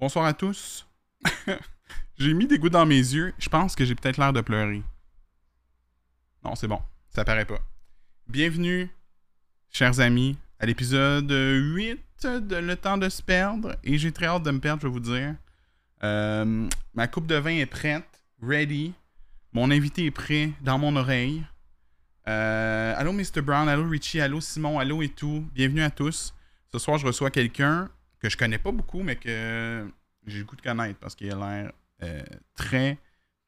Bonsoir à tous. j'ai mis des gouttes dans mes yeux. Je pense que j'ai peut-être l'air de pleurer. Non, c'est bon. Ça paraît pas. Bienvenue, chers amis, à l'épisode 8 de Le temps de se perdre. Et j'ai très hâte de me perdre, je vais vous dire. Euh, ma coupe de vin est prête, ready. Mon invité est prêt dans mon oreille. Euh, allô Mr. Brown, allô Richie, allô Simon, allô et tout. Bienvenue à tous. Ce soir, je reçois quelqu'un que je connais pas beaucoup, mais que j'ai le goût de connaître parce qu'il a l'air euh, très,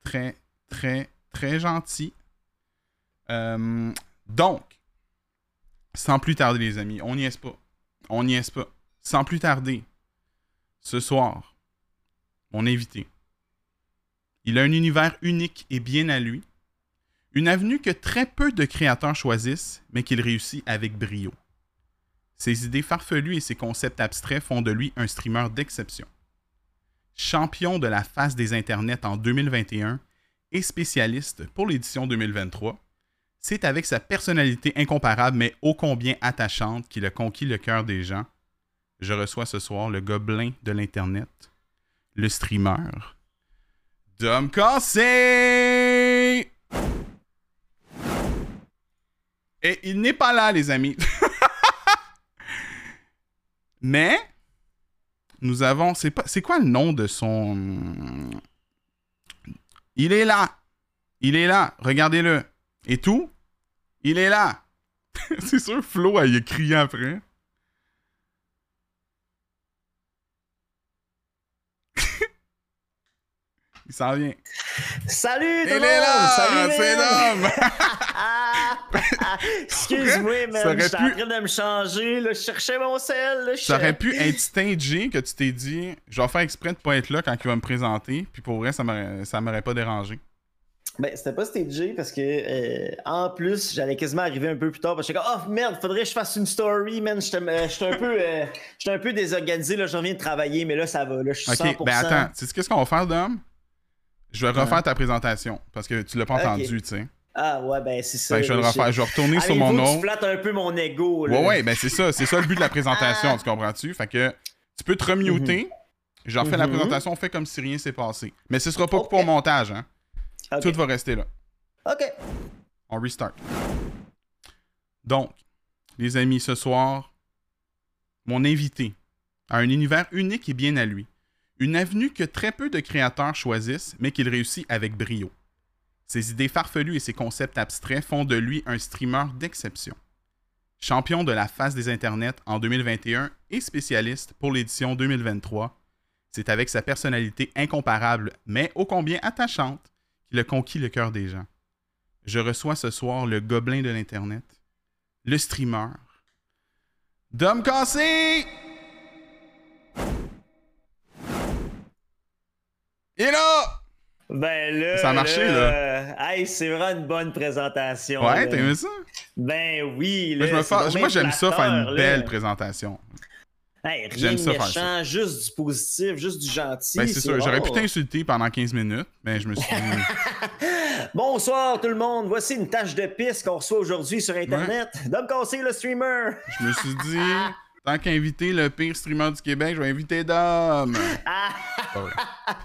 très, très, très gentil. Euh, donc, sans plus tarder, les amis, on n'y est pas. On n'y est pas. Sans plus tarder, ce soir, mon invité. Il a un univers unique et bien à lui. Une avenue que très peu de créateurs choisissent, mais qu'il réussit avec brio. Ses idées farfelues et ses concepts abstraits font de lui un streamer d'exception. Champion de la face des internets en 2021 et spécialiste pour l'édition 2023, c'est avec sa personnalité incomparable mais ô combien attachante qu'il a conquis le cœur des gens. Je reçois ce soir le gobelin de l'Internet, le streamer, Dom Cassé! Et il n'est pas là, les amis. Mais nous avons. C'est pas. C'est quoi le nom de son. Il est là. Il est là. Regardez-le. Et tout. Il est là. c'est sûr, Flo a crié après. Il s'en vient. Salut tout Il est là! Salut C'est man! Excuse-moi, man, j'étais pu- en train de me changer, là, je cherchais mon sel, là, je Ça aurait pu être stagé que tu t'es dit, je vais faire exprès de pas être là quand il va me présenter, puis pour vrai, ça m'aurait ça m'aurait pas dérangé. Ben, c'était pas stagé parce que, euh, en plus, j'allais quasiment arriver un peu plus tard parce que j'étais comme, oh merde, faudrait que je fasse une story, man. J'étais euh, un peu, euh, j'étais un peu désorganisé, là, je reviens de travailler, mais là, ça va, là, je suis Ok, 100%. ben attends, tu sais qu'est-ce qu'on va faire, Dom? Je vais refaire Ouais. ta présentation, parce que tu l'as pas entendu, tu sais. Ah ouais, ben c'est ça. Fait que je vais le là, refaire, je vais retourner sur mais mon nom. Tu flattes un peu mon ego, là? Ouais, ouais, ben c'est ça, c'est ça le but de la présentation, Ah. tu comprends-tu? Fait que tu peux te remuter, je refais la Mhm. présentation, on fait comme si rien s'est passé. Mais ce sera pas Ok. coupé au montage, hein? Tout va rester là. Ok. On restart. Donc, les amis, ce soir, mon invité a un univers unique et bien à lui. Une avenue que très peu de créateurs choisissent, mais qu'il réussit avec brio. Ses idées farfelues et ses concepts abstraits font de lui un streamer d'exception. Champion de la face des internets en 2021 et spécialiste pour l'édition 2023, c'est avec sa personnalité incomparable, mais ô combien attachante, qu'il a conquis le cœur des gens. Je reçois ce soir le gobelin de l'Internet, le streamer, Dom Cassé! Il est là! Ben là. Ça a marché, là. Hey, c'est vraiment une bonne présentation. Ouais, t'as aimé ça? Ben oui. Moi, Là, je me moi, j'aime ça faire une belle présentation. Hey, rien J'aime de ça méchant, juste du positif, juste du gentil. Ben, c'est sûr, j'aurais pu t'insulter pendant 15 minutes, mais je me suis dit. Bonsoir tout le monde, voici une tâche de piste qu'on reçoit aujourd'hui sur Internet. Dom Cassé, le streamer. je me suis dit, tant qu'inviter le pire streamer du Québec, je vais inviter Dom. Ah,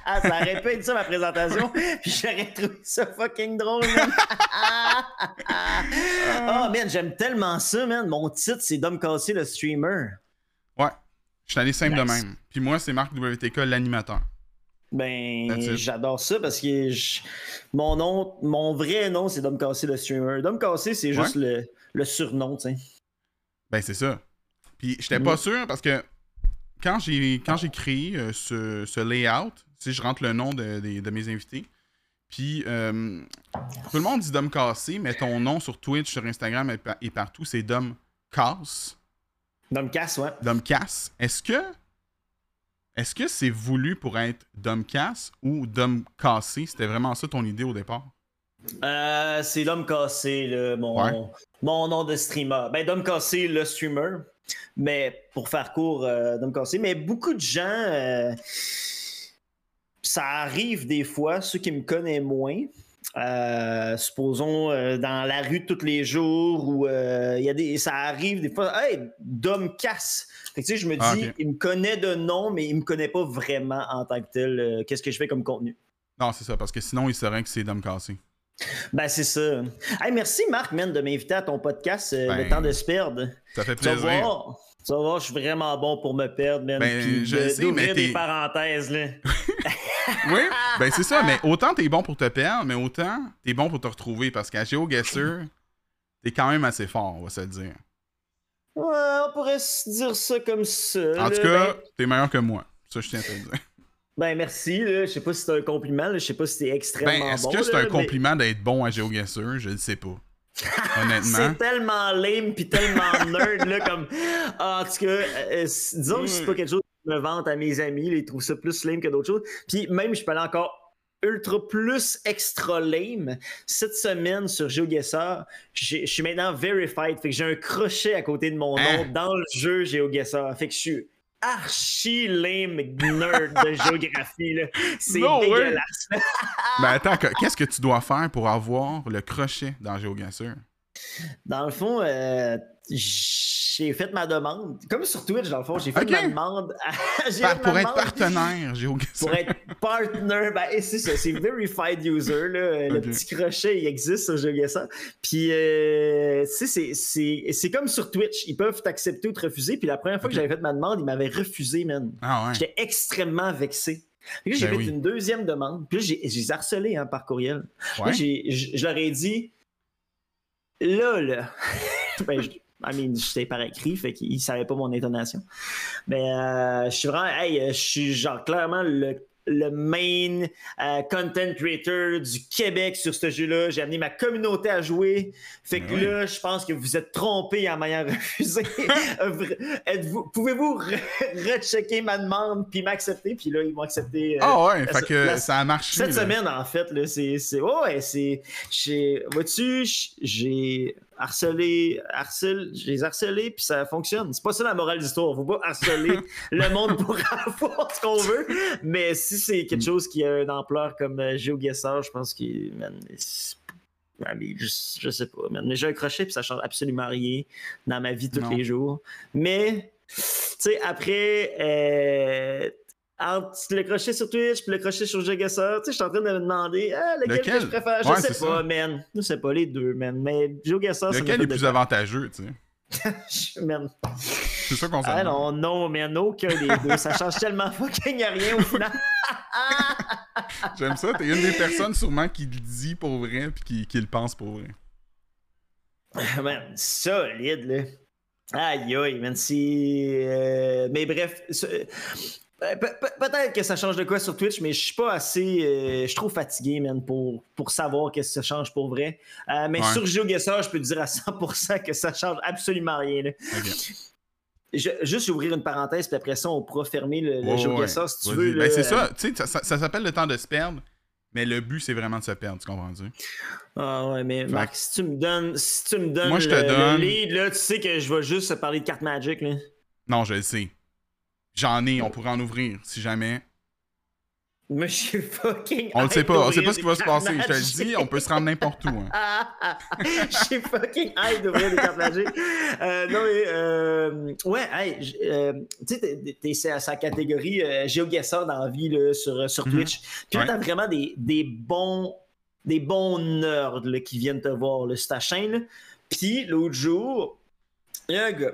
ah, ça aurait pu être ça ma présentation, puis j'aurais trouvé ça fucking drôle, man. oh man, j'aime tellement ça, man. Mon titre, c'est Dom Cassé, le streamer. Ouais, je suis allé simple de Nice. même. Puis moi, c'est Marc WTK, l'animateur. Ben, j'adore ça parce que je- mon nom, mon vrai nom, c'est Dom Cassé, le streamer. Dom Cassé, c'est juste le, le surnom, tu sais. Ben, c'est ça. Puis, j'étais pas sûr parce que quand j'ai quand j'ai créé euh, ce, ce layout, si je rentre le nom de, de mes invités, puis euh, tout le monde dit Dom Cassé, mais ton nom sur Twitch, sur Instagram et, et partout, c'est Dom Cass, Dom Cass, ouais. Dom Cass. Est-ce que est-ce que c'est voulu pour être Dom Cass ou Dom Cassé? C'était vraiment ça ton idée au départ? Euh, c'est Dom Cassé, là, mon, Ouais. mon nom de streamer. Ben, Dom Cassé, le streamer. Mais pour faire court, euh, Dom Cassé. Mais beaucoup de gens, euh, ça arrive des fois, ceux qui me connaissent moins, euh, supposons euh, dans la rue tous les jours ou il y a des ça arrive des fois hey Dom casse fait que, tu sais je me dis Ah, ok. il me connaît de nom mais il me connaît pas vraiment en tant que tel qu'est-ce que je fais comme contenu Non, c'est ça, parce que sinon, il saurait que c'est d'homme cassé. Ben c'est ça hey, merci Marc man de m'inviter à ton podcast euh, Ben, le temps de se perdre Ça fait tu vas plaisir. voir tu vas voir je suis vraiment bon pour me perdre man Ben, puis je de- sais, mais des parenthèses là Oui, ben c'est ça, mais autant t'es bon pour te perdre, mais autant t'es bon pour te retrouver, parce qu'à GeoGuessr, t'es quand même assez fort, on va se le dire. ouais on pourrait se dire ça comme ça En là. tout Ben, cas, t'es meilleur que moi. Ça, je tiens à te le dire. Ben merci, là. je sais pas si c'est un compliment, là. je sais pas si c'est extrêmement Ben, est-ce bon. que c'est un mais compliment d'être bon à GeoGuessr? Je ne sais pas. Honnêtement. C'est tellement lame puis tellement nerd là comme en tout cas, euh, disons que c'est pas quelque chose que je me vante à mes amis, là, ils trouvent ça plus lame que d'autres choses. Puis même je peux aller encore ultra plus extra lame. Cette semaine sur GeoGuessr, je suis maintenant verified, fait que j'ai un crochet à côté de mon nom Hein? dans le jeu GeoGuessr, fait que je suis archi lame nerd de géographie là. C'est No dégueulasse. Ben attends, que- qu'est-ce que tu dois faire pour avoir le crochet dans GeoGuessr? Dans le fond, euh, j'ai fait ma demande. Comme sur Twitch, dans le fond, j'ai fait ma demande. à- j'ai pour être partenaire GeoGuessr. Pour être partner, ben, c'est ça, c'est verified user, là, le petit crochet, il existe sur GeoGuessr. Puis, euh, c'est- comme sur Twitch, ils peuvent t'accepter ou te refuser. Puis la première fois que j'avais fait ma demande, ils m'avaient refusé, man. Ah ouais. J'étais extrêmement vexé. Puis là, j'ai Ben fait oui. une deuxième demande. Puis là, j'ai j'ai harcelé hein, par courriel. Ouais. j'ai- je leur ai dit, là, là, ben, I mean, j'étais par écrit, fait qu'ils ne savaient pas mon intonation. Mais euh, je suis vraiment, hey, euh, je suis genre clairement le, le main euh, content creator du Québec sur ce jeu-là. J'ai amené ma communauté à jouer. Fait que Ben oui. là, je pense que vous êtes trompés en m'ayant refusé. Pouvez-vous re- rechecker ma demande puis m'accepter? Puis là, ils m'ont accepté. euh, Ah ouais, la- fait que la- ça a marché. cette là. semaine, en fait, là, c'est. ouais, ouais, c'est. Vois-tu, j'ai harcelé. Harcèle, j'ai les harcelé, puis ça fonctionne. C'est pas ça la morale d'histoire. Faut pas harceler le monde pour avoir ce qu'on veut. Mais si c'est quelque chose qui a une ampleur comme euh, GeoGuessr, je pense c'est- ouais, mais je, je sais pas, man. Mais j'ai un crochet, puis ça change absolument rien dans ma vie tous Non. les jours. Mais, tu sais, après. euh, entre le crochet sur Twitch puis le crochet sur GeoGuessr, tu sais, je suis en train de me demander ah, lequel, Lequel? que je préfère? Je Ouais, sais c'est pas, ça. man. Je sais pas, les deux, man. Mais GeoGuessr, ça Lequel est plus avantageux, tu sais? man. C'est ça qu'on s'en Ah non, non, man, aucun des deux. Ça change tellement fucking rien au final. J'aime ça. T'es une des personnes sûrement qui le dit pour vrai puis qui, qui le pense pour vrai. man, solide, là. Aïe, aïe, man, c'est... euh, Mais bref, ce- pe- pe- peut-être que ça change de quoi sur Twitch, mais je suis pas assez... euh, Je suis trop fatigué, man, pour, pour savoir qu'est-ce que ça change pour vrai. Euh, mais Ouais. sur GeoGuessr, je peux te dire à 100% que ça change absolument rien, là. Ok. Je- juste ouvrir une parenthèse, puis après ça, on pourra fermer le, le GeoGuessr, ouais. si tu veux. Ben, c'est euh, ça. Tu sais, ça, ça- ça s'appelle le temps de se perdre, mais le but, c'est vraiment de se perdre, tu comprends-tu? Ah ouais, mais Marc, si tu me donnes, si tu me donnes Moi, je te le, le donne- lead, là, tu sais que je vais juste parler de cartes Magic, là. Non, je le sais. J'en ai, on pourrait en ouvrir si jamais. Mais je suis fucking. On le sait pas, on sait pas ce qui va se passer. Je te le dis, on peut se rendre n'importe où. hein. Je suis fucking hype d'ouvrir des cartes. Euh, non, mais. Euh, ouais, hey, euh, tu sais, t'es- à sa catégorie euh, GeoGuessr dans la vie là, sur, sur Mhm. Twitch. Puis là, Ouais. t'as vraiment des, des bons. Des bons nerds là, qui viennent te voir là, sur ta chaîne. Puis l'autre jour, il y a un gars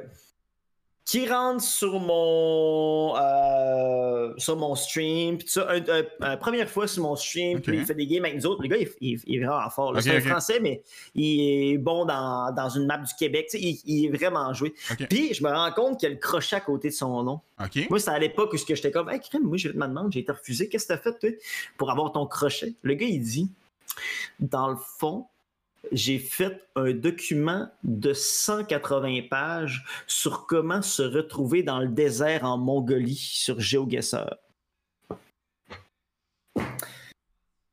qui rentre sur mon euh, sur mon stream puis ça. Un- un- un- première fois sur mon stream puis il fait des games avec nous autres. Le gars il, il- il est vraiment fort c'est un français mais il est bon dans, dans une map du Québec. Tu sais, il, il est vraiment joué. Puis je me rends compte qu'il y a le crochet à côté de son nom. Moi c'est à l'époque où j'étais comme hey crème moi j'ai fait ma demande j'ai été refusé. Qu'est-ce que t'as fait toi pour avoir ton crochet? Le gars il dit dans le fond j'ai fait un document de 180 pages sur comment se retrouver dans le désert en Mongolie sur GeoGuessr.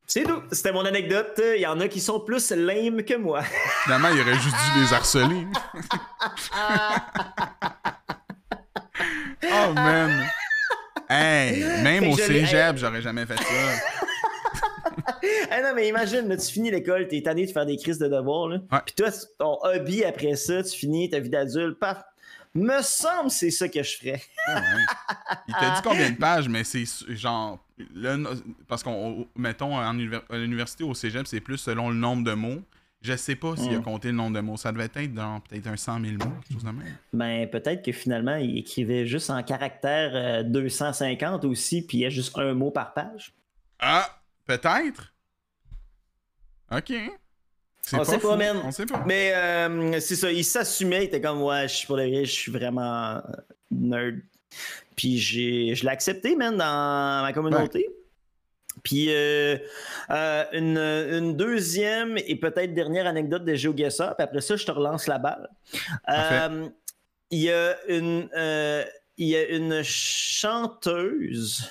C'est tout. C'était mon anecdote. Il y en a qui sont plus lame que moi. Finalement, il aurait juste dû les harceler. oh man. Hey, même au cégep, j'aurais jamais fait ça. Ah non, mais imagine, là, tu finis l'école, t'es tanné de faire des crises de devoirs, là. Ouais. Puis toi, ton hobby après ça, tu finis ta vie d'adulte, paf. Me semble que c'est ça que je ferais. Ah ouais. Il t'a dit combien de pages, mais c'est genre. le- parce qu'on, mettons, en à l'université au cégep, c'est plus selon le nombre de mots. Je sais pas s'il a Mm. compté le nombre de mots. Ça devait être dans peut-être un 100 000 mots, quelque chose de même. Ben, peut-être que finalement, il écrivait juste en caractère euh, 250 aussi, puis il y a juste un mot par page. Ah, peut-être. Ok. On sait pas, man. On sait pas. Mais euh, c'est ça, il s'assumait, il était comme, ouais, je suis pour le vrai, je suis vraiment euh, nerd. Puis j'ai, je l'ai accepté, man, dans ma communauté. Puis euh, euh, une, une deuxième et peut-être dernière anecdote de GeoGuessr, puis après ça, je te relance la balle. Il y a une, il y a une chanteuse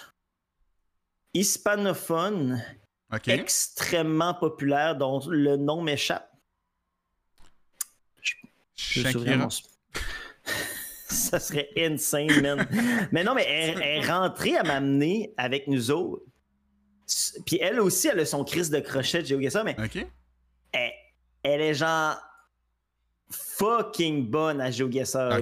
hispanophone extrêmement populaire dont le nom m'échappe. Je s'ouvrir Shakira. Ça serait insane, man. mais non, mais elle, elle est rentrée à m'amener avec nous autres. Puis elle aussi, elle a son crise de crochet de GeoGuessr, mais elle, elle est genre fucking bonne à GeoGuessr.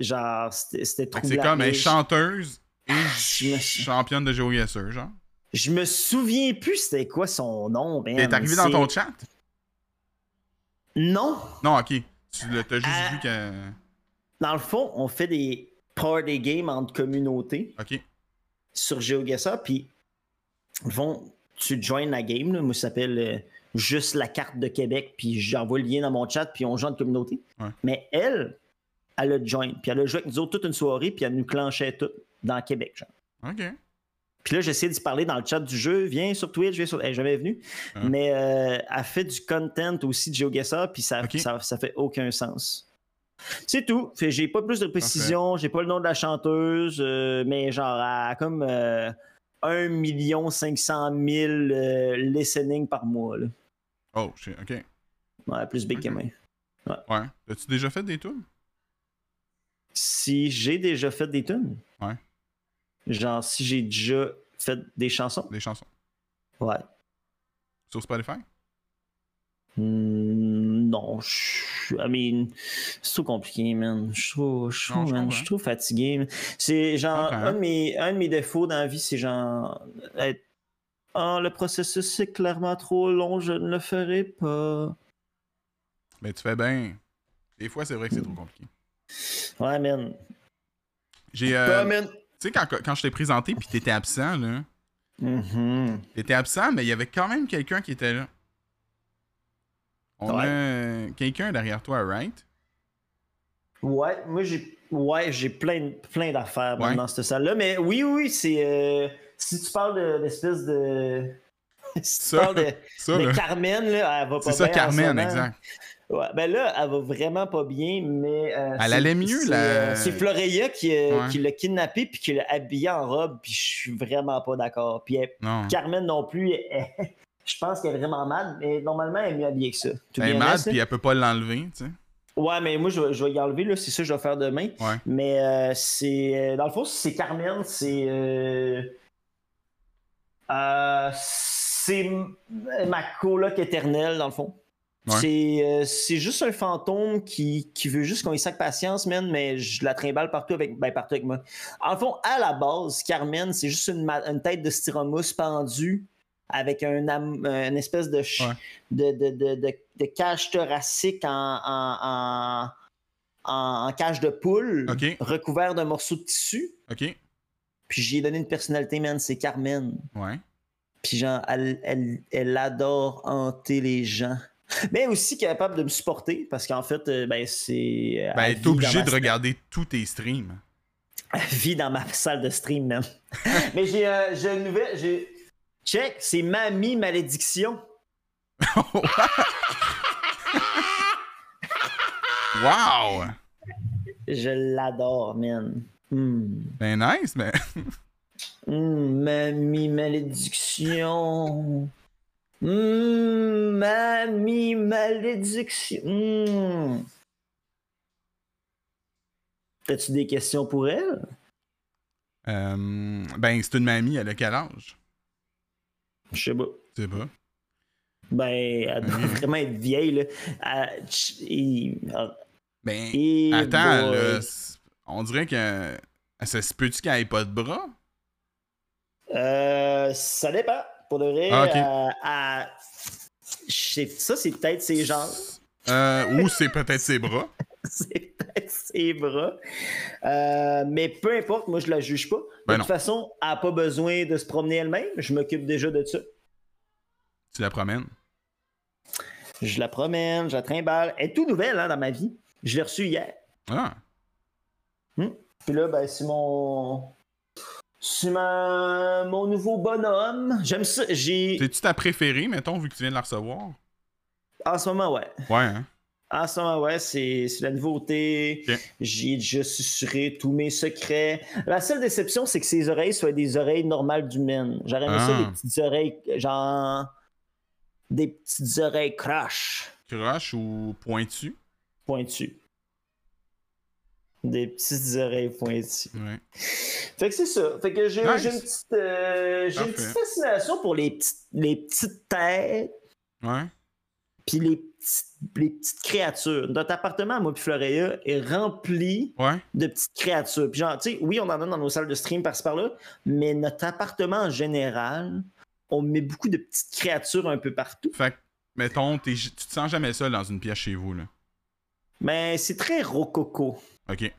Genre, c'était trop c'est comme elle est chanteuse je me- championne de GeoGuessr, genre. Je me souviens plus c'était quoi son nom. man. T'es arrivé dans ton chat? Non. Non, ok. Tu l'as juste Ah. vu que. Dans le fond, on fait des party games entre communautés Ok. sur GeoGuessr, puis fond, tu joins la game. Là. Moi, ça s'appelle euh, juste la carte de Québec, puis j'envoie le lien dans mon chat, puis on joue en communauté. Ouais. Mais elle, elle a join, puis elle a joué avec nous autres toute une soirée, puis elle nous clenchait tout dans Québec. Genre. Ok. Puis là, j'essaie d'y parler dans le chat du jeu. Viens sur Twitch, viens sur. Elle est jamais venue. Ah. Mais euh, elle fait du content aussi de GeoGuessr, puis ça, ça, ça fait aucun sens. C'est tout. Fait, j'ai pas plus de précision, j'ai pas le nom de la chanteuse, euh, mais genre, a comme euh, 1 500 000 euh, listening par mois. Là. Oh, shit, ok. Ouais, plus big que moi. Ouais. As-tu déjà fait des tours? Si j'ai déjà fait des tunes? Ouais. Genre, si j'ai déjà fait des chansons. Des chansons? Ouais. Sur Spotify? Hmm, non, je, I mean, c'est trop compliqué, man. Je suis trop, je Non, je man, je trop fatigué. C'est genre, un de, mes, un de mes défauts dans la vie, c'est genre, être, ah, le processus c'est clairement trop long, je ne le ferai pas. Ben, tu fais bien. Des fois, c'est vrai que c'est trop compliqué. Ouais, man. J'ai. euh, sais, quand, quand je t'ai présenté puis t'étais absent, là. Mhm. T'étais absent, mais il y avait quand même quelqu'un qui était là. On Ouais. a quelqu'un derrière toi, right? Ouais, moi j'ai ouais, j'ai plein, de- plein d'affaires Ouais. dans cette salle-là. Mais oui, oui, c'est. euh, si tu parles de l'espèce de. si tu Ça, parles de, Ça, de là. Carmen, là, elle va pas C'est ça, Carmen, exact. Ouais, ben là, elle va vraiment pas bien, mais. euh, Elle allait mieux, c'est, la- euh, C'est Floreya qui, euh, Ouais. qui l'a kidnappé puis qui l'a habillé en robe, puis je suis vraiment pas d'accord. Puis elle- Non. Carmen non plus, elle- elle- je pense qu'elle est vraiment mal, mais normalement, elle est mieux habillée que ça. Tout Elle est là? puis elle peut pas l'enlever, tu sais. Ouais, mais moi, je vais, je vais y enlever, là. C'est ça que je vais faire demain. Ouais. Mais euh, c'est. Dans le fond, c'est Carmen, c'est. euh, c'est ma coloc éternelle, dans le fond. Ouais. C'est euh, c'est juste un fantôme qui, qui veut juste qu'on y sac patience, man, mais je la trimballe partout avec, ben, partout avec moi. En fond, à la base, Carmen, c'est juste une, ma- une tête de styromousse pendue avec un, am- une espèce de, ch- Ouais. de, de, de, de, de cage thoracique en, en, en, en- en cage de poule, recouvert d'un morceau de tissu. OK? Puis j'y ai donné une personnalité, man, c'est Carmen. Ouais. Puis genre, elle, elle, elle adore hanter les gens. Mais aussi capable de me supporter, parce qu'en fait, euh, ben c'est... Ben, elle t'es obligé de regarder tous tes streams. Vit dans ma salle de stream, man. Mais j'ai euh, j'ai une nouvelle... j'ai- Check, c'est Mamie Malédiction. wow! Je l'adore, man. Hmm. Ben nice, ben. Hmm, mamie malédiction. Hmm, mamie malédiction. T'as-tu des questions pour elle? Euh, ben, c'est une mamie, elle a quel âge? Je sais pas. C'est pas. Ben, elle doit vraiment être vieille, là. Elle- et- Ben, et attends, là, on dirait que. Ça se peut-tu qu'elle ait pas de bras? Euh, ça dépend. Pour de vrai, Ah, euh, ça, c'est peut-être ses jambes. Euh, ou c'est peut-être ses bras. c'est peut-être ses bras. Euh, mais peu importe, moi, je la juge pas. De Ben toute non. façon, elle n'a pas besoin de se promener elle-même. Je m'occupe déjà de ça. Tu la promènes? Je la promène, je la trimballe. Elle est tout nouvelle hein, dans ma vie. Je l'ai reçue hier. Ah, Puis là, ben, c'est mon. C'est ma... mon nouveau bonhomme. J'aime ça. J'ai. c'est-tu ta préférée, mettons, vu que tu viens de la recevoir? En ce moment, ouais. Ouais, hein? En ce moment, ouais, c'est c'est la nouveauté. J'ai déjà susurré tous mes secrets. La seule déception, c'est que ses oreilles soient des oreilles normales d'humaine. J'aurais aimé ça, Ah. des petites oreilles, genre. Des petites oreilles crash Croche ou pointu? pointues. Des petites oreilles pointues. Ouais. Fait que c'est ça. Fait que j'ai Nice. une, petite, euh, j'ai une petite fascination pour les petites, les petites têtes Ouais. puis les petites, les petites créatures. Notre appartement, moi puis Floréa, est rempli Ouais. de petites créatures. Puis genre, tu sais, oui, on en a dans nos salles de stream par-ci par-là, mais notre appartement en général, on met beaucoup de petites créatures un peu partout. Fait que, mettons, tu te sens jamais seul dans une pièce chez vous, là. Mais c'est très rococo. Ok.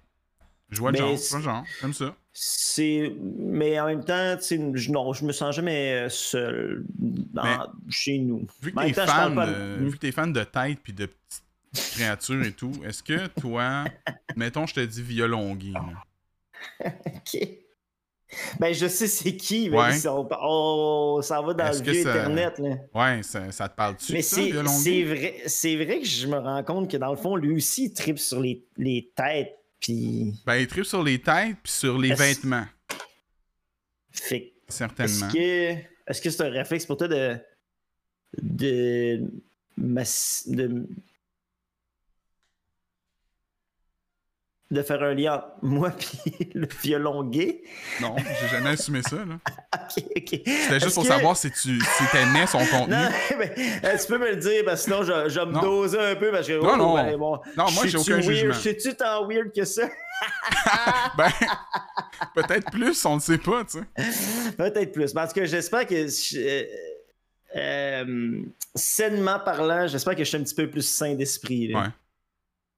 Je vois le genre, je c'est- vois le genre, comme ça. C'est. Mais en même temps, tu sais, je- non, je me sens jamais seul dans- chez nous. Vu que t'es temps, fan, pas de... vu que t'es fan de tête puis de petites créatures et tout, est-ce que toi, mettons, je te dis violon. Ok. Ben, je sais c'est qui, mais Ouais. ça, on, on s'en va dans le vieux ça- Internet. Là. Ouais, ça, ça te parle-tu, Mais c'est vrai, c'est vrai que je me rends compte que dans le fond, lui aussi, il tripe sur les, les têtes. Puis. Ben, il tripe sur les têtes puis sur les vêtements, Fait certainement. Est-ce que c'est un réflexe pour toi de de de de faire un lien entre moi puis le violon gay? Non, j'ai jamais assumé ça, là. Ok, ok. C'était juste pour que- savoir si tu si t'aimais son contenu. Non, mais euh, tu peux me le dire, parce que sinon je, je vais me Non. doser un peu parce que Non, oh, non. ben, bon, Non, moi, j'ai aucun weird? jugement. Je suis-tu tant weird que ça? Ben, peut-être plus, on ne sait pas, tu sais. Peut-être plus. Tout cas, j'espère que. je- euh, euh, sainement parlant, j'espère que je suis un petit peu plus sain d'esprit. Ouais.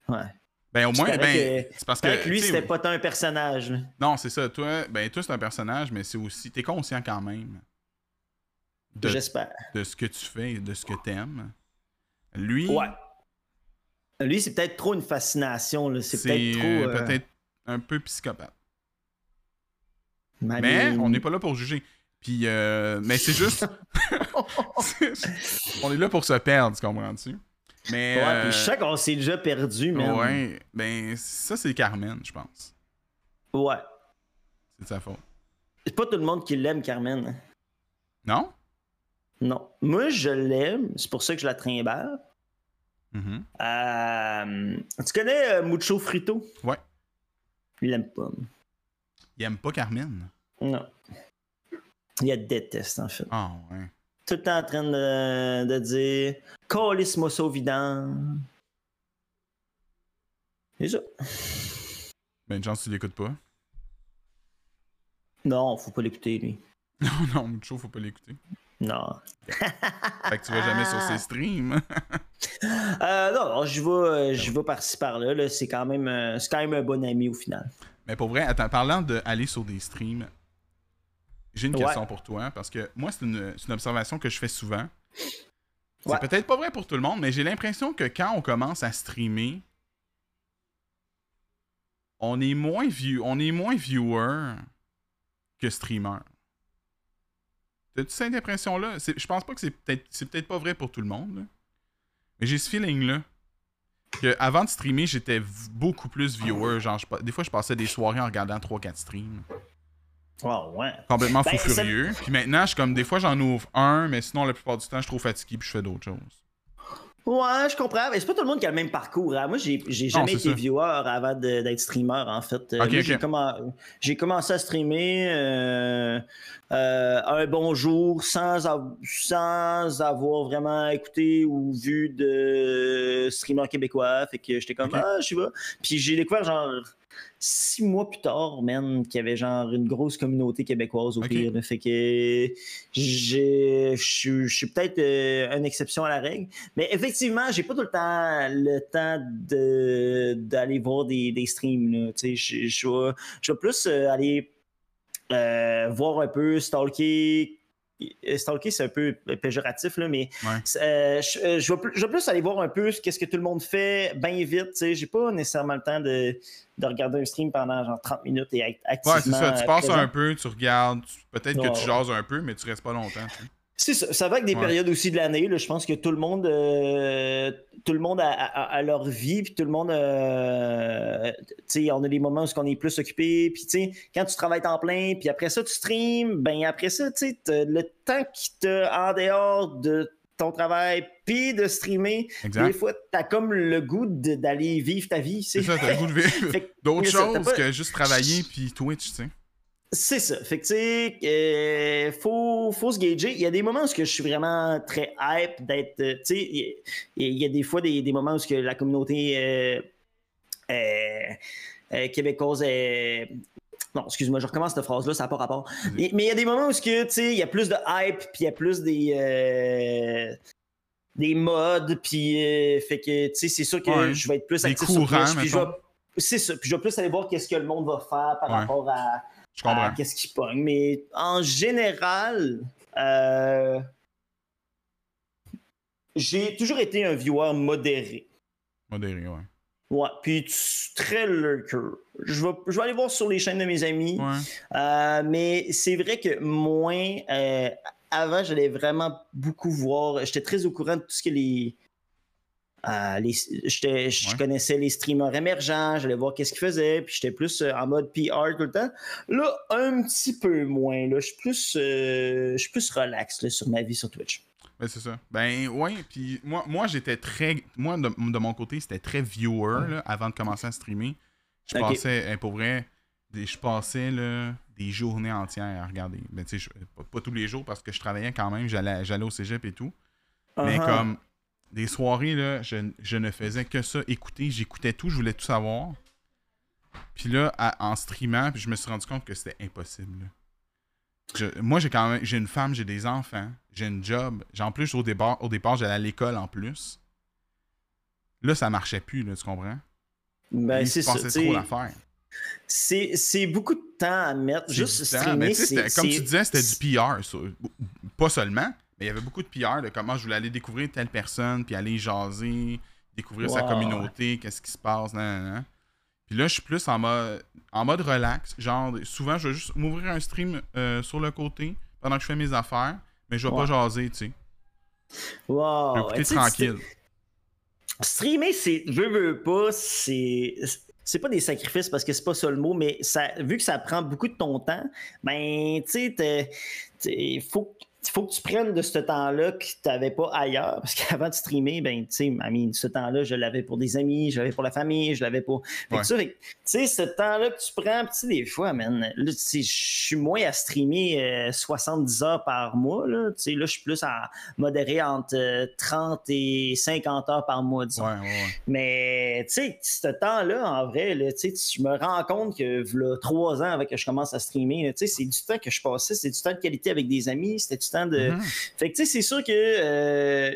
Ouais. Ben, au moins, ben, c'est parce que. lui, c'était pas tant un personnage. là. Non, c'est ça. Toi, ben, toi, c'est un personnage, mais c'est aussi. T'es conscient quand même de, J'espère. de ce que tu fais et de ce que t'aimes. Lui, Ouais. Lui, c'est peut-être trop une fascination. là. C'est peut-être trop. euh, euh, peut-être un peu psychopathe. Mais on n'est pas là pour juger. Puis, euh, mais c'est juste. on est là pour se perdre, tu comprends-tu? Mais. Ouais, euh, puis je sais qu'on s'est déjà perdu, mais. ouais, ben, ça, c'est Carmen, je pense. Ouais. C'est de sa faute. C'est pas tout le monde qui l'aime, Carmen. Non? Non. Moi, je l'aime. C'est pour ça que je la trimballe. Mhm. Euh, tu connais euh, Mucho Frito? Ouais. Il l'aime pas. Il aime pas Carmen? Non. Il la déteste, en fait. Ah, ouais. Tout le temps en train de, de dire au vidange. C'est ça. Ben, une chance, tu l'écoutes pas. Non, faut pas l'écouter, lui. Non, non, Mucho, faut pas l'écouter. Non. Fait que tu vas jamais sur ses streams. Euh, non, non, je vais, euh, je vais par-ci par-là. là. C'est quand, même, euh, c'est quand même un bon ami au final. Mais pour vrai, attends, parlant d'aller sur des streams, j'ai une Ouais. question pour toi, parce que moi, c'est une, observation que je fais souvent. C'est Ouais. peut-être pas vrai pour tout le monde, mais j'ai l'impression que quand on commence à streamer, on est moins, view, on est moins viewer que streamer. T'as-tu cette impression-là? Je pense pas que c'est peut-être c'est peut-être pas vrai pour tout le monde, là. mais j'ai ce feeling-là. Que avant de streamer, j'étais beaucoup plus viewer. Genre, je pa- des fois, je passais des soirées en regardant 3-4 streams. Oh, ouais. Complètement fou Ben, furieux. Puis maintenant, je suis comme, des fois, j'en ouvre un, mais sinon, la plupart du temps, je suis trop fatigué puis je fais d'autres choses. Ouais, je comprends. Mais c'est pas tout le monde qui a le même parcours. Hein. Moi, j'ai, j'ai jamais été viewer avant d'être streamer, en fait. Euh, j'ai, commencé à streamer euh, euh, un bon jour sans, sans avoir vraiment écouté ou vu de streamer québécois. Fait que j'étais comme, ah, je sais pas. Puis j'ai découvert genre six mois plus tard, man, qu'il y avait genre une grosse communauté québécoise au pire. Fait que je suis peut-être euh, une exception à la règle. Mais effectivement, j'ai pas tout le temps le temps d'aller voir des, des streams. Je vais plus euh, aller euh, voir un peu, stalker stalker, c'est un peu péjoratif, là, mais je, je, vais plus, aller voir un peu ce que tout le monde fait bien vite. J'ai pas nécessairement le temps de, de regarder un stream pendant genre 30 minutes et être activement. Ouais, c'est ça. Tu passes un peu, tu regardes, peut-être que tu jases un peu, mais tu restes pas longtemps. C'est ça. Ça va avec des périodes aussi de l'année. Je pense que tout le monde, euh, tout le monde a, leur vie, puis tout le monde, euh, sais, on a des moments où on est plus occupé, puis tu sais, quand tu travailles en plein, puis après ça tu streams, ben après ça, tu sais, le temps qui te en dehors de ton travail, puis de streamer, des fois, t'as comme le goût d'aller vivre ta vie. C'est ça, t'as le goût de vivre d'autres choses que juste travailler puis Twitch, tu sais. C'est ça. Fait que, tu sais, euh, faut, faut se gager. Il y a des moments où je suis vraiment très hype d'être. Euh, tu sais, il y, a des fois des, des, moments où que la communauté euh, québécoise est non, excuse-moi, je recommence cette phrase-là, ça n'a pas rapport. Mais il y a des moments où il y a plus de hype, puis il y a plus des. Des modes, puis euh, fait que, tu sais, c'est sûr que je vais être plus actif sur Twitch, puis je vais, c'est ça, puis je vais plus aller voir qu'est-ce que le monde va faire par rapport à, qu'est-ce qui pogne? Mais en général, euh, j'ai toujours été un viewer modéré. Modéré, ouais. Ouais, puis très lurker. Je vais, je vais aller voir sur les chaînes de mes amis. Euh, mais c'est vrai que moins. Euh, avant, j'allais vraiment beaucoup voir. J'étais très au courant de tout ce que les. Euh, les je connaissais les streamers émergents, j'allais voir qu'est-ce qu'ils faisaient, puis j'étais plus en mode PR tout le temps. Là, un petit peu moins. Là, je suis plus, je suis plus relax sur ma vie sur Twitch. Ben, c'est ça. Ben, ouais. Puis moi, moi j'étais très. Moi, de, mon côté, c'était très viewer là, avant de commencer à streamer. Je passais, hein, pour vrai, je passais là, des journées entières à regarder. Ben, tu sais, pas, tous les jours parce que je travaillais quand même, j'allais au cégep et tout. Mais uh-huh. comme des soirées, là, je, je, ne faisais que ça, écouter, j'écoutais tout, je voulais tout savoir. Puis là, en streamant, puis je me suis rendu compte que c'était impossible moi, j'ai quand même j'ai une femme, j'ai des enfants, j'ai un job. En plus, au départ, au départ j'allais à l'école en plus. Là, ça marchait plus, là, tu comprends? Ben, c'est ça. trop l'affaire. C'est beaucoup de temps à mettre. Juste streamer, Comme tu disais, c'était du PR. Pas seulement, mais il y avait beaucoup de PR de comment je voulais aller découvrir telle personne, puis aller jaser, découvrir sa communauté, qu'est-ce qui se passe, nan, puis là, je suis plus en mode, en mode relax. Genre, souvent, je vais juste m'ouvrir un stream euh, sur le côté pendant que je fais mes affaires, mais je vais pas jaser, tu sais. Wow. Je tranquille. Streamer, c'est. Veux, veux pas, c'est. C'est pas des sacrifices parce que c'est pas ça le mot, mais ça, vu que ça prend beaucoup de ton temps, ben, tu sais, il faut, il faut que tu prennes de ce temps-là que tu n'avais pas ailleurs. Parce qu'avant de streamer, ben, tu sais, ce temps-là, je l'avais pour des amis, je l'avais pour la famille, je l'avais pour. tu sais, ce temps-là que tu prends, tu des fois, man, là, je suis moins à streamer 70 euh, heures par mois, là. Tu sais, là, je suis plus à modérer entre 30 euh, et 50 heures par mois, disons. Mais, tu sais, ce temps-là, en vrai, là, tu sais, je me rends compte que, là, trois ans avant que je commence à streamer, tu sais, c'est du temps que je passais, c'est du temps de qualité avec des amis, c'était du temps de. Mhm. Fait que, tu sais, c'est sûr que euh,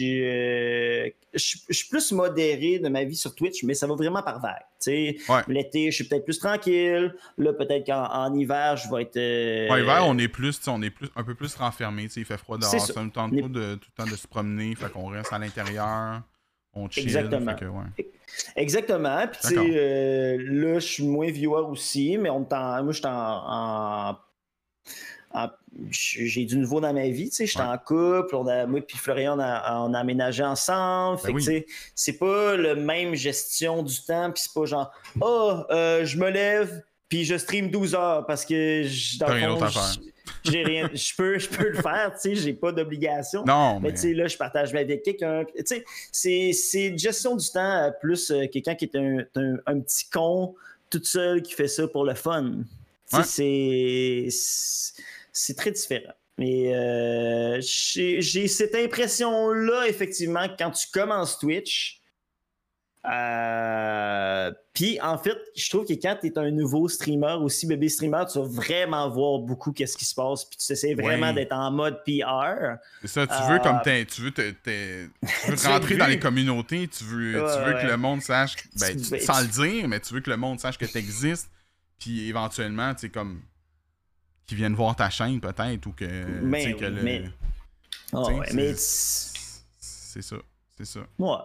euh, je suis plus modéré de ma vie sur Twitch, mais ça va vraiment par vague. Tu sais, l'été, je suis peut-être plus tranquille. Là, peut-être qu'en hiver, je vais être. Euh... hiver, on est plus, on est plus, un peu plus renfermé. Tu sais, il fait froid dehors. Ça nous tente pas de, tout le temps de se promener. Fait qu'on reste à l'intérieur. On chill. Exactement. Fait que, ouais. Exactement. Puis, tu sais, euh, là, je suis moins viewer aussi, mais on moi, je suis en j'ai du nouveau dans ma vie, tu sais, j'étais en couple, on a, moi et Florian, on a, on a aménagé ensemble, ben fait que, c'est pas la même gestion du temps, puis c'est pas genre, oh, je me lève, puis je stream 12 heures parce que, je, dans j'ai rien. Je peux, je peux le faire, tu sais, j'ai pas d'obligation. Non, Mais mais. tu sais, là, je partage ma vie avec quelqu'un. Tu sais, c'est- c'est une gestion du temps euh, plus euh, quelqu'un qui est un, un- un petit con toute seule qui fait ça pour le fun. Tu sais, c'est- c'est très différent. Mais euh, j'ai cette impression-là, effectivement, quand tu commences Twitch. euh, Puis en fait, je trouve que quand tu es un nouveau streamer, aussi bébé streamer, tu vas vraiment voir beaucoup qu'est-ce qui se passe. Puis tu essaies vraiment Ouais. d'être en mode PR. C'est ça, tu veux Euh, comme t'es- tu veux, te- tu veux rentrer dans les communautés, tu veux, tu veux ouais. que le monde sache, ben, Tu- sans le dire, mais tu veux que le monde sache que tu existes, puis éventuellement, tu sais, comme, qu'ils viennent voir ta chaîne peut-être, ou que, Mais que le- mais- Ah ouais, c'est- mais C'est ça, c'est ça. Ouais.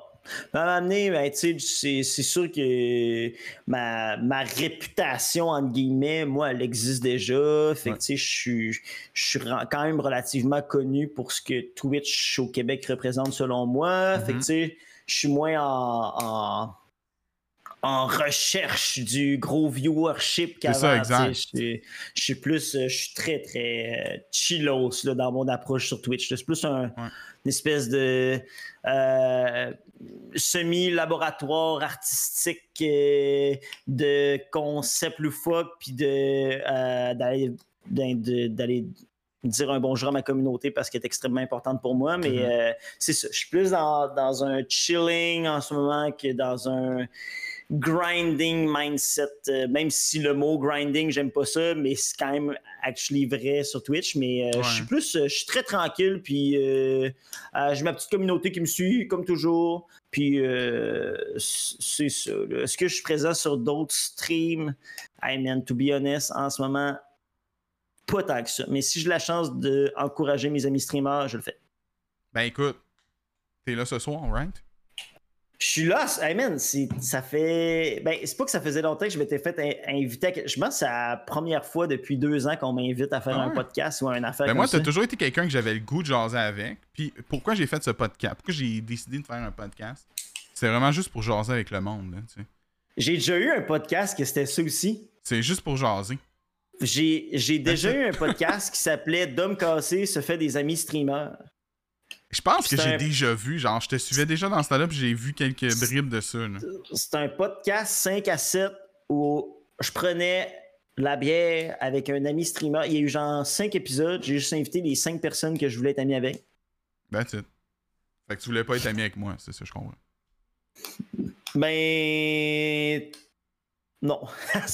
À un ben, tu sais, c'est sûr que ma, ma réputation, entre guillemets, moi, elle existe déjà. Fait que, Ouais. tu sais, je suis- je suis quand même relativement connu pour ce que Twitch au Québec représente selon moi. Fait que, Mhm. tu sais, je suis moins en, en, en recherche du gros viewership qu'avant. Je suis- je suis plus, euh, je suis très, très euh, chillos là, dans mon approche sur Twitch. C'est plus un, une espèce de euh, semi-laboratoire artistique euh, de concept loufoque, puis de, euh, d'aller, dire un bonjour à ma communauté parce qu'elle est extrêmement importante pour moi. Mais Mhm. euh, c'est ça. Je suis plus dans, dans un chilling en ce moment que dans un grinding mindset. Euh, même si le mot grinding, j'aime pas ça, mais c'est quand même actually vrai sur Twitch. Mais euh, Ouais. je suis plus, euh, je suis très tranquille. Puis euh, j'ai ma petite communauté qui me suit, comme toujours. Puis c'est ça. Est-ce que je suis présent sur d'autres streams? I man, to be honest, en ce moment, pas tant que ça. Mais si j'ai la chance d'encourager mes amis streamers, je le fais. Ben écoute, t'es là ce soir, right? Je suis là, hey man, ça fait. Ben, c'est pas que ça faisait longtemps que je m'étais fait in- inviter. à- Je pense que c'est la première fois depuis deux ans qu'on m'invite à faire Ah un podcast ou un affaire Ben comme moi, t'as toujours été quelqu'un que j'avais le goût de jaser avec. Puis pourquoi j'ai fait ce podcast? Pourquoi j'ai décidé de faire un podcast? C'est vraiment juste pour jaser avec le monde, là, tu sais. J'ai déjà eu un podcast que c'était ça aussi. C'est juste pour jaser. J'ai j'ai déjà eu un podcast qui s'appelait Dom Cassé se fait des amis streamers. Je pense que j'ai un- déjà vu, genre, je te suivais déjà dans ce temps-là, puis j'ai vu quelques bribes de ça. C'est un podcast 5 à 7 où je prenais la bière avec un ami streamer. Il y a eu genre 5 épisodes. J'ai juste invité les 5 personnes que je voulais être ami avec. That's it. Fait que tu voulais pas être ami avec moi, c'est ça, je comprends. Ben. Non.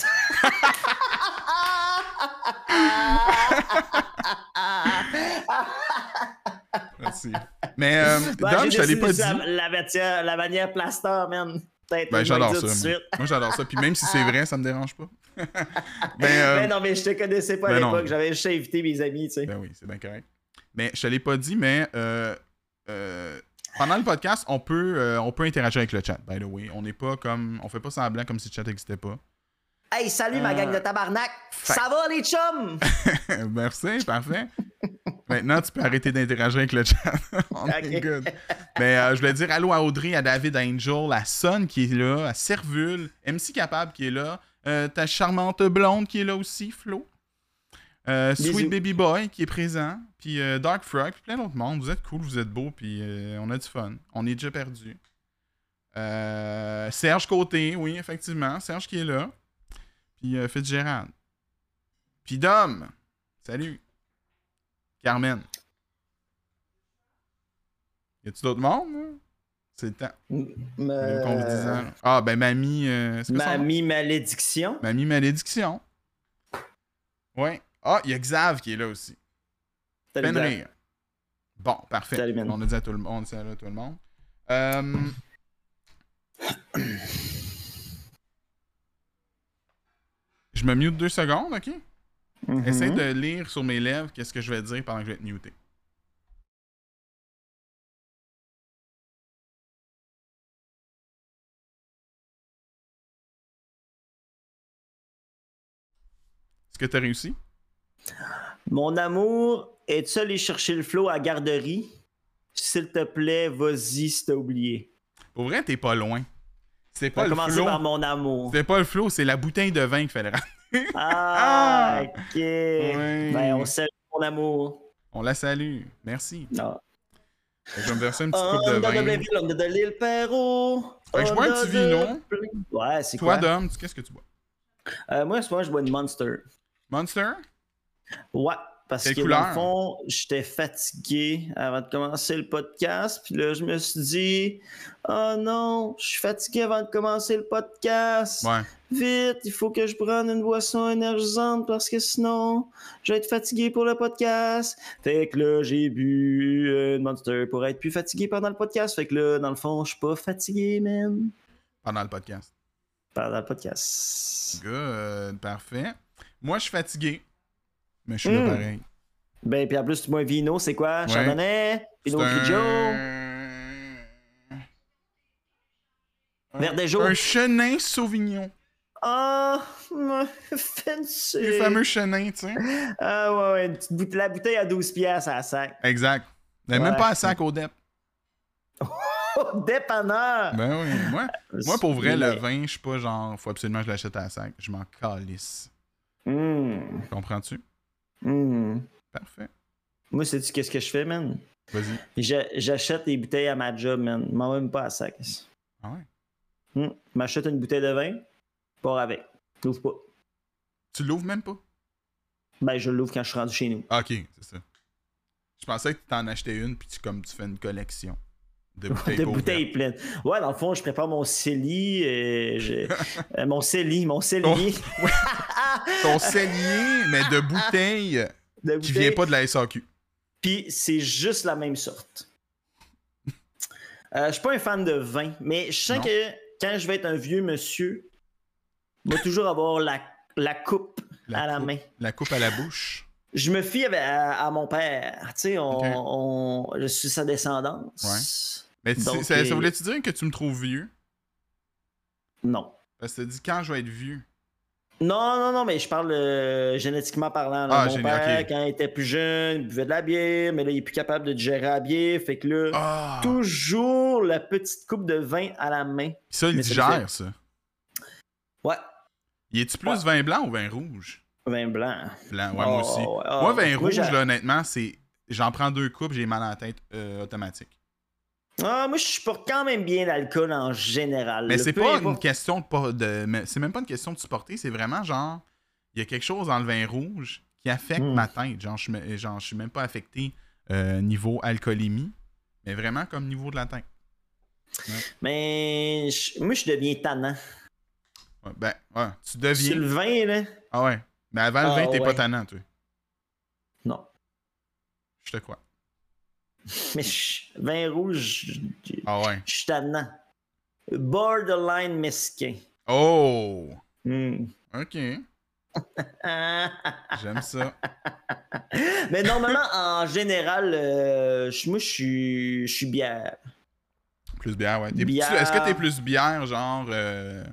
Merci. Mais, euh, Ben, Dom, je te l'ai pas dit. La matière, la manière plaster, man. Peut-être. Ben, j'adore ça. Moi. Moi, j'adore ça. Puis même si c'est vrai, ça me dérange pas. ben, euh, Ben non, mais je te connaissais pas à ben l'époque. J'avais juste invité mes amis, tu sais. Ben oui, c'est bien correct. Mais je te l'ai pas dit, mais euh, euh, pendant le podcast, on peut, euh, on peut interagir avec le chat, by the way. On n'est pas comme. On fait pas semblant comme si le chat n'existait pas. Hey, salut ma Euh, gang de tabarnak! fait- Ça va les chums? Merci, parfait. Maintenant, tu peux arrêter d'interagir avec le chat. On est good. Mais euh, je voulais dire allô à Audrey, à David, à Angel, à Son qui est là, à Servule, MC Capable qui est là, euh, ta charmante blonde qui est là aussi, Flo. Euh, Sweet. Baby Boy qui est présent, puis euh, Dark Frog, puis plein d'autres mondes. Vous êtes cool, vous êtes beau, puis euh, on a du fun. On est déjà perdu. Euh, Serge Côté, oui, effectivement. Serge qui est là. Puis euh, Fitzgerald. Puis Dom. Salut. Carmen. Y a-tu d'autres mondes? là? C'est le temps. Euh. Ah, ben Mamie. euh, son? Mamie Malédiction. Mamie Malédiction. Ouais. Ah, il y a Xav qui est là aussi. Fenrir. Bon, parfait. On a dit à tout le monde. On dit salut à tout le monde. Euh, Je me mute deux secondes, ok? Mhm. Essaye de lire sur mes lèvres qu'est-ce que je vais dire pendant que je vais être muté. Est-ce que tu as réussi? Mon amour, es-tu allé chercher le flow à la garderie? S'il te plaît, vas-y si t'as oublié. Pour vrai, t'es pas loin. C'est pas le flow. par mon amour. C'est pas le flow, c'est la bouteille de vin qu'il fallait ramener. Ah, ok. Ouais. Ben, on salue mon amour. On la salue. Merci. Non. Fait que Je vais me verser une petite On coupe de vin. On de l'île Perrault. Fait que je bois un petit vino. Ouais, c'est Toi, quoi? Dom, tu- qu'est-ce que tu bois? Euh, moi, moi, je bois une Monster. Monster? Ouais, parce Quelle que couleur? dans le fond, j'étais fatigué avant de commencer le podcast. Puis là, je me suis dit, oh non, je suis fatigué avant de commencer le podcast. Ouais. Vite, il faut que je prenne une boisson énergisante parce que sinon, je vais être fatigué pour le podcast. Fait que là, j'ai bu une Monster pour être plus fatigué pendant le podcast. Fait que là, dans le fond, je suis pas fatigué, man, Pendant le podcast. pendant le podcast. Good. Parfait. Moi, je suis fatigué. Mais je suis Mm. là pareil. Ben, puis en plus, un vino, c'est quoi? Ouais. Chardonnay? Pinot un- Grigio? Verdejo? Un chenin sauvignon. Ah, fancy. Le fameux chenin, tu sais. Ah, ouais, ouais, une petite boute- la bouteille à 12 piastres à la sac. Exact. Mais même Ouais. pas à sac au DEP. Oh, dépanneur! Ben oui. Moi, moi pour vrai, le vin, je suis pas genre, faut absolument que je l'achète à sac. Je m'en calisse. Hum, Comprends-tu? Hum. Parfait. Moi, sais-tu qu'est-ce que je fais, man? Vas-y. J'a- J'achète des bouteilles à ma job, man. M'en même pas à sac. Ah ouais? Je M'achète une bouteille de vin, pars avec. L'ouvre pas. Tu l'ouvres même pas? Ben, je l'ouvre quand je suis rendu chez nous. Ah, ok, c'est ça. Je pensais que tu t'en achetais une, puis tu, comme tu fais une collection de bouteilles. de pas bouteilles pleines. Ouais, dans le fond, je prépare mon CELI. euh, je- euh, mon CELI, mon CELI. ouvertes. Ton cellier, mais de bouteilles de qui bouteilles. vient pas de la SAQ. Puis c'est juste la même sorte. Euh, je suis pas un fan de vin, mais je sens Non. que quand je vais être un vieux monsieur, je vais toujours avoir la, la coupe La à la main. La coupe à la bouche. Je me fie à, à mon père. Tu sais, on, on- je suis sa descendance. Mais tu- Donc, ça, ça euh, voulait-tu dire que tu me trouves vieux? Non. Parce que tu dit quand je vais être vieux? Non, non, non, mais je parle euh, génétiquement parlant. là. Ah, Mon père, quand il était plus jeune, il buvait de la bière, mais là, il est plus capable de digérer la bière. Fait que là, Ah! toujours la petite coupe de vin à la main. Ça, il Mais digère, ça. Ouais, Il est-tu plus vin blanc ou vin rouge? vin blanc. Blanc, ouais, moi Oh, aussi. ouais, oh. Moi, vin Moi, rouge, là, honnêtement, c'est. J'en prends deux coupes, j'ai mal à la tête euh, automatique. Ah, moi, je supporte quand même bien l'alcool en général. Mais c'est pas importe- une question de pas de. C'est même pas une question de supporter, c'est vraiment genre. Il y a quelque chose dans le vin rouge qui affecte Hmm. ma tête. Genre, je genre, je suis même pas affecté euh, niveau alcoolémie, mais vraiment comme niveau de la tête. Mais je- moi, je deviens tannant. Ouais, ben, ouais, tu deviens. le vin, là, Ah ouais. Mais avant le Ah vin, t'es pas tannant, toi. non. Je te crois. Mais je- vin rouge, je Ah ouais. je suis tannant. Borderline mesquin. Oh! Hmm. Ok. J'aime ça. Mais normalement, en général, euh, moi, je suis, je suis bière. Plus bière, ouais. Bière. Est-ce que t'es plus bière, genre. euh,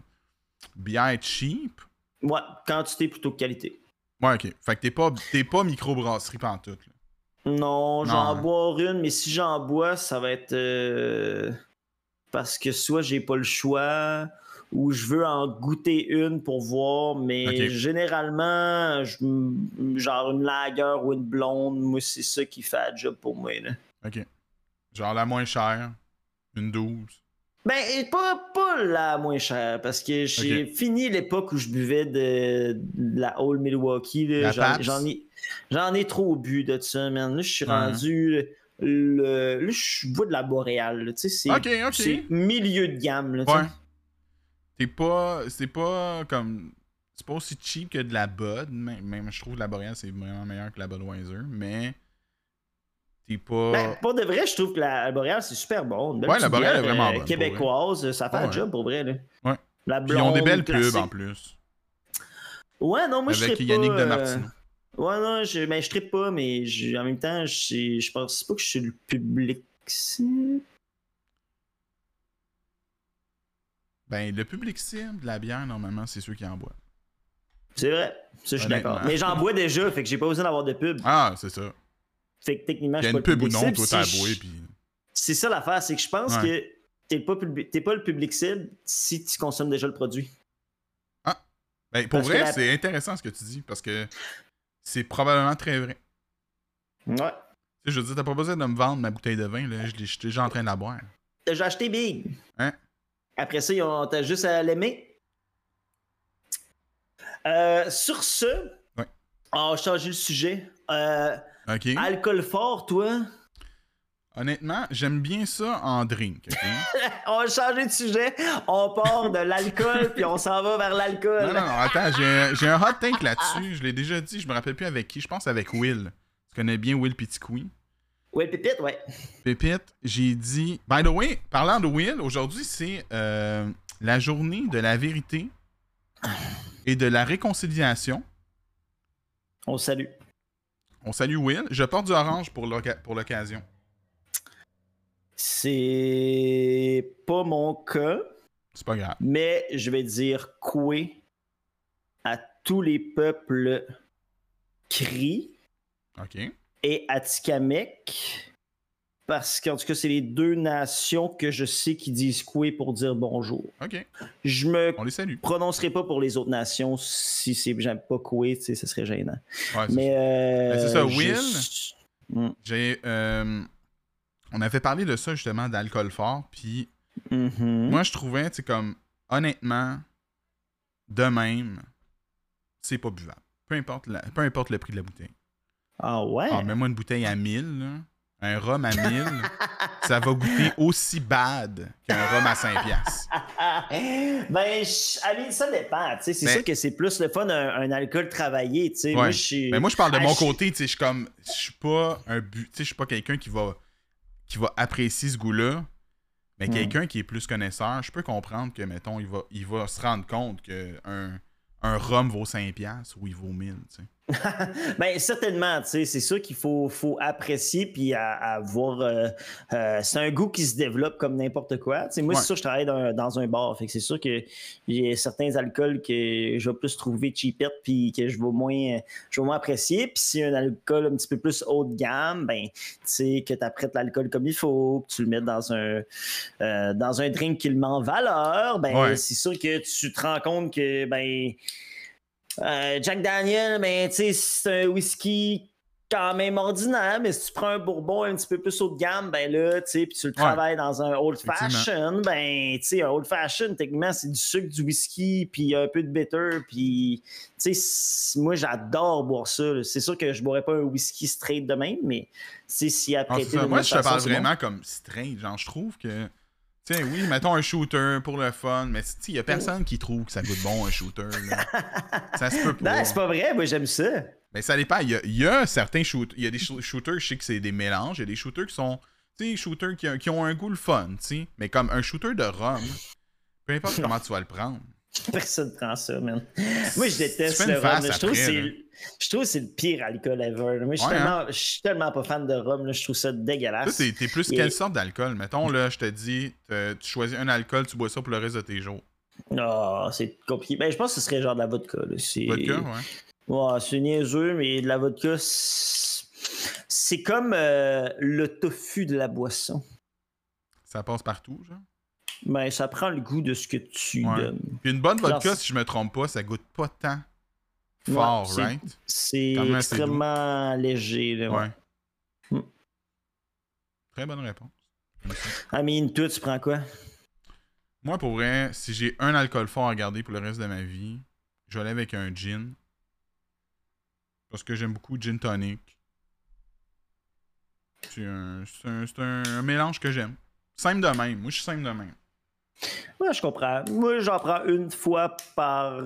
bière cheap? Ouais, quantité plutôt que qualité. Ouais, ok. Fait que t'es pas, t'es pas microbrasserie pantoute, là. Non, j'en Non. bois une, mais si j'en bois, ça va être euh, parce que soit j'ai pas le choix ou je veux en goûter une pour voir, mais généralement, je genre une lager ou une blonde, moi c'est ça qui fait la job pour moi. Là. Ok. Genre la moins chère. Une 12. Ben, pas, pas la moins chère, parce que j'ai fini l'époque où je buvais de, de la Old Milwaukee. J'en, ai, ai trop bu de ça, man. Là, je suis rendu. Le, là, je bois de la boréale. Tu sais, c'est, Ok, ok. c'est milieu de gamme. Là. Ouais. T'es pas. C'est pas comme. C'est pas aussi cheap que de la Bud. Même, même je trouve que la Boreal c'est vraiment meilleur que la Budweiser. Mais. T'es pas. Ben, pour de vrai, je trouve que la, boréale, c'est super bon. Ouais, la petite Boréal est vraiment euh, bonne, Québécoise, ça fait un job pour vrai. Là. Ouais. La Puis ils ont des belles pubs en plus. Ouais, non, moi je avec Yannick pas, euh. Ouais, non, je, ben, je trippe pas, mais je- en même temps, je, je pense pas que je suis le public. cible. Ben, le public cible de la bière, normalement, c'est ceux qui en boivent. C'est vrai, ça je suis d'accord. Mais j'en bois déjà, fait que j'ai pas besoin d'avoir de pub. Ah, c'est ça. Fait que techniquement, je a suis pas le ou public non, cible. toi t'as Si boire, je- puis. C'est ça l'affaire, c'est que je pense Ouais. que t'es pas, pas le public cible si tu consommes déjà le produit. Ben, pour Parce vrai, la- c'est intéressant ce que tu dis, parce que c'est probablement très vrai. Ouais. Tu sais, je veux dire, t'as pas besoin de me vendre ma bouteille de vin, là. Je l'ai- déjà en train de la boire. J'ai acheté Big. Hein? Après ça, ont- t'as juste à l'aimer. Euh, sur ce, Ouais. on va changer le sujet. Euh, OK? alcool fort, toi? Honnêtement, j'aime bien ça en drink, OK? on va changer de sujet. On part de l'alcool, puis on s'en va vers l'alcool. Non, non, non, attends, j'ai un, hot tank là-dessus. Je l'ai déjà dit, je me rappelle plus avec qui. Je pense avec Will. Tu connais bien Will Petitcoui. Ouais, pépite, ouais. Pépite, j'ai dit. By the way, parlant de Will, aujourd'hui, c'est euh, la journée de la vérité et de la réconciliation. On salue. On salue Will. Je porte du orange pour l'occasion. C'est pas mon cas, C'est pas grave. mais je vais dire coué à tous les peuples cri OK. et Atikamek. Parce qu'en tout cas, c'est les deux nations que je sais qui disent coué pour dire bonjour. OK. Je me On les salue. prononcerai pas pour les autres nations si c'est j'aime pas coué, tu sais, ce serait gênant. Ouais, c'est Mais, euh, Ben, c'est ça, Will. Mm, J'ai. euh, on avait parlé de ça justement, d'alcool fort. Puis mhm. moi, je trouvais, tu comme. Honnêtement, de même, c'est pas buvable. Peu importe, la- peu importe le prix de la bouteille. Ah ouais? Ah, mets-moi une bouteille à 1000, là. Un rhum à 1000, ça va goûter aussi bad qu'un rhum à 5 piastres. ben, je- ça dépend. C'est Ben- sûr que c'est plus le fun un, un alcool travaillé. Ouais. Moi, je suis. Mais moi, je parle de Ah, mon côté, je suis comme. Je suis pas un but. Je suis pas quelqu'un qui va. qui va apprécier ce goût-là. Mais Hmm. quelqu'un qui est plus connaisseur, je peux comprendre que, mettons, il va, il va se rendre compte que un, rhum vaut 5$ piastres ou il vaut 1000$. Tu sais. Ben, certainement, tu sais, c'est sûr qu'il faut, faut apprécier puis à, à voir. euh, euh, c'est un goût qui se développe comme n'importe quoi. Tu sais, moi, Ouais. c'est sûr que je travaille dans, dans un bar. Fait que c'est sûr que j'ai certains alcools que je vais plus trouver cheapette puis que je vais moins, je vais moins apprécier. Puis si un alcool un petit peu plus haut de gamme, ben, tu sais, que tu apprêtes l'alcool comme il faut, que tu le mettes dans un, euh, dans un drink qui le met en valeur, ben, Ouais. c'est sûr que tu te rends compte que, ben, euh, Jack Daniel, ben, tu sais, c'est un whisky quand même ordinaire, mais si tu prends un bourbon un petit peu plus haut de gamme, ben là, tu sais, puis tu le travailles dans un old fashion, ben, tu sais, un old fashion, techniquement, c'est du sucre, du whisky, puis un peu de bitter, puis, tu sais, moi, j'adore boire ça. C'est sûr que je boirais pas un whisky straight de même, mais, tu sais, si Ah, après ça. Moi, je te parle bon. vraiment comme straight. Genre, je trouve que. Sais, oui, mettons un shooter pour le fun, mais il y a personne qui trouve que ça goûte bon un shooter. là. ça se peut pas. Non, c'est pas vrai, moi, j'aime ça. Mais ça dépend. Il y a, il y a certains shooters. Il y a des shoo- shooters, je sais que c'est des mélanges. Il y a des shooters qui sont. Tu sais, shooters qui, qui ont un goût le fun, tu sais. Mais comme un shooter de rhum, peu importe comment tu vas le prendre. Personne prend ça, man. Moi, je déteste le rhum. Je trouve que c'est là. je trouve que c'est le pire alcool ever. Moi, je suis Ouais, hein? tellement, je suis tellement pas fan de rhum. là. Je trouve ça dégueulasse. t'es t'es plus Et- quelle sorte d'alcool? Mettons, là, je te dis, tu choisis un alcool, tu bois ça pour le reste de tes jours. Ah, c'est compliqué. Ben, je pense que ce serait genre de la vodka. là. Vodka, ouais. Ouais, c'est niaiseux, mais de la vodka, c'est, c'est comme euh, le tofu de la boisson. Ça passe partout, genre. Ben, ça prend le goût de ce que tu Ouais. donnes. Puis une bonne vodka, si je me trompe pas, ça goûte pas tant fort, c'est- right? C'est extrêmement léger. Là, ouais. Ouais. Hmm. Très bonne réponse. I mean, toi, tu prends quoi? Moi, pour vrai, si j'ai un alcool fort à garder pour le reste de ma vie, je vais aller avec un gin. Parce que j'aime beaucoup gin tonic. Un, c'est un- un mélange que j'aime. Simple de même. Moi, je suis simple de même. Ouais, je comprends. Moi, j'en prends une fois par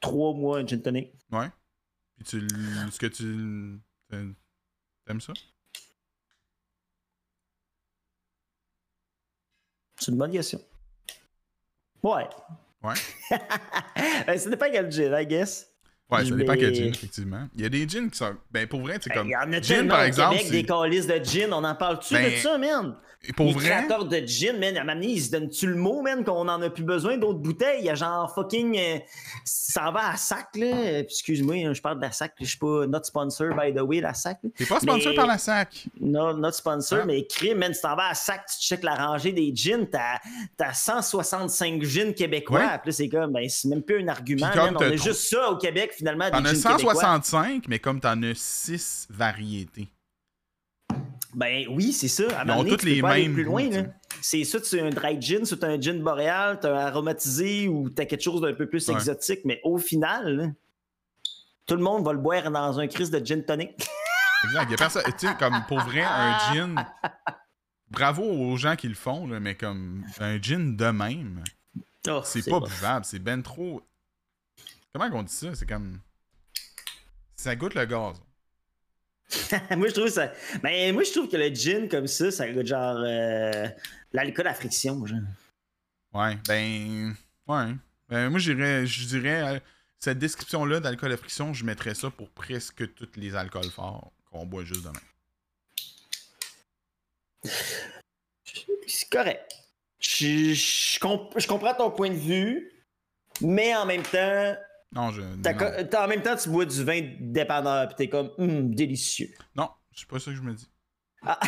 trois mois un gin tonic. Ouais. Puis tu. Est-ce que tu. t'a- T'aimes ça? C'est une bonne question. Ouais. Ouais. Ben, ça dépend quel gin, I guess. Ouais, ça dépend Mais- quel gin, effectivement. Il y a des gins qui sont. Ben, pour vrai, c'est Ben, comme. Il y en a Gin, par exemple. Québec, des calices de gin. On en parle-tu Ben, de ça, man? Et Pour les vrai? créateurs de gin, man, à un moment donné, ils se donnent-tu le mot, man, qu'on en a plus besoin d'autres bouteilles? Il y a genre fucking... euh, ça va à sac, là. Excuse-moi, hein, je parle de la sac. Je suis pas not sponsor, by the way, la sac. T'es pas sponsor Mais- par la SAC. Non, not sponsor, Ah. mais crime, man, tu t'en vas à sac, tu checkes la rangée des gins, t'as as 165 gins québécois. Ouais. Puis là, c'est comme, ben, c'est même plus un argument, man. On a trop- juste ça au Québec, finalement, T'en as gins québécois. 165, mais comme t'en as 6 variétés. Ben oui, c'est ça. À Ils ont toutes les mêmes plus loin. là. C'est ça, tu as un dry gin, as un gin boréal, tu as un aromatisé ou tu as quelque chose d'un peu plus Ouais. exotique. Mais au final, là, tout le monde va le boire dans un crise de gin tonic. Exact. Il y a personne. Tu sais, comme pour vrai, un gin. Bravo aux gens qui le font, là, mais comme un gin de même, Oh, c'est pas bon. buvable. C'est ben trop. Comment on dit ça? C'est comme. Ça goûte le gaz. moi, je trouve ça. Ben, moi, je trouve que le gin comme ça, ça goûte genre euh, l'alcool à friction. Genre. Ouais, ben. Ouais. Ben, moi, j'irais, je dirais. euh, Cette description-là d'alcool à friction, je mettrais ça pour presque tous les alcools forts qu'on boit juste demain. C'est correct. Je, je comp- je comprends ton point de vue, mais en même temps, Non, je. non. en même temps, tu bois du vin dépanneur, pis t'es comme, hum, délicieux. Non, c'est pas ça que je me dis. Ah.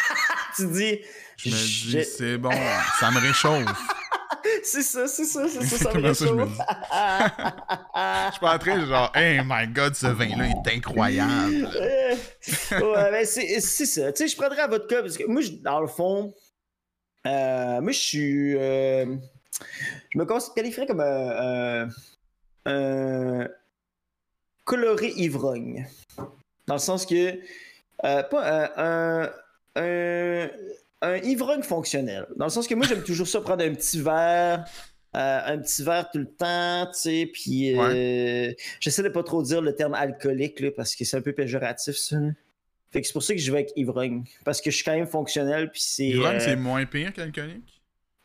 tu dis, Je me dis, c'est bon, ça me réchauffe. c'est ça, c'est ça, c'est ça, ça me ça, je me réchauffe. Je suis pas en train de genre, hey my god, ce vin-là est incroyable. Ouais, ben c'est c'est ça. Tu sais, je prendrais à votre cas, parce que moi, dans le fond, euh, moi, je suis. euh, je me qualifierais comme un. un- un coloré ivrogne. Dans le sens que. euh, pas un, un, un, un ivrogne fonctionnel. Dans le sens que moi, j'aime toujours ça prendre un petit verre. euh, un petit verre tout le temps, tu sais, puis euh, j'essaie de pas trop dire le terme alcoolique, là, parce que c'est un peu péjoratif, ça. Fait que c'est pour ça que je vais avec ivrogne, parce que je suis quand même fonctionnel, puis c'est... Ivrogne, euh, c'est moins pire qu'alcoolique?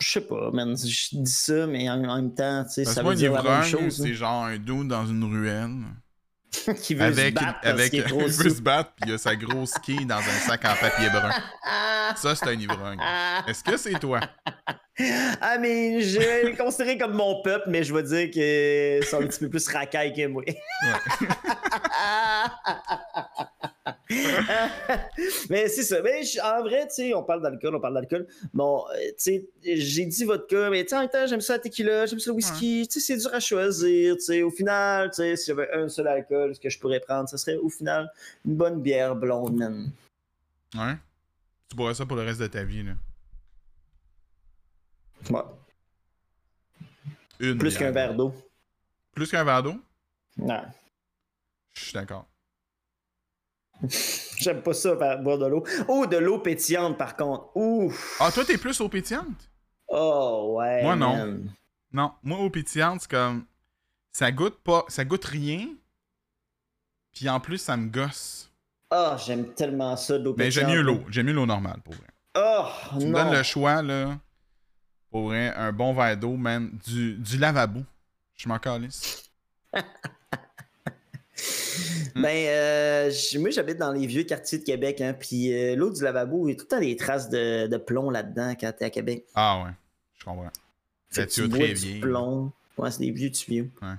Je sais pas, man, je dis ça, mais en, en même temps, tu sais, ça veut un dire la même chose. c'est genre un dos dans une ruelle. hein, qui veut Avec, se battre parce avec, il veut se battre, puis il a sa grosse quille dans un sac en papier brun. Ça, c'est un ivrogne. Est-ce que c'est toi? ah, mais je vais le considérer comme mon peuple, mais je vais dire que c'est un petit peu plus racaille que moi. mais c'est ça. Mais en vrai, tu sais, on parle d'alcool, on parle d'alcool. Bon, euh, tu sais, j'ai dit vodka, mais tu sais, en même temps, j'aime ça la tequila, j'aime ça le whisky. Tu sais, c'est dur à choisir. Tu sais, au final, tu sais, si j'avais un seul alcool, ce que je pourrais prendre, ce serait au final une bonne bière blonde, man. Ouais? Tu boirais ça pour le reste de ta vie, là. Ouais. Une Plus qu'un verre d'eau. Plus qu'un verre d'eau? Non. Je suis d'accord. J'aime pas ça, boire de l'eau. Oh, de l'eau pétillante, par contre. Ouf. Ah, toi, t'es plus eau pétillante? Oh, ouais. Moi, non. man. Non, moi, eau pétillante, c'est comme. Ça goûte pas. Ça goûte rien. Puis en plus, ça me gosse. Oh, j'aime tellement ça, de l'eau Mais pétillante. j'aime mieux l'eau. J'aime mieux l'eau normale, pour vrai. Oh, Tu me donnes le choix, là. Pour vrai, un bon verre d'eau, man. Du, du lavabo. Je m'en calisse. Ben, euh, moi, j'habite dans les vieux quartiers de Québec, hein, puis euh, l'eau du lavabo, il y a tout le temps des traces de, de plomb là-dedans quand t'es à Québec. Ah ouais, je comprends. Que tu tuyau très vieille. plomb. Ouais, c'est des vieux tuyaux. Ouais.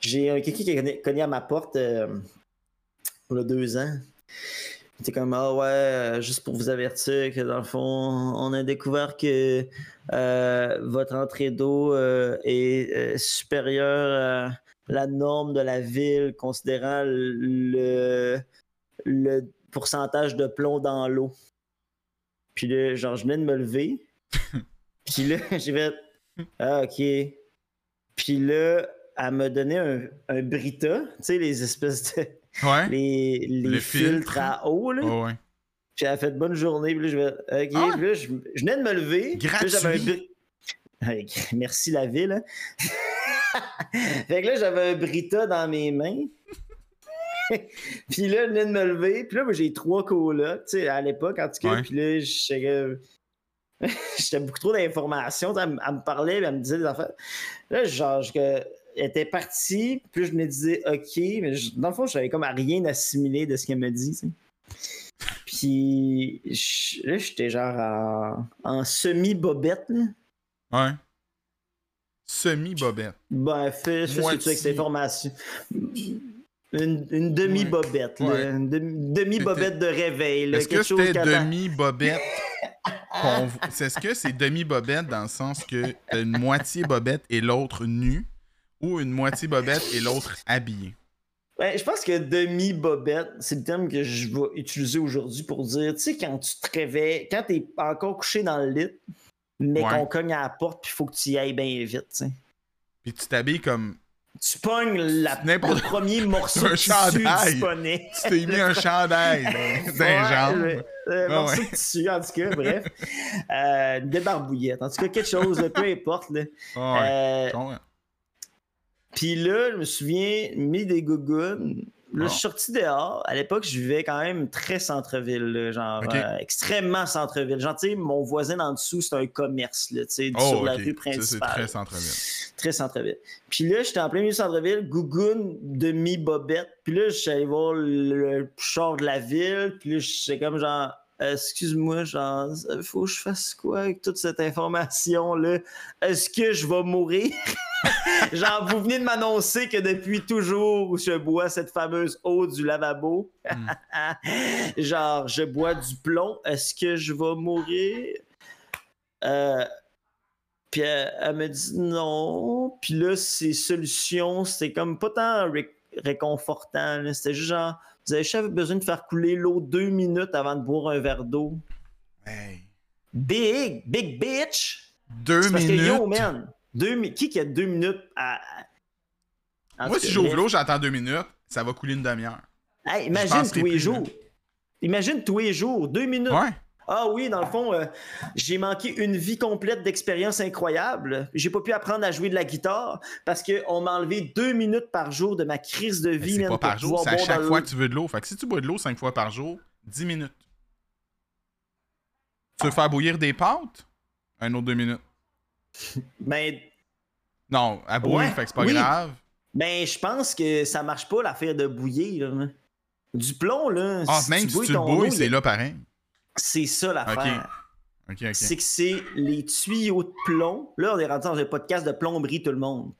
J'ai un quelqu'un qui a cogné- à ma porte euh, il y a deux ans. Il était comme Ah ouais, juste pour vous avertir que dans le fond, on a découvert que votre entrée d'eau est supérieure à la norme de la ville, considérant le, le pourcentage de plomb dans l'eau. Puis là, genre, je venais de me lever. Puis là, j'ai fait Ah, ok. Puis là, elle m'a donné un, un Brita, tu sais, les espèces de. Ouais? Les, les Le filtres filtre. à eau, là. Oh, ouais. Puis elle a fait bonne journée. Puis là, je vais. Ok. Ah. Puis là, je, je venais de me lever. Puis là, un Gratuit. Merci la ville. Fait que là, j'avais un Brita dans mes mains. puis là, je venais de me lever. Puis là, moi, j'ai trois colas, tu sais, à l'époque, en tout cas. Ouais. Puis là, j'étais j'étais beaucoup trop d'informations. Elle, me- elle me parlait, elle me disait des affaires. Là, genre, je- elle était partie. Puis là, je me disais, OK. Mais je- dans le fond, je n'avais comme à rien assimilé de ce qu'elle me dit. Puis je- là, j'étais genre en, en semi-bobette. là. Ouais. Semi-bobette. Ben, fais, fais ce que tu veux avec cette information. Une, une demi-bobette. Ouais. Une demi- demi-bobette de réveil. là. Est-ce que c'était demi-bobette? Est-ce que c'est demi-bobette dans le sens que t'as une moitié bobette et l'autre nue? Ou une moitié bobette et l'autre habillée? Je pense que demi-bobette, c'est le terme que je vais utiliser aujourd'hui pour dire, tu sais, quand tu te réveilles, quand t'es encore couché dans le lit, mais Ouais. qu'on cogne à la porte, puis il faut que tu y ailles bien vite, tu sais. Puis tu t'habilles comme. Tu pognes la, le premier morceau de tissu disponible. Tu t'es mis un chandail Ouais, jambes. le- le morceau ouais. de tissu, en tout cas, bref. Euh, une débarbouillette. En tout cas, quelque chose, peu importe. Là. Ouais, Euh. Puis là, je me souviens, mis des gougounes. Là, Ah. je suis sorti dehors. À l'époque, je vivais quand même très centre-ville, genre euh, extrêmement centre-ville. Genre, tu sais, mon voisin en dessous, c'est un commerce, là, tu sais, Oh, sur la rue Ça, c'est principale. très centre-ville. Très centre-ville. Puis là, j'étais en plein milieu centre-ville, gougoune, demi-bobette. Puis là, je suis allé voir le, char de la ville. Puis là, j'étais comme genre, excuse-moi, genre, faut que je fasse quoi avec toute cette information-là? Est-ce que je vais mourir? genre, vous venez de m'annoncer que depuis toujours, je bois cette fameuse eau du lavabo. Hmm. genre, je bois du plomb. Est-ce que je vais mourir? Euh, puis elle, elle me dit non. Puis là, ses solutions, c'était comme pas tant ré- réconfortant. C'était juste genre, vous avez juste besoin de faire couler l'eau deux minutes avant de boire un verre d'eau. Hey. Big, big bitch! Deux C'est parce que minutes. yo, man, deux qui qui a deux minutes à. En Moi, si j'ouvre l'eau, j'attends deux minutes. Ça va couler une demi-heure. Hey, imagine tous les jours. Imagine tous les jours, deux minutes. Ouais. Ah oui, dans le fond, euh, j'ai manqué une vie complète d'expériences incroyables. J'ai pas pu apprendre à jouer de la guitare parce qu'on m'a enlevé deux minutes par jour de ma crise de Mais vie. c'est pas par jour, c'est à chaque fois que tu veux de l'eau. Fait que si tu bois de l'eau cinq fois par jour, 10 minutes. Tu veux faire bouillir des pâtes? Un autre deux minutes. Ben, Non, à bouillir, Ouais, fait que c'est pas oui. grave. ben, je pense que ça marche pas l'affaire de bouillir. là. Du plomb, là. Ah, si même tu si tu le bouilles, c'est là pareil. C'est ça l'affaire. C'est que c'est les tuyaux de plomb. Là, on est rentré dans un podcast de plomberie, tout le monde.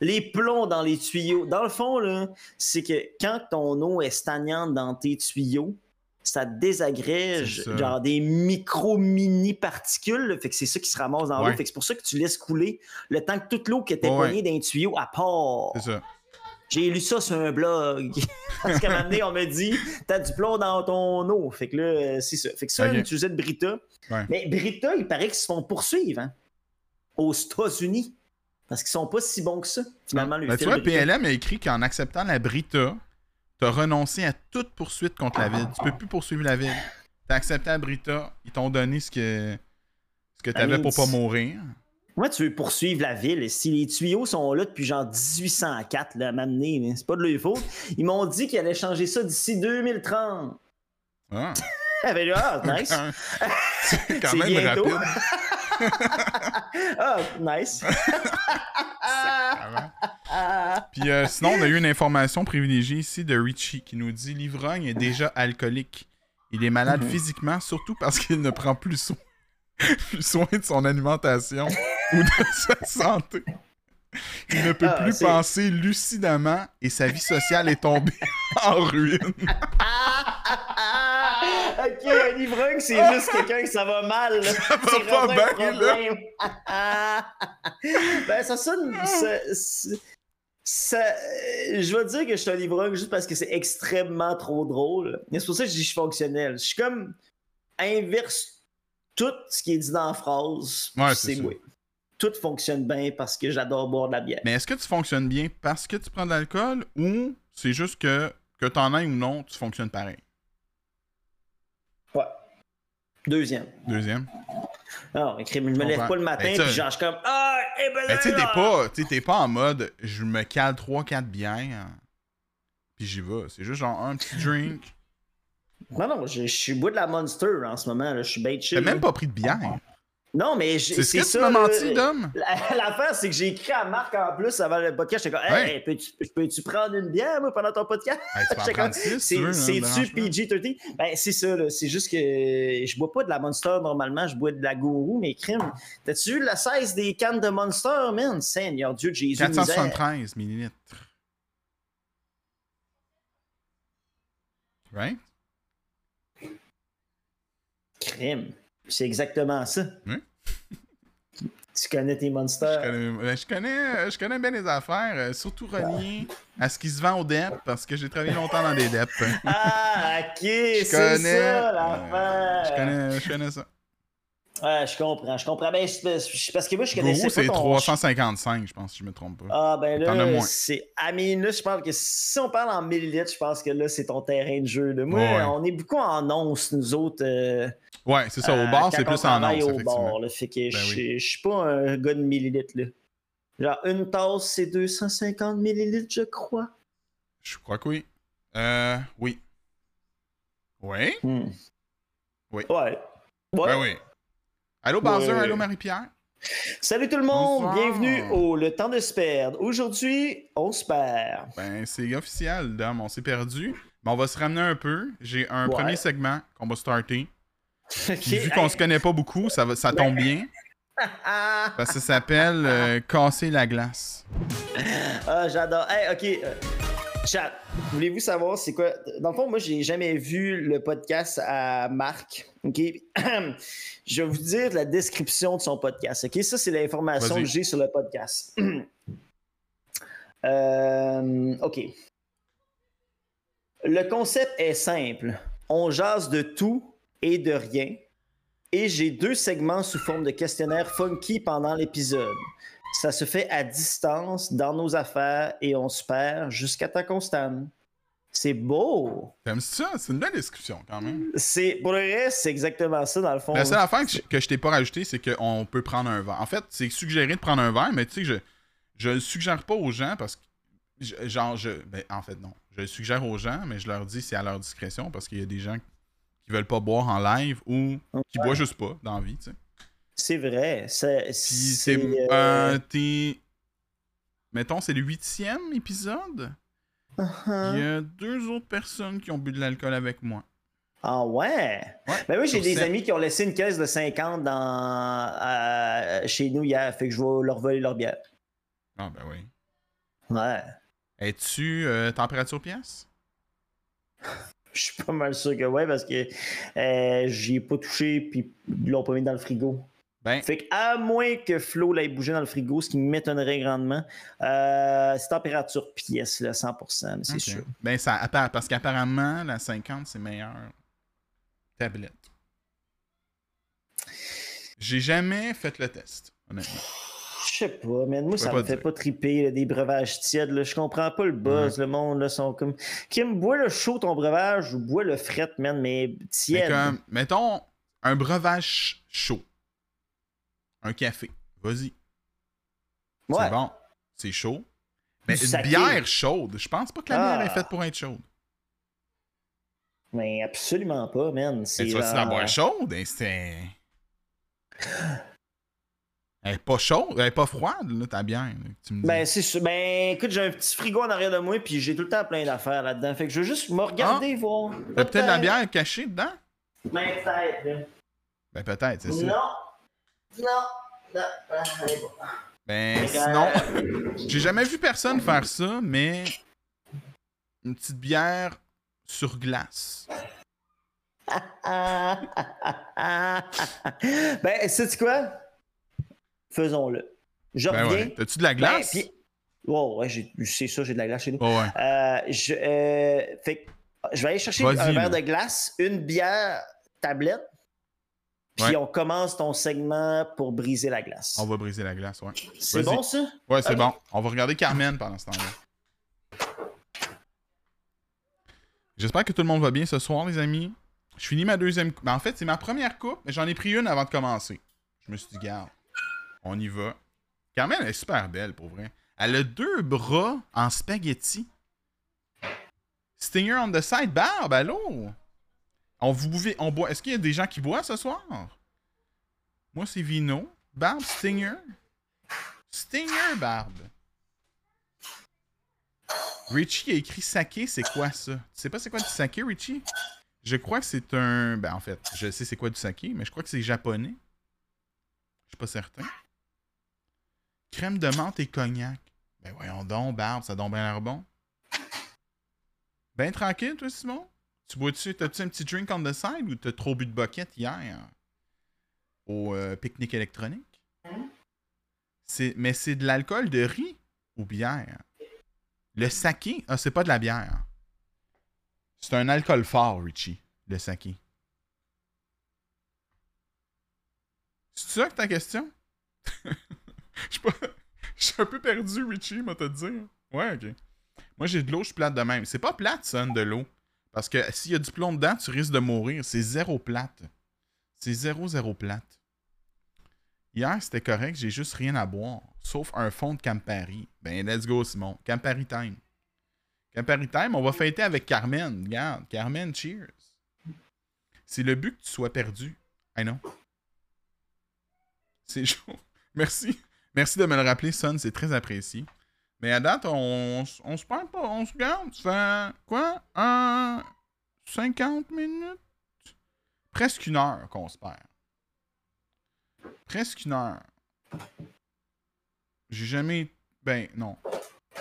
Les plombs dans les tuyaux. Dans le fond, là, c'est que quand ton eau est stagnante dans tes tuyaux, ça désagrège ça. genre des micro-mini particules. là. Fait que c'est ça qui se ramasse dans Ouais. l'eau. Fait que c'est pour ça que tu laisses couler le temps que toute l'eau qui était Ouais, poignée dans les tuyaux à part. C'est ça. J'ai lu ça sur un blog. Parce qu'à un moment donné, on m'a dit T'as du plomb dans ton eau. Fait que là, euh, c'est ça. Fait que ça, Ok. on utilisait de Brita. Ouais. Mais Brita, il paraît qu'ils se font poursuivre hein, aux États-Unis. Parce qu'ils sont pas si bons que ça, finalement, le Ben, tu vois. PLM a écrit qu'en acceptant la Brita, t'as renoncé à toute poursuite contre la ville. Tu peux plus poursuivre la ville. T'as accepté la Brita, ils t'ont donné ce que, ce que t'avais mean, pour pas mourir. Moi, tu veux poursuivre la ville? Si les tuyaux sont là depuis genre 1804, là, à m'amener, mais c'est pas de leur faute. Ils m'ont dit qu'ils allaient changer ça d'ici 2030. Ah. Fait que, ah, nice. C'est quand même bientôt. rapide. Ah, nice. Puis euh, sinon, on a eu une information privilégiée ici de Richie qui nous dit l'ivrogne est déjà alcoolique. Il est malade Mhm. physiquement, surtout parce qu'il ne prend plus, so- plus soin de son alimentation ou de sa santé. Il ne peut Ah, plus penser lucidement et sa vie sociale est tombée en ruine. ok, un ivrogne, c'est juste quelqu'un que ça va mal. là. va pas bien, problème. ben, ça sonne. ça- ça- ça- je vais dire que je suis un ivrogne juste parce que c'est extrêmement trop drôle. Mais c'est pour ça que je dis que je suis fonctionnel. Je suis comme inverse tout ce qui est dit dans la phrase. Ouais, c'est moi. Tout fonctionne bien parce que j'adore boire de la bière. Mais est-ce que tu fonctionnes bien parce que tu prends de l'alcool ou c'est juste que, que t'en aies ou non, tu fonctionnes pareil? Ouais. Deuxième. Deuxième. Non, je me lève pas le matin Ben, ça- puis genre, je suis comme Ah, eh ben Ben, tu sais, t'es pas, pas en mode je me cale 3-4 bières, puis j'y vais. C'est juste genre un petit drink. Non, non, je, je suis bois de la Monster en ce moment. là. Je suis bête. T'as même pas pris de bière. Non, mais C'est ce que tu ça, m'as là. menti, Dom? La- L'affaire, c'est que j'ai écrit à Marc en plus avant le podcast. J'étais comme, hey, Ouais. peux-tu peux-tu prendre une bière moi, pendant ton podcast? Hey, tu peux en J'étais prendre comme, 6 si tu veux. C'est- hein, C'est-tu dérange pas. PG-13? Ben, c'est ça, là. C'est juste que je bois pas de la Monster normalement, je bois de la Gourou, mais crime. T'as-tu vu la 16 des cannes de Monster, man? Seigneur Dieu Jésus. misère. 473 millilitres. Right? Crime. C'est exactement ça. Tu connais tes Je monsters. connais, ben, je connais, je connais bien les affaires, euh, surtout reliées à ce qui se vend au DEP, parce que j'ai travaillé longtemps dans des DEP. Ah, ok, c'est ça euh, l'affaire. Je connais, je connais ça. Ouais, je comprends, je comprends. Ben, parce que moi, je connaissais Gourou, c'est ton... 355, je pense, si je me trompe pas. Ah, ben là, c'est... Mais là, je pense que si on parle en millilitres, je pense que là, c'est ton terrain de jeu. là. Moi, Ouais. on est beaucoup en onces, nous autres. euh, Ouais, c'est ça, au euh, bar, quand c'est plus en travaille once, au bar, là. Fait que Ben je oui. je suis pas un gars de millilitres, là. Genre, une tasse, c'est 250 millilitres, je crois. Je crois que oui. Euh, oui. Oui? Hmm. Oui. Ouais. Ouais. Ben oui. Allô, Bowser, allô, Marie-Pierre? Salut tout le monde, Bonsoir. bienvenue au Le Temps de se perdre. Aujourd'hui, on se perd. Ben, c'est officiel, Dom, on s'est perdu. Mais on va se ramener un peu. J'ai un Ouais. premier segment qu'on va starter. Puis vu qu'on se connaît pas beaucoup, ça, va, ça tombe bien. Parce que ça s'appelle euh, Casser la glace. ah, j'adore. Hey, ok. Chat, voulez-vous savoir c'est quoi? Dans le fond, moi, j'ai jamais vu le podcast à Marc. OK? Je vais vous dire la description de son podcast. OK? Ça, c'est l'information que j'ai sur le podcast. Euh, OK. Le concept est simple. On jase de tout et de rien. Et j'ai deux segments sous forme de questionnaire funky pendant l'épisode. Ça se fait à distance, dans nos affaires, et on se perd jusqu'à temps qu'on se tanne. C'est beau! T'aimes ça? C'est une belle description, quand même. C'est, pour le reste, c'est exactement ça, dans le fond. La seule affaire que je, que je t'ai pas rajouté, c'est qu'on peut prendre un verre. En fait, c'est suggéré de prendre un verre, mais tu sais, je, je le suggère pas aux gens parce que. je- genre, je. Ben, en fait, non. Je le suggère aux gens, mais je leur dis c'est à leur discrétion parce qu'il y a des gens qui veulent pas boire en live ou qui boivent juste pas dans la vie, tu sais. C'est vrai. C'est, c'est, euh, euh, Mettons, c'est le huitième épisode. uh-huh. Il y a deux autres personnes qui ont bu de l'alcool avec moi. Ah ouais? Ouais, Ben oui, j'ai des amis qui ont laissé une caisse de 50 dans, euh, chez nous hier, fait que je vais leur voler leur bière. Ah, ben oui. Ouais. Es-tu euh, température pièce? Je suis pas mal sûr que ouais, parce que euh, j'y ai pas touché, puis ils l'ont pas mis dans le frigo. Ben, Fait que, à moins que Flo l'ait bougé dans le frigo, ce qui m'étonnerait grandement, euh, c'est température pièce, là, 100%, mais c'est sûr. Ben, ça, appa- parce qu'apparemment, la 50, c'est meilleure tablette. J'ai jamais fait le test, honnêtement. Je sais pas, mais moi, ça me fait dire. pas triper, là, des breuvages tièdes. Là. Je comprends pas le buzz. Le monde, là, sont comme. Kim, bois le chaud ton breuvage ou bois le fret, man, mais Mais tiède. comme, mettons, un breuvage chaud. Un café. Vas-y. ouais. C'est bon. C'est chaud. Mais Du une saké. bière chaude, je pense pas que la bière Ah. est faite pour être chaude. Mais absolument pas, man. C'est Mais tu vas-tu genre- la boire chaude? Hein, c'est... Elle est pas chaude, elle est pas froide, là, ta bière. là, que tu me dis. Ben, c'est sûr. Ben, écoute, j'ai un petit frigo en arrière de moi, puis j'ai tout le temps plein d'affaires là-dedans. Fait que je veux juste me regarder, voir. T'as peut-être la bière cachée dedans? Ben, peut-être. Ben peut-être, c'est ça. Non. Non. Non. Bonne. Ben sinon, euh, j'ai jamais vu personne faire ça, mais une petite bière sur glace. Ben, sais-tu quoi? Faisons-le. Je Ben reviens. ouais. T'as-tu de la Ben, glace? puis- Oh, ouais, c'est ça, j'ai de la glace chez nous. Oh, ouais. Euh, je, euh, fait je vais aller chercher un verre de glace, une bière tablette, puis Ouais. on commence ton segment pour briser la glace. On va briser la glace, ouais. C'est bon, ça? Ouais, c'est bon. On va regarder Carmen pendant ce temps-là. J'espère que tout le monde va bien ce soir, les amis. Je finis ma deuxième coupe. Ben, en fait, c'est ma première coupe, mais j'en ai pris une avant de commencer. Je me suis dit, garde, on y va. Carmen, elle est super belle, pour vrai. Elle a deux bras en spaghetti. Stinger on the side, Barbe, allô? On, vous bouvez, on boit. Est-ce qu'il y a des gens qui boivent ce soir? Moi, c'est Vino. Barbe, Stinger. Stinger, Barbe. Richie a écrit saké, c'est quoi ça? Tu sais pas c'est quoi du saké, Richie? Je crois que c'est un. Ben, en fait, je sais c'est quoi du saké, mais je crois que c'est japonais. Je suis pas certain. Crème de menthe et cognac. Ben, voyons donc, Barbe, ça donne bien l'air bon. Ben tranquille, toi, Simon? Tu bois-tu, t'as-tu un petit drink on the side ou t'as trop bu de bucket hier au euh, pique-nique électronique? Mais c'est de l'alcool de riz ou bière? Le saké, ah, c'est pas de la bière. C'est un alcool fort, Richie, le saké. C'est ça que ta question? Je suis un peu perdu, Richie, m'a te dire. Ouais, ok. Moi, j'ai de l'eau, je suis plate de même. C'est pas plate, ça, de l'eau. Parce que s'il y a du plomb dedans, tu risques de mourir. C'est zéro plate. C'est zéro, zéro plate. Hier, c'était correct, j'ai juste rien à boire. Sauf un fond de Campari. Ben, let's go, Simon. Campari time. Campari time, on va fêter avec Carmen. Regarde, Carmen, cheers. C'est le but que tu sois perdu. I know. C'est chaud. Merci. Merci de me le rappeler, Son, c'est très apprécié. Mais à date, on, se perd pas, on se garde. Ça quoi? Un 50 minutes? Presque une heure qu'on se perd. Presque une heure. J'ai jamais. Ben, non.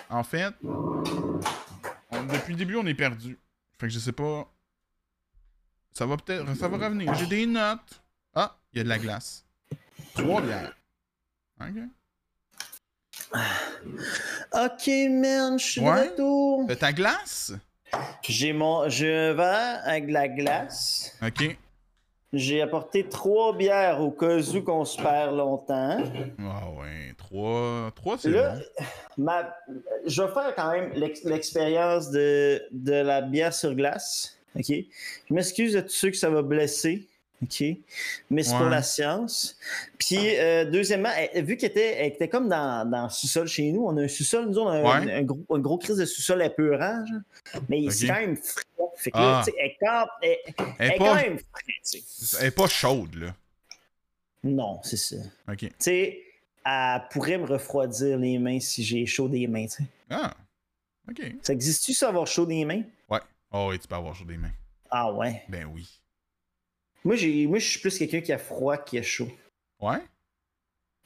En fait, depuis le début, on est perdu. Fait que je sais pas. Ça va peut-être. Ça va revenir. J'ai des notes. Ah, il y a de la glace. Trois bières. Ok. Ok, man, je suis Ouais. de retour. De ta glace? J'ai mon. Je vais avec de la glace. Ok. J'ai apporté trois bières au cas où qu'on se perd longtemps. Ah ouais. Trois. Trois, c'est Là, bon. ma- je vais faire quand même l'ex- l'expérience de, de la bière sur glace. OK? Je m'excuse de tous ceux que ça va blesser. OK? Mais c'est pour Ouais. la science. Puis, euh, deuxièmement, elle- vu qu'elle était, elle était comme dans, dans le sous-sol chez nous, on a un sous-sol, nous, on a un, Ouais. un gros, crise de sous-sol épeurant, genre. Mais c'est quand même frais. Fait que là, Ah. tu sais, elle, est quand- elle- elle Elle est est quand pas, même frais, tu sais. elle est pas chaude, là. Non, c'est ça. Ok. Tu sais, elle pourrait me refroidir les mains si j'ai chaud des mains, tu sais. Ah. Ok. Ça existe-tu, ça, avoir chaud des mains? Oh, oui, tu peux avoir chaud des mains. Ah ouais. Ben oui. Moi, j'ai, moi, je suis plus quelqu'un qui a froid qui a chaud. Ouais?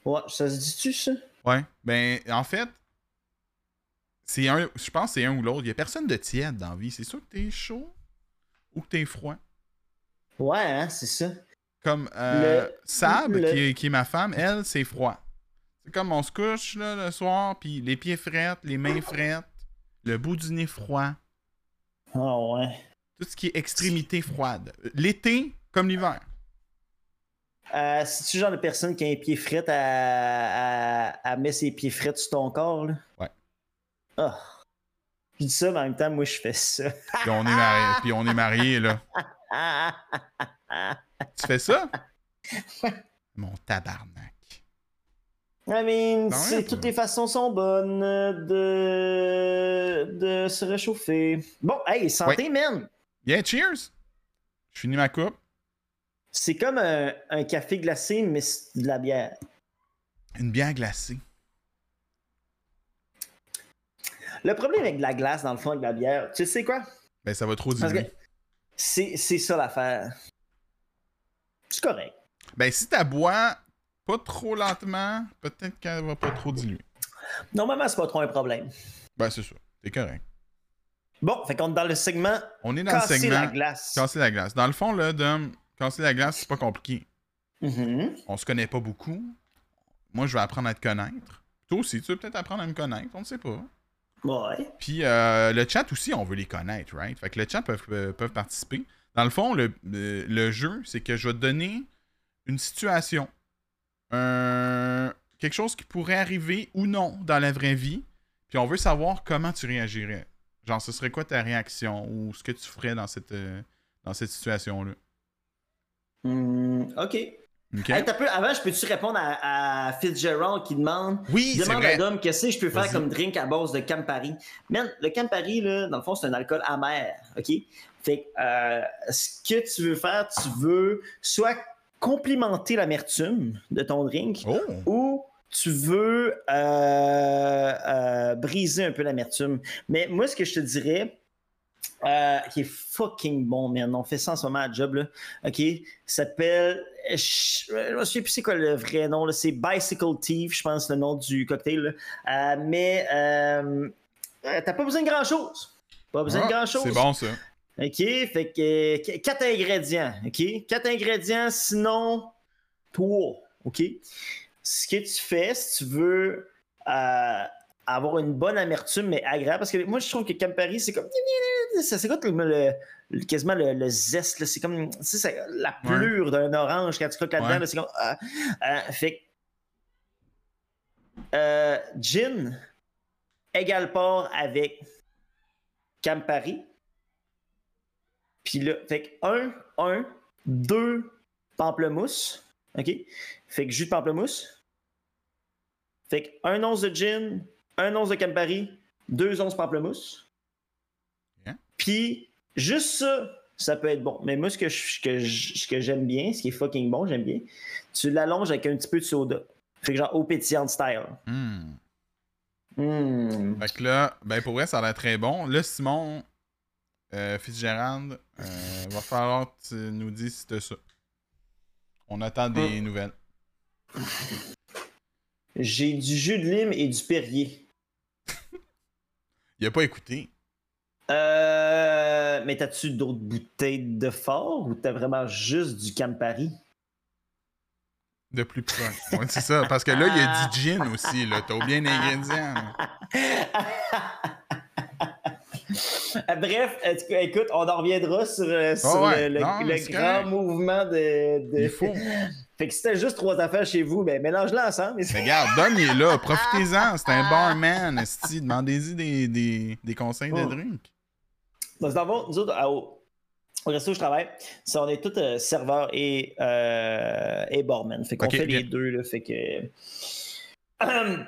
Ouais, ça se dit-tu, ça? Ouais. Ben, en fait, c'est un. Je pense que c'est un ou l'autre. Il y a personne de tiède dans la vie. C'est sûr que t'es chaud ou que t'es froid. Ouais, hein, c'est ça. Comme euh, Le- Sab, le- Qui, est, qui est ma femme, elle, c'est froid. C'est comme on se couche là, le soir, puis les pieds frettes, les mains frettes, le bout du nez froid. Ah ouais. Tout ce qui est extrémité froide. L'été comme l'hiver. Euh, C'est-tu le genre de personne qui a un pied fret à, à, à mettre ses pieds frets sur ton corps, là? Ouais. Ah. Je dis ça, mais en même temps, moi, je fais ça. Puis on est mariés, puis on est mariés là. Tu fais ça? Mon tabarnak. I mean, toutes les façons sont bonnes euh, de, de se réchauffer. Bon, hey, santé, man! Yeah, cheers! Je finis ma coupe. C'est comme un, un café glacé, mais c'est de la bière. Une bière glacée. Le problème avec de la glace, dans le fond, avec de la bière, tu sais quoi? Ben, ça va trop diluer. c'est ça l'affaire. C'est correct. Ben, si t'as bois pas trop lentement, peut-être qu'elle va pas trop diluer. Normalement, c'est pas trop un problème. Ben, c'est ça. T'es correct. Bon, fait qu'on est dans le segment On est dans le segment la glace. casser la glace. Dans le fond, là, Dom, casser la glace, c'est pas compliqué. Mhm. On se connaît pas beaucoup. Moi, je vais apprendre à te connaître. Toi aussi, tu veux peut-être apprendre à me connaître, on ne sait pas. Ouais. Puis euh, le chat aussi, on veut les connaître, right? Fait que le chat peuvent, euh, peuvent participer. Dans le fond, le, le- le jeu, c'est que je vais te donner une situation, quelque chose qui pourrait arriver ou non dans la vraie vie, puis on veut savoir comment tu réagirais. Genre, ce serait quoi ta réaction ou ce que tu ferais dans cette, euh, dans cette situation-là? Hmm, OK. Hey, peu, avant, je peux-tu répondre à, à Fitzgerald qui demande? Oui, Demande vrai. à Dom qu'est-ce que je peux faire comme drink à base de Campari? Man, le Campari, là, dans le fond, c'est un alcool amer. OK? Fait que euh, ce que tu veux faire, tu veux soit complimenter l'amertume de ton drink Oh! ou tu veux euh, euh, briser un peu l'amertume. Mais moi, ce que je te dirais, euh, qui est fucking bon, man. On fait ça en ce moment à job, là. OK? S'appelle. Je me souviens plus c'est quoi le vrai nom, là. C'est Bicycle Thief, je pense, le nom du cocktail, là. Euh, mais euh, euh, t'as pas besoin de grand-chose. Pas besoin Ah, de grand-chose. c'est bon, ça. OK? Fait que qu- quatre ingrédients. OK? Quatre ingrédients, sinon trois. OK? ce que tu fais, si tu veux avoir une bonne amertume, mais agréable, parce que moi, je trouve que Campari, c'est comme. Ça c'est le, le, quasiment le, le zeste, c'est comme la plure d'un orange quand tu croques là-dedans, là, c'est comme. ah, ah, fait euh, gin égale port avec Campari. Puis là, fait que 1, 1, 2 pamplemousse. OK? Fait que jus de pamplemousse. Fait que 1 once de gin, 1 once de Campari, 2 onces pamplemousse. Puis juste ça, ça peut être bon. Mais moi, ce que, je, que, je, que j'aime bien, ce qui est fucking bon, j'aime bien, tu l'allonges avec un petit peu de soda. Fait que genre eau pétillante style. Hmm. Fait que là, ben pour vrai, ça a l'air très bon. Là, Simon euh, Fitzgerald, euh, va falloir que tu nous dises si t'as ça. On attend des Hmm. nouvelles. J'ai du jus de lime et du Perrier. Il a pas écouté. Euh, mais t'as-tu d'autres bouteilles de fort ou t'as vraiment juste du Campari? De plus. Ouais, c'est ça. Parce que là, il y a du gin aussi. là. T'as oublié un ingrédient. là. Euh, Bref, écoute, on en reviendra sur, euh, sur Ah ouais, le, non, grand mouvement de, de- Il faut. Fait que si c'était juste trois affaires chez vous, ben mélange-les ensemble. Mais regarde, Dom, il est là. Profitez-en. C'est un barman. esti. Demandez-y des, des, des conseils de Oh. Dans le fond, nous autres, à- au, au resto où je travaille, ça, on est tous euh, serveurs et, euh, et barman. Fait qu'on fait bien. les deux. Là, fait que.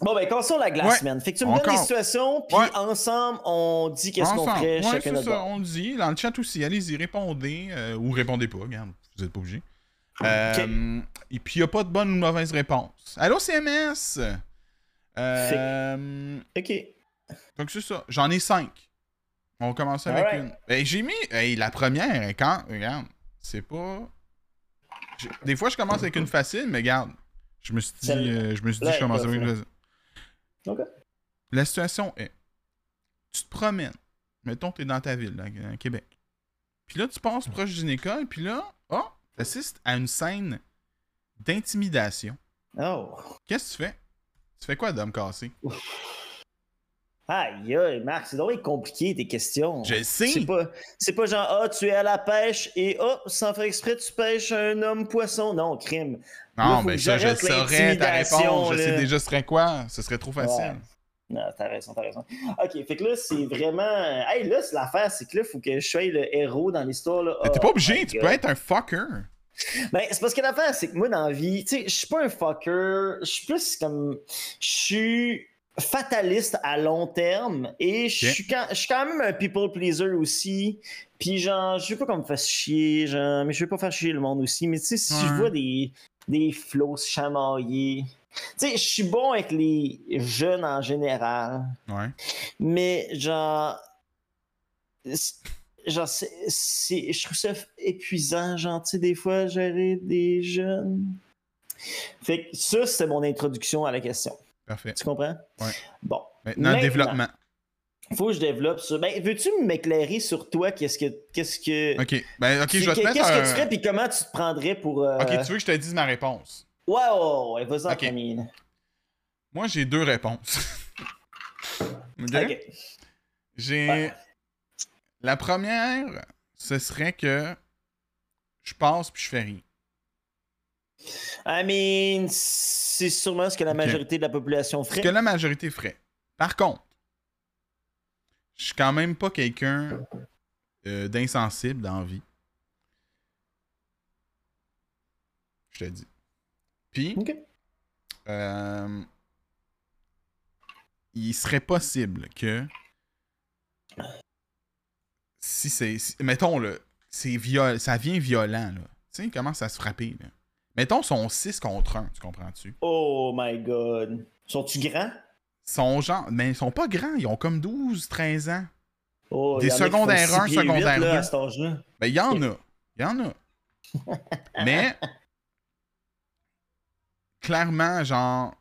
Bon, ben, cassons la glace, Ouais. man. Fait que tu me On donnes les compte. situations, puis Ouais. ensemble, on dit qu'est-ce qu'on ferait Ouais, chacun notre ça. On le dit. Dans le chat aussi. Allez-y, répondez. euh, ou répondez pas. Regarde, vous êtes pas obligés. Euh, Et puis, il n'y a pas de bonne ou de mauvaise réponse. Allô, CMS? Euh, OK. Donc, c'est ça. J'en ai cinq. On va commencer avec Alright. une. Ben, j'ai mis. hey, la première, hein, quand? Regarde, c'est pas. Des fois, je commence avec une facile, mais regarde. Je me suis dit, euh, je me suis dit, je commence avec une tough, facile. OK. La situation est. Tu te promènes. Mettons, tu es dans ta ville, là, à Québec. Puis là, tu passes proche d'une école, puis là, oh, tu assistes à une scène d'intimidation. Oh. Qu'est-ce que tu fais? Tu fais quoi d'homme cassé? Aïe, aïe, Marc, c'est donc compliqué tes questions. Je sais. C'est pas, c'est pas genre, ah, tu es à la pêche et oh, sans faire exprès, tu pêches un homme poisson. Non, crime. Non, faut ben ça, je saurais ta réponse. Je sais déjà ce serait quoi. Ce serait trop facile. Ouais. Non, t'as raison, t'as raison. Ok, fait que là, c'est vraiment. Hey, là, c'est l'affaire, c'est que là, faut que je sois le héros dans l'histoire. là. Mais t'es Oh pas obligé, my tu God. peux être un fucker. Ben, c'est parce que l'affaire, c'est que moi, dans la vie, tu sais, je suis pas un fucker. Je suis plus comme. Je suis fataliste à long terme et je suis quand, même un people pleaser aussi. Puis, genre, je veux pas qu'on me fasse chier, genre, mais je veux pas faire chier le monde aussi. Mais, tu sais, si je vois des, des flots se chamailler. Tu sais, je suis bon avec les jeunes en général. Ouais. Mais genre. Genre, c'est, c'est- je trouve ça épuisant, genre, tu sais, des fois, gérer des jeunes. Fait que ça, c'est mon introduction à la question. Parfait. Tu comprends? Ouais. Bon. Maintenant, Maintenant. développement. Faut que je développe ça. Ben, veux-tu m'éclairer sur toi? Qu'est-ce que. Qu'est-ce que. Ok. Ben, ok, je vais te mettre Qu'est-ce un... que tu ferais, puis comment tu te prendrais pour. euh, Ok, tu veux que je te dise ma réponse? Ouais, ouais, ouais, vas-y en Ok. premier. là. Moi, j'ai deux réponses. Ok? J'ai... Ouais. La première, ce serait que je passe puis je fais rien. I mean, c'est sûrement ce que la majorité de la population Ce ferait. que la majorité ferait. Par contre, je suis quand même pas quelqu'un euh, d'insensible dans la vie. Je te dis. Puis, euh, il serait possible que si c'est si- mettons là c'est viol ça vient violent là tu sais il commence à se frapper là. Mettons son 6 contre 1 tu comprends-tu? Oh my god. Sont-tu grands? son genre mais ils sont pas grands ils ont comme 12 13 ans Oh, Des secondaires six un, pieds huit, secondaire là, deux. à cet âge-là. ben il y en a il y en a mais clairement genre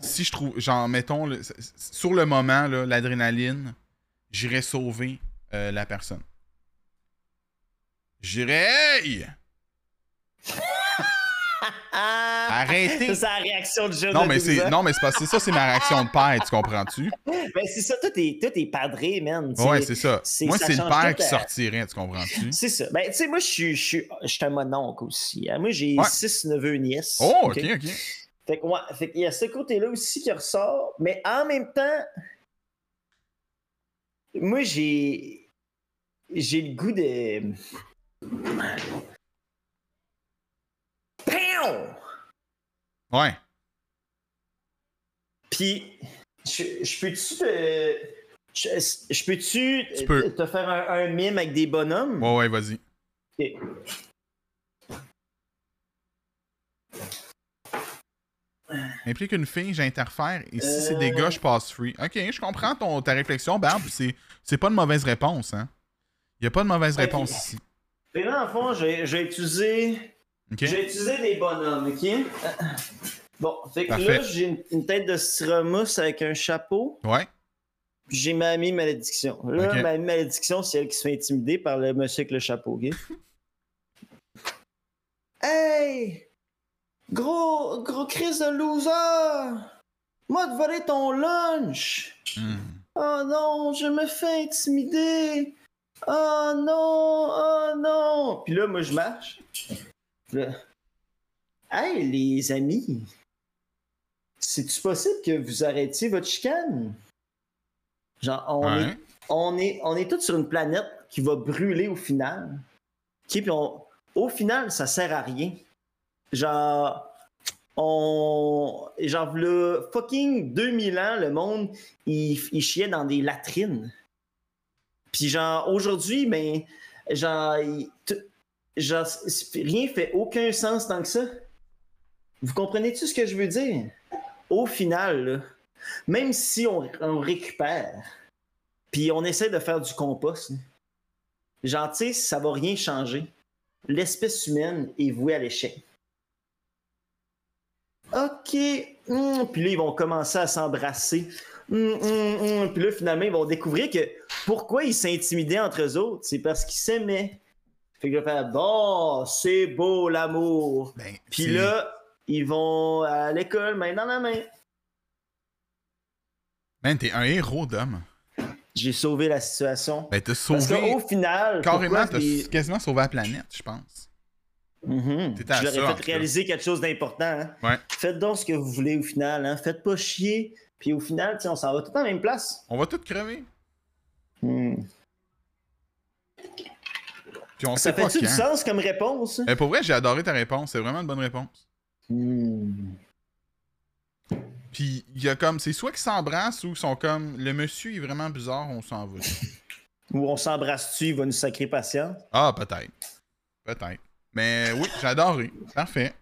si je trouve genre mettons le- sur le moment l'adrénaline j'irais sauver euh, la personne j'irais hey! Arrêtez. Ça, c'est la réaction de jeune. Non, de mais 12 c'est non, mais c'est parce que c'est ça, c'est ma réaction de père, tu comprends-tu? Ben, c'est ça, tout est, tout est padré, man. tu Ouais, sais. c'est ça. c'est- Moi, ça c'est le père qui à- sortirait, tu comprends-tu? C'est ça. Ben, tu sais, moi, je suis, je suis, je suis un mononcle aussi. hein. Moi, j'ai Ouais. six neveux et nièces. Oh, ok, ok. Fait que, ouais, fait qu'il y a ce côté-là aussi qui ressort, mais en même temps, moi, j'ai. J'ai le goût de. Ouais. Puis, je, je peux-tu te. Je, je peux-tu Tu peux. te faire un, un mime avec des bonhommes? Ouais, ouais, vas-y. Implique une fille, j'interfère, et si c'est des Euh. gars, je passe free. Ok, je comprends ton, ta réflexion, Barbe, c'est c'est pas de mauvaise réponse, hein? Y a pas de mauvaise Ok. réponse ici. Que là, en fond, j'ai j'ai utilisé. J'ai utilisé des bonhommes, ok? Bon, fait que Parfait. là, j'ai une, une tête de styromousse avec un chapeau, Ouais. puis j'ai Mamie Malédiction. Là, Ok. Mamie Malédiction, c'est elle qui se fait intimider par le monsieur avec le chapeau, ok? hey! Gros, gros crise de loser! Moi, de voler ton lunch! Hmm. Oh non, je me fais intimider. Oh non, oh non. Puis là, moi, je marche. Là, hey, les amis, c'est-tu possible que vous arrêtiez votre chicane? Genre, on, Ouais. est, on, est, on est tous sur une planète qui va brûler au final. Ok, puis on- au final, ça sert à rien. Genre, on. Genre, là, fucking 2000 ans, le monde, il, il chiait dans des latrines. Puis, genre, aujourd'hui, ben, genre, il- genre, rien fait aucun sens tant que ça. Vous comprenez-tu ce que je veux dire? Au final, là, même si on, récupère, puis on essaie de faire du compost, là, genre, tu sais, ça va rien changer. L'espèce humaine est vouée à l'échec. OK. hum, Puis là, ils vont commencer à s'embrasser. Hum, hum. Puis là, finalement, ils vont découvrir que pourquoi ils s'intimidaient entre eux autres, c'est parce qu'ils s'aimaient. Fait que je vais faire Bon, c'est beau l'amour. Ben, Puis là, ils vont à l'école, main dans la main. Man, t'es un héros d'homme. J'ai sauvé la situation. Ben, t'as Parce sauvé. qu'au final, Carrément, t'as les- quasiment sauvé la planète, je pense. T'étais à Je leur ai fait tout réaliser quelque chose d'important. hein. Ouais. Faites donc ce que vous voulez au final. Hein. Faites pas chier. Puis au final, on s'en va tout à la même place. On va tous crever. Hmm. Puis on Ça sait pas fait-tu du sens comme réponse? Ben, pour vrai, j'ai adoré ta réponse. C'est vraiment une bonne réponse. Hmm. Puis il y a comme. C'est soit qu'ils s'embrassent ou ils sont comme. Le monsieur est vraiment bizarre, on s'en va. Ou on s'embrasse-tu, il va nous sacrer patience? Ah, peut-être. Peut-être. Mais oui, j'ai adoré. Parfait.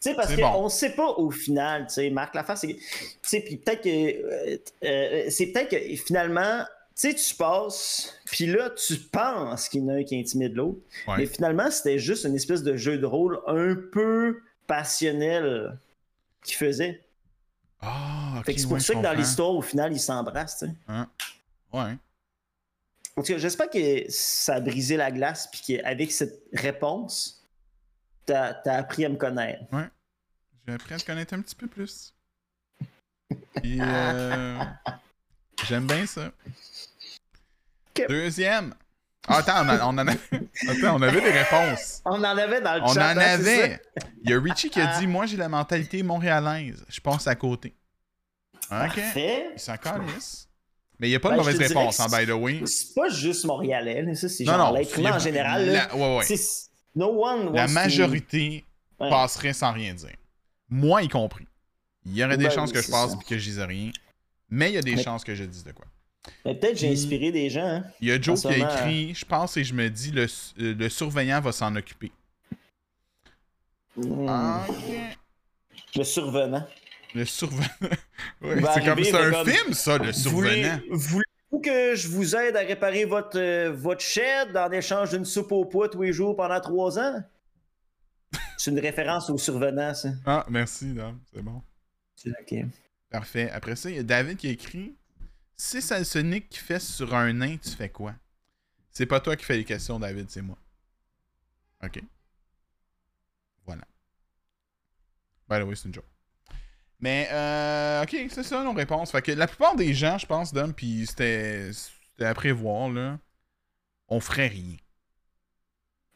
Tu sais, parce qu'on bon. sait pas au final, tu sais, Marc Lafarge, c'est que- tu sais, puis peut-être que, euh, euh, c'est peut-être que finalement, sais, tu passes, puis là, tu penses qu'il y en a un qui intimide l'autre, Ouais. mais finalement, c'était juste une espèce de jeu de rôle un peu passionnel qu'il faisait. Ah, ok. Fait que c'est pour ouais, ça que dans l'histoire, au final, ils s'embrassent, sais. Ouais. En tout cas, j'espère que ça a brisé la glace, puis qu'avec cette réponse, t'as as appris à me connaître. J'ai appris à te connaître un petit peu plus. Euh, j'aime bien ça. Deuxième. Ah, attends, on, a- on en avait... attends, on avait des réponses. On en avait dans le On en chat. hein, avait. Il y a Richie qui a Ah. dit Moi, j'ai la mentalité montréalaise. Je passe à côté. Ok. Parfait. Il s'en calisse. Mais il n'y a pas de Ben, mauvaise réponse, hein, by the way. C'est pas juste montréalais, là, ça, c'est Non, genre l'être a- en général. là. La, ouais, ouais. No one La to- majorité Ouais. passerait sans rien dire. Moi y compris. Il y aurait des Ben chances oui, que je passe et que je dise rien. Mais il y a des Mais- chances que je dise de quoi. Mais peut-être j'ai inspiré des gens. hein. Il y a Joe qui a moment, écrit Je pense et je me dis le, euh, le surveillant va s'en occuper. Hmm. Le survenant. Le survenant. Ouais, c'est comme c'est un comme- film, ça, le survenant. Voulez- Voulez-vous que je vous aide à réparer votre, euh, votre shed en échange d'une soupe au poids tous les jours pendant trois ans? C'est une référence au survenant, ça. Ah, merci, Dom. C'est bon. Ok. Parfait. Après ça, il y a David qui a écrit Si ça se nique qui fait sur un nain, tu fais quoi? C'est pas toi qui fais les questions, David, c'est moi. Ok. Voilà. Ben oui, c'est une joke. Mais, euh, ok, c'est ça nos réponses. Fait que la plupart des gens, je pense, Dom, puis c'était à prévoir, là, on ferait rien.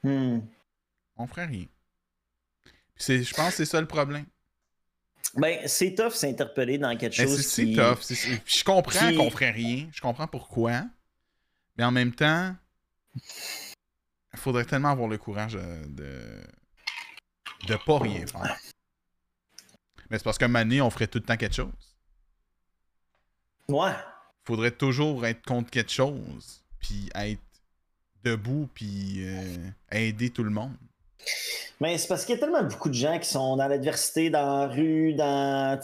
Hmm. On ferait rien. C'est- je pense que c'est ça le problème. Ben, c'est tough s'interpeller dans quelque Mais chose Ben, c'est qui... tough. je comprends qui- qu'on ferait rien. Je comprends pourquoi. Mais en même temps, il faudrait tellement avoir le courage de. de pas rien faire. Mais c'est parce qu'à un moment donné, on ferait tout le temps quelque chose. Ouais. faudrait toujours être contre quelque chose, puis être debout, puis euh, aider tout le monde. Mais c'est parce qu'il y a tellement beaucoup de gens qui sont dans l'adversité, dans la rue, dans.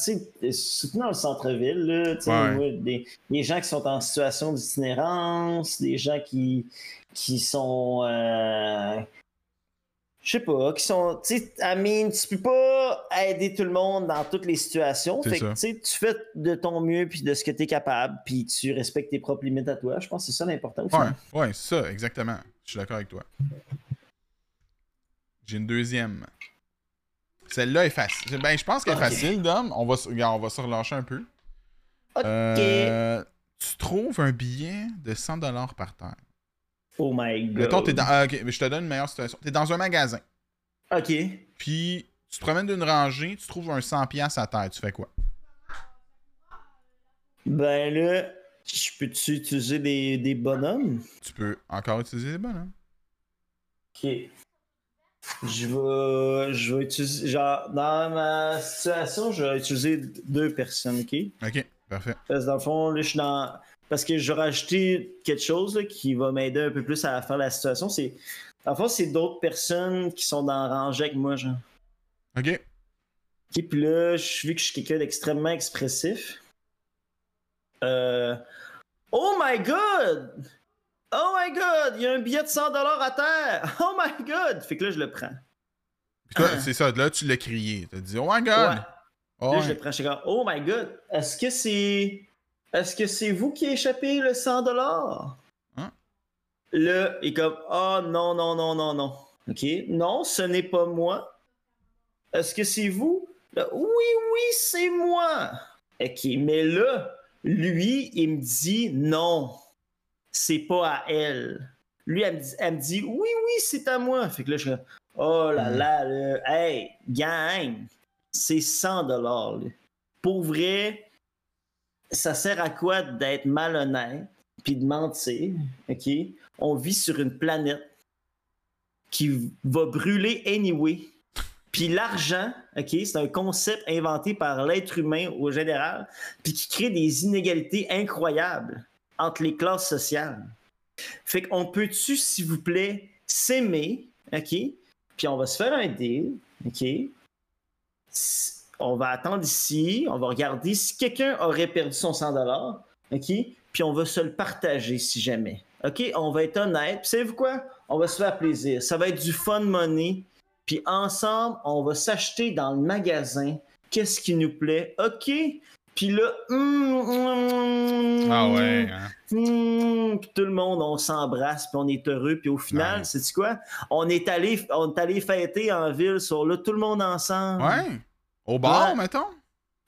Dans le centre-ville, Ouais. des, des gens qui sont en situation d'itinérance, des gens qui, qui sont. euh, je sais pas, qui sont. Tu sais, I mean, tu peux pas aider tout le monde dans toutes les situations. Fait que, tu fais de ton mieux, puis de ce que tu es capable, puis tu respectes tes propres limites à toi. Je pense que c'est ça l'important. Ouais, ouais, c'est ça, exactement. Je suis d'accord avec toi. J'ai une deuxième. Celle-là est facile. Ben, je pense qu'elle est facile, Dom. On va, on va se relâcher un peu. Ok. Euh, tu trouves un billet de 100$ par terre. Oh my god. Mettons, t'es dans. ah, ok, mais je te donne une meilleure situation. T'es dans un magasin. Ok. Puis, tu te promènes d'une rangée, tu trouves un 100$ à terre. Tu fais quoi? Ben là, je peux-tu utiliser des, des bonhommes? Tu peux encore utiliser les bonhommes. Ok. Je vais, je vais utiliser. Genre, dans ma situation, je vais utiliser deux personnes, ok? Ok, parfait. Parce que dans le fond, là, je suis dans. Parce que je vais rajouter quelque chose là, qui va m'aider un peu plus à faire la situation. C'est. Dans le fond, c'est d'autres personnes qui sont dans rangée avec moi, genre. Ok. Ok, puis là, je vu que je suis quelqu'un d'extrêmement expressif. Euh... Oh my god! Oh my god! Il y a un billet de 100$ à terre! Oh my god! Fait que là, je le prends. Puis toi, c'est ça, là, tu l'as crié. T'as dit, oh my god! Ouais. Oh, Là, je le prends. Je comme, oh my god! Est-ce que c'est. Est-ce que c'est vous qui échappez le 100$? Hein? Là, il est comme, oh non, non, non, non, non. Ok? Non, ce n'est pas moi. Est-ce que c'est vous? Là, oui, oui, c'est moi. Ok, mais là, lui, il me dit non, c'est pas à elle. Lui, elle me dit, elle me dit oui, oui, c'est à moi. Fait que là, je suis oh là Hmm. là, là, hey, gang, c'est 100 dollars. Pour vrai, ça sert à quoi d'être malhonnête puis de mentir, ok? On vit sur une planète qui va brûler anyway. Puis l'argent, ok, c'est un concept inventé par l'être humain au général, puis qui crée des inégalités incroyables entre les classes sociales. Fait qu'on peut-tu, s'il vous plaît, s'aimer, ok? Puis on va se faire un deal, ok? On va attendre ici, on va regarder si quelqu'un aurait perdu son 100 ok? Puis on va se le partager si jamais. OK? On va être honnête. Puis savez-vous quoi? On va se faire plaisir. Ça va être du fun money. Puis ensemble, on va s'acheter dans le magasin qu'est-ce qui nous plaît? OK? Puis là, hum, hum, Ah ouais, hein? hum, puis tout le monde, on s'embrasse, puis on est heureux. Puis au final, Ouais. sais-tu quoi? On est allé, on est allé fêter en ville sur là, tout le monde ensemble. Ouais. Au bar, Ouais. mettons?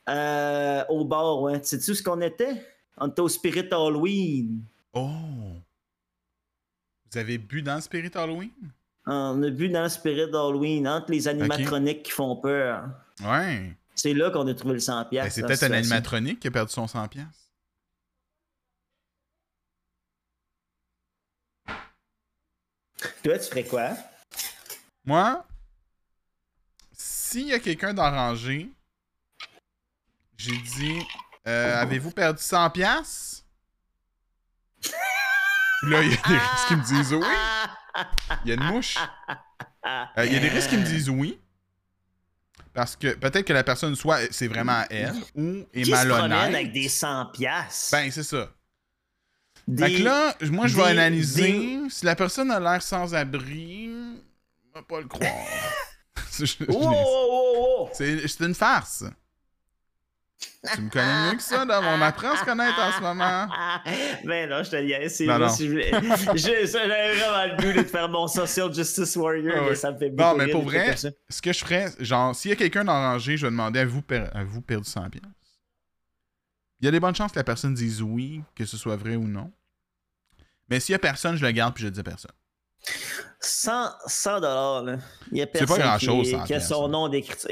Euh, au bar, ouais. Sais-tu ce qu'on était? On était au Spirit Halloween. Oh! Vous avez bu dans le Spirit Halloween? On a bu dans le Spirit Halloween, entre les animatroniques qui font peur. Ouais. C'est là qu'on a trouvé le 100$. Ben, c'est peut-être un animatronique qui a perdu son 100$. piastres. Toi, tu ferais quoi? Moi, s'il y a quelqu'un dans rangée, j'ai dit euh, Avez-vous perdu 100$? piastres? Puis Là, il y a des risques qui me disent oui. Il y a une mouche. Euh, Il y a des risques qui me disent oui. Parce que peut-être que la personne, soit c'est vraiment elle, ou est Qui se malhonnête. avec des 100$? piastres? Ben, c'est ça. des... Fait que là, moi, je vais des- analyser. Si la personne a l'air sans-abri, on va pas le croire. C'est- Oh, oh, oh, oh! C'est c'est une farce. Tu me connais mieux que ça, là. On apprend à se connaître en ce moment. ben non, je te dis, c'est Non, moi non. si J'avais vraiment le goût de faire mon social justice warrior, ouais. mais ça me fait Non, beaucoup mais rire pour vrai, ce que je ferais, genre, s'il y a quelqu'un dans la rangée, je vais demander à vous, per- à vous perdu 100 pièces. Il y a des bonnes chances que la personne dise oui, que ce soit vrai ou non. Mais s'il y a personne, je le garde puis je le dis à personne. 100, 100 dollars, là. Il y a pas personne grand-chose, qui, 100 qui a son nom d'écriture.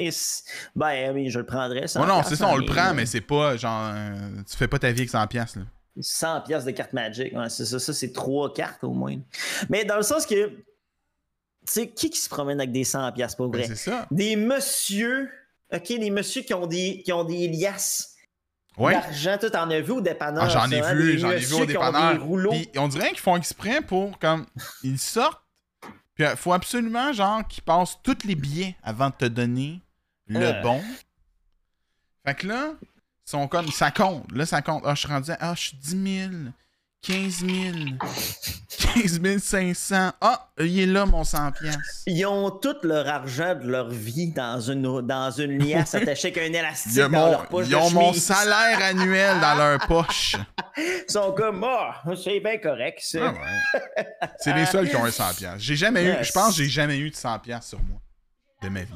Ben oui, je le prendrais. 100 Ouais, non, c'est ça, on le prend, mais c'est pas genre. euh, tu fais pas ta vie avec 100 pièces là. 100 pièces de cartes Magic, ouais, c'est ça, ça c'est trois cartes au moins. Mais dans le sens que, tu sais, qui qui se promène avec des 100 pièces pas Ben, vrai? c'est ça. Des messieurs, ok, des messieurs qui ont des, qui ont des liasses Ouais. d'argent, tout en as vu au dépanneur? Ah, j'en ai ça, vu, j'en ai vu au dépanneur. Puis on dirait qu'ils font exprès pour comme ils sortent. Puis il faut absolument genre qu'ils passent tous les billets avant de te donner le Euh. bon. Fait que là, ils sont comme ça compte. Là, ça compte. Ah, je suis rendu à ah, je suis 10 000, 15 000, 15 500. Ah, il est là mon 100 pièces. Ils ont tout leur argent de leur vie dans une, dans une liasse attachée avec un élastique Ils dans mon, leur poche ils de ont mon salaire annuel dans leur poche. Ils sont comme, ah, c'est bien correct, ça. Ah ouais. C'est les seuls qui ont un 100 pièces. J'ai jamais eu, je pense que j'ai jamais eu de 100 pièces sur moi de ma vie.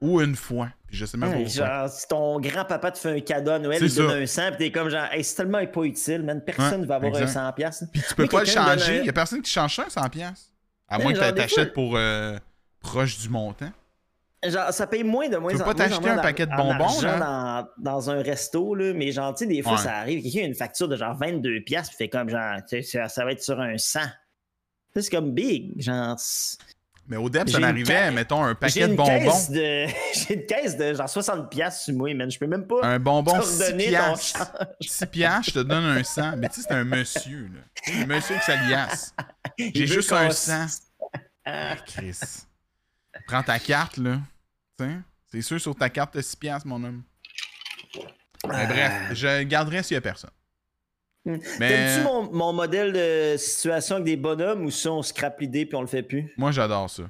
Ou une fois. Puis je sais même pas Ouais, pourquoi. genre, si ton grand-papa te fait un cadeau à Noël, il te donne un 100, pis t'es comme genre, hey, c'est tellement pas utile, man. Personne Ouais, va avoir exact. un 100 piastres. Puis tu peux pas le changer. un- Il y a personne qui change ça, un 100 pièces. À Ouais, moins que t'achètes fois- pour euh, proche du montant. Genre, ça paye moins de moins Tu peux pas t'acheter un paquet de bonbons, là? Dans, dans un resto, là, mais genre, tu sais, des fois, Ouais. ça arrive, quelqu'un a une facture de genre 22 piastres, puis fait comme genre, ça, ça va être sur un 100. Ça, C'est comme big, genre... Mais au début, J'ai ça m'arrivait, mettons, un paquet de bonbons. de... J'ai une caisse de genre 60 piastres sur moi, man. Je peux même pas Un bonbon 6 t'ordonner ton piastres. change. 6 piastres, je te donne un 100. Mais tu sais, c'est un monsieur, là. Le monsieur avec sa liasse. J'ai juste un s- 100. Ah, Chris. Prends ta carte, là. C'est sûr sur ta carte de 6 piastres, mon homme. Mais bref, je garderai s'il y a personne. Hmm. Mais T'aimes-tu mon, mon modèle de situation avec des bonhommes ou ça, on scrape l'idée puis on le fait plus? moi, j'adore ça.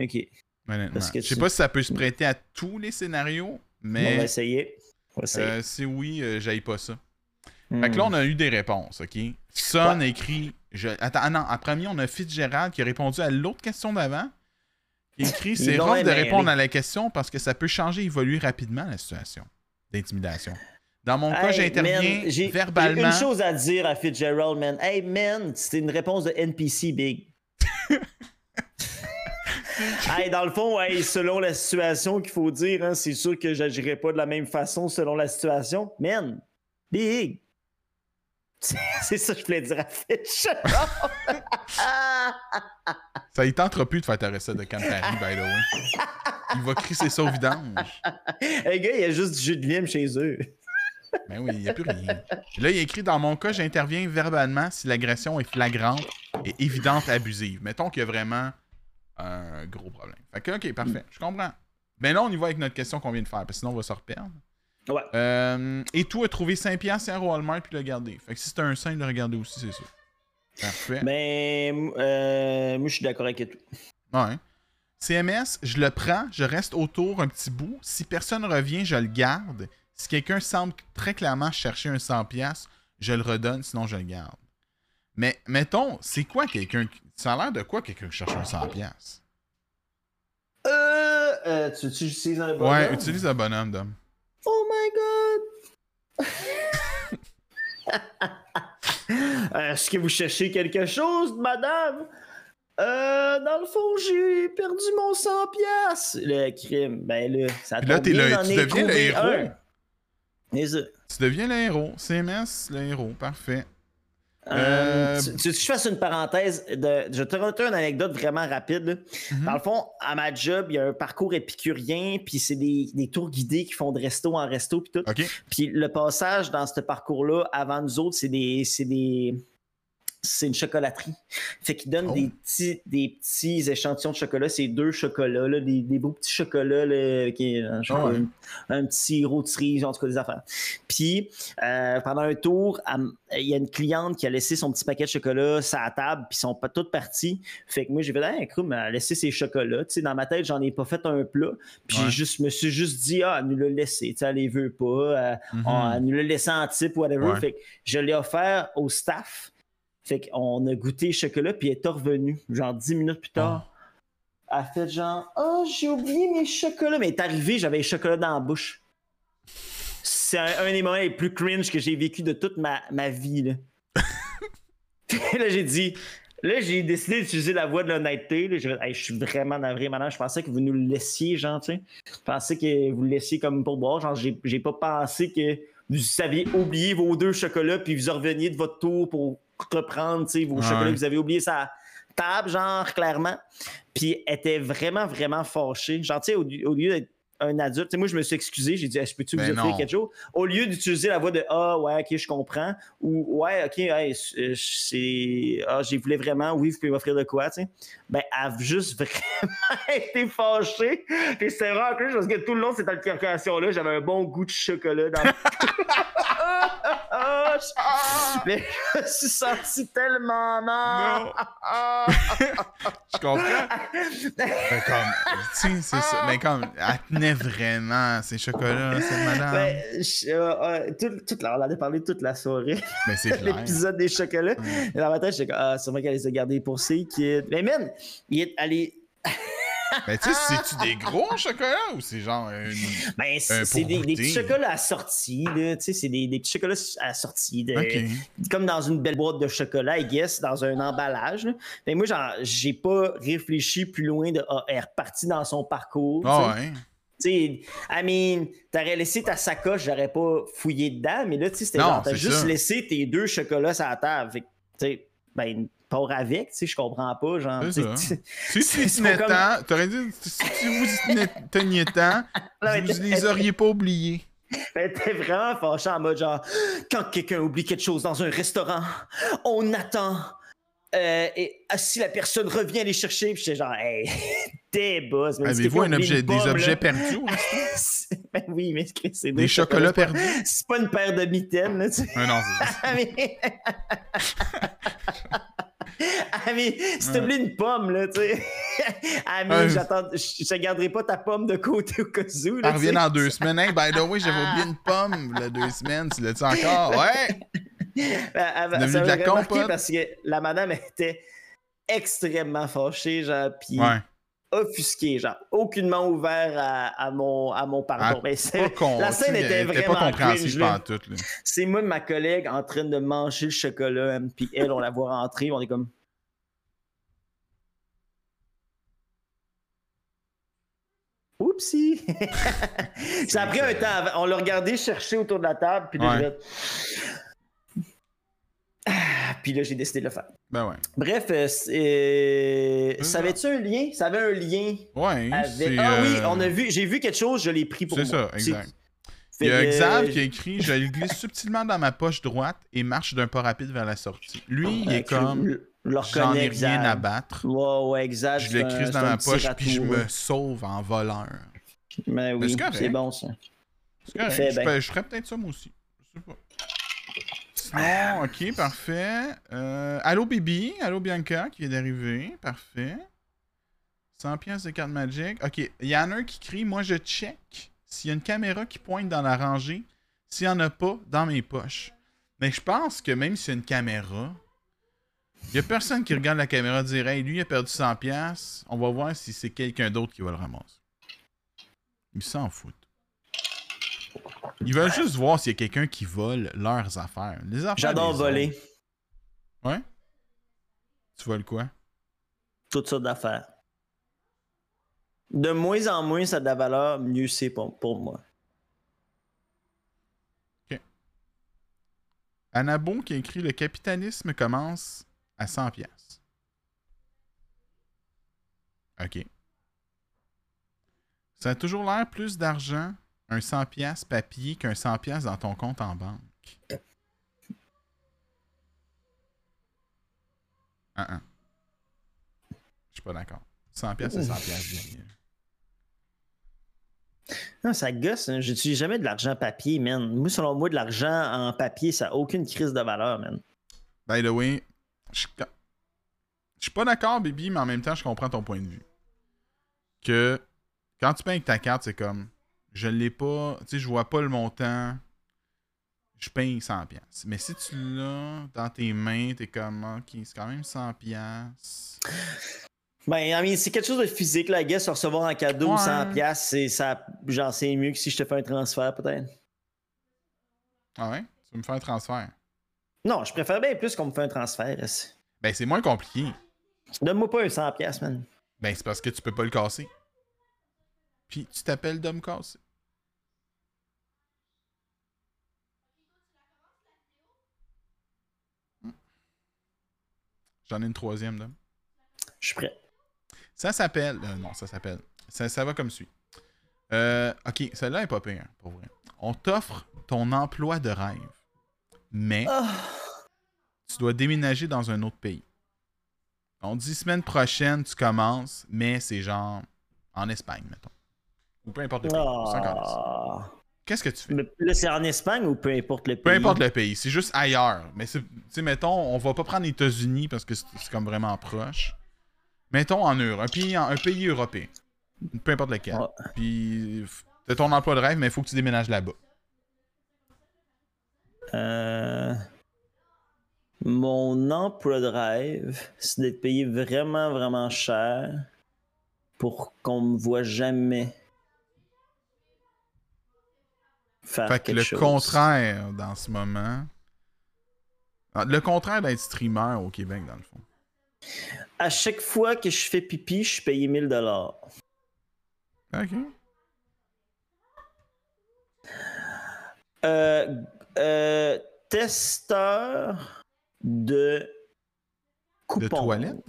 Ok. Honnêtement. Je sais tu- pas si ça peut se prêter à tous les scénarios, On va mais essayer. On va essayer. euh, si oui, euh, j'aille pas ça. Hmm. Fait que là, on a eu des réponses, OK? Son écrit... Je... Attends, ah non, en premier, on a Fitzgerald qui a répondu à l'autre question d'avant. Il écrit C'est rare de répondre à la question parce que ça peut changer, évoluer rapidement la situation d'intimidation. Dans mon cas, Hey, j'interviens verbalement. J'ai une chose à dire à Fitzgerald, man. Hey, man, c'était une réponse de NPC, big. hey, dans le fond, hey, selon la situation qu'il faut dire, hein, c'est sûr que j'agirais pas de la même façon selon la situation. Man, big. C'est ça que je voulais dire à Fitzgerald. Ça, il tentera plus de faire ta recette de Campari, by the way. Il va crisser ça au vidange. Le gars, il y a juste du jus de lime chez eux. Ben oui, il n'y a plus rien. Là, il écrit Dans mon cas, j'interviens verbalement si l'agression est flagrante et évidente abusive. Mettons qu'il y a vraiment un gros problème. Fait que, ok, parfait. Je comprends. Ben là, on y va avec notre question qu'on vient de faire, parce que sinon, on va se reperdre. Ouais. Euh, et tout a trouvé 5 piastres à Walmart puis l'a gardé. Fait que si c'était un 5, il l'a regardé aussi, c'est ça. Parfait. Mais euh, moi, je suis d'accord avec tout. Ouais. CMS, je le prends, je reste autour un petit bout. Si personne revient, je le garde. Si quelqu'un semble très clairement chercher un 100$, je le redonne, sinon je le garde. Mais mettons, c'est quoi quelqu'un. Ça a l'air de quoi quelqu'un qui cherche un 100$? Euh, euh, tu, tu utilises un bon Ouais, utilise un bonhomme, Dom. Oh my god! Est-ce que vous cherchez quelque chose, madame? Euh, dans le fond, j'ai perdu mon 100 piastres. Le crime, ben là, ça Puis là, t'es bien, le- tu deviens le héros. un. Ça. Tu deviens le héros. CMS, le héros. Parfait. Euh, Euh, tu, je fasse une parenthèse de. Je te raconter une anecdote vraiment rapide. Mhm. Dans le fond, à ma job, il y a un parcours épicurien, puis c'est des, des tours guidés qui font de resto en resto, puis tout. Ok. Puis le passage dans ce parcours-là, avant nous autres, c'est des. C'est des. C'est une chocolaterie. Fait qu'ils donnent Oh. des, petits, des petits échantillons de chocolat. C'est deux chocolats, là, des, des beaux petits chocolats, là, qui est, un, Ah ouais. un, un petit rôtisserie, en tout cas des affaires. Puis, euh, pendant un tour, il y a une cliente qui a laissé son petit paquet de chocolat sur la table, puis ils sont pas toutes parties. Fait que moi, j'ai fait, mais elle a laissé ses chocolats. Tu sais, dans ma tête, j'en ai pas fait un plat. Puis, Ouais. j'ai juste, me suis juste dit, ah, elle nous l'a laissé. Tu sais, elle les veut pas. euh, Mhm. on- elle nous l'a laissé en type, whatever. Ouais. Fait que je l'ai offert au staff. Fait qu'on a goûté le chocolat, puis elle est revenue, genre 10 minutes plus tard. Elle a fait genre, oh, j'ai oublié mes chocolats. Mais elle est arrivée, j'avais les chocolats dans la bouche. C'est un, un des moments les plus cringe que j'ai vécu de toute ma, ma vie. Là. Là, j'ai dit, là, j'ai décidé d'utiliser la voix de l'honnêteté. Hey, je suis vraiment navré, madame. Je pensais que vous nous le laissiez, genre, tu sais. Je pensais que vous le laissiez comme pour boire. Genre, j'ai j'ai pas pensé que vous aviez oublié vos deux chocolats, puis vous reveniez de votre tour pour reprendre, vos Ouais. chocolats que vous avez oubliés sa table, genre, clairement. Puis elle était vraiment, vraiment fâchée. Genre, tu sais, au, au lieu d'être un adulte, tu sais, moi, je me suis excusé. J'ai dit, que peux-tu Ben vous offrir non. quelque chose? Au lieu d'utiliser la voix de Ah, ouais, ok, je comprends. Ou Ouais, ok, hey, c'est- c'est. Ah, j'ai voulu vraiment, oui, vous pouvez m'offrir de quoi, tu sais. Ben, elle a juste vraiment été fâchée. Puis c'était vraiment cool parce que tout le long cette altercation-là, j'avais un bon goût de chocolat dans je- Mais je me suis senti tellement mal. Non. Je comprends. Mais comme, tu sais, c'est ça. Mais comme, elle tenait vraiment ces chocolats, cette madame. Ben, je- euh, euh, tout, toute la- on en a parlé toute la soirée, c'est clair. l'épisode des chocolats. Et dans ma tête, j'étais comme, ah, c'est vrai qu'elle les a gardés pour ses kids. Mais man, il est allé. Mais tu sais, c'est-tu des gros chocolats ou c'est genre une. Ben, c'est des, des petits chocolats assortis, là. Tu sais, c'est des, des petits chocolats assortis. De. Comme dans une belle boîte de chocolat, I guess, dans un emballage. Mais moi, genre, j'ai pas réfléchi plus loin de. Ah, elle est repartie dans son parcours. Ah ouais. Tu sais, I mean, t'aurais laissé ta sacoche, j'aurais pas fouillé dedans, mais là, tu sais, c'était genre, t'as juste laissé tes deux chocolats sur la table. Fait que, tu sais, ben, pars avec, tu sais, je comprends pas, genre. Si tu tenais tant, t'aurais dit, si vous teniez tant, vous les auriez pas oubliés. Ben, t'es vraiment fâché en mode genre, quand quelqu'un oublie quelque chose dans un restaurant, on attend. Euh, et ah, si la personne revient les chercher, puis j'étais genre, hey, t'es boss. Avez-vous un objet, des objets perdus ben oui, mais c'est Des chocolats perdus? C'est pas une paire de mitaines, là, tu sais. Ah non, c'est ça. Ah, mais... ah, mais si t'oublies une pomme, là, tu sais. Ah, mais Ouais. j'attends... Je te garderai pas ta pomme de côté au cas où, Elle revient dans deux semaines. Hey, by the way, j'avais oublié une pomme, là, deux semaines. Tu l'as-tu encore? Ouais! Elle- devenu ça m'avait remarqué parce que la madame était extrêmement fâchée, genre, puis Ouais. offusquée, genre, aucunement ouvert à, à mon, à mon pardon. Ah, Mais con, la scène était vraiment pas compréhensible tout. C'est moi et ma collègue en train de manger le chocolat, hein, puis elle, on la voit rentrer, on est comme. Oupsie! ça a pris un temps. On l'a regardé chercher autour de la table, puis Ouais. Ah, Puis là, j'ai décidé de le faire. Ben ouais. Bref, euh, c'est- C'est ça avait-tu un lien? Ça avait un lien Ouais, avec. c'est... Ah oui, euh, on a vu, j'ai vu quelque chose, je l'ai pris pour C'est moi. ça, exact. C'est- Il y a Xav euh, qui a écrit « Je le glisse subtilement dans ma poche droite et marche d'un pas rapide vers la sortie. » Lui, il euh, est comme je- je le « J'en ai rien Xav. à battre. Ouais, ouais, exact. Je c'est le crisse c'est dans ma poche puis je me sauve en voleur. Mais oui, c'est c'est bon ça. C'est correct, je, peux- je ferais peut-être ça moi aussi. Je sais pas. Sinon, ok, parfait. Euh, allô Bibi, allô Bianca qui vient d'arriver. Parfait. 100 pièces de carte Magic. Ok, il y en a un qui crie Moi je check s'il y a une caméra qui pointe dans la rangée. S'il n'y en a pas, dans mes poches. Mais je pense que même s'il y a une caméra, il n'y a personne qui regarde la caméra et dire Hey, lui il a perdu 100 pièces. On va voir si c'est quelqu'un d'autre qui va le ramasser. Ils s'en foutent. Ils veulent juste voir s'il y a quelqu'un qui vole leurs affaires. Les affaires J'adore voler. Ouais? Tu voles quoi? Toutes sortes d'affaires. De moins en moins, ça a de la valeur, mieux c'est pour, pour moi. Anabo qui a écrit Le capitalisme commence à 100 pièces. OK. Ça a toujours l'air plus d'argent un 100 pièces papier qu'un 100 pièces dans ton compte en banque. Ah, ah. Je suis pas d'accord. 100 pièces c'est 100 pièces. Non, ça gosse. Hein. J'utilise jamais de l'argent papier, man. Moi, selon moi, de l'argent en papier, ça n'a aucune crise de valeur, man. By the way, je suis pas d'accord, Bibi, mais en même temps, je comprends ton point de vue. Que quand tu payes avec ta carte, c'est comme je l'ai pas, tu sais, je vois pas le montant, je paye 100$. Mais si tu l'as dans tes mains, t'es comme, ok, c'est quand même 100$. Ben, c'est quelque chose de physique, la guess, recevoir en cadeau 100$, c'est ça, genre, c'est mieux que si je te fais un transfert, peut-être. Ah ouais? Tu veux me faire un transfert? Non, je préfère bien plus qu'on me fait un transfert. Ben, c'est moins compliqué. Donne-moi pas un 100$, man. Ben, c'est parce que tu peux pas le casser. Puis tu t'appelles Dom Cassé. Hmm. J'en ai une troisième, Dom. Je suis prêt. Ça s'appelle. Euh, non, ça s'appelle. Ça, ça, va comme suit. Euh, ok, celle-là est pas pire, pour vrai. On t'offre ton emploi de rêve. Mais ah. tu dois déménager dans un autre pays. On dit semaine prochaine, tu commences, mais c'est genre en Espagne, mettons. Ou peu importe le pays. Ah. Qu'est-ce que tu fais? là, c'est en Espagne ou peu importe le pays? Peu importe le pays, c'est juste ailleurs. Mais tu sais, mettons, on va pas prendre les États-Unis parce que c'est comme vraiment proche. Mettons en Europe, un pays, un pays européen. Peu importe lequel. Puis, c'est ton emploi de rêve, mais il faut que tu déménages là-bas. Euh... Mon emploi de rêve, c'est d'être payé vraiment, vraiment cher pour qu'on me voit jamais faire fait que le contraire dans ce moment. Ah, le contraire d'être streamer au Québec, dans le fond. À chaque fois que je fais pipi, je suis payé 1000 dollars. Ok. Euh, euh, testeur de coupons. De toilette?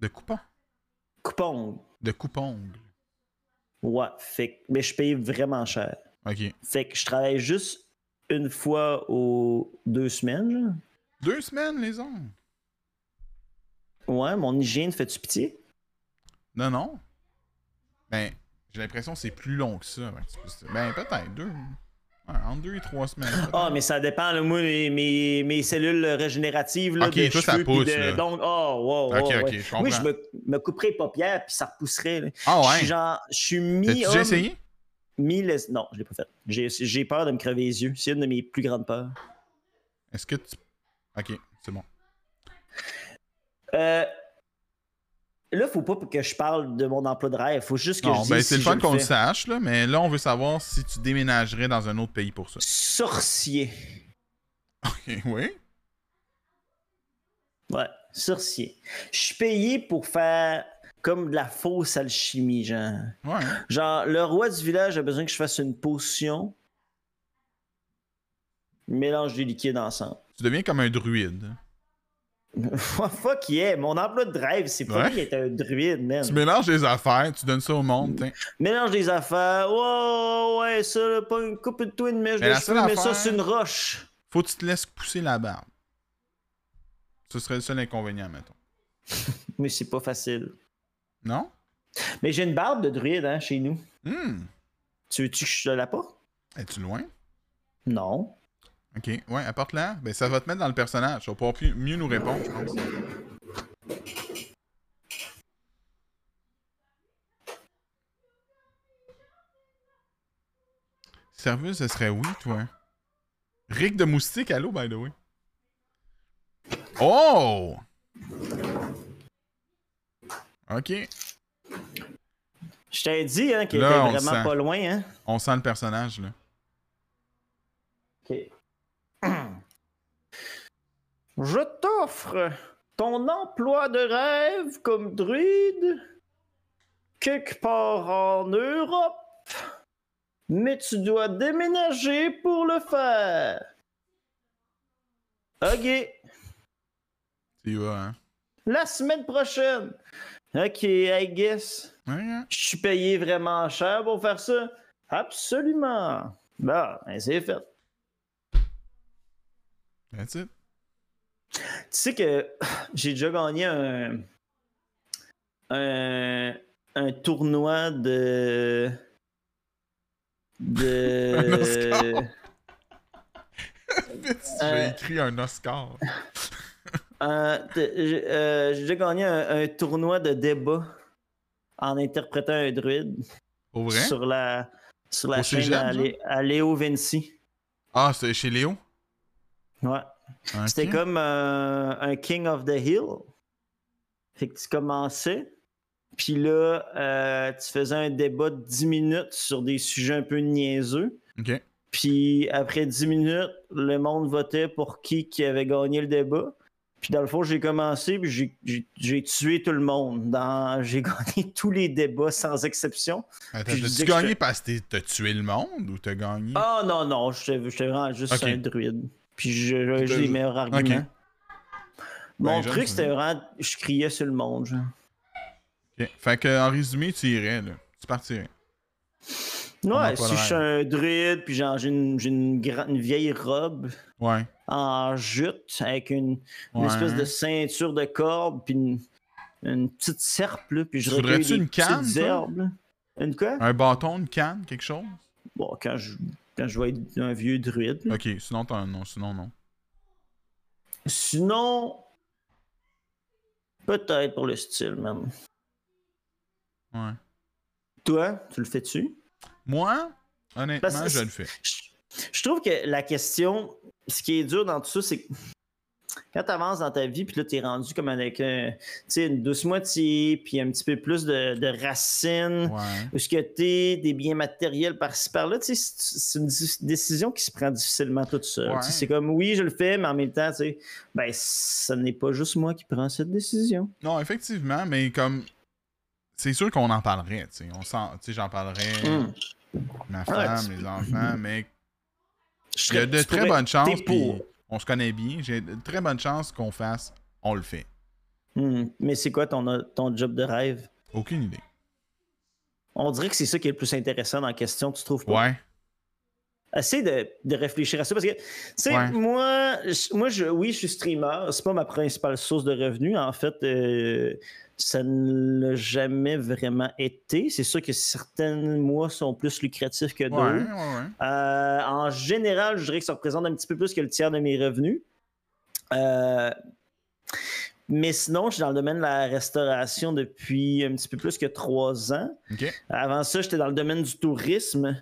De coupons? Coupons. De coupons. Ouais, fait mais je paye vraiment cher. OK. Fait que je travaille juste une fois aux deux semaines. Deux semaines, les hommes? Ouais, mon hygiène fait-tu pitié? Non, non. Ben, j'ai l'impression que c'est plus long que ça. Ben, peut-être deux. En deux et trois semaines. Ah, mais ça dépend. Là, moi, mes, mes, cellules régénératives là, Ok, de toi, ça pousse. De... Donc, oh, wow, ok, ok, je comprends. Oui, je me, me couperais les paupières puis ça repousserait. Ah ouais? Je suis genre, je suis mi déjà essayé? Mi non, je l'ai pas fait. J'ai peur de me crever les yeux. C'est une de mes plus grandes peurs. Est-ce que tu... Ok, c'est bon. Euh, Là, faut pas que je parle de mon emploi de rêve. Faut juste que je dise. Ben, c'est le fun qu'on le sache, là, mais là, on veut savoir si tu déménagerais dans un autre pays pour ça. Sorcier. Ok, oui. Ouais, sorcier. Je suis payé pour faire comme de la fausse alchimie, genre. Ouais. Genre, le roi du village a besoin que je fasse une potion. Mélange des liquides ensemble. Tu deviens comme un druide. Fuck yeah, mon emploi de rêve, c'est pas ouais. être un druide, man. Tu mélanges des affaires, tu donnes ça au monde. Mélange des affaires, ouais, ouais, ça, pas une coupe de twin, mais je mais, mais ça, c'est une roche. Faut que tu te laisses pousser la barbe. Ce serait le seul inconvénient, mettons. mais c'est pas facile. Non? Mais j'ai une barbe de druide, hein, chez nous. Hmm. Tu veux-tu que je te la pas? Es-tu loin? Non. Ok, ouais, apporte-la. Ben, ça va te mettre dans le personnage. Ça va pouvoir mieux nous répondre, je pense. Ce serait oui, toi. Rick de moustique, allô, by the way. Oh! Ok. Je t'ai dit hein, qu'il était vraiment pas loin. Hein? On sent le personnage, là. Ok. Je t'offre ton emploi de rêve comme druide quelque part en Europe, mais tu dois déménager pour le faire. Ok. Tu vas, hein? La semaine prochaine. Ok, I guess. Je suis payé vraiment cher pour faire ça. Absolument. Bah, c'est fait. That's it. Tu sais que j'ai déjà gagné un, un, un tournoi de. De. J'ai Euh. écrit un Oscar. Euh, j'ai euh, gagné un, un tournoi de débat en interprétant un druide Au vrai? sur la, sur la Au chaîne à, Léo Vinci. Ah, c'est chez Léo? Ouais. C'était comme euh, un King of the Hill. Fait que tu commençais, puis là, euh, tu faisais un débat de 10 minutes sur des sujets un peu niaiseux. Puis après 10 minutes, le monde votait pour qui qui avait gagné le débat. Puis dans le fond, j'ai commencé, puis j'ai- tué tout le monde. Dans... J'ai gagné tous les débats sans exception. T'as-tu gagné je- parce que t'as tué le monde ou t'as gagné? Ah non, non, j'étais vraiment juste un druide. Puis j'ai les meilleurs arguments. Mon Ben, j'aime truc, c'était vraiment. Je criais sur le monde, genre. Ok. Fait que, en résumé, tu irais, là. Tu partirais. Ouais, si je suis un druide, puis genre, j'ai une, j'ai une, une vieille robe Ouais. en jute avec une, une Ouais. espèce de ceinture de corde, puis une, une petite serpe, là, puis je Tu recueille voudrais-tu des une canne, herbes. Une quoi? Un bâton, une canne, quelque chose? Bon, quand je, quand je vais être un vieux druide. là. Ok, sinon, t'as non, sinon, non. Sinon, peut-être pour le style, même. Ouais. Toi, tu le fais-tu? Moi, honnêtement, Parce je le fais. Je, je trouve que la question, ce qui est dur dans tout ça, c'est que quand tu avances dans ta vie, puis là, tu es rendu comme avec un, une douce moitié, puis un petit peu plus de, de racines, Ouais. ou ce que tu des biens matériels par-ci par-là, tu sais, c'est une décision qui se prend difficilement toute seule. Ouais. C'est comme, oui, je le fais, mais en même temps, ben, ce n'est pas juste moi qui prends cette décision. Non, effectivement, mais comme. C'est sûr qu'on en parlerait, tu sais. J'en parlerais, Hum. ma Ouais, femme, tu- les enfants, mais il y a de très bonnes chances, t'es pour. On se connaît bien, j'ai de très bonnes chances qu'on fasse, on le fait. Hum, Mais c'est quoi ton, ton job de rêve? Aucune idée. On dirait que c'est ça qui est le plus intéressant dans la question, tu trouves pas? Ouais. Essaye de, de réfléchir à ça parce que, tu sais, Ouais. moi, moi je, oui, je suis streamer. C'est pas ma principale source de revenus. En fait, euh, ça ne l'a jamais vraiment été. C'est sûr que certains mois sont plus lucratifs que d'autres. ouais, ouais. Euh, en général, je dirais que ça représente un petit peu plus que le tiers de mes revenus. Euh, mais sinon, je suis dans le domaine de la restauration depuis un petit peu plus que trois ans. Avant ça, j'étais dans le domaine du tourisme.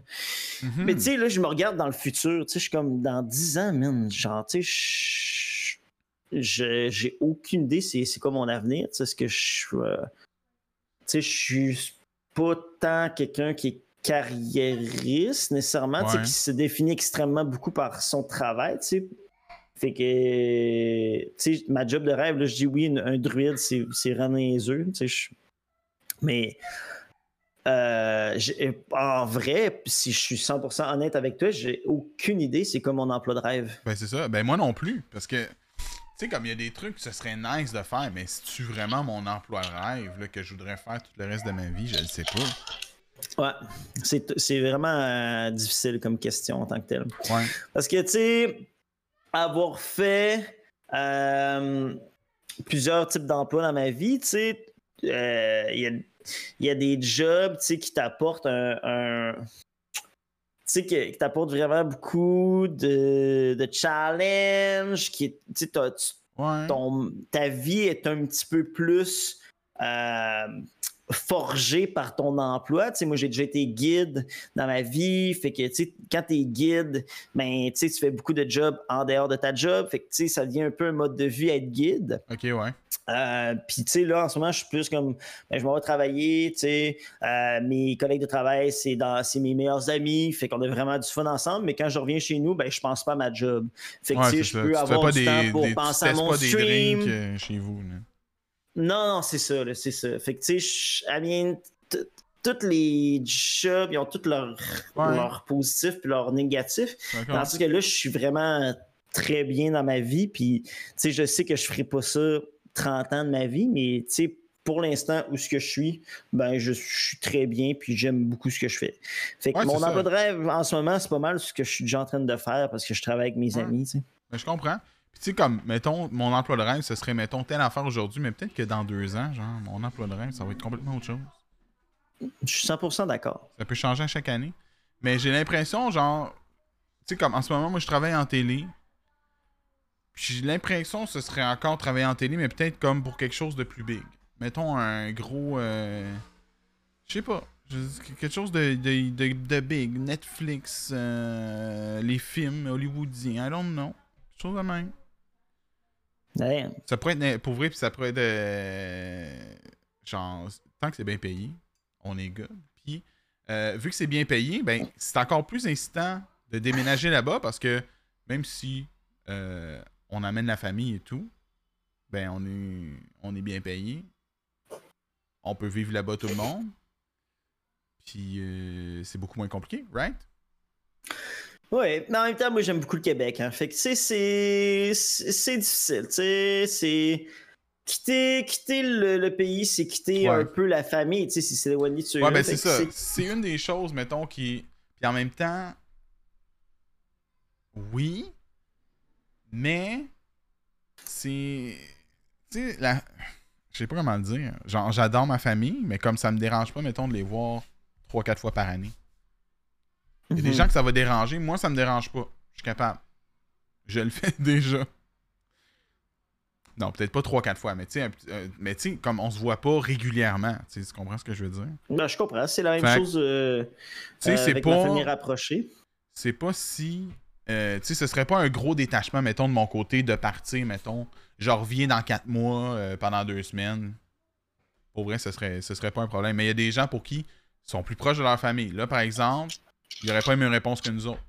Mhm. Mais tu sais, là, je me regarde dans le futur. Tu sais, je suis comme dans 10 ans, man. Genre, tu sais, j'ai aucune idée c'est c'est quoi mon avenir. Tu sais, ce que je. euh, Tu sais, je suis pas tant quelqu'un qui est carriériste nécessairement, tu sais, Ouais. qui se définit extrêmement beaucoup par son travail, tu sais. Fait que, tu sais, ma job de rêve, là, je dis oui, une- un druide, c'est c'est les œufs, tu sais. Mais euh, j'ai- en vrai, si je suis 100% honnête avec toi, j'ai aucune idée c'est quoi mon emploi de rêve. Ben, c'est ça. Ben, moi non plus. Parce que, tu sais, comme il y a des trucs que ce serait nice de faire, mais c'est-tu vraiment mon emploi de rêve là, que je voudrais faire tout le reste de ma vie? Je le sais pas. Ouais, c'est c'est vraiment euh, difficile comme question en tant que tel. Ouais. Parce que, tu sais, avoir fait euh, plusieurs types d'emplois dans ma vie, tu sais, euh, il y, a, il y a des jobs, tu sais, qui t'apportent un... un- tu sais, qui, qui t'apportent vraiment beaucoup de, de challenge, qui, tu sais, Ouais. ton, ta vie est un petit peu plus euh, forgée par ton emploi. Tu sais, moi, j'ai déjà été guide dans ma vie. Fait que, tu sais, quand tu es guide, ben, tu sais, tu fais beaucoup de jobs en dehors de ta job. Fait que, tu sais, ça devient un peu un mode de vie être guide. Ok, ouais. Euh, Puis, tu sais, là, en ce moment, je suis plus comme, ben, je m'en vais travailler, tu sais, euh, mes collègues de travail, c'est dans, c'est mes meilleurs amis, fait qu'on a vraiment du fun ensemble, mais quand je reviens chez nous, ben, je pense pas à ma job. Fait que, Ouais, tu sais, je peux avoir du des, temps pour des- penser à mon pas des stream. euh, chez vous. Là. Non, non, c'est ça, là, c'est ça. Fait que, tu sais, I mean, tous les jobs, ils ont tous leurs Ouais. positifs puis leurs négatifs. Tandis que là, je suis vraiment très bien dans ma vie, puis, tu sais, je sais que je ferai pas ça 30 ans de ma vie, mais, tu sais, pour l'instant, où ce que je suis, ben, je suis très bien, puis j'aime beaucoup ce que je fais. Fait que Ouais, mon emploi de rêve, en ce moment, c'est pas mal ce que je suis déjà en train de faire parce que je travaille avec mes Ouais. amis, tu sais. Ben, je comprends. Sais, comme, mettons, mon emploi de rêve, ce serait, mettons, telle affaire aujourd'hui, mais peut-être que dans deux ans, genre, mon emploi de rêve, ça va être complètement autre chose. Je suis 100% d'accord. Ça peut changer à chaque année. Mais j'ai l'impression, genre, tu sais, comme en ce moment, moi, je travaille en télé. J'ai l'impression que ce serait encore travailler en télé, mais peut-être comme pour quelque chose de plus big. Mettons un gros. euh, Je sais pas. Quelque chose de, de, de, de big. Netflix, euh, les films hollywoodiens, I don't know. Quelque chose de même. Ça pourrait être pour vrai, puis ça pourrait être euh, genre tant que c'est bien payé, on est good. Puis euh, vu que c'est bien payé, ben c'est encore plus incitant de déménager là-bas parce que même si euh, on amène la famille et tout, ben on est on est bien payé. On peut vivre là-bas tout le monde. Puis euh, c'est beaucoup moins compliqué, right? Ouais, mais en même temps, moi j'aime beaucoup le Québec. Hein. Fait que tu sais, c'est difficile. Tu sais, c'est quitter quitter le, le pays, c'est quitter Ouais. un peu la famille. Tu sais, si c'est éloigné de ceux Ouais, ben c'est ça. C'est une des choses, mettons, qui. Puis en même temps. Oui. Mais. C'est. Tu sais, la. Je sais pas comment le dire. Genre, j'adore ma famille, mais comme ça me dérange pas, mettons, de les voir 3-4 fois par année. Il y a des Mhm. gens que ça va déranger. Moi, ça me dérange pas. Je suis capable. Je le fais déjà. Non, peut-être pas 3-4 fois, mais tu sais, un petit- euh, mais tu sais, comme on se voit pas régulièrement. Tu comprends ce que je veux dire? Ben, je comprends. C'est la même Fait chose euh, Tu sais, euh, c'est avec pas. ma famille rapprochée. c'est pas si. euh, tu sais, ce serait pas un gros détachement, mettons, de mon côté, de partir, mettons. Je reviens dans quatre mois euh, pendant deux semaines. Pour vrai, ce serait, ce serait pas un problème. Mais il y a des gens pour qui ils sont plus proches de leur famille. Là, par exemple, il n'y aurait pas la même réponse que nous autres.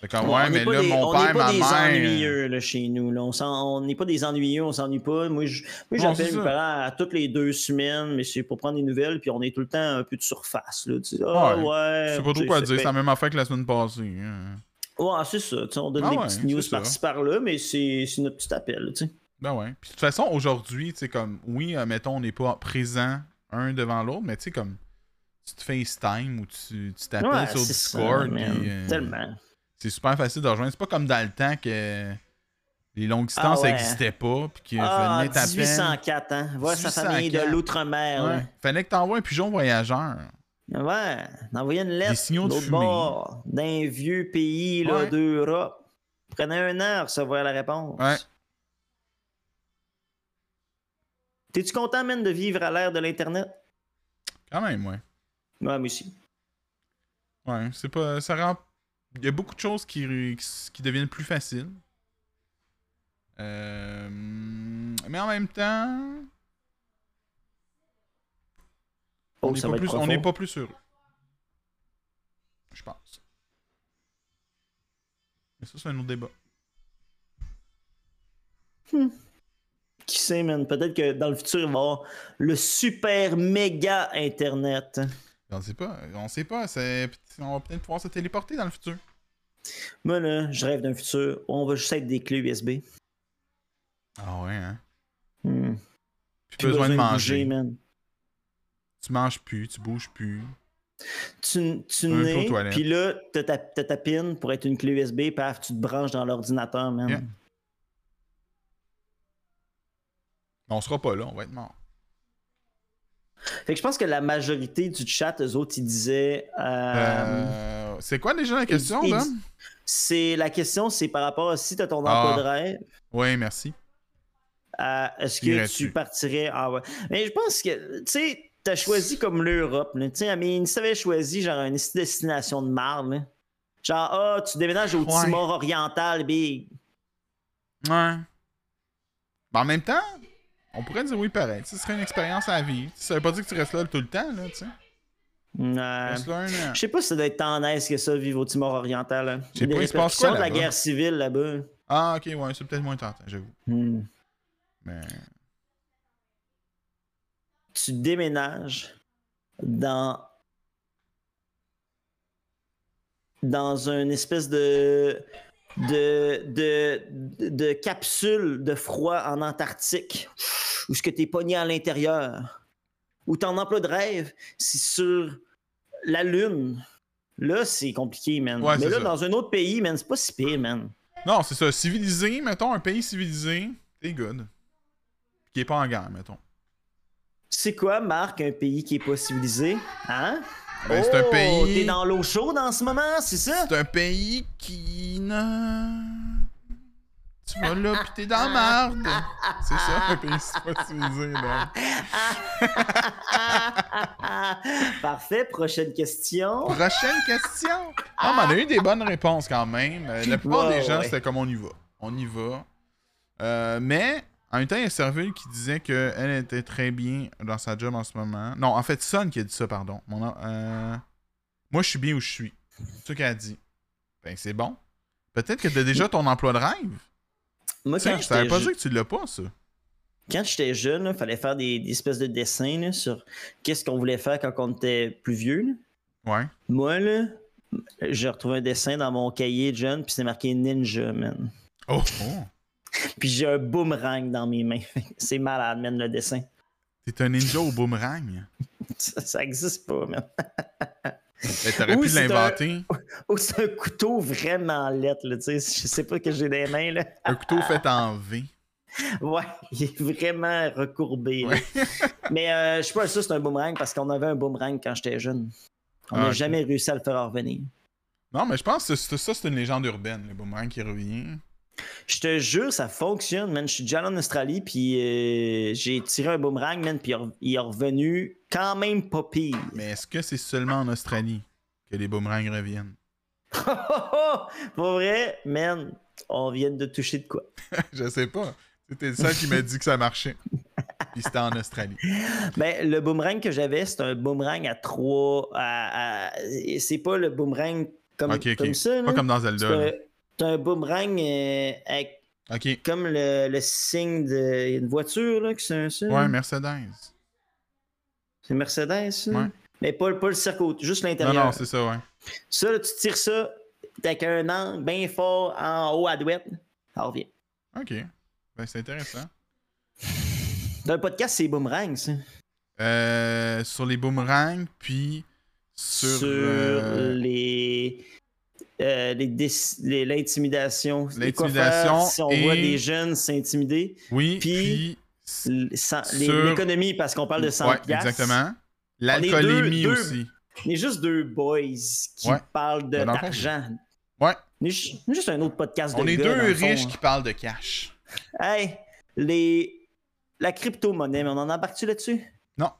Fait comme, Ouais, mais n'est pas là, des, mon on père, n'est pas ma des mère. ennuyeux là, chez nous. Là. On n'est pas des ennuyeux, on s'ennuie pas. Moi, c'est j'appelle mes parents à toutes les deux semaines, mais c'est pour prendre des nouvelles, puis on est tout le temps un peu de surface. Là. Tu sais, ah, Ouais. ouais. Sais pas trop quoi c'est dire. C'est la même affaire que la semaine passée. hein. Ouais, c'est ça. tu sais, on donne Ah des ouais, petites news c'est par-ci par-là, mais c'est c'est notre petit appel. là, tu sais. Ben ouais. Puis de toute façon, aujourd'hui, tu sais, comme, oui, euh, mettons, on n'est pas présent un devant l'autre, mais tu sais, comme, tu te FaceTime ou tu tu t'appelles Ouais, sur ça, Discord. euh, Tellement. C'est super facile de rejoindre. C'est pas comme dans le temps que les longues distances Ah ouais. n'existaient pas. Puis qu'il Ah, fallait t'appeler. 1804, hein. Voir sa famille de 1804. l'outre-mer. Ouais. Fallait que t'envoies un pigeon voyageur. Ouais, d'envoyer une lettre l'autre bord d'un vieux pays là, Ouais. d'Europe. Prenait un an à recevoir la réponse. Ouais. T'es-tu content, man, de vivre à l'ère de l'Internet? Quand même, ouais. Ouais, moi aussi. Ouais, c'est pas. Ça rend. Il y a beaucoup de choses qui, qui, qui deviennent plus faciles. Euh, Mais en même temps. Oh, on n'est pas, pas plus heureux. Je pense. Mais ça, c'est un autre débat. Qui sait, man? Peut-être que dans le futur, il va y avoir le super méga Internet. On sait pas. On sait pas. On va peut-être pouvoir se téléporter dans le futur. Moi, là, je rêve d'un futur où on va juste être des clés USB. Ah ouais, hein? Hmm. Plus, besoin, de manger. bouger, man. Tu manges plus, tu bouges plus. Tu, tu nais, puis là, t'as ta, t'as ta pin pour être une clé USB, paf, tu te branches dans l'ordinateur, man. Yeah. On sera pas là, on va être mort. Fait que je pense que la majorité du chat, eux autres, ils disaient. euh, Euh, c'est quoi déjà la question, Dom? c'est la question, c'est par rapport à si tu as ton Ah. emploi de rêve, Oui, merci. euh, est-ce que tu partirais? En. ouais. Mais je pense que, tu sais, t'as choisi comme l'Europe. là. Tu sais, mais si t'avais choisi genre une destination de marde, là. genre, ah, tu déménages au Ouais. Timor oriental, big. Ouais. Ben, en même temps, on pourrait dire oui pareil. Ce serait une expérience à vivre. Ça veut pas dire que tu restes là tout le temps, là, tu sais. Je sais pas si ça doit être tant nice que ça, vivre au Timor oriental. y a pas, il se passe quoi de la guerre civile là-bas. Ah, ok, ouais, c'est peut-être moins tentant, j'avoue. Hmm. Mais. tu déménages dans dans une espèce de de, de, de capsule de froid en Antarctique où ce que t'es pogné à l'intérieur où ton emploi de rêve c'est sur la lune là c'est compliqué man Ouais, mais c'est là ça. dans un autre pays man c'est pas si pire man Non, c'est ça. Civilisé, mettons, un pays civilisé, t'es good. Qui est pas en guerre, mettons. C'est quoi, Marc, un pays qui est pas civilisé? Hein? Ben, c'est un Oh, pays- T'es dans l'eau chaude en ce moment, c'est ça? C'est un pays qui. Tu vas là pis t'es dans la merde. C'est ça, un pays civilisé, là. Parfait, prochaine question. Prochaine question. Ah, mais on a eu des bonnes réponses quand même. Euh, La plupart Ouais, des gens, ouais. c'était comme on y va. On y va. Euh, mais, en même temps, il y a Serville qui disait qu'elle était très bien dans sa job en ce moment. Non, en fait, Son qui a dit ça, pardon. Mon, nom- euh, Moi, je suis bien où je suis. C'est ça qu'elle a dit. Ben, c'est bon. Peut-être que t'as déjà ton emploi de rêve. Moi, quand je savais j'étais pas je- que tu l'as pas, ça. quand j'étais jeune, il fallait faire des, des espèces de dessins là, sur qu'est-ce qu'on voulait faire quand on était plus vieux. là. Ouais. Moi, là, j'ai retrouvé un dessin dans mon cahier de jeune, puis c'est marqué Ninja, man. Oh, oh. Puis j'ai un boomerang dans mes mains. c'est malade, man, le dessin. T'es un ninja au boomerang? Ça, ça existe pas, man. Ben, T'aurais pu c'est un- l'inventer. Ou c'est un couteau vraiment lettre, là, tu sais. Je sais pas que j'ai des mains, là. Un couteau fait en V. Ouais, il est vraiment recourbé. Ouais. Mais euh, je suis pas sûr c'est un boomerang parce qu'on avait un boomerang quand j'étais jeune. On n'a Ah, jamais réussi à le faire revenir. Non, mais je pense que c'est- ça, c'est une légende urbaine, le boomerang qui revient. Je te jure, ça fonctionne, man. Je suis déjà allé en Australie, puis euh, j'ai tiré un boomerang, man, puis il est revenu quand même pas pire. Mais est-ce que c'est seulement en Australie que les boomerangs reviennent? Pour vrai, man, on vient de toucher de quoi? je sais pas. C'était le seul qui m'a dit que ça marchait. Puis c'était en Australie. Ben, le boomerang que j'avais, c'est un boomerang à trois. À, à- C'est pas le boomerang comme, comme ça. Pas là. comme dans Zelda. Là. un, boomerang euh, avec Ok. comme le, le signe d'une voiture, là, que c'est un ça. Ouais. Mercedes. C'est Mercedes, ça? Ouais. Mais pas, pas le circuit, juste Non, l'intérieur. non, c'est ça, ouais. Ça, là, tu tires ça avec un angle bien fort en haut à douette. Ça revient. Ok. Ben, c'est intéressant. Dans le podcast, c'est boomerang, ça. Euh, sur les boomerangs, puis sur. euh, les. Euh, l'intimidation. Les L'intimidation Si on et- voit des jeunes s'intimider. Oui, Puis- Sur- L'économie, parce qu'on parle de 100 Ouais, exactement. L'alcoolémie aussi. On est juste deux boys qui Ouais. parlent de- d'argent. Ouais. On est juste un autre podcast de On est gars, deux fond, riches hein. qui parlent de cash. Hey, les... la crypto-monnaie, mais on en embarque-tu là-dessus? Non.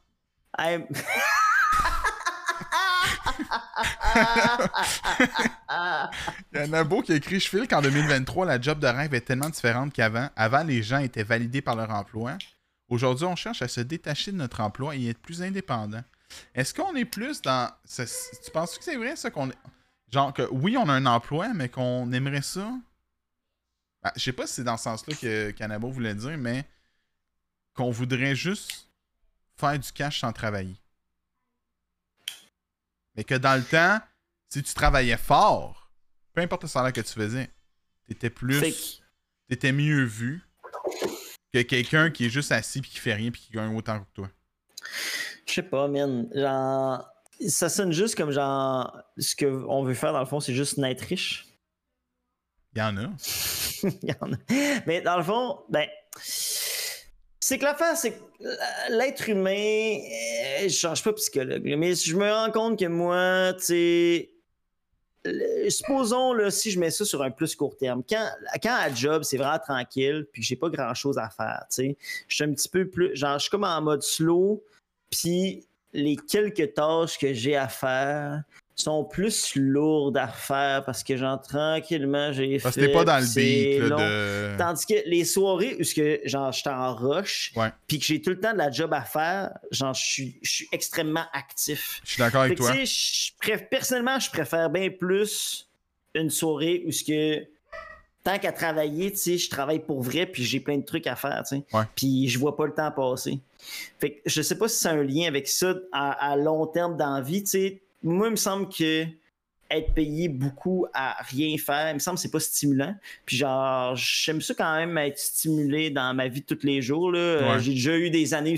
Hey... Il y a qui écrit Je file qu'en 2023, la job de rêve est tellement différente qu'avant. Avant, les gens étaient validés par leur emploi. Aujourd'hui, on cherche à se détacher de notre emploi et être plus indépendant. Est-ce qu'on est plus dans. Tu penses que c'est vrai ça qu'on. Genre que oui, on a un emploi, mais qu'on aimerait ça? Ben, je sais pas si c'est dans ce sens-là que Canabo voulait dire, mais qu'on voudrait juste faire du cash sans travailler. Mais que dans le temps, si tu travaillais fort, peu importe le salaire que tu faisais, t'étais plus. T'étais mieux vu que quelqu'un qui est juste assis puis qui fait rien puis qui gagne autant que toi. Je sais pas, man. Genre, ça sonne juste comme genre, ce qu'on veut faire dans le fond, c'est juste naître riche. Il y en a. Il y en a. Mais dans le fond, ben, c'est que l'affaire, c'est que l'être humain, euh, je change pas psychologue, mais je me rends compte que moi, tu sais, supposons là, si je mets ça sur un plus court terme, quand, quand à job, c'est vraiment tranquille, puis j'ai pas grand chose à faire, tu sais, je suis un petit peu plus, genre, je suis comme en mode slow, puis les quelques tâches que j'ai à faire sont plus lourdes à faire parce que genre tranquillement j'ai Parce que fait t'es pas dans le beat là, de. Tandis que les soirées où que genre j'étais en rush puis que j'ai tout le temps de la job à faire, genre je suis je suis extrêmement actif. Je suis d'accord avec que, toi. je préf- personnellement, je préfère bien plus une soirée où ce que tant qu'à travailler, tu sais, je travaille pour vrai puis j'ai plein de trucs à faire, tu sais. Ouais. Puis je vois pas le temps passer. Fait que je sais pas si c'est un lien avec ça à, à long terme dans la vie, tu sais. Moi, il me semble que être payé beaucoup à rien faire. Il me semble que c'est pas stimulant. Puis genre, j'aime ça quand même être stimulé dans ma vie de tous les jours. là. Euh. J'ai déjà eu des années où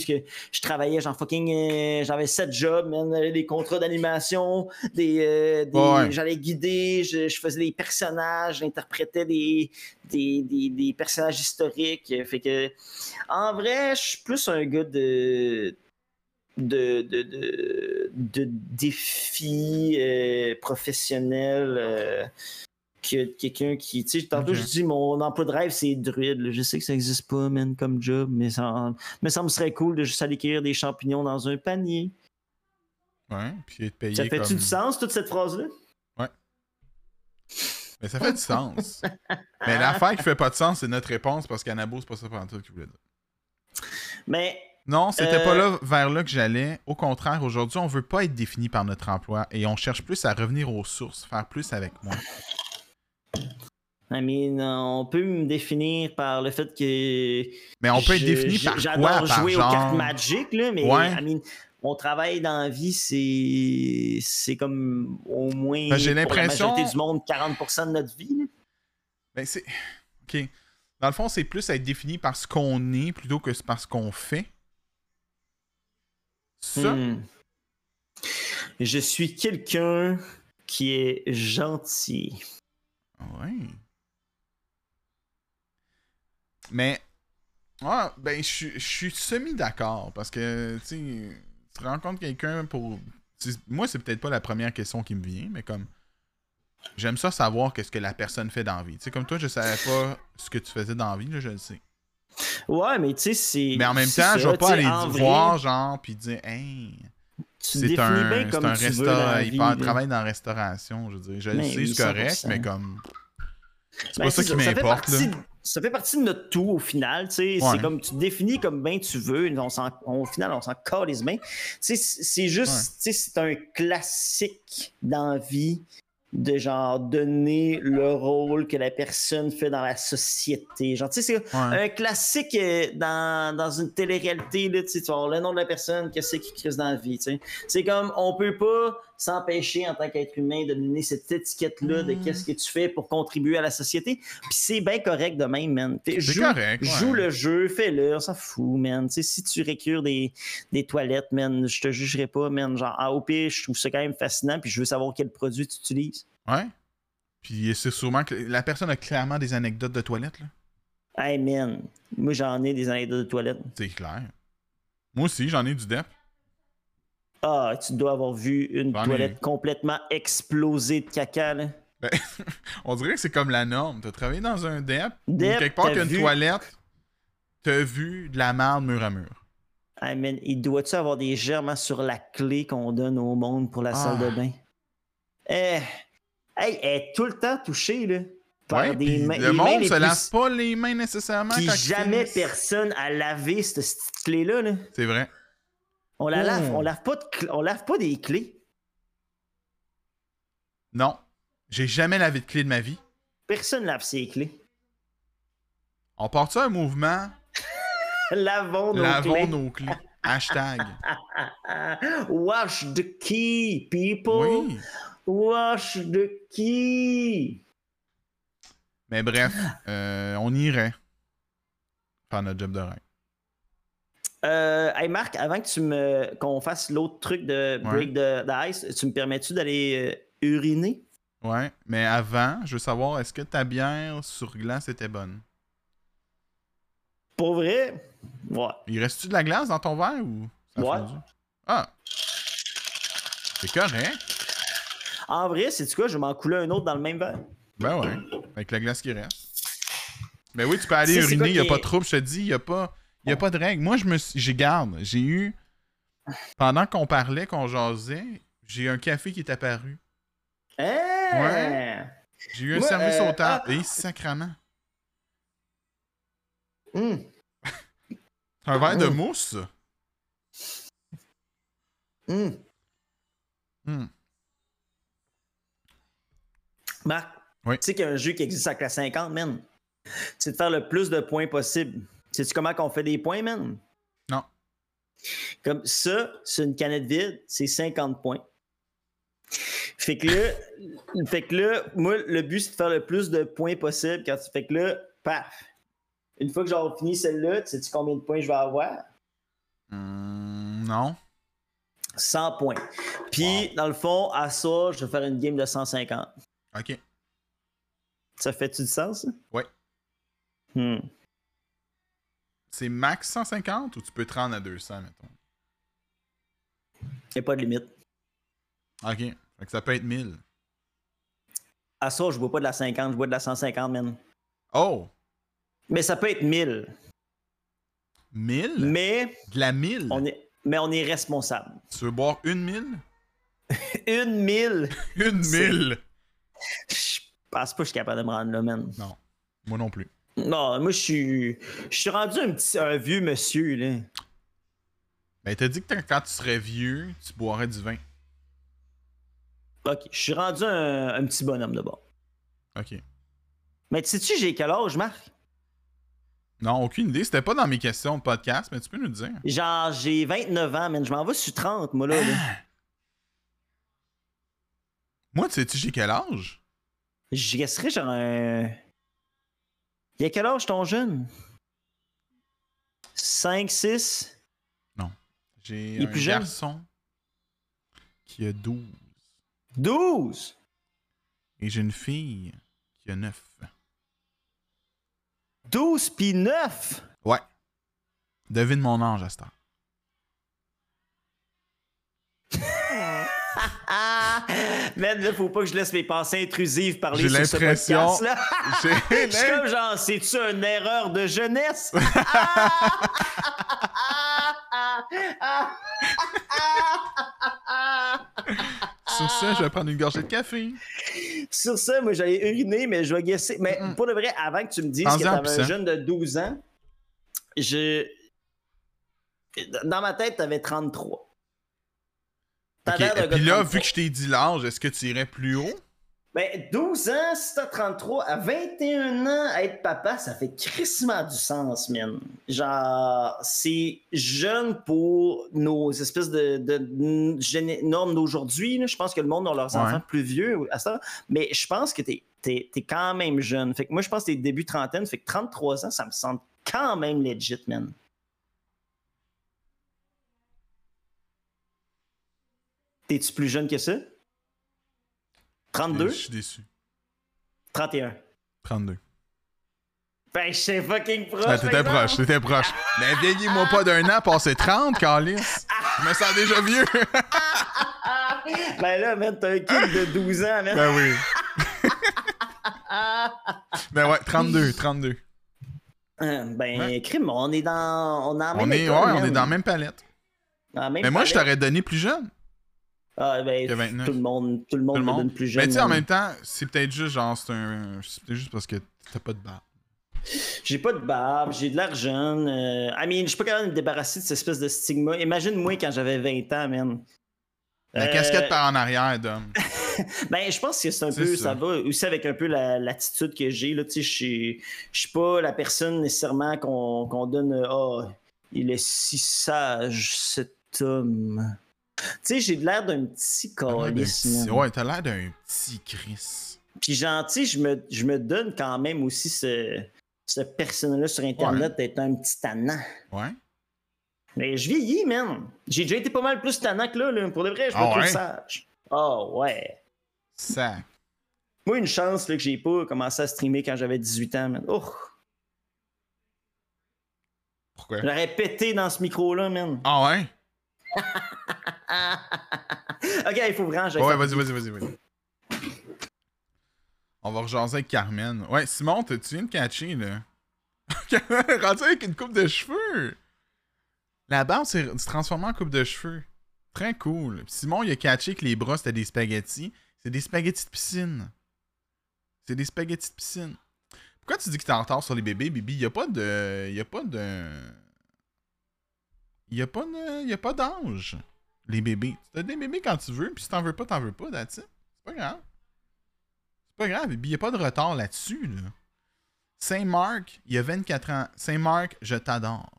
je travaillais, genre fucking, euh, j'avais sept jobs, des contrats d'animation, des, euh, des- Ouais. j'allais guider, je, je faisais des personnages, j'interprétais des, des, des, des personnages historiques. Fait que, en vrai, je suis plus un gars de de, de, de, de défis euh, professionnels euh, que quelqu'un qui. Tu sais, tantôt, je dis mon emploi de rêve, c'est druide. Je sais que ça n'existe pas, man, comme job, mais ça, mais ça me serait cool de juste aller cueillir des champignons dans un panier. Ouais, puis être payé Ça fait-tu comme... du sens, toute cette phrase-là? Mais ça fait du sens. Mais l'affaire qui fait pas de sens, c'est notre réponse, parce qu'Anabo, c'est pas ça pendant tout qu'il voulait dire. Mais Non, c'était Euh, pas là vers là que j'allais. Au contraire, aujourd'hui, on veut pas être défini par notre emploi et on cherche plus à revenir aux sources, faire plus avec moins. I mean, on peut me définir par le fait que. Mais on peut être défini par quoi? J'adore Par jouer genre... aux cartes Magic, là, mais Ouais. I mean, mon travail dans la vie, c'est c'est comme au moins Ben, j'ai pour la l'impression- majorité du monde 40% de notre vie. là. Ben, c'est... OK. Dans le fond, c'est plus être défini par ce qu'on est plutôt que par ce qu'on fait. Ça, Hmm. Je suis quelqu'un qui est gentil. Ouais. Mais, ah, ben, je suis- semi-d'accord parce que, tu tu rencontres quelqu'un pour. Moi, c'est peut-être pas la première question qui me vient, mais comme. J'aime ça savoir qu'est-ce que la personne fait dans la vie. Tu sais, comme toi, je savais pas ce que tu faisais dans la vie, là, je le sais. Ouais, mais tu sais, c'est. Mais en même temps, je vais pas aller vrai, voir, genre, puis dire, hey, c'est un, bien comme un restaurant, il travaille dans la restauration, je veux dire. Je le sais, oui, c'est correct, 100%. mais comme. C'est Ben, pas ça qui m'importe, de- Ça fait partie de notre tout au final. tu sais. Ouais. C'est comme tu te définis comme bien tu veux. On au final, on s'en calisse bien. Tu sais, C'est c'est juste, Ouais. tu sais, c'est un classique dans la vie de genre donner le rôle que la personne fait dans la société. Genre, tu sais, c'est Ouais. un classique euh, dans, dans une télé-réalité, là, tu sais, le nom de la personne, qu'est-ce qui crise dans la vie, tu sais. C'est comme, on peut pas s'empêcher en tant qu'être humain de donner cette étiquette-là de Mm. qu'est-ce que tu fais pour contribuer à la société. Puis c'est bien correct de même, man. Joue, correct. ouais. joue le jeu, fais-le, on s'en fout, man. Tu sais, si tu récures des, des toilettes, man, je te jugerai pas, man. Genre, ah, au pire, je trouve ça quand même fascinant, puis je veux savoir quel produit tu utilises. Ouais. Puis c'est sûrement que la personne a clairement des anecdotes de toilette, là. Hey, man, moi, j'en ai des anecdotes de toilettes. C'est clair. Moi aussi, j'en ai du dep. Ah, tu dois avoir vu une toilette complètement explosée de caca, là. On dirait que c'est comme la norme. T'as travaillé dans un dep, ou Dep, quelque part t'as qu'il y a une vu- toilette, t'as vu de la merde mur à mur. Hey, man, il doit-tu avoir des germes sur la clé qu'on donne au monde pour la Ah. salle de bain? Eh, hey, elle est tout le temps touchée, là. Par Ouais, des mains. le mains monde les se plus- lave pas les mains nécessairement Puis quand ils jamais personne a lavé cette clé-là, là. C'est vrai. On la lave, on lave pas de cl- on lave pas des clés. Non. J'ai jamais lavé de clé de ma vie. Personne lave ses clés. On part un mouvement, Lavons nos lavons clés. nos clés. Hashtag. Wash the key, people. Oui. Wash the key. Mais bref, euh, on irait faire notre job de rêve. Euh, hey Marc, avant que tu me qu'on fasse l'autre truc de break the, the ice, tu me permets-tu d'aller euh, uriner? Ouais, mais avant, je veux savoir, est-ce que ta bière sur glace était bonne? Pour vrai? Ouais. Il reste-tu de la glace dans ton verre ou ça Ouais. Ah! C'est correct. En vrai, c'est quoi? Je vais m'en couler un autre dans le même verre. Ben ouais, avec la glace qui reste. Ben oui, tu peux aller uriner, il n'y a pas de trouble, je te dis, il n'y a pas... Y a pas de règle. Moi, je me suis... J'ai garde. J'ai eu... Pendant qu'on parlait, qu'on jasait, j'ai un café qui est apparu. Hein? Ouais. J'ai eu un Moi, service euh, au table. ah. Et sacrament. Hum. Un verre de Mm. mousse? Hmm. Marc, Oui. tu sais qu'il y a un jeu qui existe à classe 50, man. C'est de faire le plus de points possible. Sais-tu comment qu'on fait des points, man? Non. Comme ça, c'est une canette vide, c'est 50 points. Fait que là, fait que là, moi, le but, c'est de faire le plus de points possible quand tu. Fait que là, paf. Une fois que j'aurai fini celle-là, tu sais combien de points je vais avoir? Hmm, non. 100 points. Puis, dans le fond, à ça, je vais faire une game de 150. Ok. Ça fait-tu du sens? ça? Ouais. Hmm. C'est max 150 ou tu peux te rendre à 200, mettons? Y a pas de limite. Ok. Fait que ça peut être 1000. À ça, je bois pas de la 50, je bois de la 150, man. Oh! Mais ça peut être 1000. 1000? Mais De la 1000? on est, mais on est responsable. Tu veux boire une 1000? Une 1000! Une C'est- 1000! Je pense pas que je suis capable de me rendre là, man. Non. Moi non plus. Non, moi, je suis. Je suis rendu un petit un vieux monsieur, là. Ben, t'as dit que quand- tu serais vieux, tu boirais du vin. Ok, je suis rendu un, un petit bonhomme de bord. Ok. Mais tu sais-tu, j'ai quel âge, Marc? Non, aucune idée. C'était pas dans mes questions de podcast, mais tu peux nous le dire. Genre, j'ai 29 ans, man. Je m'en vais sur 30, moi, là. là. Moi, tu sais-tu j'ai quel âge? Je resterais genre un. Il y a quel âge ton jeune? 5, 6? J'ai Il est un plus jeune? garçon qui a 12. 12? Et j'ai une fille qui a 9. 12 pis 9? Ouais. Devine mon âge à cette heure. Ah! Man, là, faut pas que je laisse mes pensées intrusives parler sur ce l'impression- podcast-là. J'ai suis comme genre, c'est-tu une erreur de jeunesse? Sur ça, je vais prendre une gorgée de café. Sur ça, moi, j'allais uriner, mais je vais guesser. Mais pour de vrai, avant que tu me dises que t'avais un jeune de 12 ans, je. Dans ma tête, t'avais 33. Et puis là, 33. vu que je t'ai dit l'âge, est-ce que tu irais plus haut? Ben, 12 ans, si t'as 33, à 21 ans, être papa, ça fait crissement du sens, man. Genre, c'est jeune pour nos espèces de, normes d'aujourd'hui. Je pense que le monde a leurs Ouais. enfants plus vieux à ça. Mais je pense que t'es es, quand même jeune. Fait que moi, je pense que t'es début trentaine. Fait que 33 ans, ça me semble quand même legit, man. T'es-tu plus jeune que ça? 32? Je suis déçu. 31. 32. Ben, je suis fucking proche. Ah, t'étais proche, t'étais proche. Mais vieillis-moi pas d'un an, passer 30, Carlis. Je me sens déjà vieux. Ben là, man, t'as un kid de 12 ans, man. ben oui. Ben ouais, 32, 32. Euh, Ben, Ouais. crime, on est dans. On est, en On est, ouais, on est dans la même palette. Dans la même Mais moi, je t'aurais donné plus jeune. Ah, ben, que 29. tout le monde, tout le monde Tout le me donne plus jeune. Mais tu sais, en même temps, c'est peut-être juste genre, c'est un. C'est juste parce que t'as pas de barbe. J'ai pas de barbe, j'ai de l'argent. Euh, I mean, je suis pas capable de me débarrasser de cette espèce de stigma. Imagine-moi quand j'avais 20 ans, man. La Euh, casquette par en arrière, Dom. Ben, je pense que c'est un peu, ça. ça. va aussi avec un peu la- l'attitude que j'ai. Je suis- pas la personne nécessairement qu'on donne. euh, Ah, il est si sage, cet homme. Tu sais, j'ai l'air d'un petit d'un calice. Ouais, t'as l'air d'un petit Chris. Puis gentil, je me, je me donne quand même aussi ce, ce personnage-là sur Internet d'être un petit tannant. Ouais. Mais je vieillis, man. J'ai déjà été pas mal plus tannant que là. là. Pour de vrai, je me Ah trouve ouais? sage. Oh, ouais. Ça. Moi, une chance là, que j'ai pas commencé à streamer quand j'avais 18 ans, man. Oh, Pourquoi? j'aurais pété dans ce micro-là, man. Ah ouais? Ok, il faut vraiment Ouais, vas-y, vas-y, vas-y, vas-y. On va rejaser avec Carmen. Ouais, Simon, tu viens de catcher, là? Rendu avec une coupe de cheveux. La barbe s'est transformée en coupe de cheveux. Très cool. Simon, il a catché que les bras, c'était des spaghettis. C'est des spaghettis de piscine. C'est des spaghettis de piscine. Pourquoi tu dis que t'es en retard sur les bébés, Bibi? Il a pas de... Il a pas de... Il y a pas. Il y a pas d'âge. Les bébés. Tu as des bébés quand tu veux, puis si t'en veux pas, t'en veux pas, that's it. C'est pas grave. C'est pas grave, il n'y a pas de retard là-dessus. Là. Saint-Marc, il y a 24 ans. Saint-Marc, je t'adore.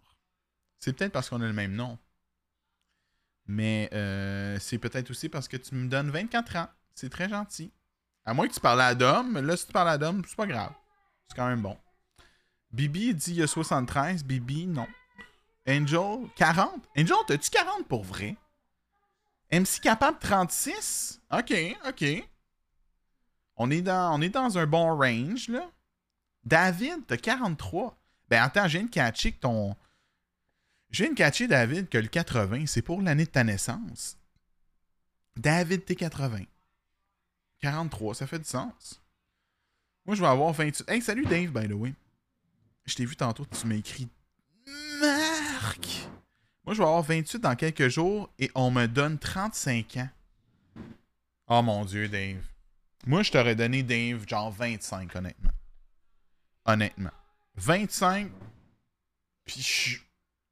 C'est peut-être parce qu'on a le même nom. Mais euh, c'est peut-être aussi parce que tu me donnes 24 ans. C'est très gentil. À moins que tu parles à Dom. Là, si tu parles à Dom, c'est pas grave. C'est quand même bon. Bibi dit il y a 73. Bibi, non. Angel, 40. Angel, t'as-tu 40 pour vrai? MC capable 36? Ok, ok. On est dans, un bon range, là. David, t'as 43. Ben attends, j'ai une catcher que ton. J'ai une catcher, David, que le 80, c'est pour l'année de ta naissance. David, t'es 80. 43, ça fait du sens. Moi, je vais avoir 28. Hey, salut Dave, by the way. Je t'ai vu tantôt, tu m'as écrit Moi, je vais avoir 28 dans quelques jours et on me donne 35 ans. Oh mon dieu, Dave. Moi, je t'aurais donné Dave genre 25, honnêtement. Honnêtement. 25, puis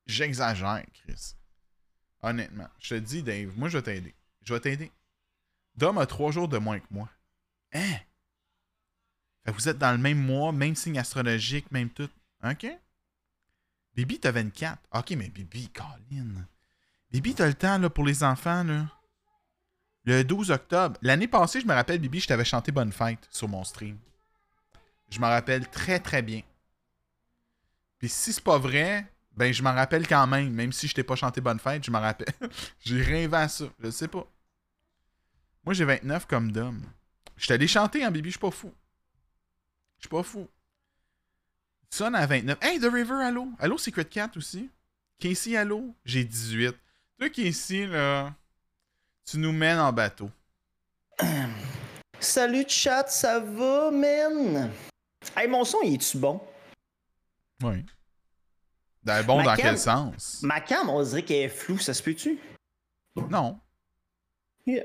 j'exagère, Chris. Honnêtement. Je te dis, Dave, moi, je vais t'aider. Je vais t'aider. Dom a trois jours de moins que moi. Hein? Fait que vous êtes dans le même mois, même signe astrologique, même tout. OK? Bibi, t'as 24. OK, mais Bibi, Colin. Bibi, t'as le temps là, pour les enfants, là. Le 12 octobre. L'année passée, je me rappelle, Bibi, je t'avais chanté Bonne Fête sur mon stream. Je me rappelle très, très bien. Puis si c'est pas vrai, ben je m'en rappelle quand même. Même si je t'ai pas chanté Bonne Fête, je m'en rappelle. j'ai à ça. Je sais pas. Moi, j'ai 29 comme Dom. Je t'allais chanter, hein, Bibi, je suis pas fou. Je suis pas fou. Sonne à 29. Hey, The River, allô? Allô, Secret Cat aussi? Casey, allô? J'ai 18. Toi, Casey, là, tu nous mènes en bateau. Salut, chat, ça va, man? Hey, mon son, il est-tu bon? Oui. Ben, bon, Ma dans cam- quel sens? Ma cam, on dirait qu'elle est floue, ça se peut-tu? Non. Yeah.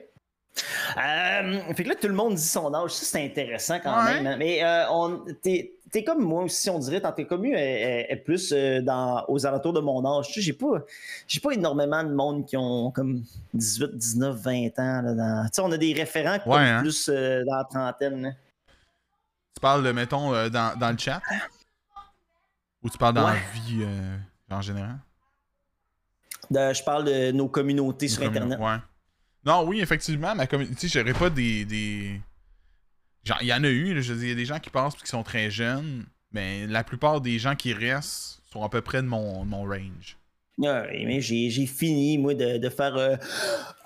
Euh, fait que là, tout le monde dit son âge. Ça, c'est intéressant quand Ouais. même. hein. Mais euh, on, t'es, t'es comme moi aussi, on dirait. Tant t'es comme est, est- est plus euh, dans, aux alentours de mon âge. Tu sais, j'ai pas, j'ai pas énormément de monde qui ont comme 18, 19, 20 ans. Là, dans... Tu sais, on a des référents qui Ouais, hein. plus euh, dans la trentaine. là. Tu parles, de, mettons, euh, dans, dans le chat? hein? Ou tu parles dans Ouais. la vie euh, en général? De- je parle de nos communautés sur Internet. Ouais. Non, oui, effectivement, ma communauté, j'aurais pas des. des... Genre, il y en a eu, là, je veux dire, il y a des gens qui passent et qui sont très jeunes, mais la plupart des gens qui restent sont à peu près de mon, de mon range. Ouais, mais j'ai, fini, moi, de, de faire euh,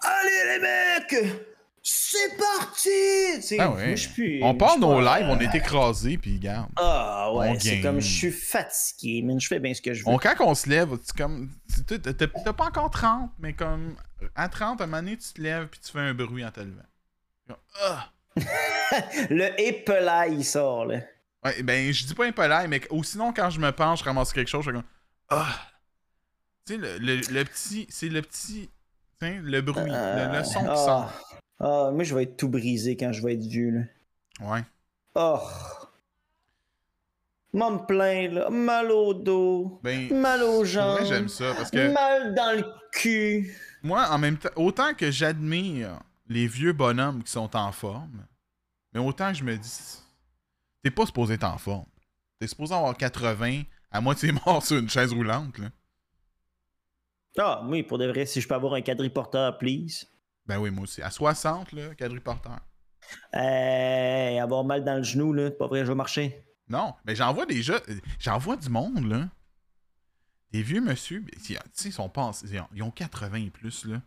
Allez, les mecs! C'est parti! Ah ouais. plus- On part nos lives, on est écrasés, puis garde. Ah ouais, c'est comme je suis fatigué, man. Je fais bien ce que je veux. On, quand on se lève, tu comme. T'as pas encore 30, mais comme. À 30, à un moment donné, tu te lèves puis tu fais un bruit en te levant. Ah! Le épelail, il sort, là. Ouais, ben, je dis pas impolite, mais ou sinon, quand je me penche, je ramasse quelque chose, je fais comme. Ah! Tu sais, le, le, le petit. C'est le petit. Sais, le bruit, le, le son qui ah, sort. ah, moi, je vais être tout brisé quand je vais être vieux, là. Ouais. Oh! M'en me plaindre, là. Mal au dos. Ben. Mal aux jambes. j'aime ça parce que Mal dans le cul. moi, en même temps, autant que j'admire les vieux bonhommes qui sont en forme, mais autant que je me dis, t'es pas supposé être en forme. T'es supposé avoir 80 à moitié mort sur une chaise roulante, là. Ah, oui, pour de vrai, si je peux avoir un quadriporteur, please. Ben oui, moi aussi. À 60, là, quadriporteur. Euh, avoir mal dans le genou, là. Pas vrai, je vais marcher. Non, mais j'en vois déjà. J'en vois du monde, là. Des vieux monsieur. Tu sais, ils sont pas. ils ont 80 et plus, là.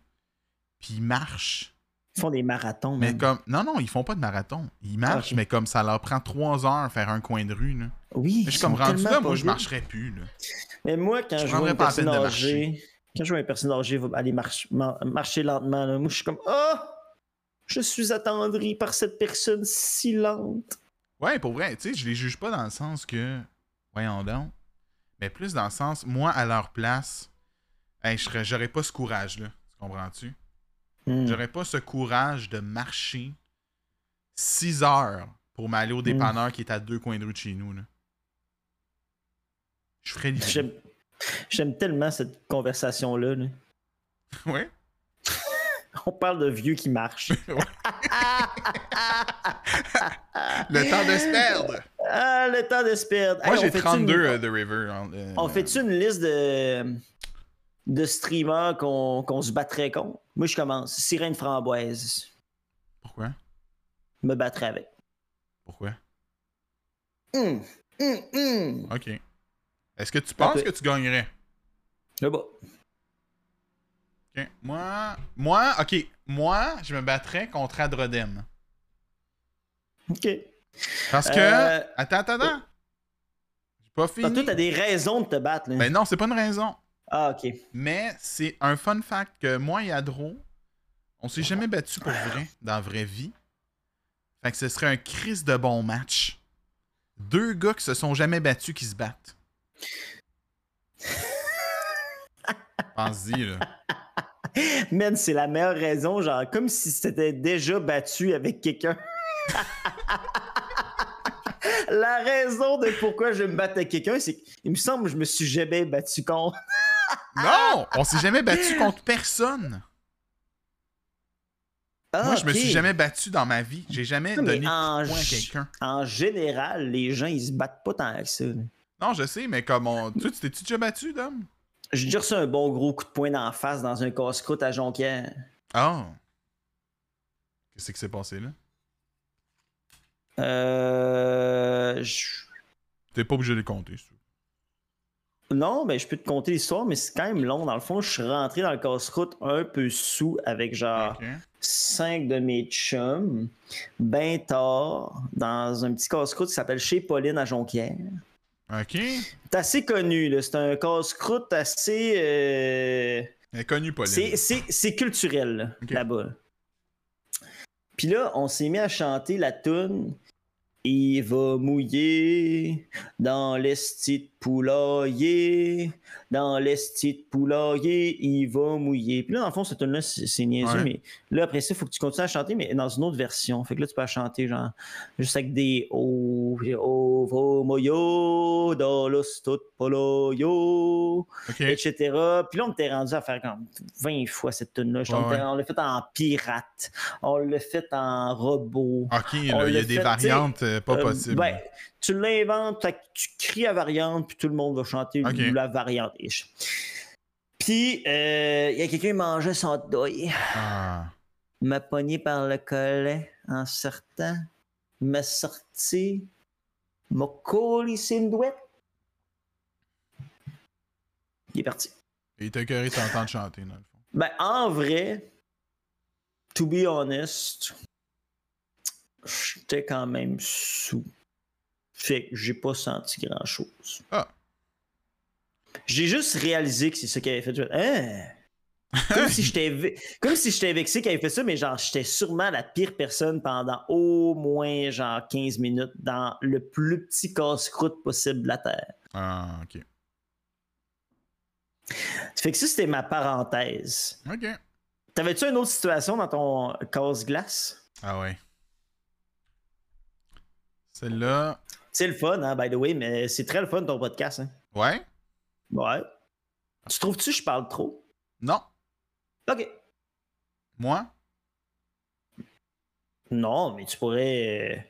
Puis ils marchent. Ils font des marathons, Mais comme. Non, non, ils font pas de marathon. Ils marchent, mais comme ça leur prend 3 heures faire un coin de rue, là. Oui, Mais je suis comme rendu là, moi, je marcherais plus, là. Mais moi, quand Je je, vois une personne âgée, quand je vois une personne âgée va aller marcher, mar- marcher lentement, là, moi, je suis comme Ah! Je suis attendri par cette personne si lente. Ouais, pour vrai, tu sais, je les juge pas dans le sens que. Voyons donc. Mais plus dans le sens, moi, à leur place, hey, j'aurais pas ce courage-là. Tu comprends-tu? Hmm. J'aurais pas ce courage de marcher 6 heures pour m'aller au dépanneur qui est à deux coins de rue de chez nous. Là. Je ferais l'idée. J'aime j'aime tellement cette conversation-là. là. Ouais. On parle de vieux qui marchent. Le temps de se perdre. ah, le temps de se perdre. Moi, Hey, j'ai fait-tu 32 une- euh, de River. euh, On fait-tu une liste de, de streamers qu'on qu'on se battrait contre? Moi, je commence. Sirène framboise. Pourquoi? Me battrai avec. Pourquoi? Hum, hum, hum. Ok. Est-ce que tu penses que tu gagnerais? Là bas. Ok. Moi, moi, ok. Moi, je me battrais contre Adrodem. OK. Parce que. Euh, Attends, attends, attends. J'ai pas fini. toi, t'as des raisons de te battre, là. Ben non, c'est pas une raison. Ah, OK. Mais c'est un fun fact que moi et Adro, on s'est jamais battu pour vrai, dans la vraie vie. Fait que ce serait un crise de bon match. Deux gars qui se sont jamais battus qui se battent. Pense-y, là. Man, c'est la meilleure raison, genre, comme si c'était déjà battu avec quelqu'un. la raison de pourquoi je me batte avec quelqu'un, c'est qu'il me semble que je me suis jamais battu contre. Non! On s'est jamais battu contre personne. Ah, Moi, je me suis jamais battu dans ma vie. J'ai jamais mais donné de poing à quelqu'un. En général, les gens, ils se battent pas tant que ça. Non, je sais, mais comme on. Tu t'es-tu déjà battu, Dom? J'ai déjà reçu un bon gros coup de poing la face dans un casse-croûte à Jonquière. Ah! Qu'est-ce qui s'est passé là? Euh. je- T'es pas obligé de les compter. Non, ben je peux te conter l'histoire, mais c'est quand même long. Dans le fond, je suis rentré dans le casse-croûte un peu sous avec genre cinq de mes chums, ben tard, dans un petit casse-croûte qui s'appelle Chez Pauline à Jonquière. Ok. C'est assez connu, là. C'est un casse-croûte assez. euh, connue, Pauline. C'est- culturel là, Ok. là-bas. Puis là, on s'est mis à chanter la tune Il va mouiller dans l'esti poulailler, dans l'esti de poulailler, il va mouiller. Puis là, dans le fond, cette tune-là, c'est niaiseux, Ouais. mais là, après ça, il faut que tu continues à chanter, mais dans une autre version. Fait que là, tu peux la chanter, genre, juste avec des Oh, oh, va moyo, de poulailler Ok. etc. Puis là, on était rendu à faire comme 20 fois cette tune-là. Ouais, ouais. On l'a fait en pirate, on l'a fait en robot. Ok, il y a des variantes euh, pas Euh, possibles. ben, tu l'inventes, tu cries la variante, puis tout le monde va chanter la variante. Puis, euh, il y a quelqu'un qui mangeait son deuil, Ah. m'a pogné par le collet en sortant, m'a sorti, m'a collé une douette. Il est parti. Et il t'a écœuré de t'entendre chanter, dans le fond. Ben, en vrai, to be honest, j'étais quand même sous. Fait que j'ai pas senti grand chose. Ah. J'ai juste réalisé que c'est ça qu'il avait fait. Hein? Comme si j'étais comme si j'étais vexé qu'il avait fait ça, mais genre j'étais sûrement la pire personne pendant au moins genre 15 minutes dans le plus petit casse-croûte possible de la Terre. Ah, ok. Fait que ça, c'était ma parenthèse. Ok. T'avais-tu une autre situation dans ton casse-glace? Ah ouais. Celle-là. C'est le fun, hein, by the way, mais c'est très le fun ton podcast. Hein. Ouais? Ouais. Tu trouves-tu que je parle trop? Non. Ok. Moi, Non, mais tu pourrais. euh,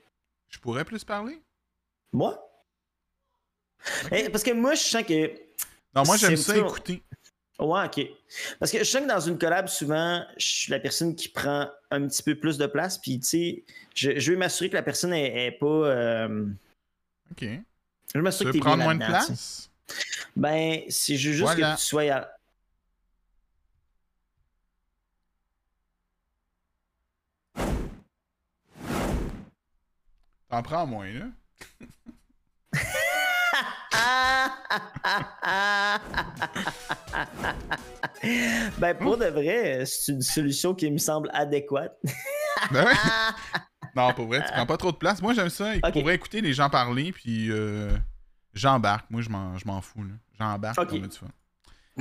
je pourrais plus parler? Moi? Eh, parce que moi, je sens que. Non, moi, j'aime ça écouter. Ouais, ok. Parce que je sens que dans une collab, souvent, je suis la personne qui prend un petit peu plus de place. Puis, tu sais, je, je veux m'assurer que la personne est, est pas. euh, Ok. Je veux veux que t'es prendre moins de place? Ben, c'est ju- juste Voilà. que tu sois. à- T'en prends moins, là? ben, pour de vrai, c'est une solution qui me semble adéquate. Ben. non, pour vrai, tu prends pas trop de place. Moi, j'aime ça. Ok. Pour vrai, écouter les gens parler, puis euh, j'embarque. Moi, je m'en, je m'en fous, là. J'embarque, Ok. on a du fun.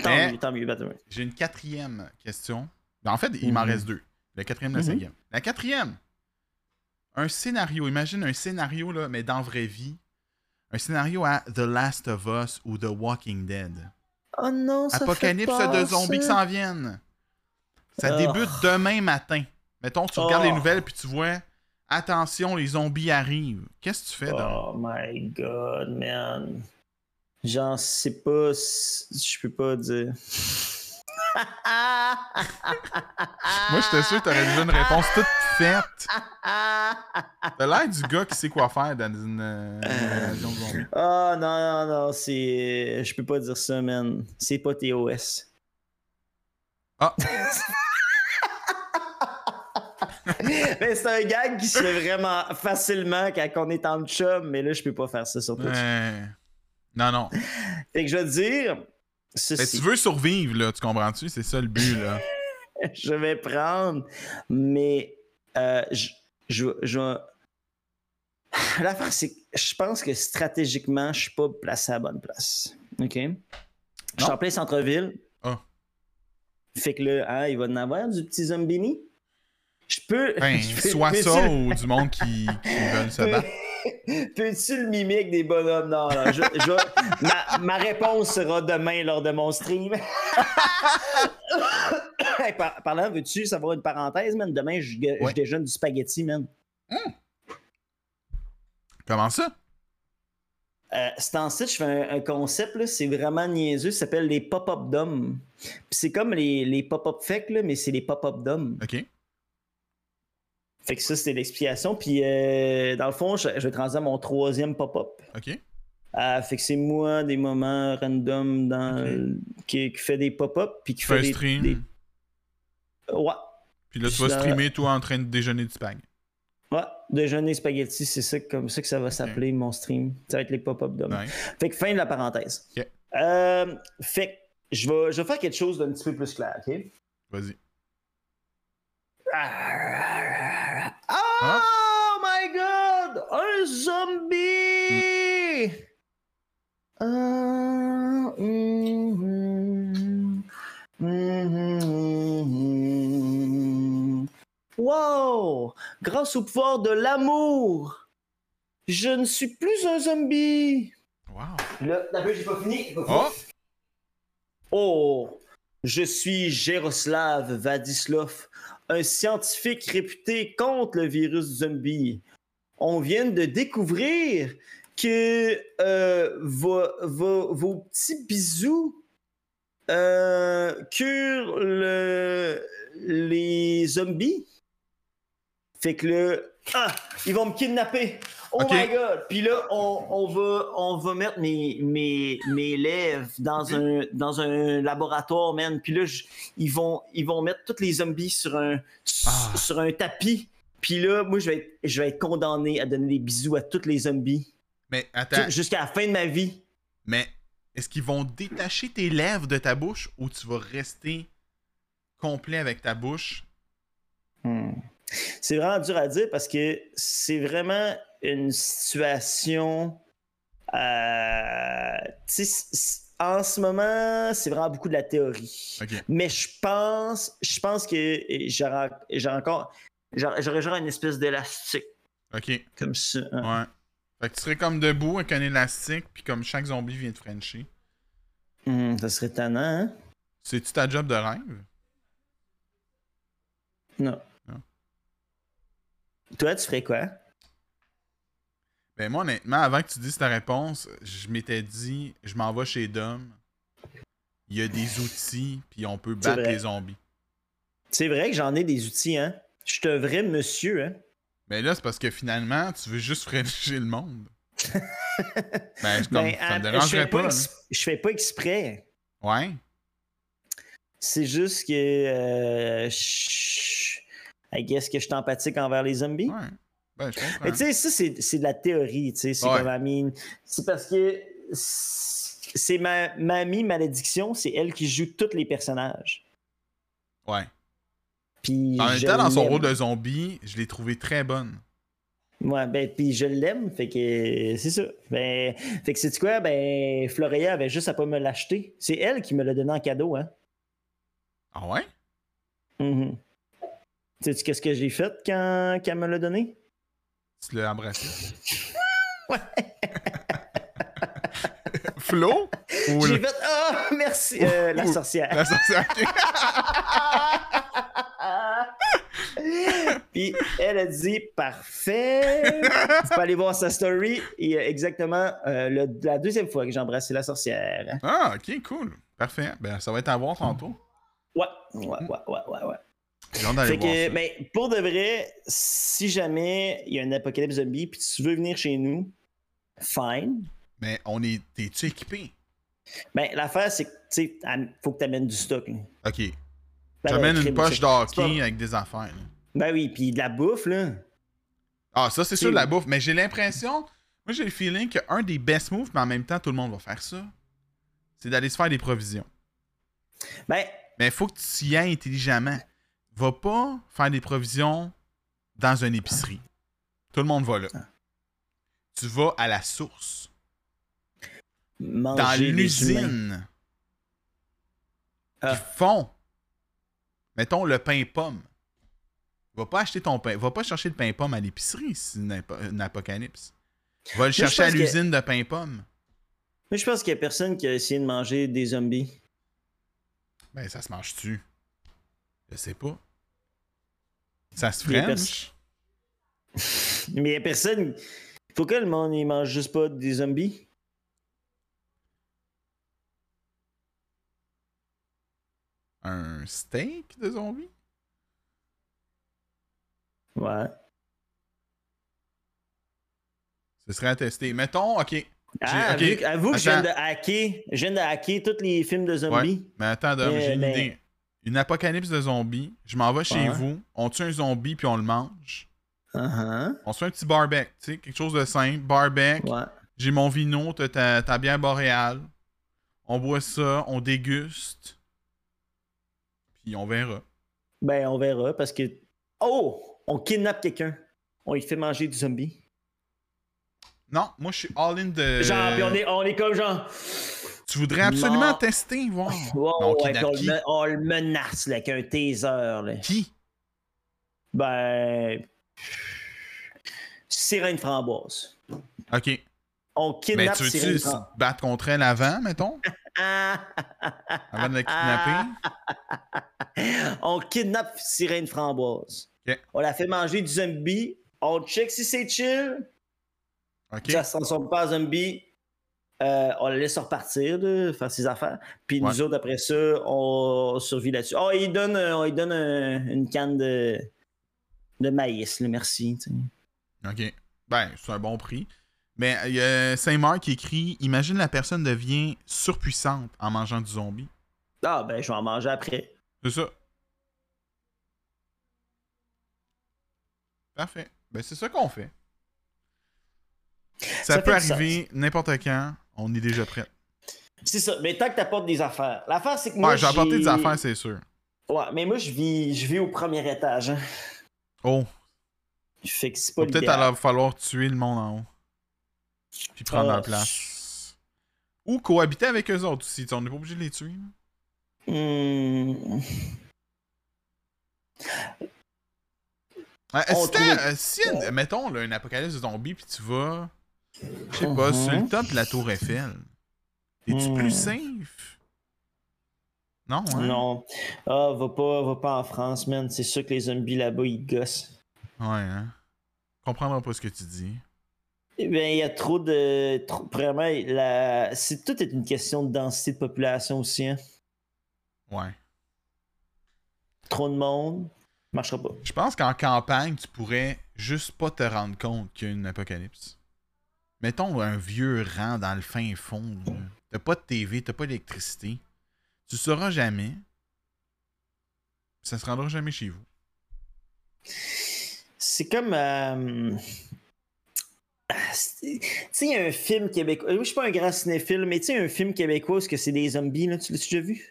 Tant Mais- mieux, tant mieux. J'ai une quatrième question. En fait, il m'en Mhm. reste deux. La quatrième, la Mhm. cinquième. La quatrième. Un scénario. Imagine un scénario, là, mais dans vraie vie. Un scénario à The Last of Us ou The Walking Dead. Oh non, ça Apocalypse fait peur, de zombies qui s'en viennent. Ça Oh. débute demain matin. Mettons, tu regardes Oh. les nouvelles puis tu vois attention, les zombies arrivent. Qu'est-ce que tu fais, dans Oh my god, man. J'en sais pas. Je peux pas dire. Moi, j'étais sûr que t'aurais déjà une réponse toute faite. T'as l'air du gars qui sait quoi faire dans une, euh, une invasion de zombies. Ah non, non, non, c'est. Je peux pas dire ça, man. C'est pas TOS. Ah, mais c'est un gag qui se fait vraiment facilement quand on est en chum, mais là, je peux pas faire ça sur Twitch. ouais. Non, non. Fait que je te dire. Mais tu veux survivre, là, tu comprends-tu? C'est ça le but, là. je vais prendre, mais euh, je, je, je L'affaire, c'est que je pense que stratégiquement, je suis pas placé à la bonne place. OK? Je suis en plein centre-ville. Ah. Fait que là, hein, il va en avoir du petit zombini? Je peux. Ben, je peux- soit ça ou du monde qui, qui veulent se battre. Peux-tu le avec des bonhommes? Non, non. Je, je- ma, ma réponse sera demain lors de mon stream. Hey, par- parlant, veux-tu savoir une parenthèse, man? Demain, je, je Ouais. déjeune du spaghetti, man. Comment ça? Euh, c'est en site, je fais un, un concept, là, c'est vraiment niaiseux, ça s'appelle les pop-up dom. Puis c'est comme les, les pop-up fake, là, mais c'est les pop-up dom. OK. Fait que ça, c'était l'explication. Puis euh, dans le fond, je, je vais transiter à mon troisième pop-up. OK. Euh, fait que c'est moi, des moments random dans, qui, qui fait des pop-up, puis qui Tu fais fait un des, stream. des- Ouais, Puis là, tu vas streamer, toi, en train de déjeuner du spag. ouais, déjeuner spaghetti, c'est ça, comme ça que ça va s'appeler, mon stream. Ça va être les pop-up dom. Ouais. Fait que fin de la parenthèse. Ok. Euh, fait que je vais, je vais faire quelque chose d'un petit peu plus clair, ok? Vas-y. Oh my god! Un zombie! Mhm, mhm. Wow! Grâce au pouvoir de l'amour, je ne suis plus un zombie! Wow. Là, j'ai pas fini. pas fini. Oh! Oh, je suis Jaroslav Vadislav, un scientifique réputé contre le virus zombie. On vient de découvrir que euh, vos, petits bisous euh, curent le- les zombies. Fait que là, ah, ils vont me kidnapper. Oh my god! Puis là, on, on va, on va mettre mes, mes, mes lèvres dans un, dans un laboratoire, man. Puis là, je- ils, vont, ils vont mettre tous les zombies sur un, Ah. sur un tapis. Puis là, moi, je vais, être, je vais être condamné à donner des bisous à tous les zombies Mais attends, jusqu'à la fin de ma vie. mais est-ce qu'ils vont détacher tes lèvres de ta bouche ou tu vas rester complet avec ta bouche? Hmm. C'est vraiment dur à dire parce que c'est vraiment une situation. euh, en ce moment, c'est vraiment beaucoup de la théorie. Mais je pense, je pense que j'aurais j'aurais encore, j'aurais genre une espèce d'élastique Ok. comme ça. hein. Ouais. Fait que tu serais comme debout avec un élastique, puis comme chaque zombie vient de Frencher. Hmm, ça serait tannant, hein? C'est-tu ta job de rêve? Non. Non. Toi, tu ferais quoi? Ben moi, honnêtement, avant que tu dises ta réponse, je m'étais dit, je m'en vais chez Dom. Il y a des outils, puis on peut battre les zombies. C'est vrai que j'en ai des outils, hein? Je suis un vrai monsieur, hein? Mais là, c'est parce que finalement, tu veux juste Frencher le monde. ben, je- comme, Ben, ça me je dérangerait fais pas. hein. Je fais pas exprès. Ouais. C'est juste que. Euh, je- I guess que je suis empathique envers les zombies. Ouais. Mais tu sais, ça, c'est de la théorie, tu sais. C'est Ouais. comme, I mean, C'est parce que c'est ma mamie malédiction, c'est elle qui joue tous les personnages. Ouais. Puis En même temps, dans son rôle de zombie, je l'ai trouvé très bonne. Ouais, ben, puis je l'aime, fait que c'est ça. Ben, fait que c'est quoi? Ben, Floria avait juste à pas me l'acheter. C'est elle qui me l'a donné en cadeau, hein. Ah ouais? Mhm. Sais-tu qu'est-ce que j'ai fait quand, quand elle me l'a donné? Tu l'as embrassé? Ouais. Flo? Ou J'ai le- fait Ah, merci, euh, la sorcière. la sorcière? Puis elle a dit Parfait. tu peux aller voir sa story. Et euh, exactement euh, le- la deuxième fois que j'ai embrassé la sorcière. Ah, ok, cool. Parfait. Ben, ça va être à voir tantôt. ouais, ouais, ouais, ouais. ouais. D'aller Fait que, mais pour de vrai, si jamais il y a un apocalypse zombie puis tu veux venir chez nous, fine. Mais on est. T'es-tu équipé? Ben, l'affaire, c'est que, tu sais, faut que tu amènes du stock. là. Ok. Ben, J'amène ben, une poche d'hockey pas- avec des affaires. là. Ben oui, puis de la bouffe, là. Ah, ça, c'est sûr, la bouffe. Mais j'ai l'impression. Moi, j'ai le feeling qu'un des best moves, mais en même temps, tout le monde va faire ça. C'est d'aller se faire des provisions. Ben, Mais il faut que tu y ailles intelligemment. Va pas faire des provisions dans une épicerie. Tout le monde va là. Tu vas à la source. manger Dans l'usine. Ah. Qui font. Mettons le pain pomme. Va pas acheter ton pain. Va pas chercher le pain pomme à l'épicerie si une apocalypse. Va le chercher à que- l'usine de pain pomme. Moi, je pense qu'il y a personne qui a essayé de manger des zombies. Ben, ça se mange-tu? Je sais pas. Ça se french? Mais il y a personne. Faut que le monde il mange juste pas des zombies. Un steak de zombie? Ouais. Ce serait à tester. Mettons, ok. Ah, ok. vu que- avoue que je viens de hacker. Je viens de hacker tous les films de zombies. Mais attends, Dom, Mais- j'ai une mais- idée. Une apocalypse de zombies. Je m'en vais chez vous. On tue un zombie puis on le mange. Uh-huh. On se fait un petit barbecue, tu sais, quelque chose de simple. Barbecue. Ouais. J'ai mon vino, t'as ta, ta bière boréale. On boit ça, on déguste. Puis on verra. Ben, on verra parce que. Oh! On kidnappe quelqu'un. On lui fait manger du zombie. Non, moi je suis all-in de. Genre, puis on est, on est comme genre. Tu voudrais absolument tester, voir. On ouais, le, me- on le menace là, avec un taser. Là. Qui? Ben. Sirène framboise. Ok. On Mais kidnappe tu Sirène veux-tu battre contre elle avant, mettons! Avant de la kidnapper? On kidnappe Sirène Framboise. On la fait manger du zombie. On check si c'est chill. Ok. Ça se transforme pas en zombie. Euh, on la laisse repartir, là, faire ses affaires. Puis nous Ouais. autres, après ça, on survit là-dessus. Oh, il donne, euh, on lui donne un- une canne de, de maïs, là, merci. Ok. Ben, c'est un bon prix. Mais il y a Saint-Marc qui écrit Imagine la personne devient surpuissante en mangeant du zombie. Ah, ben, je vais en manger après. C'est ça. Parfait. Ben, c'est ça qu'on fait. Ça, Ça peut arriver n'importe quand. On est déjà prêt. C'est ça. Mais tant que t'apportes des affaires. L'affaire, c'est que moi. Ouais, j'ai apporté des affaires, c'est sûr. Ouais, mais moi, je vis, je vis au premier étage. hein. Oh, Fait que c'est pas va peut-être alors falloir tuer le monde en haut. Puis prendre Ah, leur place. Ou cohabiter avec eux autres aussi. On n'est pas obligé de les tuer. Hmm. Euh, si, t'as- trouve- euh, si, euh, mettons, là, une apocalypse de zombies, puis tu vas, je sais pas, Mhm. sur le top de la tour Eiffel, es-tu Mhm. plus safe? Non, hein? Non. Ah, va pas, va pas en France, man. C'est sûr que les zombies là-bas, ils gossent. Ouais, hein? Comprendra pas ce que tu dis. Eh bien, il y a trop de. Trop, vraiment, la... c'est tout est une question de densité de population aussi. Hein. Ouais. Trop de monde, marchera pas. Je pense qu'en campagne, tu pourrais juste pas te rendre compte qu'il y a une apocalypse. Mettons un vieux rang dans le fin fond. T'as pas de TV, t'as pas d'électricité. Tu sauras jamais. Ça se rendra jamais chez vous. C'est comme. euh, ah, Tu sais, il y a un film québécois. Je suis pas un grand cinéphile, mais tu sais, un film québécois où c'est des zombies, là. Tu l'as déjà vu?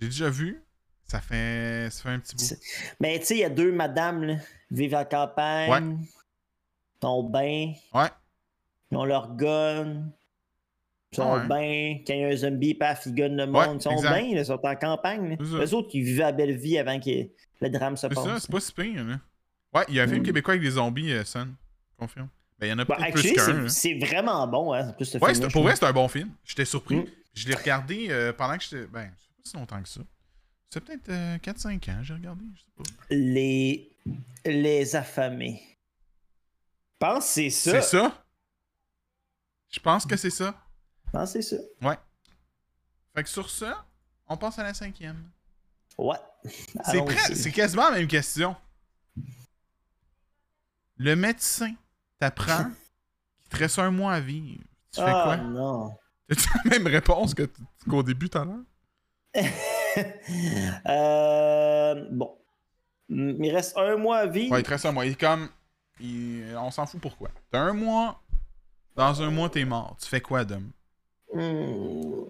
J'ai déjà vu. Ça fait, ça fait un petit bout. Mais tu sais, il y a deux madames, là, vivent en campagne, sont bien, Ouais. Ils ont leur gun, ils sont Ouais. bien. Quand il y a un zombie, paf, ils gunnent le Ouais, monde. ils sont exact. bien, ils sont en campagne. Eux autres, ils vivaient la belle vie avant que le drame se passe. c'est pas si pire, là. Ouais, il y a un film Mm. québécois avec des zombies, euh, Son. Confirme. Ben, il y en a Bah, peut-être plus qu'un. c'est- vraiment bon, hein, plus, Ouais, je pour vrai, c'est un bon film. J'étais surpris. Mm. Je l'ai regardé euh, pendant que j'étais. Ben, ça fait pas si longtemps que ça. C'est peut-être euh, 4-5 ans, j'ai regardé. Je sais pas. Les... Les affamés. Je pense que c'est ça. C'est ça? Je pense que c'est ça. Je pense que c'est ça. Ouais. Fait que sur ça, on passe à la cinquième. Ouais. C'est prêt, c'est quasiment la même question. Le médecin t'apprend qu'il te reste un mois à vivre. Tu fais Ah, quoi? non. As-tu la même réponse qu'au début tout à l'heure? Euh, bon. Il reste un mois à vivre. Ouais, il te reste un mois. Il est comme. il- On s'en fout pourquoi. T'as un mois. Dans un mois, t'es mort. Tu fais quoi, Dom? Hmm,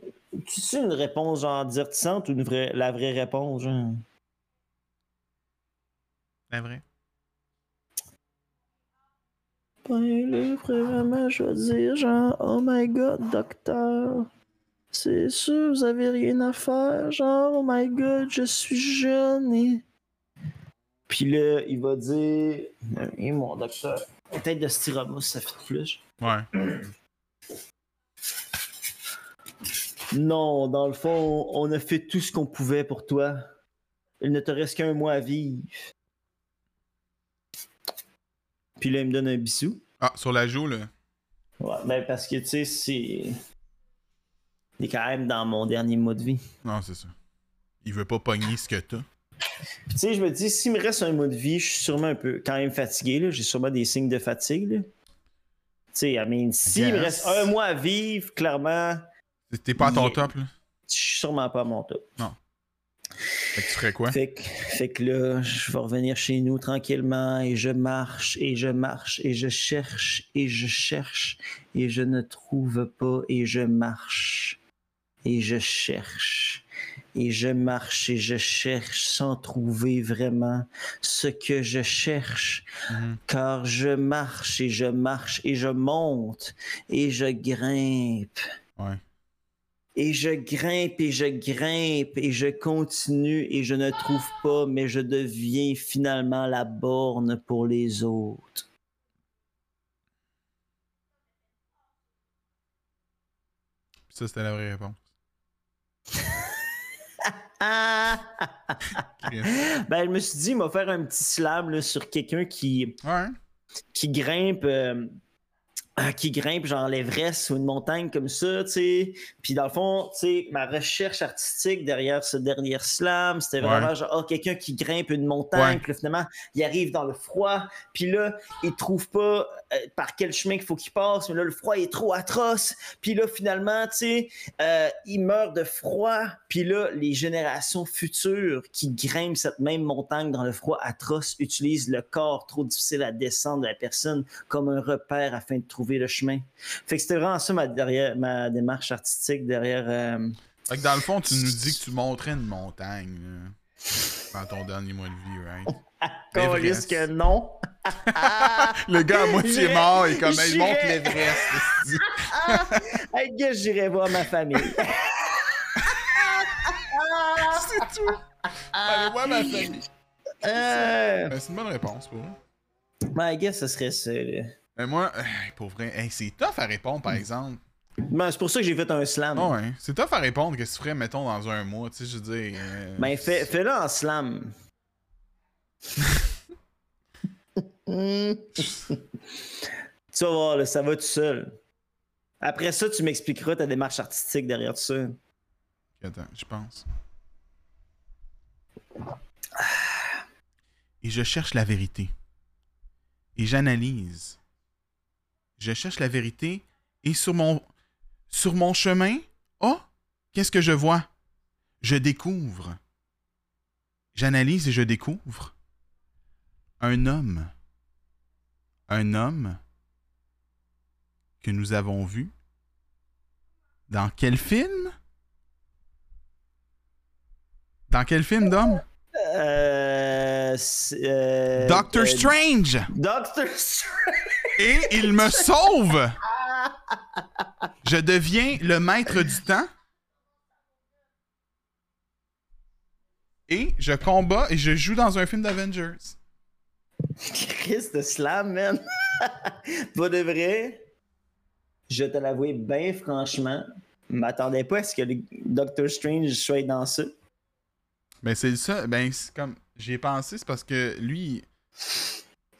Tu sais une réponse genre divertissante ou une vraie, la vraie réponse? genre? C'est vrai? Ben là, vraiment, je vais dire genre, oh my god, docteur. C'est sûr, vous avez rien à faire. Genre, oh my god, je suis jeune et. Puis là, il va dire, et mon docteur, tête de styromousse, ça fait plus. Ouais. Non, dans le fond, on a fait tout ce qu'on pouvait pour toi. Il ne te reste qu'un mois à vivre. Puis là, il me donne un bisou. Ah, sur la joue, là. Ouais, ben parce que, tu sais, c'est... Il est quand même dans mon dernier mois de vie. Non, c'est ça. Il veut pas pogner ce que t'as. Tu sais, je me dis, s'il me reste un mois de vie, je suis sûrement un peu quand même fatigué. J'ai sûrement des signes de fatigue, là. Tu sais, I mean, s'il me reste un mois à vivre, clairement, T'es pas à ton top, là? je suis sûrement pas à mon top. Fait que tu ferais quoi? Fait que, fait que là, je vais revenir chez nous tranquillement et je marche et je marche et je cherche et je cherche et je ne trouve pas et je marche et je cherche et je marche et je cherche sans trouver vraiment ce que je cherche Mhm. car je marche et je marche et je monte et je grimpe Ouais. et je grimpe et je grimpe et je continue et je ne trouve pas, mais je deviens finalement la borne pour les autres. Ça, c'était la vraie réponse. Ah! Ben, je me suis dit, il m'a faire un petit slam là, sur quelqu'un qui, Ouais. qui grimpe. euh, qui grimpe genre l'Everest ou une montagne comme ça, tu sais. Puis dans le fond, tu sais, ma recherche artistique derrière ce dernier slam, c'était vraiment Ouais. genre, oh, quelqu'un qui grimpe une montagne, puis finalement, il arrive dans le froid, puis là, il trouve pas euh, par quel chemin qu'il faut qu'il passe, mais là, le froid est trop atroce, puis là, finalement, tu sais, euh, il meurt de froid, puis là, les générations futures qui grimpent cette même montagne dans le froid atroce utilisent le corps trop difficile à descendre de la personne comme un repère afin de trouver le chemin. Fait que c'était vraiment ça ma, derrière, ma démarche artistique derrière. euh, Fait que dans le fond, tu nous dis que tu montrais une montagne, là. Dans ton dernier mois de vie, right? L'Everest. que non. Le gars à moitié mort, il est comme, il monte l'Everest. Hey, gars, j'irai voir ma famille. C'est tout. Allez voir ma famille. euh, Ben, c'est une bonne réponse, pour vrai. ben, I guess ce serait ça. Mais moi, euh, pour vrai, hey, c'est tough à répondre, par exemple. Ben, c'est pour ça que j'ai fait un slam. Ouais, c'est tough à répondre que tu ferais, mettons, dans un mois, tu sais, je veux dire. euh, Ben, fais- fais-le en slam. Hmm. tu vas voir, là, ça va tout seul. Après ça, tu m'expliqueras ta démarche artistique derrière tout ça. Attends, je pense. Et je cherche la vérité. Et j'analyse. Je cherche la vérité et sur mon sur mon chemin, oh, qu'est-ce que je vois? Je découvre. J'analyse et je découvre un homme. Un homme que nous avons vu dans quel film? Dans quel film, Dom Euh, euh, Doctor euh, Strange Doctor Strange. Et il me sauve Je deviens le maître du temps. Et je combats et je joue dans un film d'Avengers. Chris de slam, man. Pas de vrai. Je te l'avoue bien franchement. Je m'attendais pas à ce que le Doctor Strange soit dans ça. Ben c'est ça, ben c'est comme j'y ai pensé, c'est parce que lui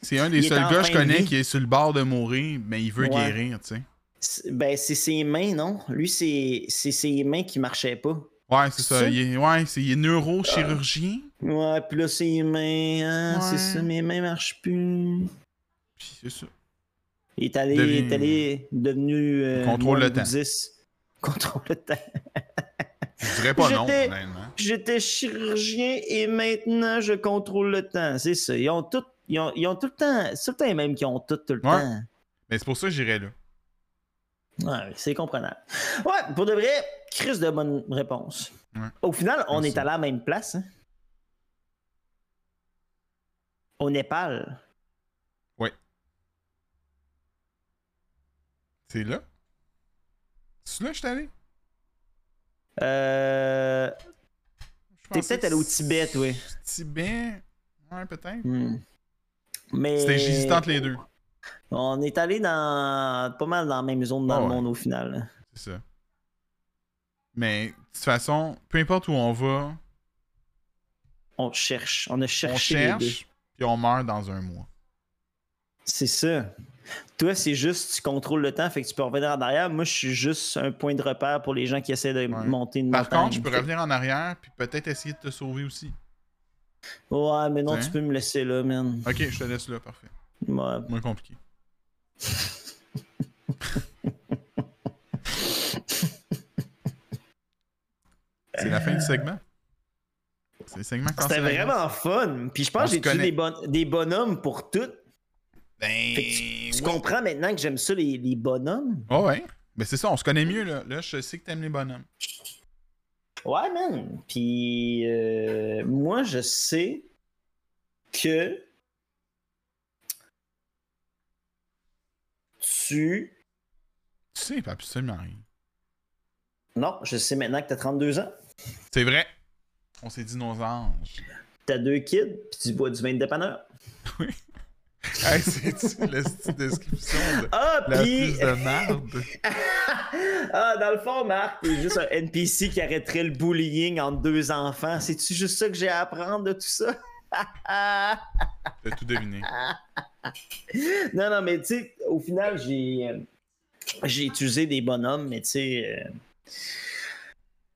c'est un des seuls gars que je connais qui est sur le bord de mourir, mais il veut Ouais. guérir, tu sais. C'est- Ben, c'est ses mains, non? Lui, c'est c'est ses mains qui marchaient pas. Ouais, c'est ça. C'est- Il est, ouais, c'est, il est neurochirurgien. Ouais, puis là, ses mains, hein, Ouais. c'est ça, mes mains marchent plus. Puis c'est ça. Il est allé, il est allé devenu. Euh, Contrôle le temps. Contrôle le temps. Je dirais pas non. J'étais chirurgien et maintenant je contrôle le temps. C'est ça. Ils ont tout. Ils ont, ils ont tout le temps. C'est tout le temps les mêmes qui ont tout, tout le Ouais. temps. Mais c'est pour ça que j'irais là. Ouais, c'est comprenable. Ouais, pour de vrai, Chris de bonne réponse. Ouais. Au final, on Merci. est à la même place. hein. Au Népal. C'est là? C'est là que je suis allé? Euh, T'es peut-être allé au Tibet, oui. Tibet? Ouais, peut-être. Hmm. Mais. C'était j'hésitais entre les deux. On est allé dans pas mal dans la même zone dans le ouais. monde au final. C'est ça. Mais, de toute façon, peu importe où on va, On cherche. On a on cherché deux. cherche, puis on meurt dans un mois. C'est ça. Toi, c'est juste, tu contrôles le temps, fait que tu peux revenir en arrière. Moi, je suis juste un point de repère pour les gens qui essaient de Ouais. monter une Par montagne. contre, je peux revenir en arrière, puis peut-être essayer de te sauver aussi. Ouais, mais non, Tiens. tu peux me laisser là, man. Ok, je te laisse là, parfait. Ouais. Moins compliqué. C'est la fin du segment? C'est le segment C'était vraiment fun. Puis je pense On que j'ai tué des, bon- des bonhommes pour tout. Ben, tu, tu ouais. comprends maintenant que j'aime ça, les, les bonhommes? Oh ouais. Ben c'est ça, on se connaît mieux là. Là, je sais que t'aimes les bonhommes. Ouais, man. Puis euh, moi, je sais que tu. Tu sais, pas absolument rien. Non, je sais maintenant que t'as 32 ans. C'est vrai. On s'est dit nos anges. T'as deux kids, puis tu bois du vin de dépanneur. Hey, c'est la petite description de Ah, la puis. plus de merde. ah, dans le fond, Marc, t'es juste un NPC qui arrêterait le bullying entre deux enfants. C'est-tu juste ça que j'ai à apprendre de tout ça? T'as tout deviné. non, non, mais tu sais, au final, j'ai euh, j'ai utilisé des bonhommes, mais tu sais, euh,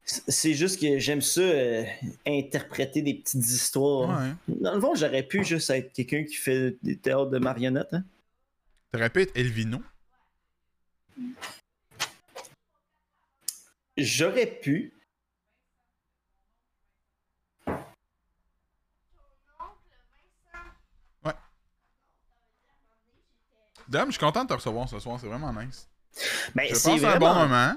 c'est juste que j'aime ça euh, interpréter des petites histoires. Ouais. Dans le fond, j'aurais pu juste être quelqu'un qui fait des théâtres de marionnettes. Hein? T'aurais pu être Elvino. J'aurais pu. Dom, je suis content de te recevoir ce soir, c'est vraiment nice. Ben, Je c'est passe un bon moment.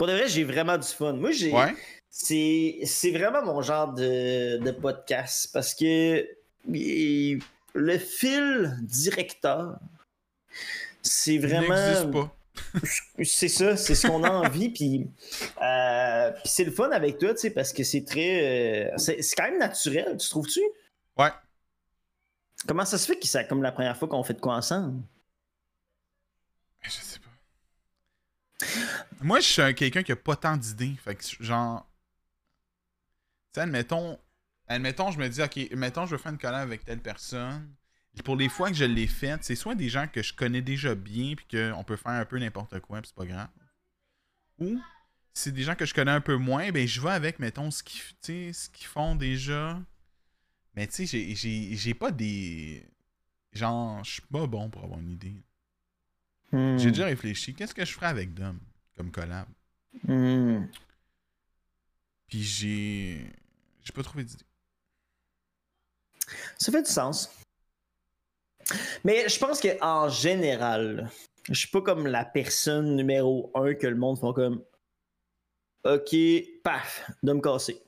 Pour de vrai, j'ai vraiment du fun. Moi, j'ai. Ouais. C'est c'est vraiment mon genre de, de podcast parce que le fil directeur, c'est vraiment. pas. C'est ça, c'est ce qu'on a envie. Puis euh, puis c'est le fun avec toi, tu sais, parce que c'est très. euh, c'est c'est quand même naturel, tu trouves-tu? Ouais. Comment ça se fait que c'est comme la première fois qu'on fait de quoi ensemble? Je sais pas. Moi, je suis un- quelqu'un qui a pas tant d'idées. Fait que, genre. Tu sais, admettons. Admettons, je me dis, ok, mettons, je veux faire une collab avec telle personne. Pour les fois que je l'ai faite, c'est soit des gens que je connais déjà bien, puis qu'on peut faire un peu n'importe quoi, puis c'est pas grave. Ou c'est des gens que je connais un peu moins, ben je vais avec, mettons, ce qu'ils font déjà. Mais tu sais, j'ai pas des. Genre, je suis pas bon pour avoir une idée. Hmm. J'ai déjà réfléchi. Qu'est-ce que je ferais avec Dom comme collab? Hmm. Puis j'ai. J'ai pas trouvé d'idée. Ça fait du sens. Mais je pense que en général, je suis pas comme la personne numéro un que le monde font comme OK, paf, de me casser.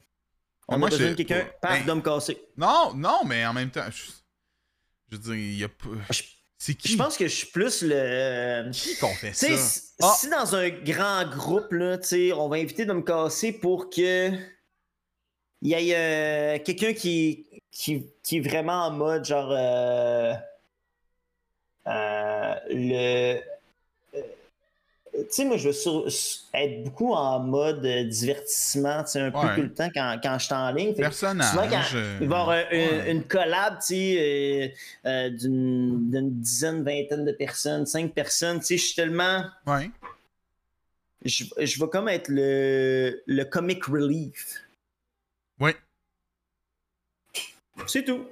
On moi, a besoin de quelqu'un, paf, Ben- de me casser. Non, non, mais en même temps. Je, je veux dire, il y a pas. Je, C'est qui? Je pense que je suis plus le. Qui qu'on fait ça? si- Ah! si dans un grand groupe, là, on va inviter de me casser pour que il y ait euh, quelqu'un qui, qui, qui est vraiment en mode genre euh, euh, le. Tu sais, moi, je veux sur- être beaucoup en mode euh, divertissement, tu sais, un peu tout le temps quand, quand je suis en ligne. Personnage. souvent, quand euh, il va y avoir un- une, ouais. une collab, tu sais, euh, euh, d'une d'une dizaine, vingtaine de personnes, cinq personnes, tu sais, je suis tellement... Ouais. je, je vais comme être le, le comic relief. Ouais. C'est tout.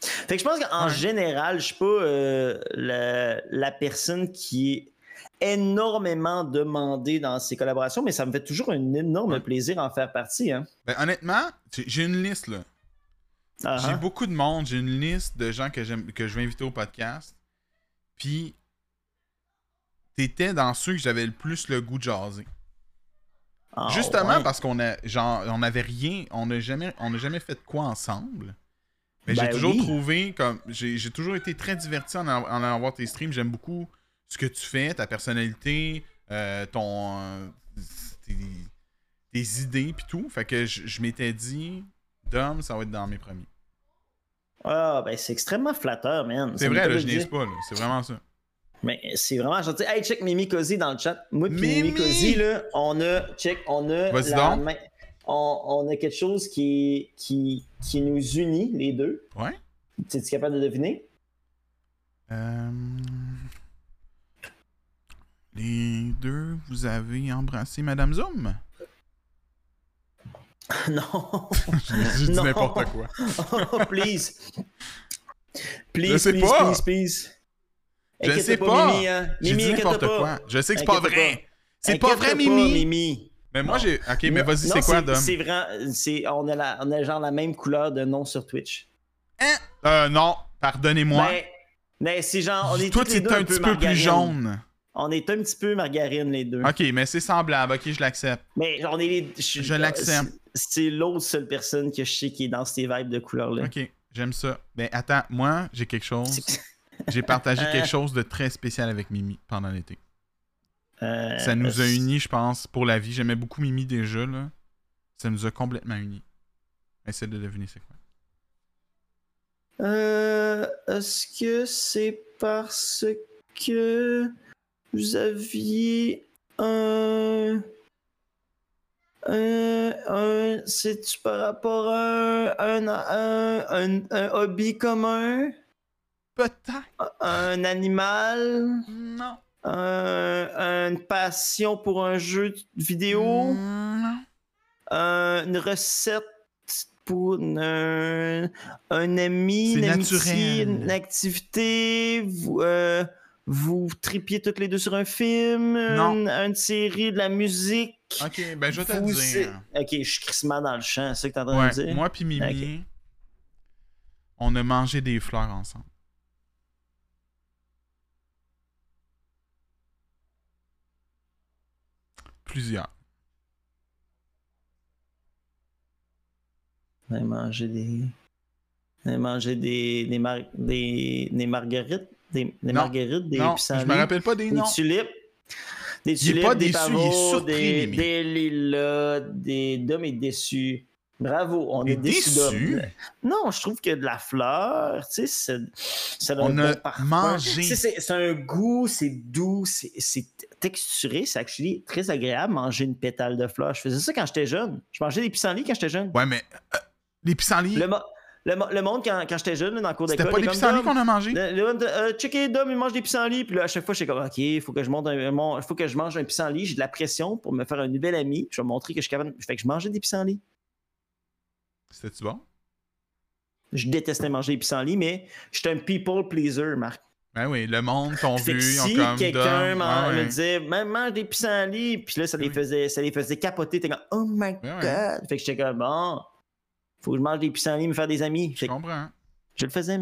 Fait que je pense qu'en Ouais. général, je suis pas la, la personne qui est énormément demandée dans ces collaborations, mais ça me fait toujours un énorme Ouais. plaisir en faire partie. Hein. Ben, honnêtement, j'ai une liste, là. Ah, J'ai ah. beaucoup de monde, j'ai une liste de gens que, j'aime, que je vais inviter au podcast. Puis, t'étais dans ceux que j'avais le plus le goût de jaser. Ah, Justement ouais. parce qu'on a, genre, on avait rien, on n'a jamais, on jamais fait quoi ensemble. Mais j'ai Ben toujours oui. trouvé comme, j'ai, j'ai toujours été très diverti en, en allant voir tes streams. J'aime beaucoup ce que tu fais, ta personnalité, euh, ton, euh, tes, tes idées puis tout. Fait que je, je m'étais dit, Dom, ça va être dans mes premiers. Ah, ben c'est extrêmement flatteur, man. C'est vrai, là, je niaise pas. C'est vraiment ça. Mais c'est vraiment gentil. Hey, check Mimi Cozy dans le chat. Moi Mimi Mimi! Cozy, là, on a, check, on a la main- on, on a quelque chose qui, qui, qui nous unit, les deux. Ouais. Es-tu capable de deviner? Euh, Les deux, vous avez embrassé Madame Zoom? non. J'ai dit n'importe quoi. oh, please. Please, Je sais please, pas. please, please. Je sais pas, pas. Mimi, hein. J'ai dit n'importe pas. quoi. Je sais que c'est pas vrai. C'est pas vrai, Mimi. Mimi. Mais moi, j'ai. Ok, mais vas-y, c'est quoi, Dom? C'est vrai, c'est, on, a la, on a genre la même couleur de nom sur Twitch. Euh, non, pardonnez-moi. Mais, mais c'est genre, on est Toi, tu deux un petit peu plus jaune. On est un petit peu margarine, les deux. Ok, mais c'est semblable. Ok, je l'accepte. Mais on est les. Je l'accepte. c'est- l'autre seule personne que je sais qui est dans ces vibes de couleur-là. Ok, j'aime ça. Ben, attends, moi, j'ai quelque chose. J'ai partagé Euh. quelque chose de très spécial avec Mimi pendant l'été. Euh, Ça nous a c'est- unis, je pense, pour la vie. J'aimais beaucoup Mimi déjà, là. Ça nous a complètement unis. Essaye de deviner c'est quoi. Euh, Est-ce que c'est parce que vous aviez un. Un. un C'est-tu par rapport à un, un, un, un- hobby commun? Peut-être. Un animal? Non. Un- une passion pour un jeu vidéo? Non. Un- une recette pour un, un ami, une amitié, une activité, euh, vous tripiez toutes les deux sur un film, une, une série, de la musique. Ok, ben je vais te Vous, dire. Ok, je suis crissement dans le champ, c'est ça que t'es en train Ouais, de me dire? moi puis Mimi, on a mangé des fleurs ensemble. Plusieurs. On a mangé des. On a mangé des. des, mar- des, des marguerites. Des, des marguerites, des non, je pissenlits, me rappelle pas des des noms. tulipes. Des Il est tulipes, pas des déçu, pavots, des, des lilas, des Dom est déçu. Bravo, on est, est déçu déçu? Non, je trouve que de la fleur, tu sais, ça a On a bon mangé. C'est c'est un goût, c'est doux, c'est c'est texturé, c'est actually très agréable manger une pétale de fleur. Je faisais ça quand j'étais jeune. Je mangeais des pissenlits quand j'étais jeune. Ouais, mais euh, les pissenlits, Le, le, le monde, quand, quand j'étais jeune, là, dans le cours c'était d'école, pas des pissenlits qu'on a mangé? le- le- euh, checker Dom, il mange des pissenlits. Puis là, à chaque fois, j'étais comme, OK, il faut que je monte un, mon- faut que je mange un pissenlit. J'ai de la pression pour me faire un nouvel ami. Je vais montrer que je suis capable. Fait que je mangeais des pissenlits. C'était-tu bon? Je détestais manger des pissenlits, mais j'étais un people pleaser, Marc. Ben oui, le monde t'ont vu, ils ont si comme quelqu'un ouais, me disait, Man, mange des pissenlits, puis là, ça les, Oui. faisait, ça les faisait capoter. T'es comme, oh my ouais. god. Fait que j'étais comme, bon, faut que je mange des pissenlits, me faire des amis. Je comprends. je le faisais,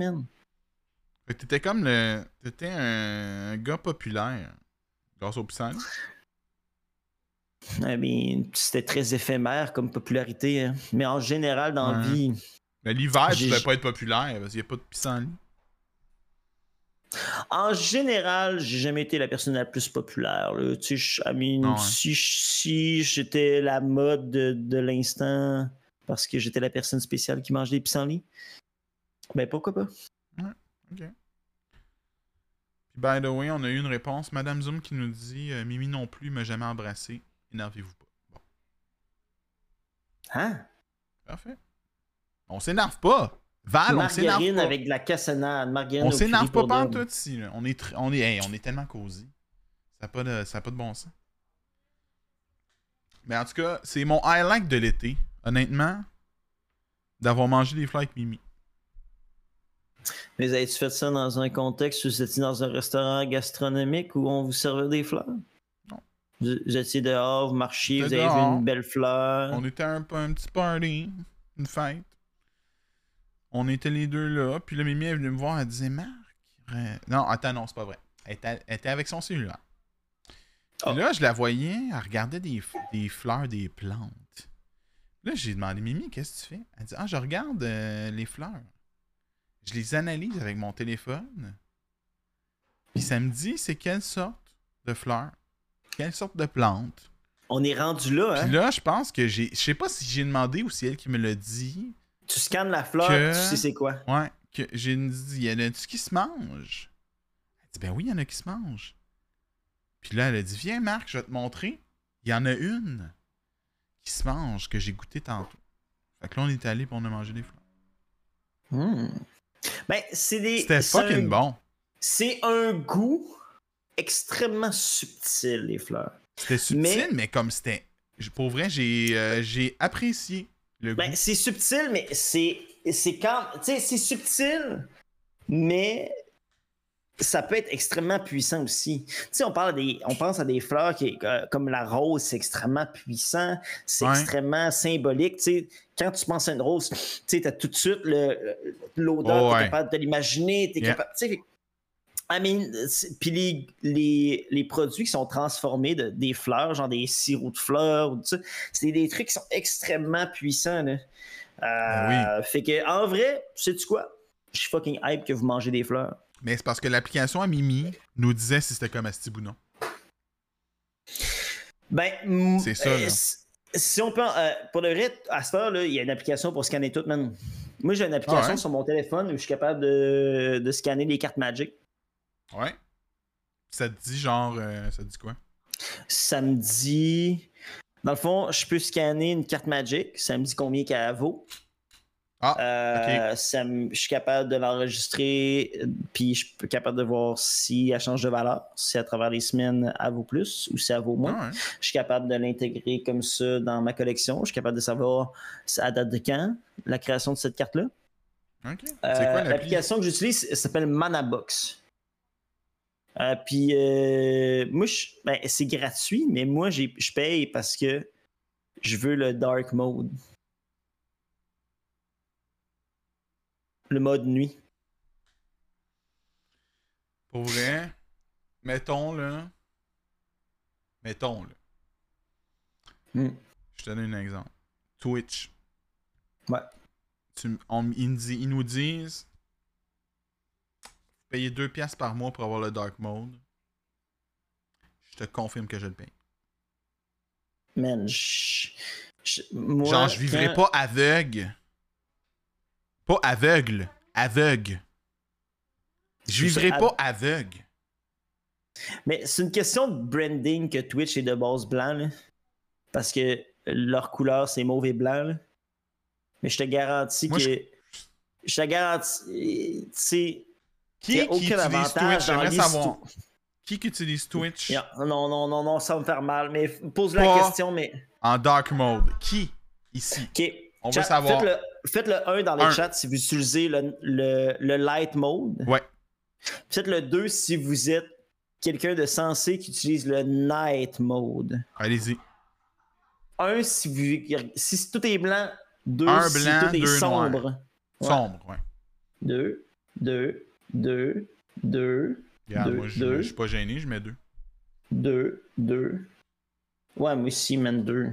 que t'étais comme le. T'étais un gars populaire. Grâce aux pissenlits. I mean, c'était très éphémère comme popularité, hein. mais en général, dans la Ouais. vie, Mais l'hiver, tu devais pas être populaire parce qu'il n'y a pas de pissenlit. en général, j'ai jamais été la personne la plus populaire. là. Tu sais, je- I mean, ouais. si, si j'étais la mode de, de l'instant parce que j'étais la personne spéciale qui mange des pissenlits, ben pourquoi pas? Puis, by the way, on a eu une réponse. Madame Zoom qui nous dit euh, Mimi non plus m'a jamais embrassé. Énervez-vous pas. Bon, Hein? parfait. On s'énerve pas. Val, on s'énerve pas. avec de la cassonade. Margarine On s'énerve pas pas tout ici. là. On est, tr- on est, hey, on est tellement cosy. Ça n'a pas, de... ça a pas de bon sens. Mais en tout cas, c'est mon highlight de l'été, honnêtement, d'avoir mangé des fleurs avec Mimi. Mais avez-tu fait ça dans un contexte où vous étiez dans un restaurant gastronomique où on vous servait des fleurs? Non. Vous, vous étiez dehors, vous marchiez, vous avez vu une belle fleur. On était un, un petit party, une fête. On était les deux là, puis là, Mimi est venue me voir, elle disait Marc. euh, Non, attends, non, c'est pas vrai. Elle était, elle était avec son cellulaire. Puis Ah. là, je la voyais, elle regardait des, des fleurs, des plantes. Là, j'ai demandé Mimi, qu'est-ce que tu fais? Elle dit Ah, je regarde euh, les fleurs. Je les analyse avec mon téléphone. Puis ça me dit c'est quelle sorte de fleurs, quelle sorte de plante. On est rendu là, hein? Puis là, je pense que j'ai. Je sais pas si j'ai demandé ou c'est elle qui me l'a dit. Tu scannes la fleur, Que- tu sais c'est quoi? Ouais, que j'ai dit, il y en a-tu qui se mangent? Elle dit, ben oui, il y en a qui se mangent. Puis là, elle a dit, viens Marc, je vais te montrer. Il y en a une qui se mange, que j'ai goûté tantôt. Fait que là, on est allé pour on a mangé des fleurs. Hmm. Ben, c'est des. C'était fucking un- bon. C'est un goût extrêmement subtil, les fleurs. C'était subtil, Mais- mais, comme c'était. Pour vrai, j'ai euh, j'ai apprécié le Ben, goût. c'est subtil, mais c'est. C'est quand. Tu sais, c'est subtil, mais ça peut être extrêmement puissant aussi. Tu sais, on parle des, on pense à des fleurs qui, euh, comme la rose, c'est extrêmement puissant, c'est Ouais. extrêmement symbolique. Tu sais, quand tu penses à une rose, tu sais, t'as tout de suite l'odeur, Oh, t'es ouais. capable de l'imaginer, Yeah. capable. Tu sais, I mean, puis les, les, les produits qui sont transformés de, des fleurs, genre des sirops de fleurs c'est des trucs qui sont extrêmement puissants. Là. Euh, Fait que, en vrai, sais-tu quoi? Je suis fucking hype que vous mangez des fleurs. Mais c'est parce que l'application à Mimi nous disait si c'était comestible ou non. Ben, C'est ça, là. si- on peut. euh, pour de vrai, à cette heure, il y a une application pour scanner tout, man. Moi, j'ai une application Ah ouais? sur mon téléphone où je suis capable de, de scanner les cartes Magic. Ouais. Ça te dit genre. euh, ça te dit quoi? Ça me dit. Dans le fond, je peux scanner une carte Magic. Ça me dit combien qu'elle vaut. Ah, Euh, ça je suis capable de l'enregistrer, puis je suis capable de voir si elle change de valeur, si à travers les semaines elle vaut plus ou si elle vaut moins. Ah. Je suis capable de l'intégrer comme ça dans ma collection. Je suis capable de savoir à date de quand la création de cette carte-là. Euh? L'application que j'utilise elle s'appelle Manabox. Euh, puis moi, ben, c'est gratuit, mais moi, je paye parce que je veux le dark mode. Le mode nuit. Pour vrai, mettons là. Mettons là. Hmm. Je te donne un exemple. Twitch. Ouais. Tu, on- ils, nous disent- disent. Payer 2 piastres par mois pour avoir le dark mode. Je te confirme que je le paye. Man, je- je- moi, Genre, je vivrais quand- pas aveugle. Pas aveugle. Aveugle. Je av- pas aveugle. Mais c'est une question de branding que Twitch est de base blanc, là. Parce que leur couleur, c'est mauve et blanc, là. Mais je te garantis Moi, que. je- Je... te garantis. Tu sais. Qui, a qui aucun utilise avantage Twitch? dans savoir. Qui utilise Twitch? Yeah, Non, non, non, non, ça va me faire mal. Mais pose la Pas- question, mais. en dark mode? Qui? Ici? Ok. Faites le, faites le 1 dans les chats si vous utilisez le, le, le light mode. Ouais. Faites le 2 si vous êtes quelqu'un de sensé qui utilise le night mode. Allez-y. 1 si, vous, si tout est blanc. 2 si blanc, tout est deux sombre. Ouais. Sombre, ouais. 2, 2, 2, 2. Regarde, deux, moi, je suis pas gêné, je mets 2. 2, 2. Ouais, moi aussi, même 2.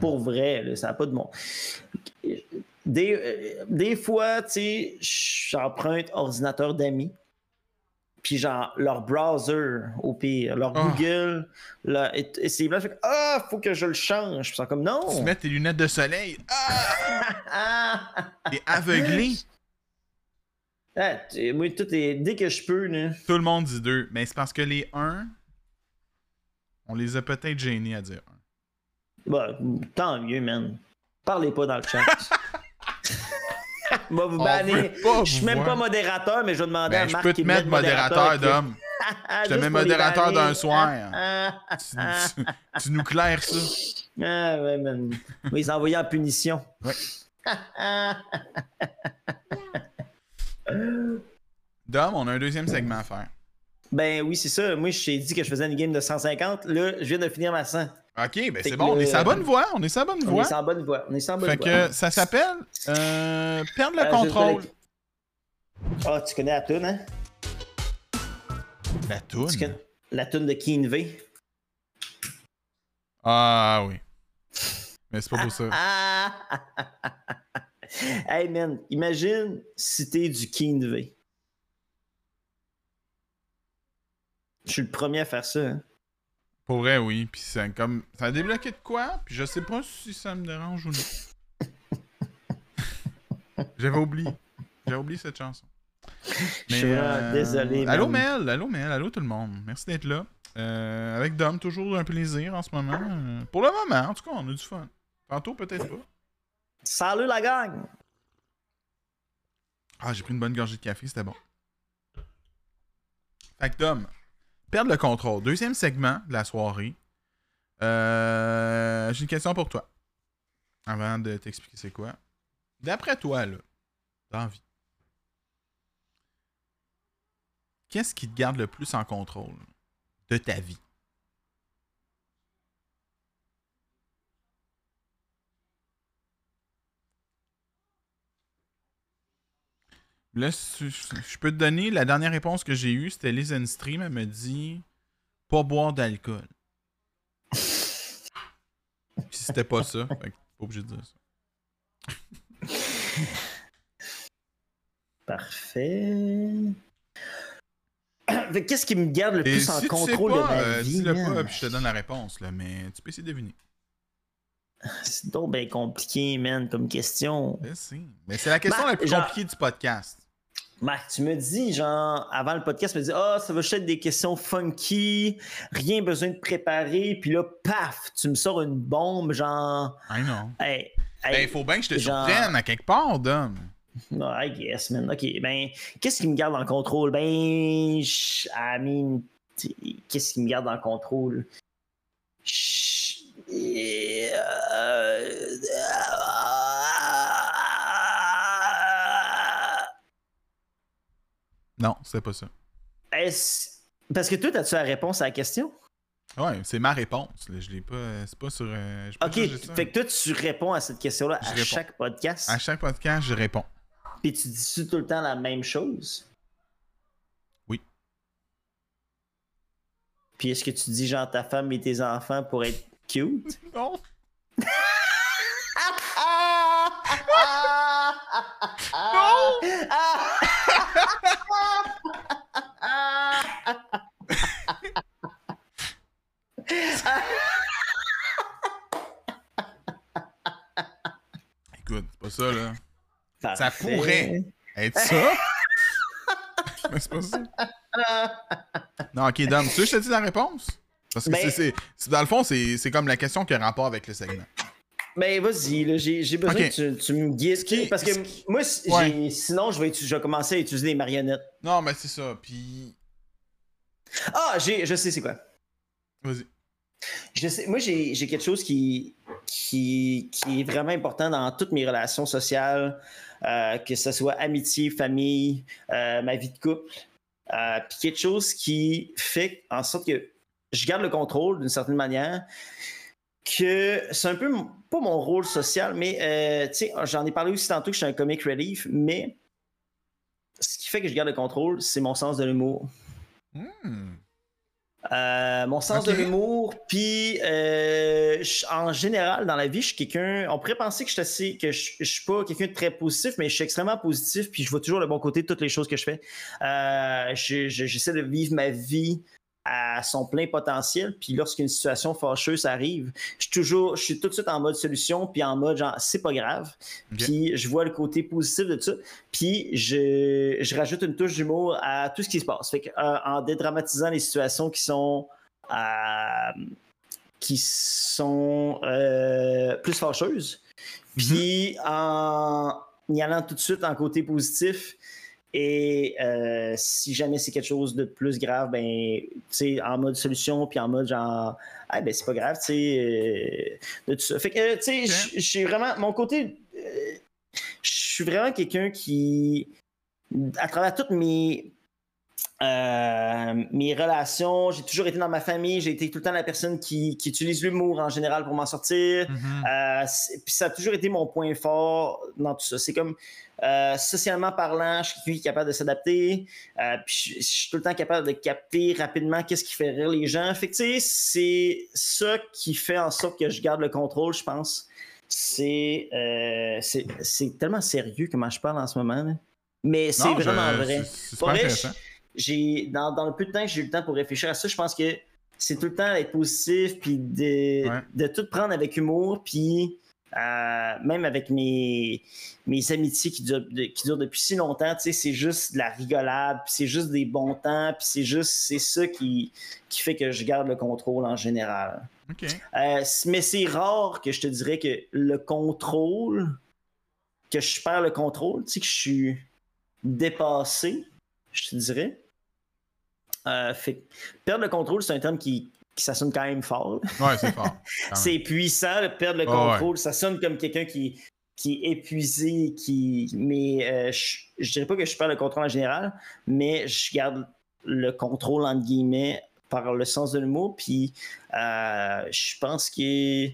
Pour vrai, là, ça n'a pas de bon. Des, euh, des fois, tu sais, j'emprunte ordinateur d'amis. Puis genre, leur browser, au pire, leur Ah. Google, leur- et, et c'est fais Ah, faut que je le change. Puis comme non. Tu mets tes lunettes de soleil. Ah! Ah! T'es aveuglé. Ah, moi, tout est. Dès que je peux, là. Tout le monde dit deux. Mais c'est parce que les 1, on les a peut-être gênés à dire 1. Bah, tant mieux, man. Parlez pas dans le chat. Moi, vous pas Je suis même pas modérateur, mais je vais demander à Ben, je Marc peux te mettre modérateur d'homme. Je te mets modérateur d'un soir. Tu, tu- tu nous claires ça. Ah ouais, man. Va les envoyer en punition. Ouais. Dom, on a un deuxième segment à faire. ben oui, c'est ça. Moi, je t'ai dit que je faisais une game de 150. Là, je viens de finir ma 100. Ok, ben c'est bon, on est sa bonne voie. On est sa bonne On voie. est sans bonne voie. On est bonne Fait voie. que ça s'appelle euh, perdre le Euh, contrôle. Ah, tu connais la tune, hein? La toune? Tu connais la tune de Keen V? Ah oui. Mais c'est pas pour ça. Ah! hey man, imagine si t'es du Keen V. Je suis le premier à faire ça. hein. Pour vrai, oui. Puis ça, comme, ça a débloqué de quoi? Puis je sais pas si ça me dérange ou non. J'avais oublié. J'avais oublié cette chanson. Je suis vraiment désolé. Allô. Mel, allô Mel, allô tout le monde. Merci d'être là. Euh, avec Dom, toujours un plaisir en ce moment. Euh, pour le moment, en tout cas, on a du fun. Tantôt, peut-être pas. Salut la gang! Ah, j'ai pris une bonne gorgée de café, c'était bon. Fait que Dom, perdre le contrôle. Deuxième segment de la soirée. Euh, j'ai une question pour toi. Avant de t'expliquer c'est quoi. D'après toi, là, dans qu'est-ce qui te garde le plus en contrôle de ta vie? Là, si- je peux te donner la dernière réponse que j'ai eue, c'était Liz Stream. Elle me dit pas boire d'alcool. Puis c'était pas ça. Fait que pas obligé de dire ça. Parfait. Fait que Qu'est-ce qui me garde le Et plus si en contrôle pas, de ma euh, vie? dis-le pas, puis je te donne la réponse, là, mais tu peux essayer de deviner. C'est donc bien compliqué, man, comme question. Mais c'est la question la plus genre- compliquée du podcast. Marc, tu me dis, genre, avant le podcast, tu me dis, ah, ça va juste être des questions funky, rien besoin de préparer, puis là, paf, tu me sors une bombe, genre, I know. hey, Ben, il faut bien que je te genre- surprenne à quelque part, Dom. no, I guess, man. Ok, ben, qu'est-ce qui me garde en contrôle? Ben, I mean, qu'est-ce qui me garde en contrôle? Euh, Non, c'est pas ça. Est-ce- Parce que toi, as-tu la réponse à la question? Ouais, c'est ma réponse. là. Je l'ai pas. C'est pas sur. euh, Ok, ça. fait que toi, tu réponds à cette question-là à réponds. chaque podcast, À chaque podcast, je réponds. puis tu dis tout le temps la même chose? Oui. Puis est-ce que tu dis genre ta femme et tes enfants pour être cute? Non. Écoute, c'est pas ça, là. Ça pourrait. Être ça? Mais c'est pas ça. Non, ok, Dom, tu veux que je te dise la réponse? Parce que Ben- c'est- dans le fond, c'est, c'est comme la question qui a rapport avec le segment. Ben vas-y, là, j'ai, besoin que tu, tu me guides. Qui- parce que qui- moi, Ouais. sinon, je vais, je vais commencer à utiliser des marionnettes. Non, mais c'est ça. Puis. Ah, j'ai, je sais c'est quoi. Vas-y. Je sais, moi, j'ai, j'ai quelque chose qui, qui, qui est vraiment important dans toutes mes relations sociales, euh, que ce soit amitié, famille, euh, ma vie de couple. Euh, Puis quelque chose qui fait en sorte que je garde le contrôle d'une certaine manière, que c'est un peu pas mon rôle social, mais euh, tu sais, j'en ai parlé aussi tantôt que je suis un comic relief, mais ce qui fait que je garde le contrôle, c'est mon sens de l'humour. Hmm. Euh, mon sens de l'humour, puis euh, en général dans la vie, je suis quelqu'un. On pourrait penser que je suis que je, je suis pas quelqu'un de très positif, mais je suis extrêmement positif, puis je vois toujours le bon côté de toutes les choses que je fais. Euh, je- je- J'essaie de vivre ma vie à son plein potentiel, puis lorsqu'une situation fâcheuse arrive, je suis toujours, je suis tout de suite en mode solution, puis en mode genre c'est pas grave, puis je vois le côté positif de ça, puis je, je rajoute une touche d'humour à tout ce qui se passe. Fait que, euh, en dédramatisant les situations qui sont euh, qui sont euh, plus fâcheuses, puis en y allant tout de suite en côté positif, Et euh, si jamais c'est quelque chose de plus grave, ben, en mode solution, puis en mode genre, ah, ben, c'est pas grave, tu sais, de tout ça. Fait que, tu sais, j'ai vraiment, mon côté, je suis vraiment quelqu'un qui, à travers toutes mes, euh, mes relations, j'ai toujours été dans ma famille, j'ai été tout le temps la personne qui, utilise l'humour en général pour m'en sortir. Mm-hmm. Euh, puis ça a toujours été mon point fort dans tout ça. C'est comme euh, socialement parlant, je suis quelqu'un qui est capable de s'adapter. puis je, suis tout le temps capable de capter rapidement qu'est-ce qui fait rire les gens. Fait que tu sais, c'est ça qui fait en sorte que je garde le contrôle, je pense. C'est c'est tellement sérieux comment je parle en ce moment. Mais c'est vraiment vrai. C'est j'ai dans, dans, le peu de temps que j'ai eu le temps pour réfléchir à ça, je pense que c'est tout le temps d'être positif, puis de, de, tout prendre avec humour, puis euh, même avec mes, mes amitiés qui durent, qui durent depuis si longtemps, tu sais, c'est juste de la rigolade, puis c'est juste des bons temps, puis c'est juste, c'est ça qui, qui fait que je garde le contrôle en général. Euh, mais c'est rare que je te dirais que le contrôle, que je perds le contrôle, tu sais, que je suis dépassé, je te dirais. Euh, fait, perdre le contrôle, c'est un terme qui, ça sonne quand même fort. Ouais, c'est fort. c'est puissant, perdre le contrôle. Ça sonne comme quelqu'un qui, qui est épuisé, qui. Mais euh, je, dirais pas que je perds le contrôle en général, mais je garde le contrôle entre guillemets par le sens de l'humour. Puis euh, je pense que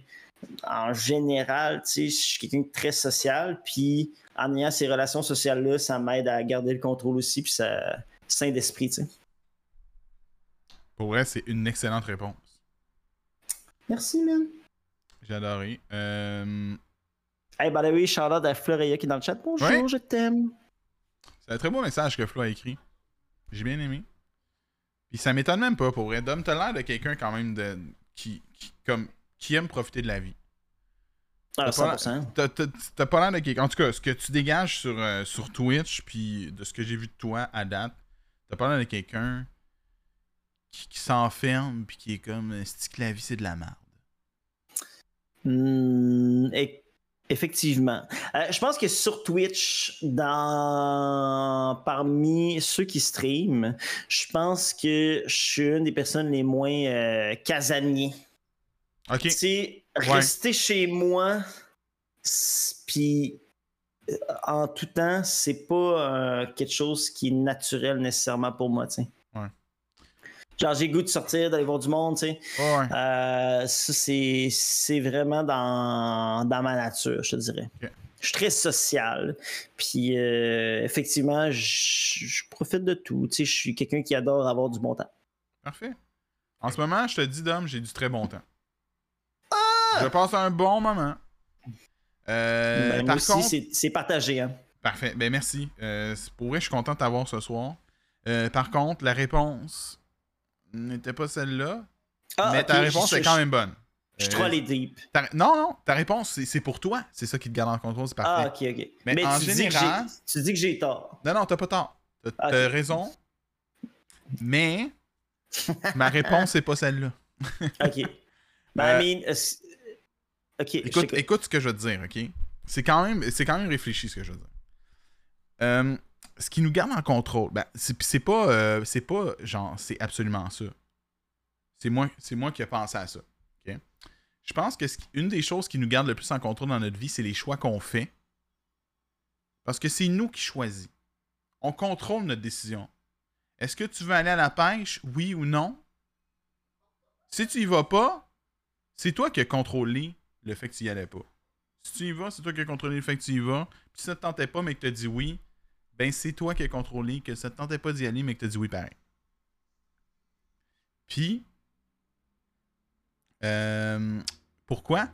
en général, tu sais, je suis quelqu'un de très social. Puis en ayant ces relations sociales-là, ça m'aide à garder le contrôle aussi. Puis ça sain d'esprit, tu sais. Pour vrai, c'est une excellente réponse. Merci, man. J'ai adoré. Euh... Hey, by the way, Charlotte à Floreya qui est dans le chat. Bonjour, je t'aime. C'est un très beau message que Flo a écrit. J'ai bien aimé. Puis ça m'étonne même pas, pour vrai. Dom, t'as l'air de quelqu'un quand même de... Qui, comme... qui aime profiter de la vie. Ah, 100%. T'as pas l'air de quelqu'un... En tout cas, ce que tu dégages sur, euh, sur Twitch, puis de ce que j'ai vu de toi à date, t'as pas l'air de quelqu'un qui, s'enferme puis qui est comme c'est que la vie c'est de la merde. Hmm, effectivement. Euh, je pense que sur Twitch, dans parmi ceux qui stream, je pense que je suis une des personnes les moins euh, casaniers. C'est rester chez moi, puis euh, en tout temps, c'est pas quelque chose qui est naturel nécessairement pour moi, tu Genre, j'ai goût de sortir, d'aller voir du monde, tu sais. Euh, ça, c'est vraiment dans, dans, ma nature, je te dirais. Je suis très social. Puis, euh, effectivement, je profite de tout. Tu sais, je suis quelqu'un qui adore avoir du bon temps. Parfait. En ce moment, je te dis, Dom, j'ai du très bon temps. Je passe un bon moment. Euh, ben, par contre, c'est partagé. Hein? Parfait. Ben merci. pour vrai, je suis content de t'avoir ce soir. par contre, la réponse n'était pas celle-là. Ah, mais ta réponse est quand même bonne. Je suis trop allé deep. Non, non, ta réponse, c'est pour toi. C'est ça qui te garde en contrôle, c'est parfait. Ah, ok, ok. Mais, en tu général. Dis tu dis que j'ai tort. Non, non, t'as pas tort. T'as as ah, raison. Mais ma réponse, c'est pas celle-là. ok. Ben, I mean, ok. Écoute, écoute, ce que je veux te dire, ok? C'est quand, même, quand même réfléchi ce que je veux dire. Euh, ce qui nous garde en contrôle, ben, c'est pas, euh, c'est pas genre, c'est absolument ça. C'est moi, moi qui ai pensé à ça. Je pense que une des choses qui nous garde le plus en contrôle dans notre vie, c'est les choix qu'on fait. Parce que c'est nous qui choisissons. On contrôle notre décision. Est-ce que tu veux aller à la pêche, oui ou non? Si tu y vas pas, c'est toi qui as contrôlé le fait que tu y allais pas. Si tu y vas, c'est toi qui as contrôlé le fait que tu y vas. Puis si ça te tentait pas, mais que tu as dit oui, ben c'est toi qui as contrôlé, que ça te tentait pas d'y aller, mais que tu as dit oui pareil. Puis, euh, pourquoi?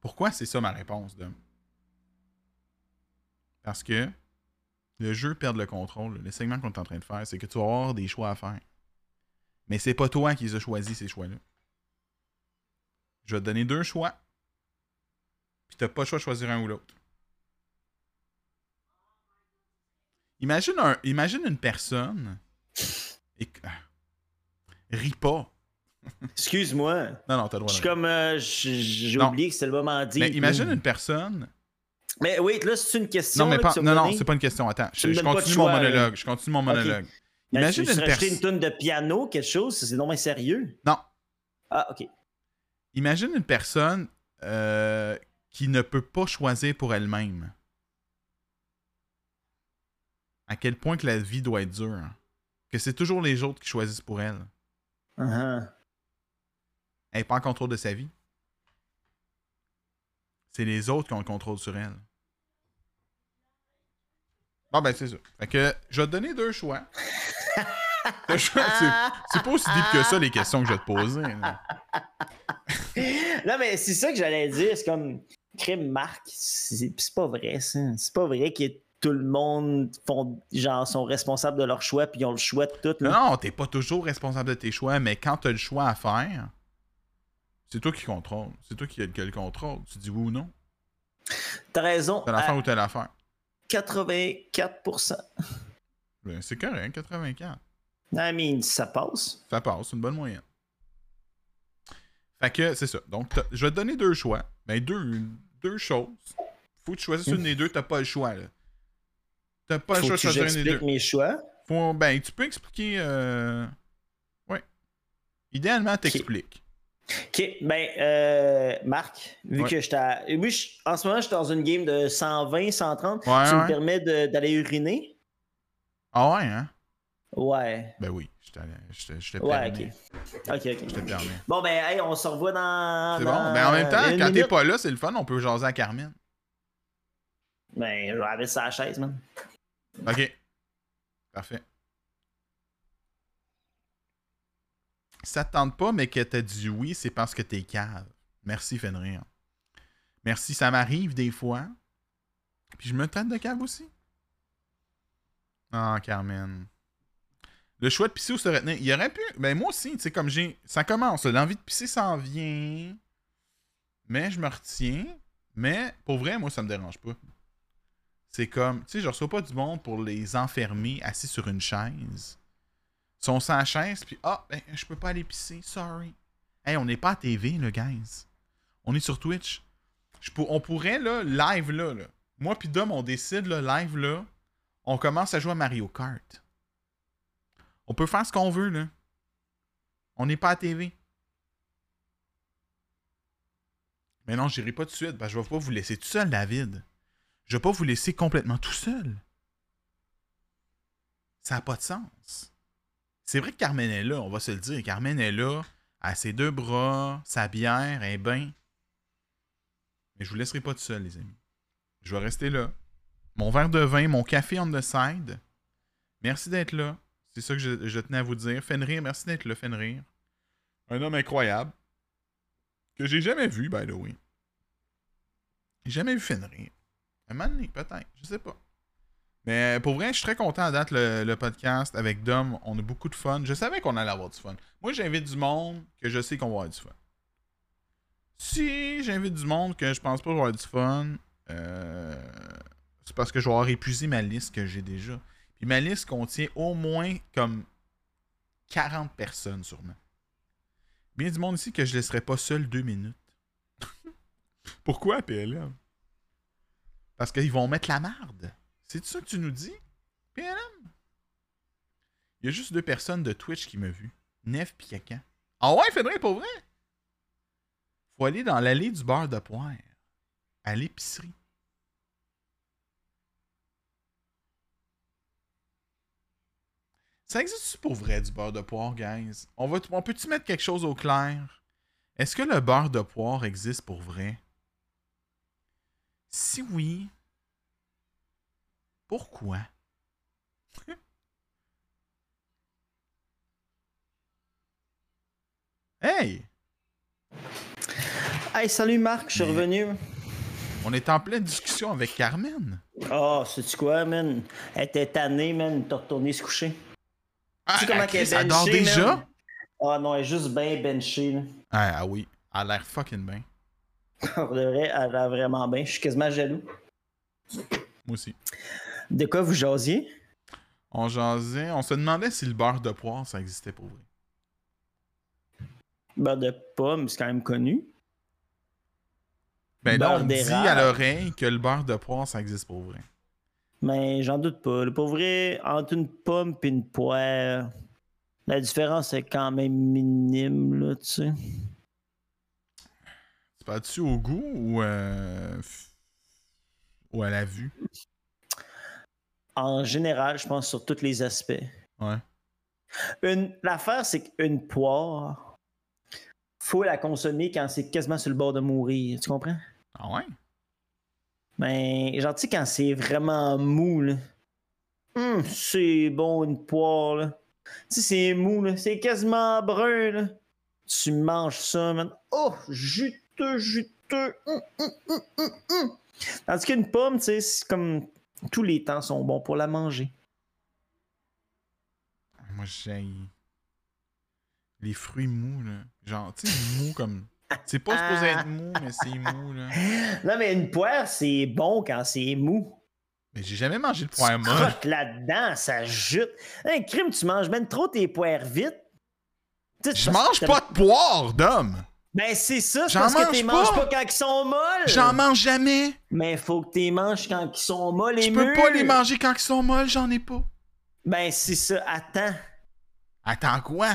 Pourquoi c'est ça ma réponse, Dom? Parce que le jeu perd le contrôle. Le segment qu'on est en train de faire, c'est que tu vas avoir des choix à faire. Mais c'est pas toi qui les as choisis, ces choix-là. Je vais te donner deux choix. Puis t'as pas le choix de choisir un ou l'autre. Imagine, un, imagine une personne. Et, ah, ris pas. Excuse-moi. Non, non, t'as le droit. Je suis comme. Euh, j'ai oublié que c'était le moment dit. Mais imagine une personne Mais oui, là, c'est une question. Non, mais là, pas, que non, non, c'est pas une question. Attends, je, continue choix, mon monologue. Je continue mon monologue. Ben, Imagine tu une acheté une personne. tonne de piano, quelque chose, c'est non mais sérieux. Non. Ah, ok. Imagine une personne euh, qui ne peut pas choisir pour elle-même. À quel point que la vie doit être dure. Que c'est toujours les autres qui choisissent pour elle. Uh-huh. Elle n'est pas en contrôle de sa vie. C'est les autres qui ont le contrôle sur elle. Bon, ben, c'est ça. Fait que je vais te donner deux choix. C'est- pas aussi deep que ça, les questions que je vais te poser. Non, mais c'est ça que j'allais dire. C'est comme crime Marc. C'est pas vrai, ça. C'est pas vrai que tout le monde font, genre, sont responsables de leur choix puis ils ont le choix de tout. là. Non, t'es pas toujours responsable de tes choix, mais quand t'as le choix à faire, c'est toi qui contrôle. C'est toi qui as le contrôle. Tu dis oui ou non. T'as raison. T'as l'affaire ou t'as l'affaire. 84%. Ben, c'est correct, 84. I mean, ça passe. Ça passe, c'est une bonne moyenne. Fait que c'est ça. Donc, je vais te donner deux choix. Ben, deux, deux choses. Faut que tu choisisses une des deux, t'as pas le choix, là. T'as pas Faut le choix de choisir une des deux. mes choix. Faut- ben, tu peux expliquer. Euh... Ouais. Idéalement, t'expliques. Ok, ben, euh, Marc, vu Ouais. que je t'ai. Oui, je- en ce moment, je suis dans une game de 120, 130. Ouais, tu ouais. me permets d'aller uriner? Ah ouais, hein? Ouais. Ben oui, je te, Ouais, ok. Ok, ok. Je te permets. Bon, ben, hey, on se revoit dans. C'est dans bon. Mais en même temps, quand t'es pas là, c'est le fun, on peut jaser à Carmen. Ben, je vais sur la chaise, man. Ok. Parfait. Ça te tente pas, mais que t'as dit oui, c'est parce que t'es cave. Merci, Fenrir. Merci, ça m'arrive des fois. Puis je me traite de cave aussi. Ah, Carmen. Le choix de pisser ou se retenir. Il y aurait pu. Ben, moi aussi, tu sais, comme j'ai. Ça commence, l'envie de pisser s'en vient. Mais je me retiens. Mais, pour vrai, moi, ça me dérange pas. C'est comme, tu sais, je reçois pas du monde pour les enfermer assis sur une chaise. Ils sont sans chaise, puis ah, ben, je peux pas aller pisser, sorry. Hey, on n'est pas à TV, là, guys. On est sur Twitch. On pourrait, là, live, là, là. Moi puis Dom, on décide, là, live, là. On commence à jouer à Mario Kart. On peut faire ce qu'on veut, là. On n'est pas à TV. Mais non, j'irai pas tout de suite, parce que je vais pas vous laisser tout seul, David. Je vais pas vous laisser complètement tout seul. Ça n'a pas de sens. C'est vrai que Carmen est là, on va se le dire. Carmen est là, à ses deux bras, sa bière, un bain. Mais je vous laisserai pas tout seul, les amis. Je vais rester là. Mon verre de vin, mon café on the side. Merci d'être là. C'est ça que je, tenais à vous dire. Fenrir, merci d'être là, Fenrir. Un homme incroyable. Que j'ai jamais vu, by the way. Jamais vu Fenrir. Un moment peut-être. Je sais pas. Mais pour vrai, je suis très content le, le podcast avec Dom. On a beaucoup de fun. Je savais qu'on allait avoir du fun. Moi, j'invite du monde que je sais qu'on va avoir du fun. Si j'invite du monde que je pense pas avoir du fun, euh, c'est parce que je vais avoir épuisé ma liste que j'ai déjà. Puis ma liste contient au moins comme 40 personnes sûrement. Bien du monde ici que je laisserai pas seul deux minutes. Pourquoi PLM? Parce qu'ils vont mettre la marde. C'est ça que tu nous dis? PLM? Il y a juste deux personnes de Twitch qui m'ont vu. Nef pis. Ah ouais, Fédéric, pour vrai? Faut aller dans l'allée du beurre de poire. À l'épicerie. Ça existe pour vrai du beurre de poire, guys? On, va, on peut-tu mettre quelque chose au clair? Est-ce que le beurre de poire existe pour vrai? Si oui, pourquoi? hey! Hey, salut Marc, je suis revenu. On est en pleine discussion avec Carmen. Oh, sais-tu quoi, man? Elle était tannée, man, t'as retourné se coucher. Ah, Tu sais comment qu'elle est elle dort benchée, déjà? Ah non, elle est juste bien benchée, là. Ah, ah oui, elle a l'air fucking bien. Pour de vrai, elle a vraiment bien. Je suis quasiment jaloux. Moi aussi. De quoi vous jasiez? On jasait, on se demandait si le beurre de poire, ça existait pour vrai. Beurre de pomme, c'est quand même connu. Ben là, on me dit à l'oreille que le beurre de poire, ça existe pour vrai. Mais j'en doute pas. là. Pour vrai, entre une pomme et une poire, la différence est quand même minime, là, tu sais. Tu parles-tu au goût ou, euh, ou à la vue? En général, je pense sur tous les aspects. Ouais. Une... L'affaire, c'est qu'une poire, faut la consommer quand c'est quasiment sur le bord de mourir. Tu comprends? Ah ouais? Mais, genre, tu sais, quand c'est vraiment mou, là. Hum, c'est bon, une poire, là. Tu sais, c'est mou, là. C'est quasiment brun, là. Tu manges ça, man. Oh, juteux, juteux. Hum, hum. Tandis qu'une pomme, tu sais, c'est comme. Tous les temps sont bons pour la manger. Moi, j'ai les fruits mous, là. Genre, tu sais, mou comme. C'est pas supposé être mou, mais c'est mou, là. Non, mais une poire, c'est bon quand c'est mou. Mais j'ai jamais mangé de poire Tu molle. là-dedans, ça jute. Un crime, tu manges même trop tes poires vite. Tu sais, Je mange que pas de poire, d'homme! Ben, c'est ça, c'est J'en parce que mange tu pas. manges pas quand ils sont molles. J'en mange jamais! Mais faut que tu les manges quand ils sont molles et Je peux pas les manger quand ils sont molles, j'en ai pas. Ben, c'est ça, attends. Attends quoi?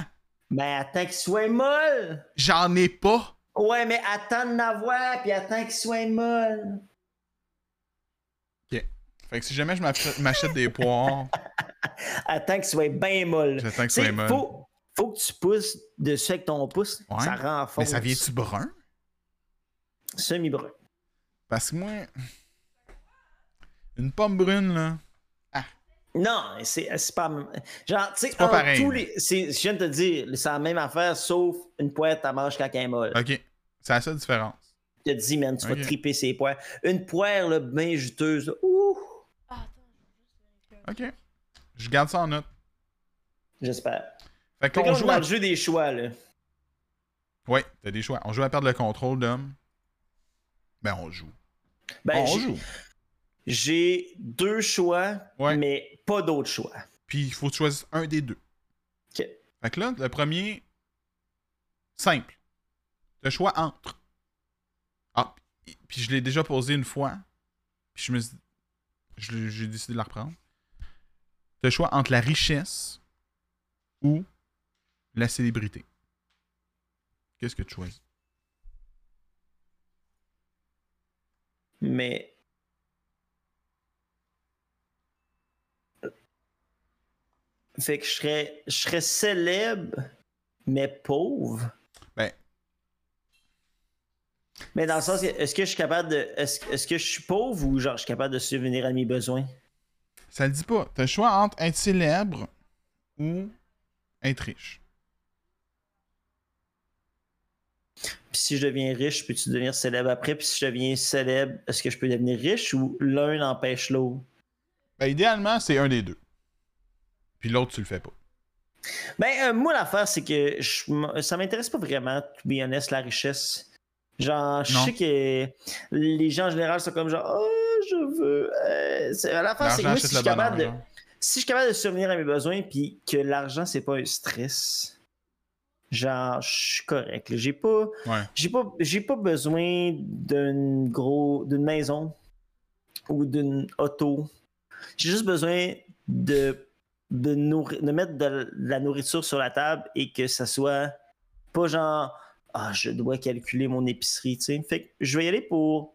Ben, attends qu'ils soient molles. J'en ai pas. Ouais, mais attends de l'avoir, puis attends qu'ils soient molles. Fait que si jamais je m'achète des poires, Attends qu'ils soient bien molles. j'attends sais, c'est molle. faut, faut que tu pousses dessus avec ton pouce. Ouais. Ça renforce. Mais ça vient-tu brun? Semi-brun. Parce que moi. Une pomme brune, là. Non, c'est c'est pas. Genre, tu sais, tous les. Je viens de te dire, c'est la même affaire, sauf une poire, t'as manges quand elle est molle. Ok. C'est la seule différence. Je te dis, man, tu vas triper ces poires. Une poire, là, bien juteuse, là, ouh, Ah, attends, je vais juste vérifier. Ok. Je garde ça en note. j'espère. Fait qu'on joue à. le jeu des choix, là. Ouais, t'as des choix. On joue à perdre le contrôle d'homme. Ben, on joue. Ben, on j'ai- joue. j'ai deux choix, Ouais. mais pas d'autres choix. Puis il faut choisisses un des deux. Ok. Fait que là, le premier, simple. Le choix entre. Ah, puis- je l'ai déjà posé une fois. Puis je me suis- j'ai décidé de la reprendre. Le choix entre la richesse ou la célébrité. Qu'est-ce que tu choisis? Mais. Fait que je serais, je serais célèbre, mais pauvre. Ben. Mais dans le sens, est-ce que je suis capable de. Est-ce est-ce que je suis pauvre ou genre je suis capable de subvenir à mes besoins? Ça le dit pas. T'as le choix entre être célèbre ou être riche. Puis si je deviens riche, peux-tu devenir célèbre après? Puis si je deviens célèbre, est-ce que je peux devenir riche ou l'un empêche l'autre? Ben, idéalement, c'est un des deux. Puis l'autre, tu le fais pas. Ben, euh, moi, l'affaire, c'est que je ça m'intéresse pas vraiment, to be honest, la richesse. Genre, je Non. sais que les gens en général sont comme genre, oh, je veux. euh, c'est- L'affaire, c'est que moi, si je, suis capable de, si je suis capable de subvenir à mes besoins, puis que l'argent, c'est pas un stress, genre, je suis correct. J'ai pas, Ouais. j'ai pas, j'ai pas besoin d'une gros, d'une maison ou d'une auto. J'ai juste besoin de, de, nourri- de mettre de la nourriture sur la table et que ça soit pas genre ah je dois calculer mon épicerie, tu sais. Fait que je vais y aller pour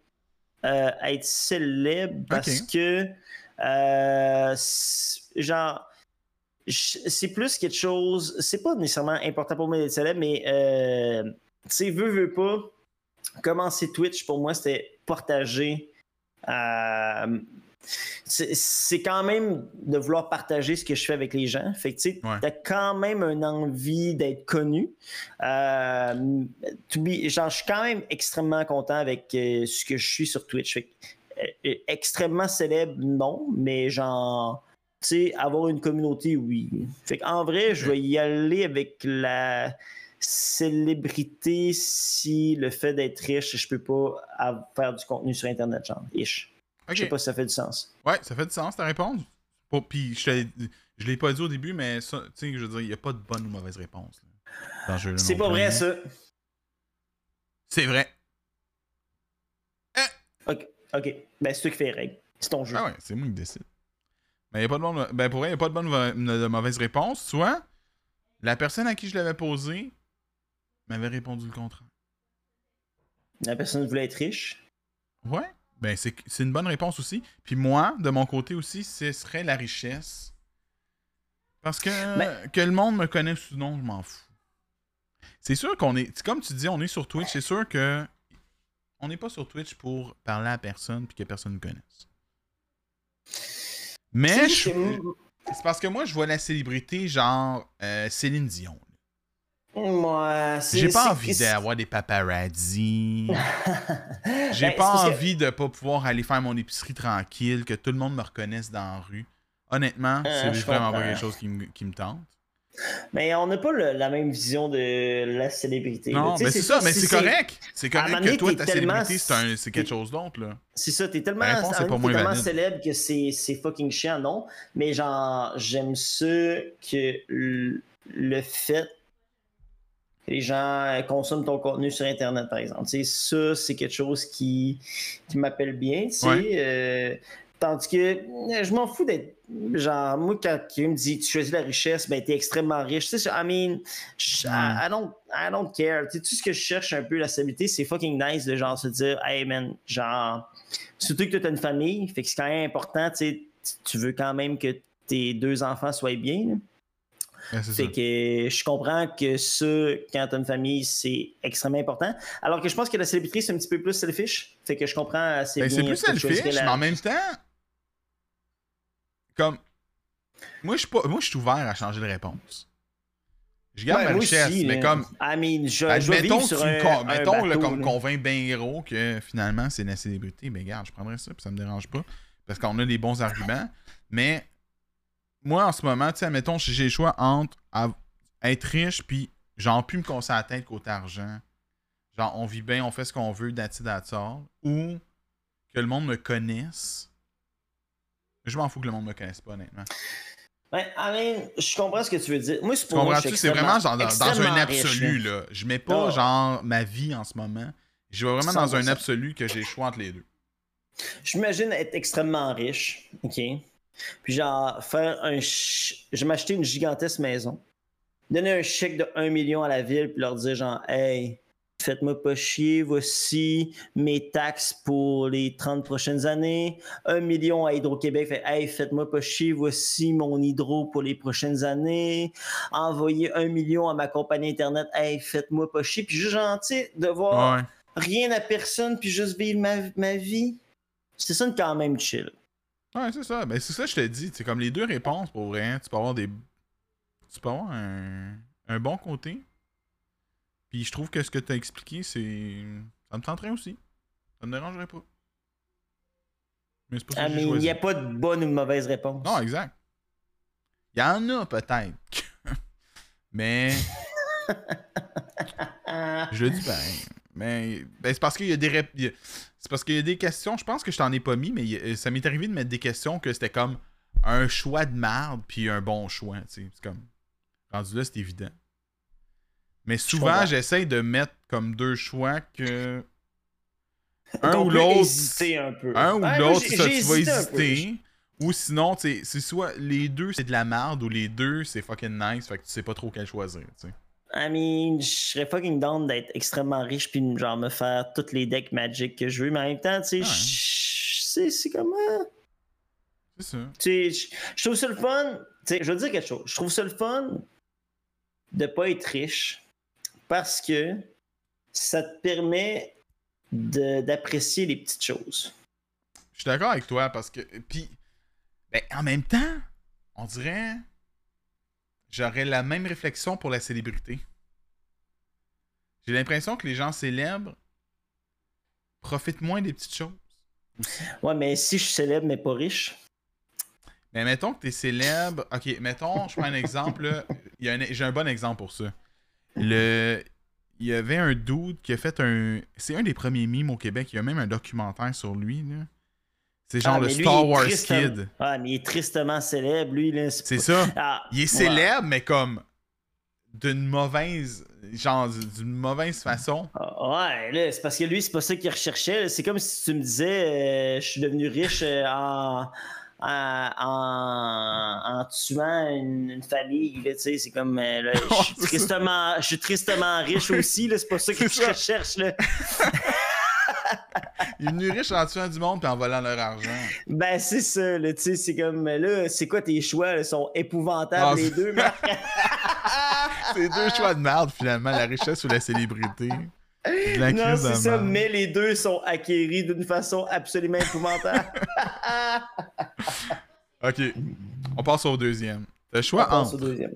euh, être célèbre parce que euh, genre c'est plus quelque chose, c'est pas nécessairement important pour moi d'être célèbre, mais euh, tu sais, veux, veux pas, commencer Twitch, pour moi, c'était partager. C'est quand même de vouloir partager ce que je fais avec les gens. Fait que tu sais, Ouais. t'as quand même une envie d'être connu. Euh, be- genre, je suis quand même extrêmement content avec euh, ce que je suis sur Twitch. Fait que, euh, extrêmement célèbre, non, mais genre, tu sais, avoir une communauté, oui. Fait en vrai, je vais y aller avec la célébrité si le fait d'être riche, je peux pas faire du contenu sur Internet, genre, ish. Je sais pas si ça fait du sens. Ouais, ça fait du sens ta réponse. Puis je, l'ai pas dit au début, mais ça, tu sais, je veux dire, il n'y a pas de bonne ou mauvaise réponse. C'est pas vrai, ça. C'est vrai. Ok, ok. Ben, c'est toi qui fais les règles. C'est ton jeu. Ah ouais, c'est moi qui décide. Mais y a pas de bonne... Ben pour vrai, il n'y a pas de bonne de mauvaise réponse. Soit la personne à qui je l'avais posé m'avait répondu le contraire. La personne voulait être riche. Ouais. Ben c'est une bonne réponse aussi. Puis moi, de mon côté aussi, ce serait la richesse. Parce que que le monde me connaisse ou non, je m'en fous. C'est sûr qu'on est. Comme tu dis, on est sur Twitch. C'est sûr que. On n'est pas sur Twitch pour parler à personne puis que personne nous connaisse. Mais je- c'est parce que moi, je vois la célébrité genre euh, Céline Dion. Moi, c'est. J'ai pas envie d'avoir des paparazzi. J'ai Ben, pas que- envie de pas pouvoir aller faire mon épicerie tranquille, que tout le monde me reconnaisse dans la rue. Honnêtement, Euh, c'est vraiment pas quelque chose qui me, qui me tente. Mais on n'a pas le- la même vision de la célébrité. Non, mais c'est ça, mais c'est correct. C'est correct que toi, ta célébrité, c'est quelque chose d'autre, là. C'est ça, t'es tellement, tellement célèbre que c'est c'est fucking chiant, non? Mais genre, j'aime ça que le, fait les gens euh, consomment ton contenu sur Internet, par exemple. Ça, c'est quelque chose qui, qui m'appelle bien. Ouais. euh, tandis que euh, je m'en fous d'être. Genre, moi, quand quelqu'un me dit tu choisis la richesse, ben t'es extrêmement riche. Tu sais, I mean, I, I don't, I don't care. Tout ce que je cherche un peu, la stabilité, c'est fucking nice de genre se dire, hey man, genre, surtout que tu as une famille, fait que c'est quand même important, tu veux quand même que tes deux enfants soient bien. là. Ouais, c'est que je comprends que ça, quand t'as une famille, c'est extrêmement important. Alors que je pense que la célébrité, c'est un petit peu plus selfish. Fait que je comprends assez Ben, bien. c'est plus selfish, la- mais en même temps, comme. Moi, je suis pas... moi, je suis ouvert à changer de réponse. Je garde Ouais, ma richesse, aussi, mais comme. I mean, je, Admettons tu me un, con- un mettons, là, bateau, là. convainc bien gros que finalement c'est la célébrité, mais regarde, je prendrais ça, puis ça me dérange pas. Parce qu'on a des bons arguments. Mais moi, en ce moment, tu sais, admettons, j'ai le choix entre être riche, puis genre plus me casser la tête côté argent. Genre, on vit bien, on fait ce qu'on veut, that's all. Ou que le monde me connaisse. Je m'en fous que le monde me connaisse pas, honnêtement. Ouais, I mean, je comprends ce que tu veux dire. Moi, c'est pour moi, je suis C'est vraiment genre dans, un absolu, là. là. Je mets pas Oh. genre ma vie en ce moment. Je vais vraiment dans un 100%. absolu que j'ai le choix entre les deux. J'imagine être extrêmement riche, OK? Puis genre, faire un... ch- Je vais m'acheter une gigantesque maison. Donner un chèque de 1 million à la ville, puis leur dire genre, « Hey, faites-moi pas chier, voici mes taxes pour les 30 prochaines années. 1 million à Hydro-Québec, fait, Hey, faites-moi pas chier, voici mon hydro pour les prochaines années. Envoyer 1 million à ma compagnie Internet, Hey, faites-moi pas chier. » Puis juste genre, tu sais, devoir Ouais. rien à personne, puis juste vivre ma, ma vie. C'est ça quand même chill. Ouais, c'est ça. Ben, c'est ça que je te dis. C'est comme les deux réponses pour rien. Tu peux avoir des. Tu peux avoir un, un bon côté. Puis je trouve que ce que tu as expliqué, c'est. Ça me tenterait aussi. Ça me dérangerait pas. Mais c'est pas ça Ah, que mais il n'y a pas de bonne ou de mauvaise réponse. Non, exact. Il y en a peut-être. Mais. Je le dis pareil. Mais ben, c'est parce qu'il y a des a- c'est parce qu'il y a des questions, je pense que je t'en ai pas mis, mais ça m'est arrivé de mettre des questions que c'était comme un choix de marde puis un bon choix. C'est comme rendu là, c'est évident. Mais souvent, j'essaye de mettre comme deux choix que un ou l'autre un peu. un ou l'autre, ça, tu vas hésiter. Ou sinon, c'est soit les deux c'est de la merde ou les deux c'est fucking nice, fait que tu sais pas trop quel choisir. I mean, je serais fucking down d'être extrêmement riche puis genre me faire toutes les decks Magic que je veux, mais en même temps, tu sais, Ouais. je- c'est c'est comme. ah, C'est ça. Tu sais, je trouve ça le fun. Tu sais, je veux dire quelque chose. Je trouve ça le fun de pas être riche parce que ça te permet de- d'apprécier les petites choses. Je suis d'accord avec toi parce que. Puis, ben, en même temps, on dirait. J'aurais la même réflexion pour la célébrité. J'ai l'impression que les gens célèbres profitent moins des petites choses. Ouais, mais si je suis célèbre mais pas riche, Mais mettons que t'es célèbre. Ok, mettons, je prends un exemple. J'ai un bon exemple pour ça. Le... Il y avait un dude qui a fait un. C'est un des premiers mimes au Québec. Il y a même un documentaire sur lui. là. C'est genre Ah, le lui, Star Wars Kid. Ah, mais il est tristement célèbre, lui. là. C'est ça. Ah, Il est ouais. célèbre, mais comme d'une mauvaise. Genre, d'une mauvaise façon. Ah, Ouais, là, c'est parce que lui, c'est pas ça qu'il recherchait. là. C'est comme si tu me disais, euh, je suis devenu riche euh, en, en, en, en tuant une, une famille. là, Tu sais, c'est comme, euh, là, je suis tristement, je suis tristement riche aussi. là, C'est pas ça que je recherche. Là. Il est devenu riche en tuant du monde puis en volant leur argent. Ben, c'est ça. Là, tu sais, c'est comme, là, c'est quoi tes choix? Ils sont épouvantables, Ah, les deux, Marc? C'est deux choix de merde, finalement, la richesse ou la célébrité. La non, c'est ça, merde. mais les deux sont acquéris d'une façon absolument épouvantable. Ok, on passe au deuxième. Le On choix passe au entre. deuxième.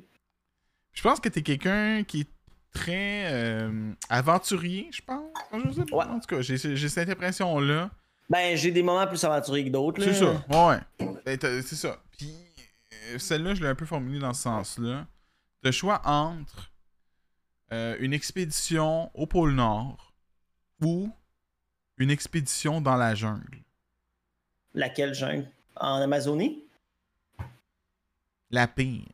Je pense que t'es quelqu'un qui est très euh, aventurier, je pense. Je sais pas. Ouais. En tout cas, j'ai j'ai cette impression-là. Ben, j'ai des moments plus aventuriers que d'autres. là. C'est ça, ouais. Ben, c'est ça. Puis euh, celle-là, je l'ai un peu formulée dans ce sens-là. Le choix entre euh, une expédition au pôle Nord ou une expédition dans la jungle. Laquelle jungle? En Amazonie? La pire.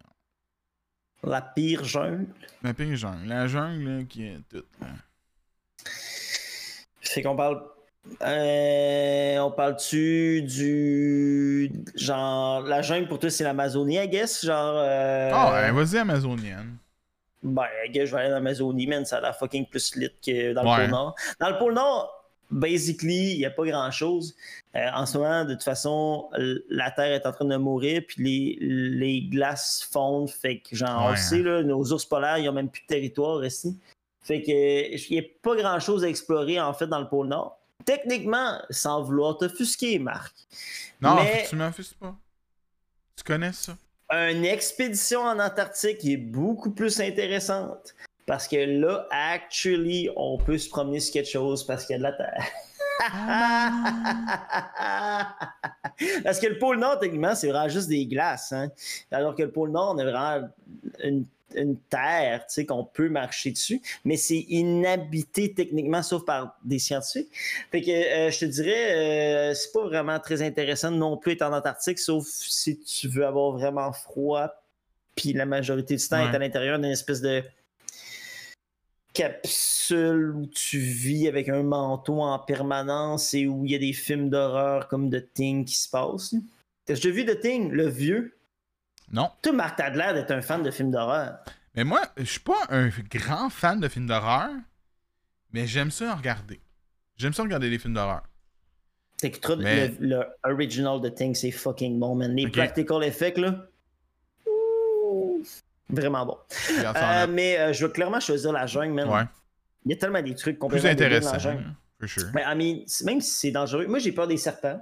La pire jungle? La pire jungle. La jungle là, qui est toute. Fait qu'on parle. Euh, on parle-tu du. Genre. La jungle pour toi, c'est l'Amazonie, I guess? Genre. euh, Ah ouais, vas-y, Amazonienne. Ben, I guess, je vais aller en Amazonie, man. Ça a l'air fucking plus lit que dans le Ouais. pôle Nord. Dans le pôle Nord, basically, il n'y a pas grand-chose. Euh, en ce moment, de toute façon, la Terre est en train de mourir, puis les, les glaces fondent. Fait que, genre, on Ouais, le sait, là, nos ours polaires, ils n'ont même plus de territoire ici. Fait que, il n'y a pas grand-chose à explorer, en fait, dans le pôle Nord. Techniquement, sans vouloir t'offusquer, Marc, Non, Mais- tu m'infustes pas. Tu connais ça? une expédition en Antarctique est beaucoup plus intéressante. Parce que là, actually, on peut se promener sur quelque chose parce qu'il y a de la terre. parce que le pôle Nord, techniquement, c'est vraiment juste des glaces. hein. Alors que le pôle Nord, on a vraiment une, une terre tu sais, qu'on peut marcher dessus. Mais c'est inhabité techniquement, sauf par des scientifiques. Fait que euh, je te dirais, euh, c'est pas vraiment très intéressant non plus être en Antarctique, sauf si tu veux avoir vraiment froid, puis la majorité du temps Ouais. est à l'intérieur d'une espèce de capsule où tu vis avec un manteau en permanence et où il y a des films d'horreur comme The Thing qui se passent? T'as déjà vu The Thing, le vieux? Non. Toi, Marc, t'as l'air d'être un fan de films d'horreur. Mais moi, je suis pas un grand fan de films d'horreur, mais j'aime ça en regarder. J'aime ça regarder des films d'horreur. T'écouteras Mais- le, le original The Thing, c'est fucking bon, man. Les practical effects, là. Vraiment bon. Euh, mais euh, je vais clairement choisir la jungle. Ouais. Il y a tellement des trucs Plus complètement dans intéressant, la jungle. hein, sure. Mais I mean, même si c'est dangereux, moi j'ai peur des serpents.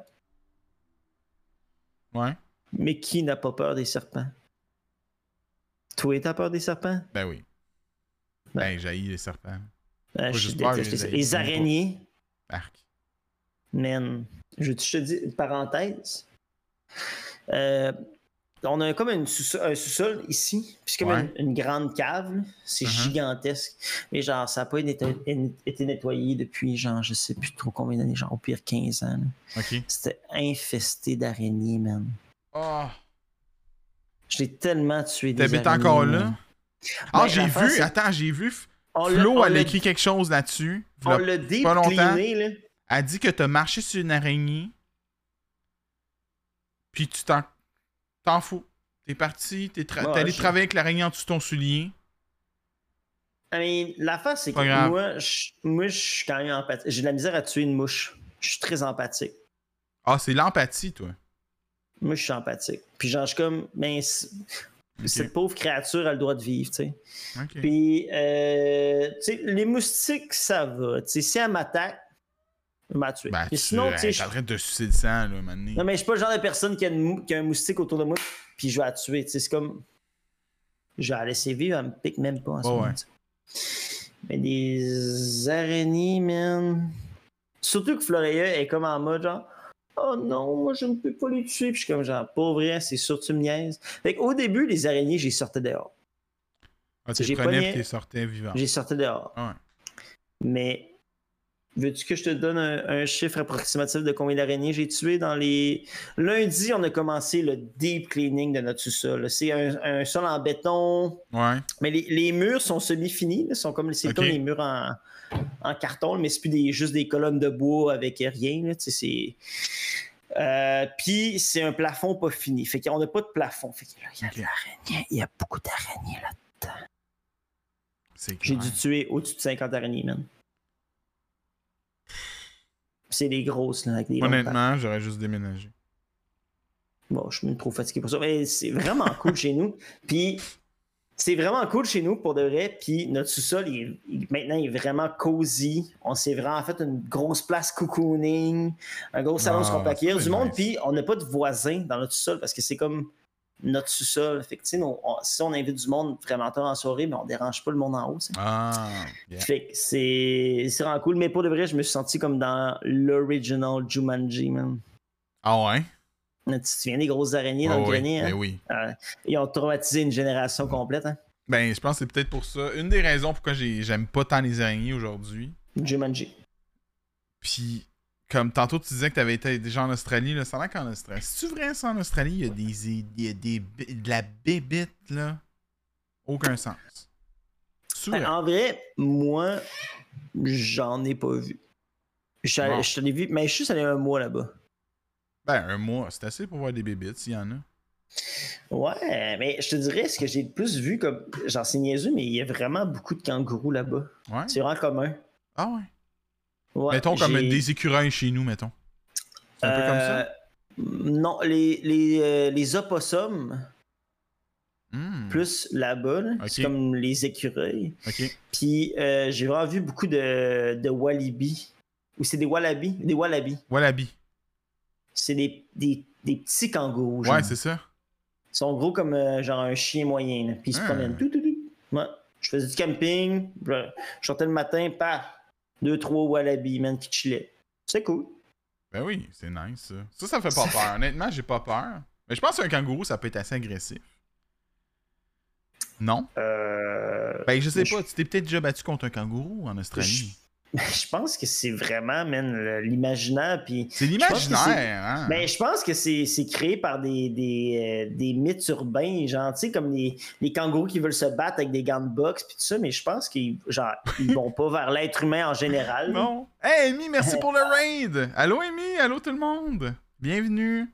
Ouais. Mais qui n'a pas peur des serpents? Toi, t'as peur des serpents? Ben oui. Ouais. Ben, j'ai les serpents. Je juste peur, déteste je les, araignées, Arc. man. Je, te dis une parenthèse? Euh, on a comme une sous- un sous-sol ici, puis c'est comme Ouais. une, une grande cave. C'est Mhm. gigantesque. Mais genre, ça n'a pas été, été nettoyé depuis, genre, je sais plus trop combien d'années, genre au pire 15 ans. C'était infesté d'araignées, man. Oh. J'ai tellement tué des T'habites encore là? man. Ah, Ben, j'ai vu. Attends, j'ai vu. On Flo, elle a écrit quelque chose là-dessus. On l'a deep pas longtemps. là. Elle dit que t'as marché sur une araignée. Puis tu t'en, t'en fous. T'es parti, t'es, tra- Ouais, t'es allé je- travailler avec l'araignée en dessous de ton soulier. I mean, l'affaire, c'est que grave. moi, je, moi, je suis quand même empathique. J'ai de la misère à tuer une mouche. Je suis très empathique. Ah, c'est l'empathie, toi. Moi, je suis empathique. Puis genre, je suis comme, ben, cette pauvre créature a le droit de vivre, tu sais. Puis, euh, tu sais, les moustiques, ça va. Tu sais, si elle m'attaque, elle m'a tué. Ben, sinon, tu sais, en train de te sucer le sang, là, maintenant. non, mais je suis pas le genre de personne qui a, une mou- qui a un moustique autour de moi, puis je vais la tuer. Tu sais, c'est comme, je vais la laisser vivre, elle me pique même pas en ce Ouais, moment. ouais. Mais des araignées, man. Surtout que Floreya est comme en mode genre, oh non, moi je ne peux pas les tuer. Puis je suis comme genre, pas vrai, c'est sûr, tu me niaises. Fait au début, les araignées, j'ai sorti dehors. Ah, tu les prenais et sortais vivant. J'ai sorti dehors. Ouais. Mais Veux-tu que je te donne un, un chiffre approximatif de combien d'araignées j'ai tué dans les. Lundi, on a commencé le deep cleaning de notre sous-sol. C'est un, un sol en béton, Ouais. mais les, les murs sont semi-finis. sont comme c'est Ok. comme les murs en, en carton, mais c'est plus des, juste des colonnes de bois avec rien. c'est. Euh, Puis c'est un plafond pas fini. Fait qu'on n'a pas de plafond. Fait que là, il y a de l'araignée. Il y a beaucoup d'araignées là. C'est J'ai dû tuer au-dessus de 50 araignées, man. C'est des grosses, là, avec des. Honnêtement, j'aurais juste déménagé. Bon, je suis même trop fatigué pour ça. Mais c'est vraiment cool chez nous. Puis c'est vraiment cool chez nous pour de vrai. Puis notre sous-sol, il maintenant, il est vraiment cosy. On s'est vraiment fait une grosse place cocooning, un gros salon Ah, où on peut accueillir du monde. Puis on n'a pas de voisins dans notre sous-sol parce que c'est comme notre sous-sol. Fait que, on- si on invite du monde vraiment tard en soirée, mais on dérange pas le monde en haut. Ah, yeah. Fait que c'est c'est vraiment cool. Mais pour de vrai, je me suis senti comme dans l'original Jumanji, man. Ah ouais? Tu te souviens des grosses araignées dans Ah le oui, grenier? ben hein? oui. Euh, ils ont traumatisé une génération complète, hein? Ben, je pense que c'est peut-être pour ça. Une des raisons pourquoi j'ai- j'aime pas tant les araignées aujourd'hui. Jumanji. Puis, comme tantôt tu disais que t'avais été déjà en Australie, là, ça a l'air qu'en Australie. C'est-tu vrai ça en Australie? Il y a des. Il y a des de la bébite, là? Aucun sens. Ben, en vrai, moi, j'en ai pas vu. Bon. je t'en ai vu, mais je suis juste allé un mois là-bas. Ben, un mois, c'est assez pour voir des bébites, s'il y en a. Ouais, mais je te dirais, ce que j'ai le plus vu, comme. J'en sais niaiseux, mais il y a vraiment beaucoup de kangourous là-bas. Ouais? C'est vraiment commun. Ah ouais. Ouais, mettons comme des écureuils chez nous, mettons. C'est un peu comme ça? Euh, Non, les, les, euh, les opossums, Hmm, plus là-bas, là, Ok. c'est comme les écureuils. Puis euh, j'ai vraiment vu beaucoup de, de wallabies. Ou c'est des wallabies? Des wallabies. Wallaby. C'est des, des, des petits kangourous. genre. Ouais, c'est ça. Ils sont gros comme euh, genre un chien moyen. là. Puis ils se Ah. promènent. Tout, tout, tout. Ouais. Je faisais du camping. Je sortais le matin, paf! Deux, trois wallabies, man, qui chillaient. C'est cool. Ben oui, c'est nice, ça. Ça, ça me fait pas peur. Honnêtement, j'ai pas peur. Mais je pense qu'un kangourou, ça peut être assez agressif. Non? Euh... Ben, je sais Je- pas. Tu t'es peut-être déjà battu contre un kangourou en Australie. Je pense que c'est vraiment, l'imaginaire. Puis C'est l'imaginaire, hein? Ben, je pense que c'est c'est créé par des, des, euh, des mythes urbains, genre, tu sais, comme les, les kangourous qui veulent se battre avec des gants de boxe puis tout ça, mais je pense qu'ils ils vont pas vers l'être humain en général. Non. Hey, Amy, merci pour le raid. Allô, Amy? Allô, tout le monde? Bienvenue.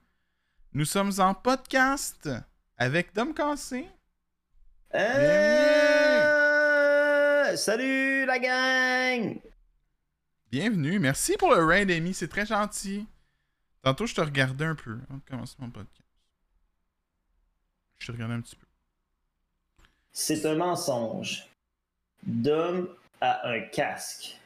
Nous sommes en podcast avec Dom Cassé. Euh, Salut la gang! Bienvenue. Merci pour le raid, Amy. C'est très gentil. Tantôt, je te regardais un peu. On commence mon podcast. Je te regardais un petit peu. C'est un mensonge. Dom a un casque.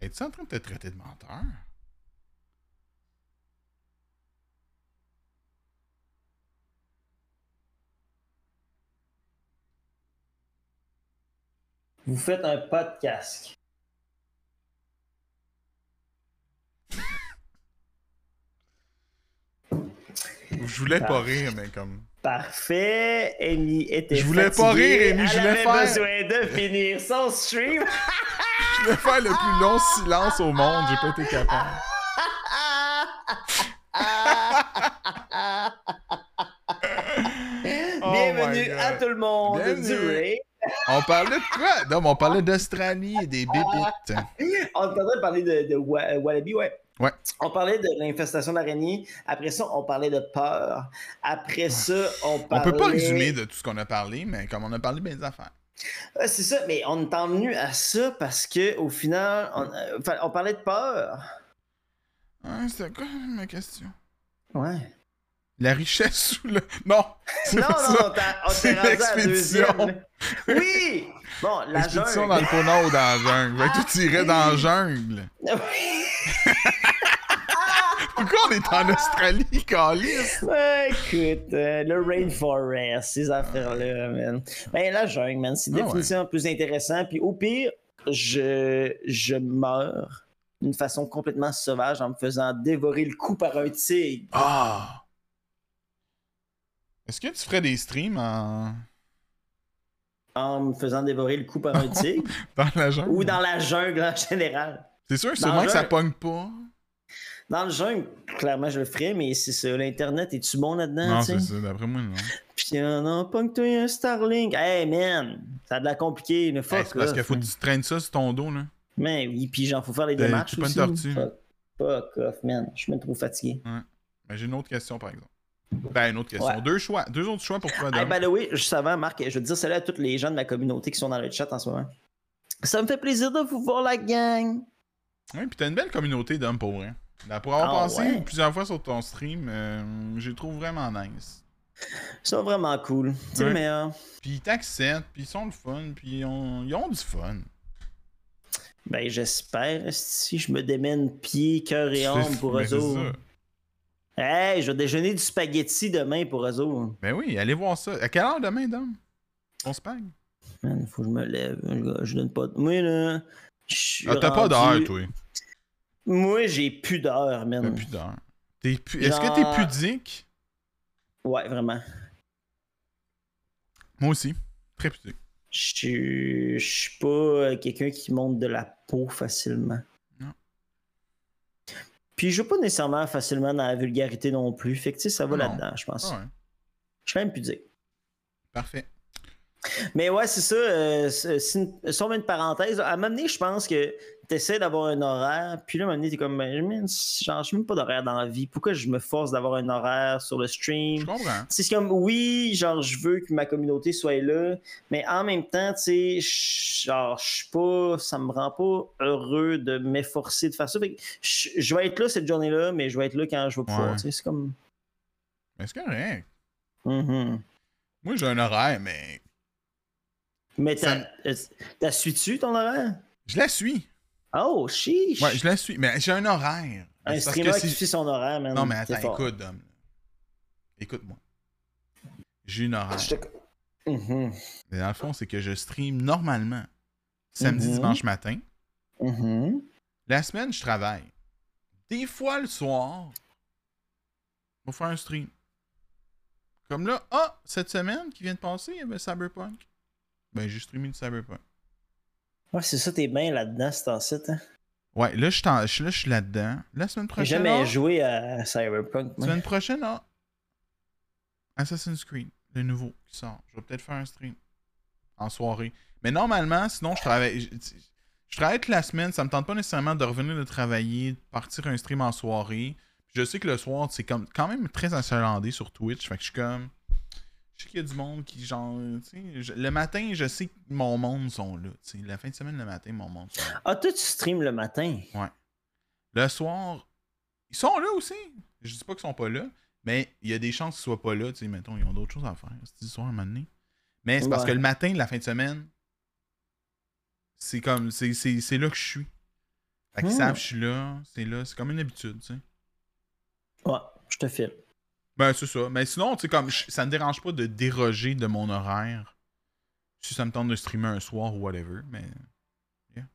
Es-tu en train de te traiter de menteur? Vous faites un casque. Je voulais pas rire, mais comme. Parfait. Amy était Je voulais pas rire, Amy, je voulais faire- besoin de finir son stream. Je voulais faire le plus long silence au monde. J'ai pas été capable. Oh Bienvenue à tout le monde Bienvenue. On parlait de quoi? Non, mais on parlait d'Australie et des bébites. On est en train de parler de, de wa- euh, Wallaby, ouais. Ouais. On parlait de l'infestation d'araignées. Après ça, on parlait de peur. Après ça, on On parlait... peut pas résumer de tout ce qu'on a parlé, mais comme on a parlé bien des affaires. Ouais, c'est ça, mais on est venu à ça parce que au final, on, euh, enfin, on parlait de peur. Hein, C'était quoi ma question? Ouais. La richesse sous le. Non! c'est Non, pas non, ça. on rendu à la deuxième. Oui! Bon, la jungle. dans le pôle Nord ou dans la jungle. Que tu tirais dans la jungle. Pourquoi on est en Australie, Calis? Ouais, écoute, euh, le rainforest, ces affaires-là, man. Ben, la jungle, man, c'est Ah ouais. définitivement plus intéressant. Puis au pire, je, je meurs d'une façon complètement sauvage en me faisant dévorer le cou par un tigre. Ah! Est-ce que tu ferais des streams en... En me faisant dévorer le cou par un tigre? dans la jungle? ou dans la jungle en général. C'est sûr, sûrement que ça pogne pas. Dans le jungle, clairement, je le ferais, mais c'est ça. L'Internet, es-tu bon là-dedans? non, tu c'est ça, d'après moi, non. Puis, euh, non, pas que toi, un Starlink. Hey, man, ça a de la compliqué. Hey, fuck, c'est parce qu'il faut que tu traînes ça sur ton dos, là. Mais oui, puis genre, faut faire les démarches t'es pas une tortue. Fuck, fuck off, man. Je suis même trop fatigué. Ben, j'ai une autre question, par exemple. Ben, une autre question. Ouais. Deux choix. Deux autres choix pour toi, Hey, Dom. by the way, juste avant, Marc, je veux dire salut à tous les gens de ma communauté qui sont dans le chat en ce moment. Ça me fait plaisir de vous voir, la gang. Oui, puis t'as une belle communauté d'hommes pour vrai. Là, pour avoir Ah, passé ouais? plusieurs fois sur ton stream, euh, je les trouve vraiment nice. Ils sont vraiment cool. C'est Ouais. le meilleur. Puis ils t'acceptent, puis ils sont le fun, puis ils ont, ils ont du fun. Ben, j'espère. Si je me démène pied, cœur et âme pour eux c'est autres. Hey, je vais déjeuner du spaghetti demain pour eux autres. Ben oui, allez voir ça. À quelle heure demain, Dom? On se pague? Man, faut que je me lève. Je, je donne pas de. Moi, là. Ah, t'as pas d'heure, toi. Moi, j'ai plus d'heure, man. T'as plus d'heure. T'es pu- Est-ce que t'es pudique? Ouais, vraiment. Moi aussi. Très pudique. Je suis- je suis pas euh, quelqu'un qui monte de la peau facilement. Puis je veux pas nécessairement facilement dans la vulgarité non plus. Fait que ça va là-dedans, je pense. Ah ouais. Je suis même pudique. Parfait. Mais ouais, c'est ça. Euh, c'est- c'est une, sur une parenthèse, à un moment donné, je pense que tu essaies d'avoir un horaire, puis là, à un moment donné, t'es comme, ben, genre, je même pas d'horaire dans la vie. Pourquoi je me force d'avoir un horaire sur le stream? Je comprends. C'est comme, oui, genre, je veux que ma communauté soit là, mais en même temps, tu sais, genre, je suis pas, ça me rend pas heureux de m'efforcer de faire ça. Fait que je, vais être là cette journée-là, mais je vais être là quand je vais pouvoir, Ouais. tu sais, c'est comme. Mais c'est correct. Mhm. Moi, j'ai un horaire, mais Mais Ça t'as, euh, t'as su-tu ton horaire? je la suis. Oh, chiche! Ouais, je la suis. Mais j'ai un horaire. Un parce streamer que qui suit son horaire, man. Non, mais attends, écoute, Dom. Écoute-moi. J'ai une horaire. Je te- Mhm. Mais dans le fond, c'est que je stream normalement samedi, Mhm. dimanche matin. Mhm. La semaine, je travaille. Des fois, le soir, on va faire un stream. Comme là, ah, cette semaine qui vient de passer, il y avait Cyberpunk. Ben, j'ai streamé du Cyberpunk. Ouais, c'est ça, t'es bien là-dedans, c'est en site. Hein? Ouais, là, je suis en- je- là, je suis là-dedans. La semaine J'ai prochaine, jamais ah, joué à Cyberpunk. moi. semaine prochaine, ah, Assassin's Creed, le nouveau qui sort. Je vais peut-être faire un stream en soirée. Mais normalement, sinon, je travaille. Je, je travaille toute la semaine. Ça me tente pas nécessairement de revenir de travailler, de partir un stream en soirée. Je sais que le soir, c'est comme quand même très achalandé sur Twitch. Fait que je suis comme. Je sais qu'il y a du monde qui, genre. tu sais, je- le matin, je sais que mon monde sont là. tu sais. La fin de semaine, le matin, mon monde sont là. Ah, toi, tu streams le matin? Le soir, ils sont là aussi. Je dis pas qu'ils sont pas là, mais il y a des chances qu'ils soient pas là. Tu sais, mettons, ils ont d'autres choses à faire. C'est soir à un moment donné? Mais c'est parce Ouais. que le matin, la fin de semaine, c'est comme. C'est là que je suis. Fait qu'ils Hmm. savent que je suis là. C'est là. C'est comme une habitude, tu sais. Ouais, je te file. Ben, c'est ça. Mais sinon, tu sais, comme. je- ça me dérange pas de déroger de mon horaire. Si ça me tente de streamer un soir ou whatever. Mais. yeah.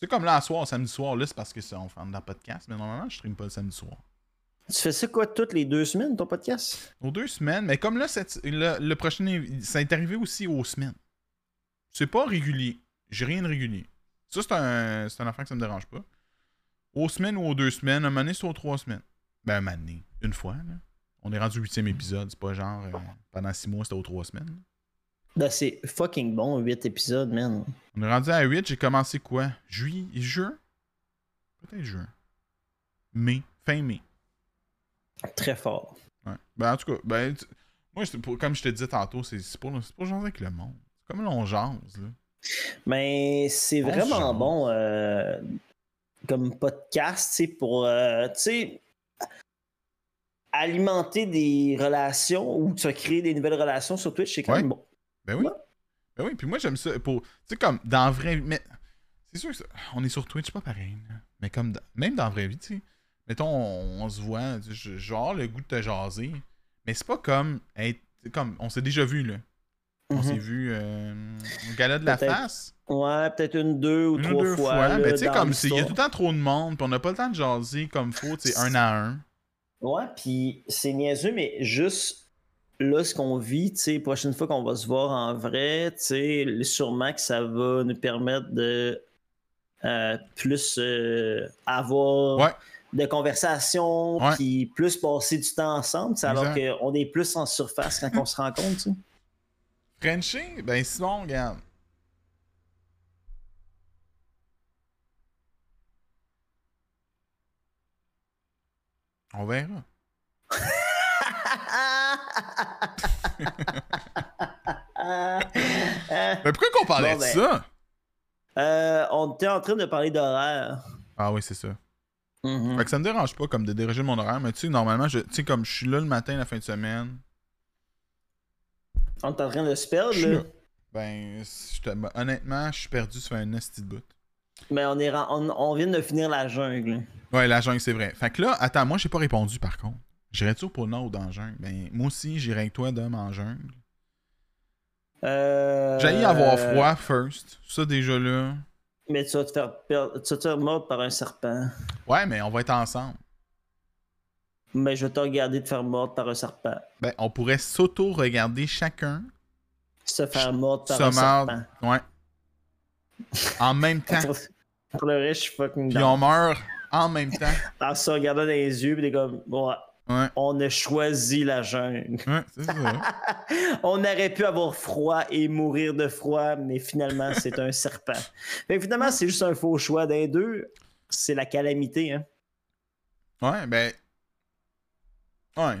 C'est comme là, à soir, samedi soir, là, c'est parce que c'est on fait dans podcast. Mais normalement, je stream pas le samedi soir. Tu fais ça quoi toutes les deux semaines, ton podcast? Aux deux semaines, mais comme là, cette- le, le prochain, ça est arrivé aussi aux semaines. C'est pas régulier. J'ai rien de régulier. Ça, c'est un, c'est un affaire que ça me dérange pas. Aux semaines ou aux deux semaines, un moment donné, c'est aux trois semaines. Ben, un moment donné, une fois, là. On est rendu au huitième épisode, c'est pas genre euh, pendant six mois, c'était aux trois semaines. Ben, c'est fucking bon, 8 épisodes, man. On est rendu à 8, j'ai commencé quoi? Juillet, juin? Peut-être juin. Mai, fin mai. Très fort. Ouais. Ben, en tout cas, ben, tu- moi, c'est pour- comme je te disais tantôt, c'est c'est pour, c'est pour jaser avec le monde. C'est comme là, on jase, là. Mais c'est On vraiment jase. bon euh, comme podcast, tu sais, pour, euh, tu sais, alimenter des relations ou se créer des nouvelles relations sur Twitch, c'est quand Ouais. même bon. Ben oui. Ouais. Ben oui, puis moi j'aime ça pour. Tu sais, comme dans la vraie vie. Mais c'est sûr que ça- on est sur Twitch, pas pareil. là. Mais comme dans- même dans la vraie vie, tu sais. Mettons, on, on se voit, avoir le goût de te jaser. Mais c'est pas comme être. comme on s'est déjà vu là. On s'est Mhm. vu euh, au gala de la face. Ouais, peut-être une, deux ou Une trois ou deux fois. fois. là, mais tu sais, comme il y a tout le temps trop de monde, puis on n'a pas le temps de jaser comme faut, tu sais, un à un. Ouais, puis c'est niaiseux, mais juste là, ce qu'on vit, tu sais, prochaine fois qu'on va se voir en vrai, tu sais, sûrement que ça va nous permettre de euh, plus euh, avoir Ouais. de conversations, puis plus passer du temps ensemble, alors qu'on est plus en surface quand on se rencontre, tu sais. Frenchie? Ben sinon, regarde. On verra. Mais pourquoi qu'on parlait Bon, de ben. ça? Euh, on était en train de parler d'horaire. Ah oui, c'est ça. Mhm. Fait que ça me dérange pas comme de déroger mon horaire, mais tu sais, normalement, je, tu sais, comme je suis là le matin, la fin de semaine, On est en train de se perdre, là. Ben, ben, honnêtement, je suis perdu sur un esti de bout. Mais on, est on, on vient de finir la jungle. Ouais, la jungle, c'est vrai. Fait que là, attends, moi, j'ai pas répondu par contre. J'irais-tu au pôle Nord ou dans la jungle? Ben, moi aussi, j'irais avec toi, Dom, en jungle. Euh... J'allais avoir froid first. Ça, déjà là. Mais tu vas te faire perdre. Tu vas te faire mordre par un serpent. Ouais, mais on va être ensemble. Mais je vais te regarder te faire mordre par un serpent. Ben, on pourrait s'auto-regarder chacun. Se faire mordre par Se un mordre. serpent. Ouais. En même temps. Pour, le reste, je suis fucking Puis on meurt en même temps. En se regardant dans les yeux, pis t'es comme, ouais, Ouais. on a choisi la jungle. Ouais, ça. on aurait pu avoir froid et mourir de froid, mais finalement, c'est un serpent. Que finalement, c'est juste un faux choix d'un deux. C'est la calamité, hein. Ouais, ben. Ouais.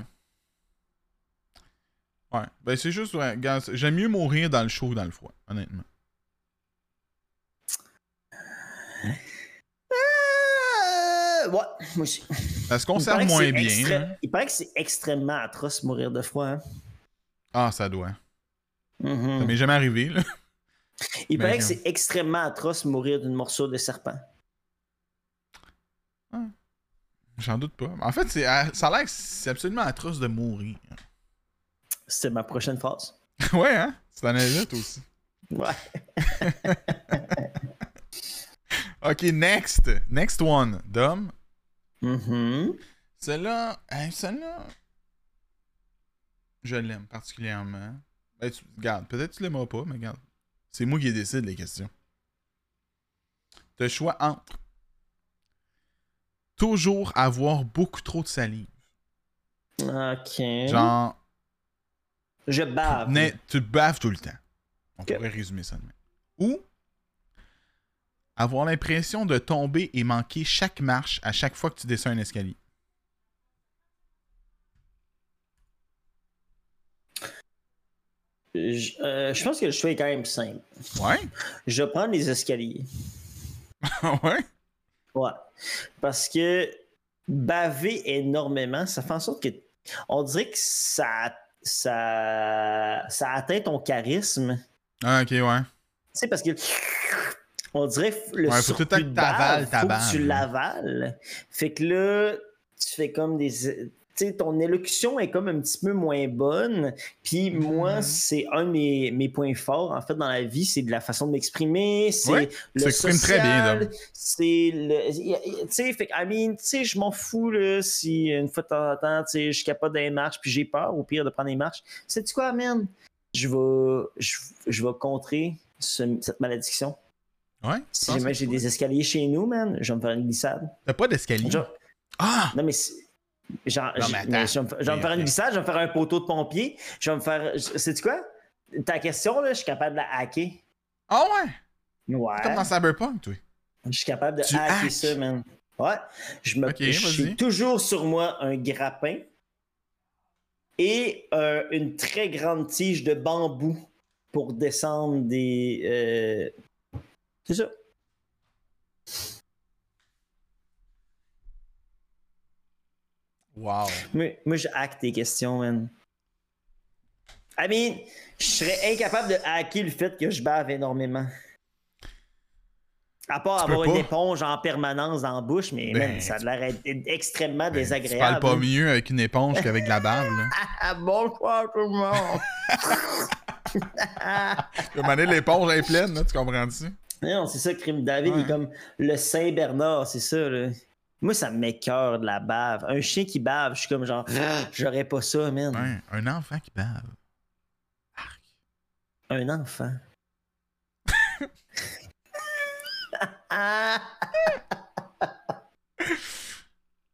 Ouais. Ben, c'est juste. ouais, gars, J'aime mieux mourir dans le chaud que dans le froid, honnêtement. Ouais, moi aussi. Ça se conserve moins c'est bien. extré- hein. Il paraît que c'est extrêmement atroce mourir de froid. Hein. Ah, ça doit. Mhm. Ça m'est jamais arrivé, là. Il Mais paraît que c'est extrêmement atroce mourir d'une morsure de serpent. J'en doute pas. En fait, c'est, ah, ça a l'air que c'est absolument atroce de mourir. C'était ma prochaine phrase. ouais, hein? C'est un toi aussi. Ouais. Ok, next. Next one. Dom. Mhm. Celle-là. celle-là. Je l'aime particulièrement. Ben, tu, regarde, peut-être que tu l'aimeras pas, mais regarde. C'est moi qui décide les questions. T'as le choix entre toujours avoir beaucoup trop de salive. Ok. Genre, Je bave. ne- tu baves tout le temps. On pourrait résumer ça de même. Ou avoir l'impression de tomber et manquer chaque marche à chaque fois que tu descends un escalier. Je, euh, je pense que le choix est quand même simple. Ouais? Je prends les escaliers. ouais? Ouais. Parce que baver énormément, ça fait en sorte que on dirait que ça, ça, ça atteint ton charisme. Ah, ok, ouais. Tu sais, parce que on dirait le Ouais, surplus que de faut tu l'avales. Fait que là, tu fais comme des... Tu sais, ton élocution est comme un petit peu moins bonne. Puis moi, Mhm. c'est un de mes, mes points forts, en fait, dans la vie, c'est de la façon de m'exprimer, c'est le très bien, c'est le... Tu sais, fait que, I mean, tu sais, je m'en fous, là, si une fois de temps en temps, tu sais, je suis capable des marches, puis j'ai peur, au pire, de prendre des marches. Sais-tu quoi, man? Je vais, je, je vais contrer ce- cette malédiction. Ouais? Si jamais j'ai des escaliers chez nous, man, je vais me faire une glissade. T'as pas d'escalier? Genre- Ah! non, mais c'est- Genre, Non, je, mais attends. mais je vais me, je vais me Mais faire une glissade, je vais me faire un poteau de pompier, je vais me faire. Sais-tu quoi? Ta question, là, je suis capable de la hacker. Ah ouais! Ouais. Comme dans Cyberpunk, toi. Je suis capable de Tu hacker ça, man. Ouais. Je me je suis toujours sur moi un grappin et euh, une très grande tige de bambou pour descendre des. euh, C'est ça. Wow. Moi, moi, je hack tes questions, man. I mean, je serais incapable de hacker le fait que je bave énormément. À part Tu avoir une éponge en permanence dans la bouche, mais Ben, man, ça a tu- l'air extrêmement Ben, tu désagréable. parles pas mieux avec une éponge qu'avec de la bave, là. Ah, bonsoir tout le monde! Tu vas demander l'éponge est pleine, là, tu comprends-tu? Non, c'est ça, Crime David, Ouais. il est comme le Saint-Bernard, c'est ça, là. Moi, ça m'écœure de la bave. Un chien qui bave, je suis comme genre, j'aurais pas ça, man. Ouais, un enfant qui bave. Arc. Un enfant. Ah!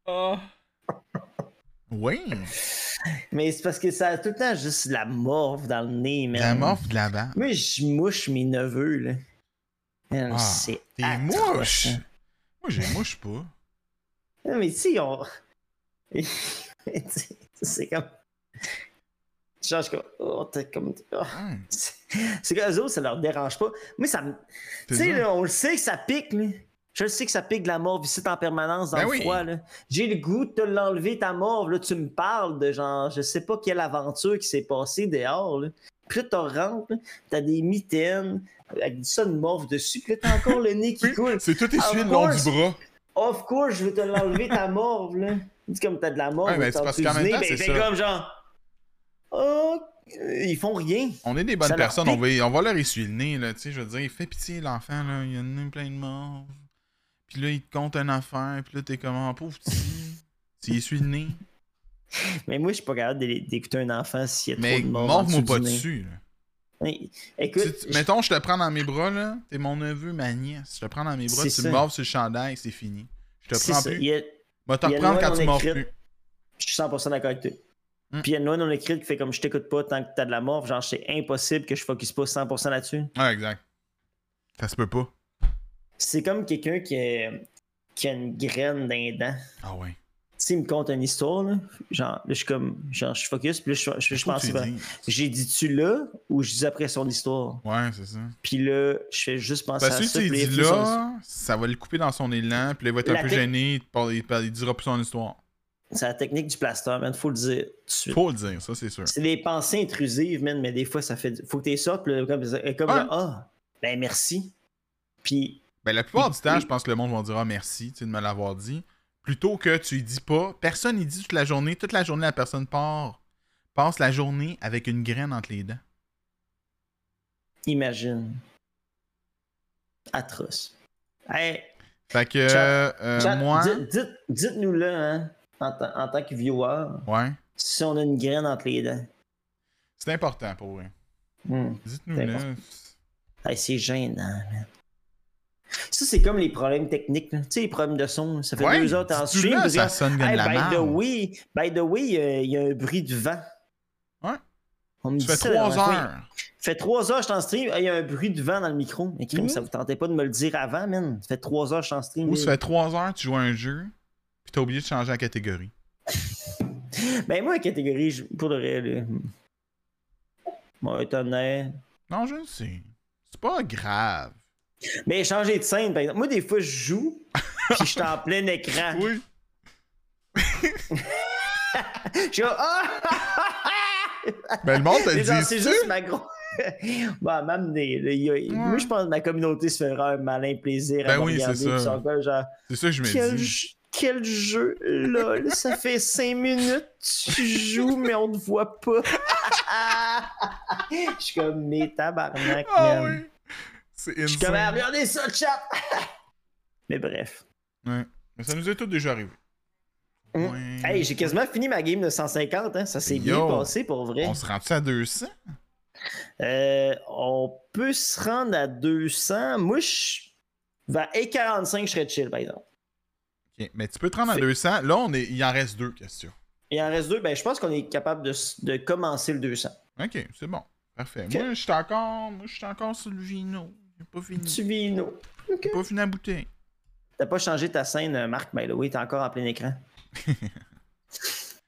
Oui. Mais c'est parce que ça a tout le temps juste de la morve dans le nez, man. La morphe de la bave. Moi, je mouche mes neveux, là. Ah, c'est T'es mouche. hein. Moi, j'ai mouche pas. Non, mais tu sais, on. Tu sais, c'est comme. Tu changes comme. Oh, t'es comme. oh. Ouais, C'est c'est qu'eux autres, ça leur dérange pas. Moi, ça me. Tu sais, on le sait que ça pique, là. Je le sais que ça pique de la morve ici en permanence dans Ben le oui. froid, là. J'ai le goût de te l'enlever, ta morve, là. Tu me parles de genre, je sais pas quelle aventure qui s'est passée dehors, là. Puis là, tu rentres, t'as des mitaines avec ça de morve dessus, puis là, t'as encore le nez qui coule. C'est tout essuyé le long du bras. Of course, je veux te l'enlever, ta morve, là. Dis comme t'as de la morve, Ouais, mais c'est parce qu'en même du temps, ben, c'est ça. comme genre. Oh, ils font rien. On est des bonnes Ça personnes, on va, on va leur essuyer le nez, là, tu sais, je veux dire, il fait pitié l'enfant, là, il a le nez plein de morve. Puis là, il te compte une affaire, puis là, t'es comme, oh, pauvre petit, s'il essuie le nez. Mais moi, je suis pas capable d'é- d'écouter un enfant s'il y a Mais trop de morve. en morve-moi pas du dessus, là. Écoute, tu- mettons, je te prends dans mes bras, là, t'es mon neveu, ma nièce, je te prends dans mes bras, tu ça. me morves sur le chandail, c'est fini. Je te prends ça. plus. Va te il y a une reprendre quand tu mords plus. Je suis 100% d'accord avec toi. Hmm. Puis il y a une loi non écrite qui fait comme je t'écoute pas tant que t'as de la morve. Genre, c'est impossible que je focus pas 100% là-dessus. Ouais, exact. Ça se peut pas. C'est comme quelqu'un qui a, qui a une graine dans les dents. Ah ouais. Tu sais, il me conte une histoire, là. Genre, là, je suis comme. Genre, je focus, puis là, je, je, je que pense. ben. J'ai dit-tu là ou je dis après son histoire? Ouais, c'est ça. Puis là, je fais juste penser Parce à que ça. si tu puis lui il dis fait son- là, ça va le couper dans son élan, puis là, il va être La un peu gêné, il, parle- il parle- il dira plus son histoire. C'est la technique du plaster, man. Faut le dire tout de suite. Faut le dire, ça, c'est sûr. C'est des pensées intrusives, man, mais des fois, ça fait. Faut que tu sortes, puis là, comme, comme genre, ah, ben merci. Puis, Ben, la plupart du temps, je pense que le monde va dire ah, merci tu sais, de me l'avoir dit. Plutôt que tu lui dis pas. Personne, il dit toute la journée. Toute la journée, la personne part. Passe la journée avec une graine entre les dents. imagine. Atroce. Hey, Fait que, Chat- euh, chat, moi. dites- dites- dites-nous là, hein, en, tant- en tant que viewer, Ouais. si on a une graine entre les dents. C'est important pour vous. Hmm. Dites-nous C'est là. Hey, c'est gênant, man. Ça, c'est comme les problèmes techniques. Tu sais, les problèmes de son. Ça fait Ouais, deux heures là, parce ça sonne comme Hey, la by the way, by the way, euh, il y a un bruit de vent. Ouais. On me Tu dit ça la trois fois. heures. Ça fait trois heures que je suis en stream. Il y a un bruit de vent dans le micro. Mais crime, Ouh. ça vous tentait pas de me le dire avant, man? Ça fait trois heures que je suis en stream. Ou ça fait trois heures que tu joues à un jeu, puis t'as oublié de changer la catégorie. Ben, moi, la catégorie, je- pour vrai, là. Moi, honnête. Non, je le sais. C'est pas grave. Mais changer de scène, par exemple. Moi, des fois, je joue, puis je suis en plein écran. Oui. Je suis comme, ah! Ben, le monde genre, dit. C'est juste ma grosse. Bah, m'amener. là, Moi, je pense que ma communauté se fera un malin plaisir à Ben me oui, regarder. c'est ça. genre, C'est ça que je me quel, dis. jeu- quel jeu, lol. Ça fait cinq minutes, tu joues, mais on te voit pas. Je suis comme, mais tabarnak, Ah man. oui. C'est Je suis regardez ça, chat! mais bref. Ouais. Mais ça nous est tout déjà arrivé. Mm. Ouais. Hey, j'ai quasiment fini ma game de 150, hein. Ça s'est bien passé pour vrai. On se rend-tu à 200? Euh, on peut se rendre à 200. Moi, je... vers 1,45, je serais chill, par exemple. Ok, Mais tu peux te rendre à Fait- 200. Là, on est... il en reste deux questions. Il en reste deux. Ben, je pense qu'on est capable de, de commencer le 200. Ok, c'est bon. Parfait. Moi, je suis encore... Encore sur le vino. J'ai pas fini. Tu. J'ai pas fini la bouteille. T'as pas changé ta scène, euh, Marc, by the way. T'es encore en plein écran.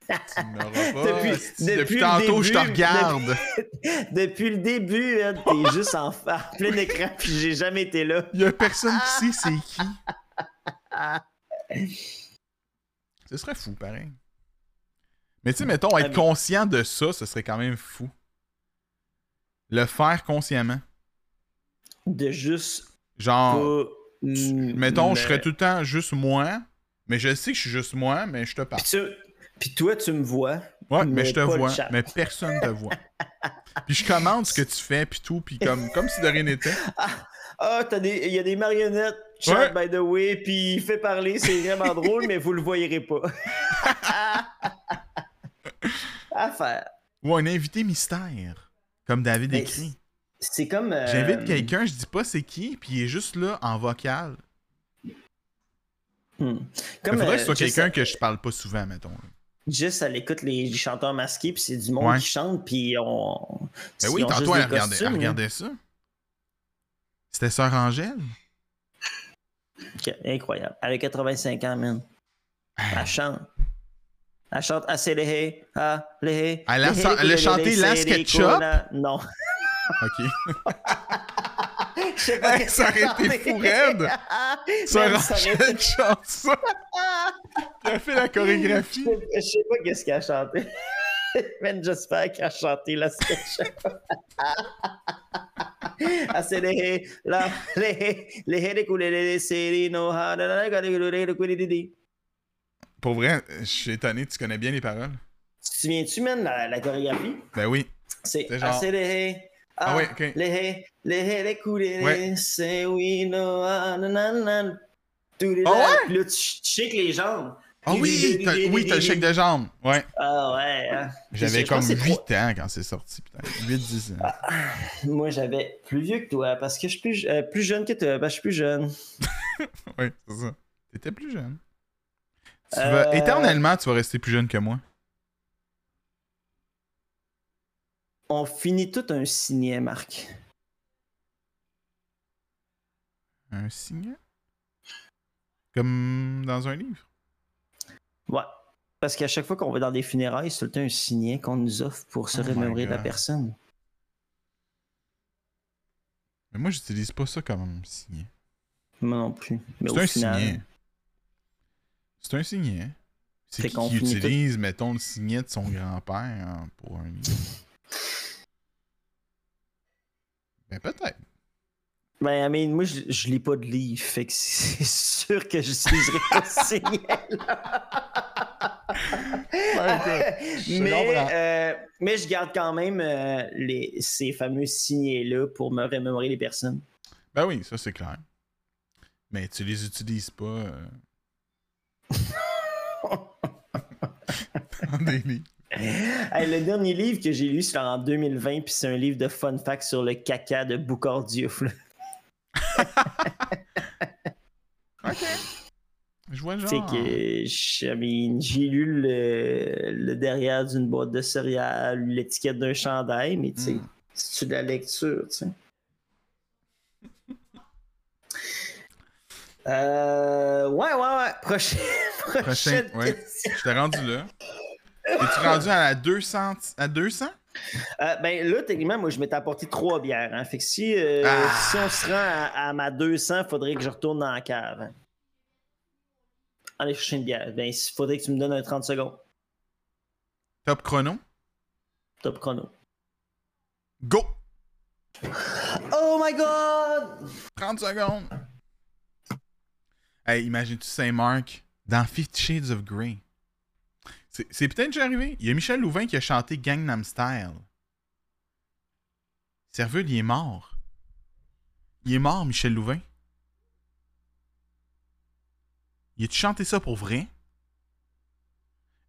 Tu m'auras pas. Depuis- tantôt, je te regarde. Depuis le début, hein, t'es juste en, en plein écran, puis j'ai jamais été là. Il y a personne qui sait c'est qui. Ce serait fou, pareil. Mais tu sais, mettons, Ah, être mais- conscient de ça, ce serait quand même fou. Le faire consciemment. De juste Genre, pas. mettons, je serais tout le temps juste moi, mais je sais que je suis juste moi, mais je te parle. Puis, tu- puis toi, tu me vois. Ouais, mais, mais je te vois, mais personne te voit. Puis je commande ce que tu fais, puis tout, puis comme, comme si de rien n'était. Ah, t'as des... il y a des marionnettes, chat, Ouais. by the way, puis il fait parler, c'est vraiment drôle, mais vous le voyerez pas. à faire. Ou un invité mystère, comme David Mais écrit. C'est comme. euh, J'invite quelqu'un, je dis pas c'est qui, puis il est juste là en vocal. hmm. Il Comme. faudrait que euh, ce soit Jess- quelqu'un que je parle pas souvent, mettons. Jess, elle écoute les, chanteurs masqués, puis c'est du monde Ouais. qui chante, puis on. Ben oui, tantôt, juste elle regardait, costumes, elle là. regardait ça. C'était Sœur Angèle. Incroyable. Elle a 85 ans, man. Ah. Elle chante. Elle chante assez les ah, les hé. Elle a chanté les Last sé, les Ketchup? colas. Non. OK. ça aurait été fou raide! ça aurait une chanson! T'as fait la chorégraphie! Je sais pas qu'est-ce qu'elle a chanté. J'espère a chanté la sketch. La Pour vrai, je suis étonné, tu connais bien les paroles. Tu te souviens-tu, man, la, chorégraphie? Ben oui. C'est genre ah. Ah oui, ok. Les hé, les hé, les coulées, Ouais. c'est oui, no, ah, nan, nan, nan. Tous les Ah ouais? Puis là, tu shakes les jambes. Ah oui, t'as- oui, t'as le chèque de jambes. Ouais. Ah ouais. hein. J'avais comme que c'est 8 ans quand c'est sorti, putain. 8-10 ans. Moi, j'avais plus vieux que toi parce que je suis plus, euh, plus jeune que toi. Ben, je suis plus jeune. Oui, c'est ça. T'étais plus jeune. Tu Euh, vas, éternellement, tu vas rester plus jeune que moi. On finit tout un signet, Marc. Un signet? Comme dans un livre. Ouais. Parce qu'à chaque fois qu'on va dans des funérailles, c'est tout le temps un signet qu'on nous offre pour se Oh remémorer de la personne. Mais moi, j'utilise pas ça comme signet. Moi non plus. Mais C'est un final, signet. C'est un signet. C'est Fait qui qui utilise, mettons, le signet de son grand-père hein, pour un livre? Ben peut-être. Ben, I mean, moi, je, je lis pas de livres, fait que c'est sûr que j'utiliserai pas ce signet-là. je mais, euh, mais je garde quand même euh, les, ces fameux signets-là pour me remémorer les personnes. Ben oui, ça c'est clair. Mais tu les utilises pas euh, dans des livres. Hey, le dernier livre que j'ai lu, c'est en 2020, puis c'est un livre de fun facts sur le caca de Boucardiouf. là. Ok. Je vois le genre. que j'ai lu le, le derrière d'une boîte de céréales, l'étiquette d'un chandail, mais tu sais, Mm. c'est de la lecture, tu sais? Euh, ouais, ouais, ouais. Prochaine, prochaine ouais. Je t'ai rendu là. Es-tu rendu à la 200? À 200? Euh, ben là, techniquement, moi, je m'étais apporté trois bières. Hein. Fait que si, euh, Ah. si on se rend à, à ma 200, faudrait que je retourne dans la cave. hein. Allez chercher une bière. Ben, il faudrait que tu me donnes un 30 secondes. Top chrono? Top chrono. Go! Oh my god! 30 secondes! Hey, imagine-tu Saint-Marc dans Fifty Shades of Grey? C'est peut-être déjà arrivé. Il y a Michel Louvain qui a chanté Gangnam Style. Serveux, il est mort. Il est mort, Michel Louvain. Il a-tu chanté ça pour vrai?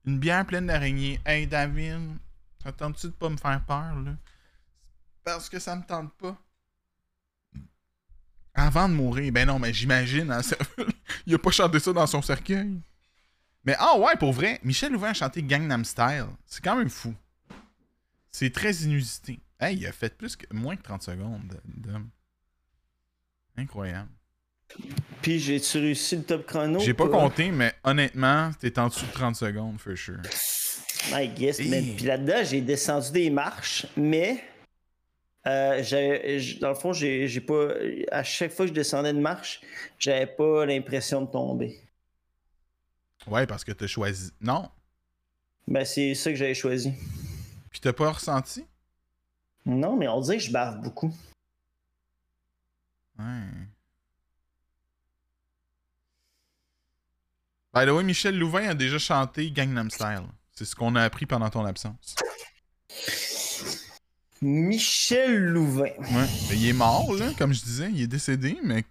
Une bière pleine d'araignées. Hey, David, attends-tu de pas me faire peur, là? Parce que ça me tente pas. Avant de mourir, ben non, mais j'imagine, hein, il a pas chanté ça dans son cercueil. Mais ah ouais, pour vrai, Michel Louvain a chanté Gangnam Style. C'est quand même fou. C'est très inusité. Hey, il a fait plus que moins que 30 secondes. Incroyable. Puis j'ai-tu réussi le top chrono? J'ai pas compté, mais honnêtement, t'es en dessous de 30 secondes, for sure. I guess. Mais puis là-dedans, j'ai descendu des marches, mais euh, j'- dans le fond, j'ai pas. À chaque fois que je descendais de marche, j'avais pas l'impression de tomber. Ouais, parce que t'as choisi. Non? Ben, c'est ça que j'avais choisi. Puis t'as pas ressenti? Non, mais on dirait que je bave beaucoup. Ouais. By the way, Michel Louvain a déjà chanté Gangnam Style. C'est ce qu'on a appris pendant ton absence. Michel Louvain. Ouais. Mais il est mort, là, comme je disais. Il est décédé, mais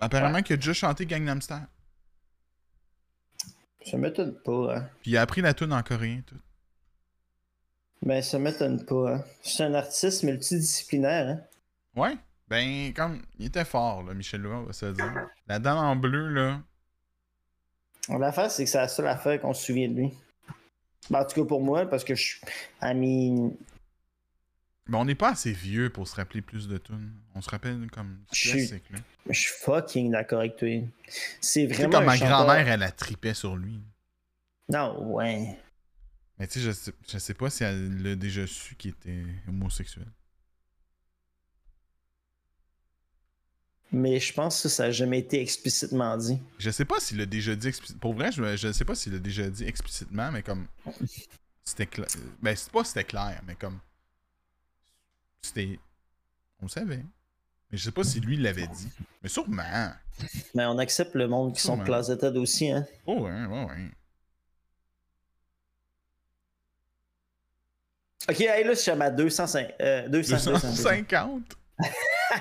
apparemment qu'il a déjà chanté Gangnam Style. Ça m'étonne pas, hein. Puis il a appris la tune en coréen, tout. Ben, ça m'étonne pas, hein. C'est un artiste multidisciplinaire, hein. Ouais. Ben, comme, il était fort, là, Michel Louvain, on va se dire. La dent en bleu, là. L'affaire, c'est que c'est la seule affaire qu'on se souvient de lui. Ben, en tout cas pour moi, parce que je suis. I mean, Ben, on n'est pas assez vieux pour se rappeler plus de tunes. On se rappelle comme du Je suis- classique, là. je suis fucking d'accord avec toi. C'est vraiment. comme ma chanteur- grand-mère, elle a tripé sur lui. Non, ouais. Mais tu sais, je sais, je sais pas si elle l'a déjà su qu'il était homosexuel. Mais je pense que ça n'a jamais été explicitement dit. Je sais pas s'il l'a déjà dit explicitement. Pour vrai, je, je sais pas s'il l'a déjà dit explicitement, mais comme. C'était clair. Ben, c'est pas c'était clair, mais comme. C'était. On le savait. Mais je sais pas si lui l'avait dit. Mais sûrement. Mais on accepte le monde qui sont closeted aussi, hein. Oh, ouais, ouais, ouais. Ok, hey, là, je suis à ma 205. Euh, 200, 200, 200. 250.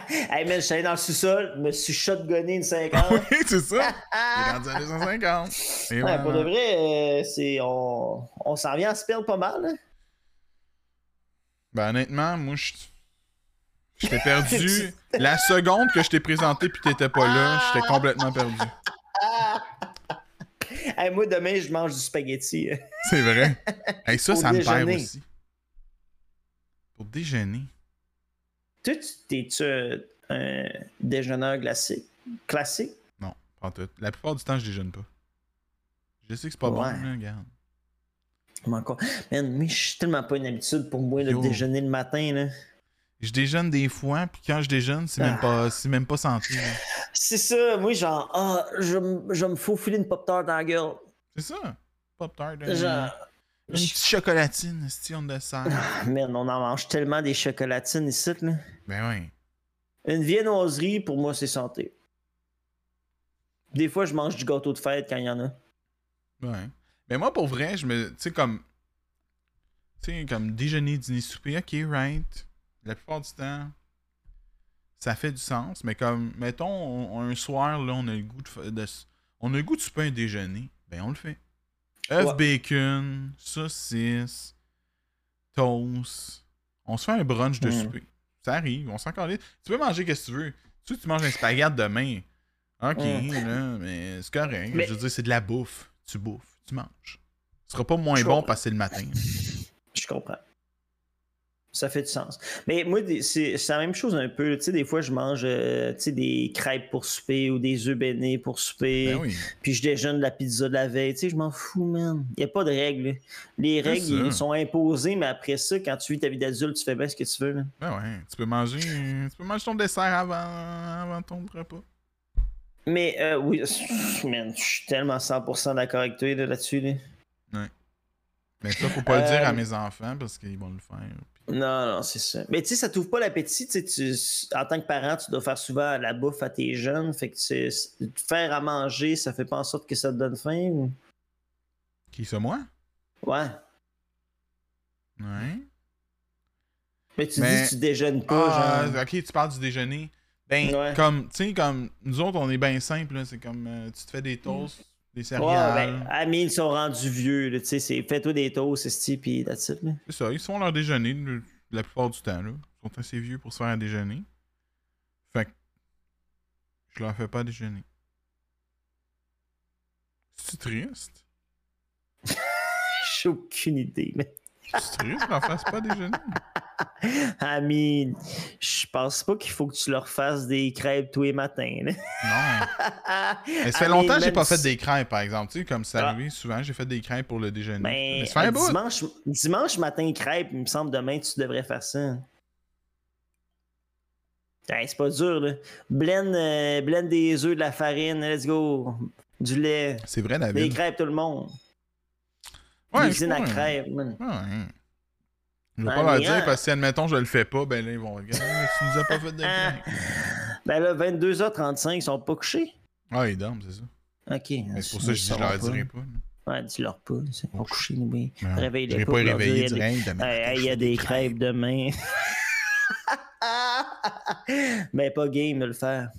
Hey, man, je suis allé dans le sous-sol, me suis shotgunné une 50. oui, c'est ça. Ah! rendu à 250. Et Ouais, voilà. pour de vrai, euh, c'est, on, on s'en vient à se perdre pas mal. hein. Ben honnêtement, moi je. Je t'ai perdu. La seconde que je t'ai présenté puis t'étais pas là, j'étais complètement perdu. Hey, moi, demain, je mange du spaghetti. C'est vrai. Hey, ça, ça me perd aussi. Pour déjeuner. Toi, tu t'es-tu euh, un déjeuneur classique? Non, pas en tout. La plupart du temps, je déjeune pas. Je sais que c'est pas bon, là, regarde. Mais encore. Man, moi, je suis tellement pas une habitude pour moi, Yo. déjeuner le matin, là. Je déjeune des fois, puis quand je déjeune, c'est même Ah. pas, c'est même pas là. C'est ça, moi, genre, ah, je, je me faufiler une pop-tart dans la gueule. C'est ça. Pop tart. Une, Genre, une petite chocolatine, si on dessert. man, on en mange tellement des chocolatines ici, là. Ben oui. Une viennoiserie, pour moi, c'est santé. Des fois, je mange du gâteau de fête quand il y en a. Ouais. Mais moi, pour vrai, je me. Tu sais, comme. Tu sais, comme déjeuner, dîner, souper, ok, right. La plupart du temps, ça fait du sens. Mais comme, mettons, on- un soir, là, on a le goût de. de on a le goût de souper un déjeuner. Ben, on le fait. œuf Ouais. bacon, saucisse, toast. On se fait un brunch de Mm. souper. Ça arrive, on s'en. Tu peux manger qu'est-ce que tu veux. Tu sais, tu manges un spaghette demain. Ok, Mm. là, mais c'est correct. Mais- Je veux dire, c'est de la bouffe. Tu bouffes, tu manges. Ce sera pas moins Je bon comprends. parce que c'est le matin. Je comprends. Ça fait du sens. Mais moi, c'est la même chose un peu. Tu sais, des fois, je mange euh, tu sais, des crêpes pour souper ou des œufs bénis pour souper. Ben oui. Puis je déjeune de la pizza de la veille. Tu sais, je m'en fous, man. Il n'y a pas de règles. Les règles, ils sont imposées, mais après ça, quand tu vis ta vie d'adulte, tu fais bien ce que tu veux. là. Ben ouais. Tu peux manger. Tu peux manger ton dessert avant, avant ton repas. Mais euh, oui, man, je suis tellement 100% d'accord avec toi là, là-dessus. Là. Mais ça, faut pas le dire à Euh, mes enfants parce qu'ils vont le faire. Non, non, c'est ça. Mais tu sais, ça t'ouvre pas l'appétit. Tu en tant que parent, tu dois faire souvent la bouffe à tes jeunes. Fait que tu faire à manger, ça fait pas en sorte que ça te donne faim. ou- Qui, ça, moi? Ouais. Ouais. Mais tu Mais- dis que tu déjeunes pas, Ah, genre. ok, tu parles du déjeuner. Ben, Ouais. comme, tu sais, comme, nous autres, on est bien simple. C'est comme, euh, tu te fais des toasts, des Ouais, céréales. ben, amis, ils sont rendus vieux, tu sais, c'est fais-toi des toasts, c'est puis that's it, là. C'est ça, ils se font leur déjeuner le- la plupart du temps, là. Ils sont assez vieux pour se faire un déjeuner. Fait que, je leur fais pas déjeuner. C'est triste. J'ai aucune idée, mais. C'est triste, je leur fasse pas déjeuner. Amis, je pense pas qu'il faut que tu leur fasses des crêpes tous les matins, là. Non. Mais ça fait longtemps que j'ai pas fait des crêpes, par exemple. Tu sais, comme c'est Ah. arrivé souvent, j'ai fait des crêpes pour le déjeuner. Ben, Mais ça fait un bout. dimanche, dimanche matin, crêpes, il me semble demain, tu devrais faire ça. Hey, c'est pas dur, là. Blend, euh, blend des œufs, de la farine, let's go. Du lait, C'est vrai, des David. crêpes, tout le monde. Ouais, Cuisine je à crêpes, man. Ouais. Je vais Ah, pas leur mais, dire parce que si, admettons, je le fais pas, ben là, ils vont regarder. Tu nous as pas fait de crêpes. Ben là, 22h35, ils sont pas couchés. Ah, ils dorment, c'est ça. Ok. Mais c'est pour ça que je dis, je leur dirai pas. Ouais, dis-leur pas. Ils sont pas. Non, Réveille-les je vais pas. pas réveiller dire, direct demain. Il y a des crêpes demain. Mais pas game de le faire.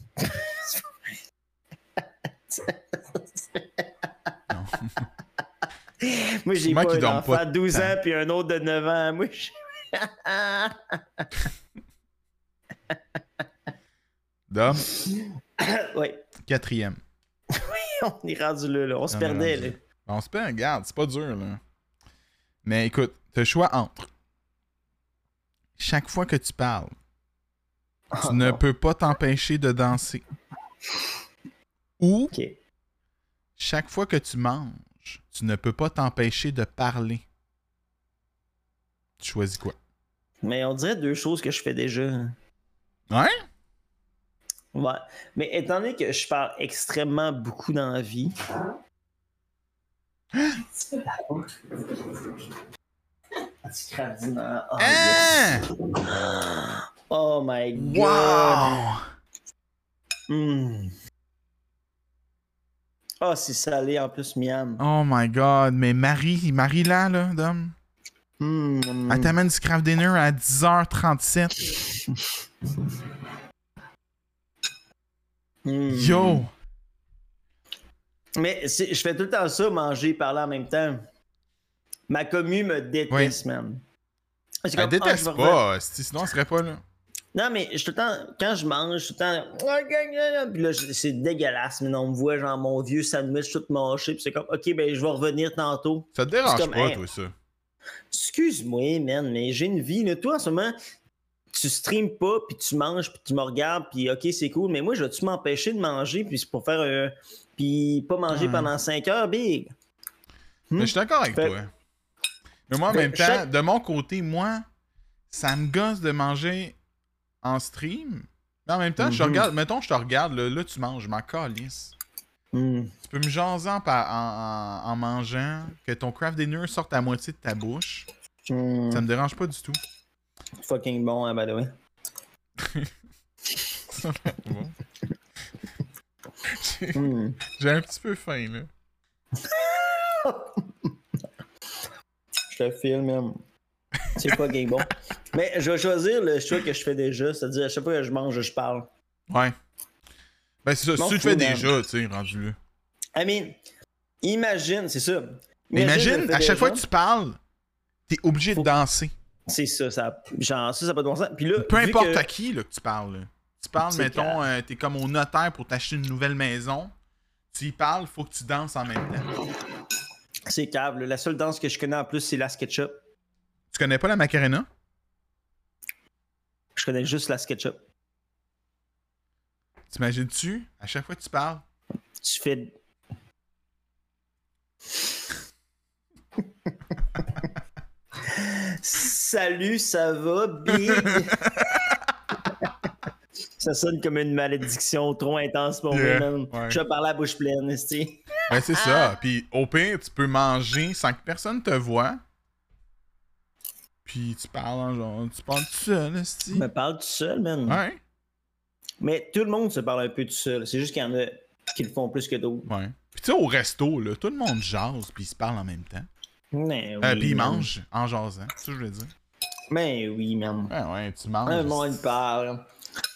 Non. Moi, j'ai pas un enfant pas de 12 tant. ans puis un autre de 9 ans. Moi, je- Dom, ouais, quatrième. on est rendu là, là. On se perdait, là. On se perd, regarde, c'est pas dur, là. Mais écoute, t'as le choix entre. Chaque fois que tu parles, tu Oh, ne peux pas t'empêcher de danser. Ou, chaque fois que tu manges, tu ne peux pas t'empêcher de parler. Tu choisis quoi? Mais on dirait deux choses que je fais déjà. Ouais? Ouais. Mais étant donné que je parle extrêmement beaucoup dans la vie. Petit cardinal. Oh, Hein? yes. Oh my god. Wow! Hmm. Oh, c'est salé en plus, miam. Oh my god, mais Marie, Marie là, là, Dom, Hmm. elle t'amène du craft dinner à 10h37. Hmm. Yo! Mais je fais tout le temps ça, manger, parler en même temps. Ma commu me déteste, man. C'est Elle comme, ah, déteste pas, si- sinon elle serait pas là. Non, mais je tout le temps, quand je mange, je suis tout le temps. Puis là, c'est dégueulasse, mais on me voit, genre, mon vieux sandwich tout mâché. Puis c'est comme, ok, ben, je vais revenir tantôt. Ça te dérange comme, pas, hey. toi, ça? Excuse-moi, man, mais j'ai une vie. Là. Toi, en ce moment, tu streames pas, puis tu manges, puis tu me regardes, puis ok, c'est cool. Mais moi, je vais-tu m'empêcher de manger, puis c'est pour faire. euh, puis pas manger Ouais. pendant 5 heures, big? Hmm? Mais je suis d'accord avec Fait- toi. Mais moi, en Fait- même temps, chaque- de mon côté, moi, ça me gosse de manger en stream. Mais en même temps, je te Mhm. regarde, mettons, je te regarde, là, là, tu manges, je m'en calisse. Hmm. Tu peux me jaser en, mangeant, que ton craft dinner sorte à moitié de ta bouche. Hmm. Ça me dérange pas du tout. Fucking bon, hein, by the way. Bon. J'ai- Hmm. J'ai un petit peu faim, là. Je te filme, même. C'est pas game bon. Mais je vais choisir le choix que je fais déjà, c'est-à-dire à chaque fois que je mange, je parle. Ouais. Ben, c'est ça. Si tu le fais déjà, tu sais, rendu là. I mean, imagine, c'est ça. Imagine, à chaque fois que tu parles, t'es obligé Faut- de danser. C'est ça, ça. Genre, ça, ça pas de bon sens. Puis là, Peu importe que- à qui là, que tu parles. là. Tu parles, mettons, euh, t'es comme au notaire pour t'acheter une nouvelle maison. Tu y parles, faut que tu danses en même temps. C'est câble. La seule danse que je connais en plus, c'est la SketchUp. Tu connais pas la Macarena? Je connais juste la SketchUp. T'imagines-tu? À chaque fois que tu parles, Tu fais. Salut, ça va, Big? ça sonne comme une malédiction trop intense pour Yeah, moi, ouais. Je vais parler à bouche pleine, esti. ben c'est ça. Puis au pire, tu peux manger sans que personne te voie. Puis tu parles en genre, tu parles tout seul, esti. Je me parle tout seul, man. Ouais, Mais tout le monde se parle un peu tout seul. C'est juste qu'il y en a qui le font plus que d'autres. ouais. Puis tu sais, au resto, là, tout le monde jase, puis ils se parlent en même temps. Mais Euh, oui, puis ils man. mangent en jasant, c'est ça que je veux dire. Mais oui, man. Ouais, ouais, tu manges. Le monde parle.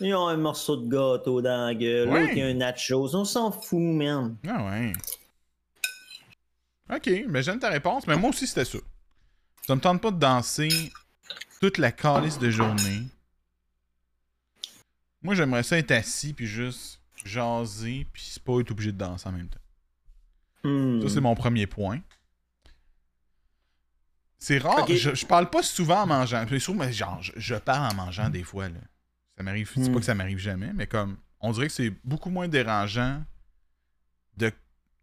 Ils ont un morceau de gâteau dans la gueule. Ouais. L'autre, il y a un nachos. On s'en fout, man. Ah ouais. Ok, mais j'aime ta réponse, mais moi aussi c'était ça. Ça me tente pas de danser toute la calice de journée. Moi j'aimerais ça être assis puis juste jaser puis c'est pas être obligé de danser en même temps. Hmm. Ça c'est mon premier point. C'est rare, je, je parle pas souvent en mangeant. Puis souvent, mais genre, je, je parle en mangeant des fois. Là. Ça m'arrive, c'est Hmm. pas que ça m'arrive jamais, mais comme on dirait que c'est beaucoup moins dérangeant de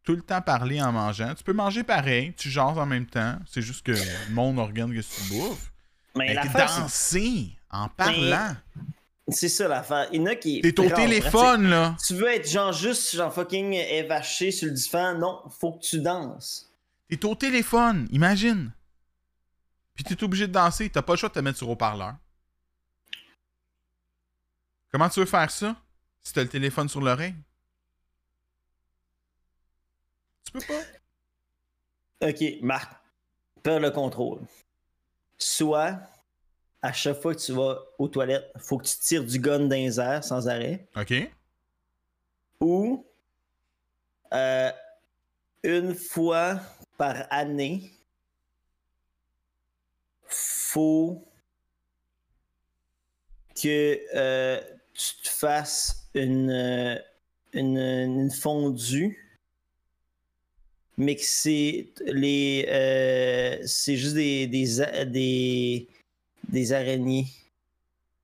tout le temps parler en mangeant. Tu peux manger pareil, tu jases en même temps. C'est juste que le monde regarde que tu bouffes. Mais Mais danser en parlant. c'est- ça l'affaire. Il y en a qui. T'es au téléphone, là. Tu veux être genre juste genre fucking évaché sur le divan. Non, faut que tu danses. T'es au téléphone, imagine. Puis t'es obligé de danser, t'as pas le choix de te mettre sur haut-parleur. Comment tu veux faire ça si t'as le téléphone sur l'oreille? Tu peux pas? Ok, Marc. Perds le contrôle. Soit à chaque fois que tu vas aux toilettes, faut que tu tires du gun dans les airs sans arrêt. OK. Ou euh, une fois par année, faut que euh, tu te fasses une, euh, une, une fondue, mais que c'est les euh, c'est juste des, des, des, des araignées,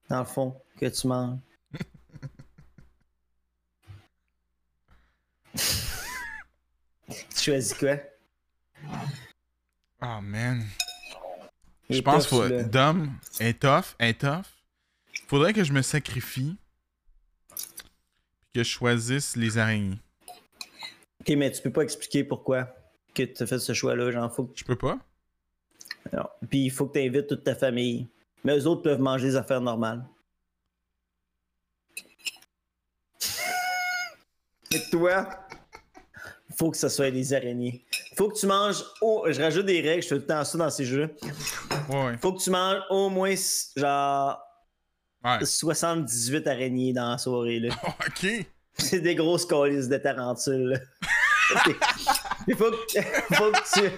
dans le fond, que tu manges. tu choisis quoi? Oh man. Je pense celui-là. Dom est tough, est tough. Faudrait que je me sacrifie. Puis que je choisisse les araignées. Ok, mais tu peux pas expliquer pourquoi que tu as fait ce choix-là. Genre, faut que Je peux pas? Non. Puis il faut que tu invites toute ta famille. Mais eux autres peuvent manger des affaires normales. Et toi, faut que ce soit des araignées. Faut que tu manges. au- Je rajoute des règles, je fais tout le temps ça dans ces jeux. Ouais. Faut que tu manges au moins genre Ouais. 78 araignées dans la soirée. Là. ok. C'est des grosses calices de tarentules. Il faut que, tu.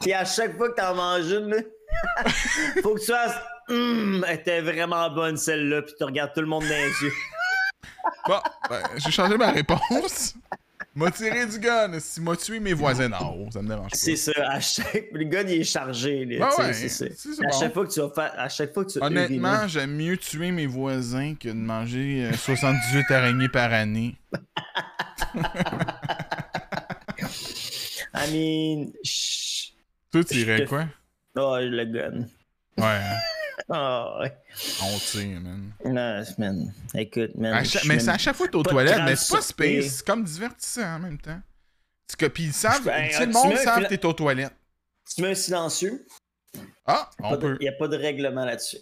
Puis à chaque fois que t'en manges une, faut que tu fasses. Hum, elle était vraiment bonne celle-là, puis tu regardes tout le monde dans les yeux. Bon, ben, j'ai changé ma réponse. M'a tiré du gun. Si m'a tué mes voisins d'en haut, ça me dérange pas. C'est ça, à chaque. Le gars, il est chargé. Là, Ouais, c'est ça. À chaque fois que tu vas faire. À chaque fois que tu Honnêtement, j'aime mieux tuer mes voisins que de manger euh, 78 araignées par année. I mean. Toi, tu irais quoi? Oh, le gun. Ouais, Oh, ouais. on tire, man. Non, man. Écoute, man. Mais c'est à chaque fois que t'es aux toilettes, mais c'est pas space. C'est comme divertissant en même temps. Que, puis ils savent, Ben, tu sais, le tu monde savent que t'es aux toilettes. Tu mets un silencieux. Ah, on peut. Il n'y a pas de règlement là-dessus.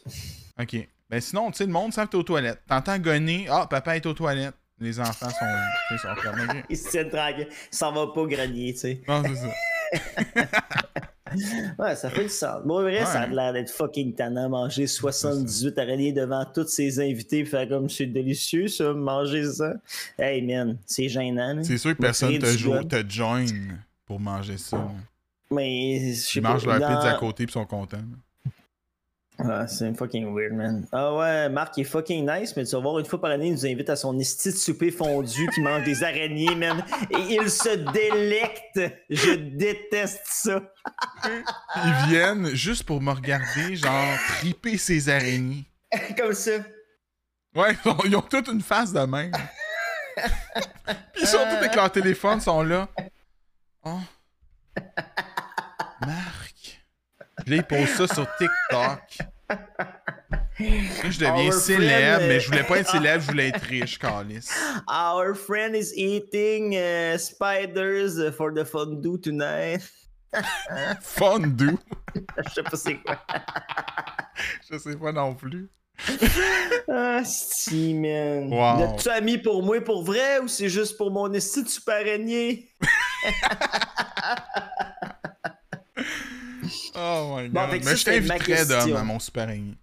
Ok. Ben sinon, tu sais, le monde savent que t'es aux toilettes. T'entends gonner, ah, papa est aux toilettes. Les enfants sont, tu sais, sont comme, ok. Il se tient tranquille. Il s'en va pas au grenier, tu sais. Non, c'est ça. Ouais, ça fait du sens. Bon, vrai, Ouais. ça a l'air d'être fucking tannant manger 78 araignées devant tous ses invités et faire comme c'est délicieux, ça, manger ça. Hey, man, c'est gênant. C'est sûr que personne te, du jo- gun. te join pour manger ça. Mais, je sais Ils mangent leur dans- pizza à côté pis sont contents. là. Ah, c'est fucking weird, man. Ah ouais, Marc il est fucking nice, mais tu vas voir, une fois par année, il nous invite à son esti de souper fondu qui mange des araignées, man. Et il se délecte. Je déteste ça. Ils viennent juste pour me regarder, genre, triper ces araignées. Comme ça. Ouais, ils ont, ils ont toute une face de même. Puis ils sont tous avec leur téléphone, sont là. Oh. Marc. Là, ils posent ça sur TikTok. Là, je deviens Our célèbre, friend, mais euh, je voulais pas être célèbre, je voulais être riche, Calis. Our friend is eating uh, spiders for the fondue tonight. Fondue? Je sais pas c'est quoi. Je sais pas non plus. Ah, si, man. Wow. L'as-tu ami pour moi pour vrai ou c'est juste pour mon esti de super araignée? Oh my god. Bon, mais je t'inviterais d'homme à mon super araignée.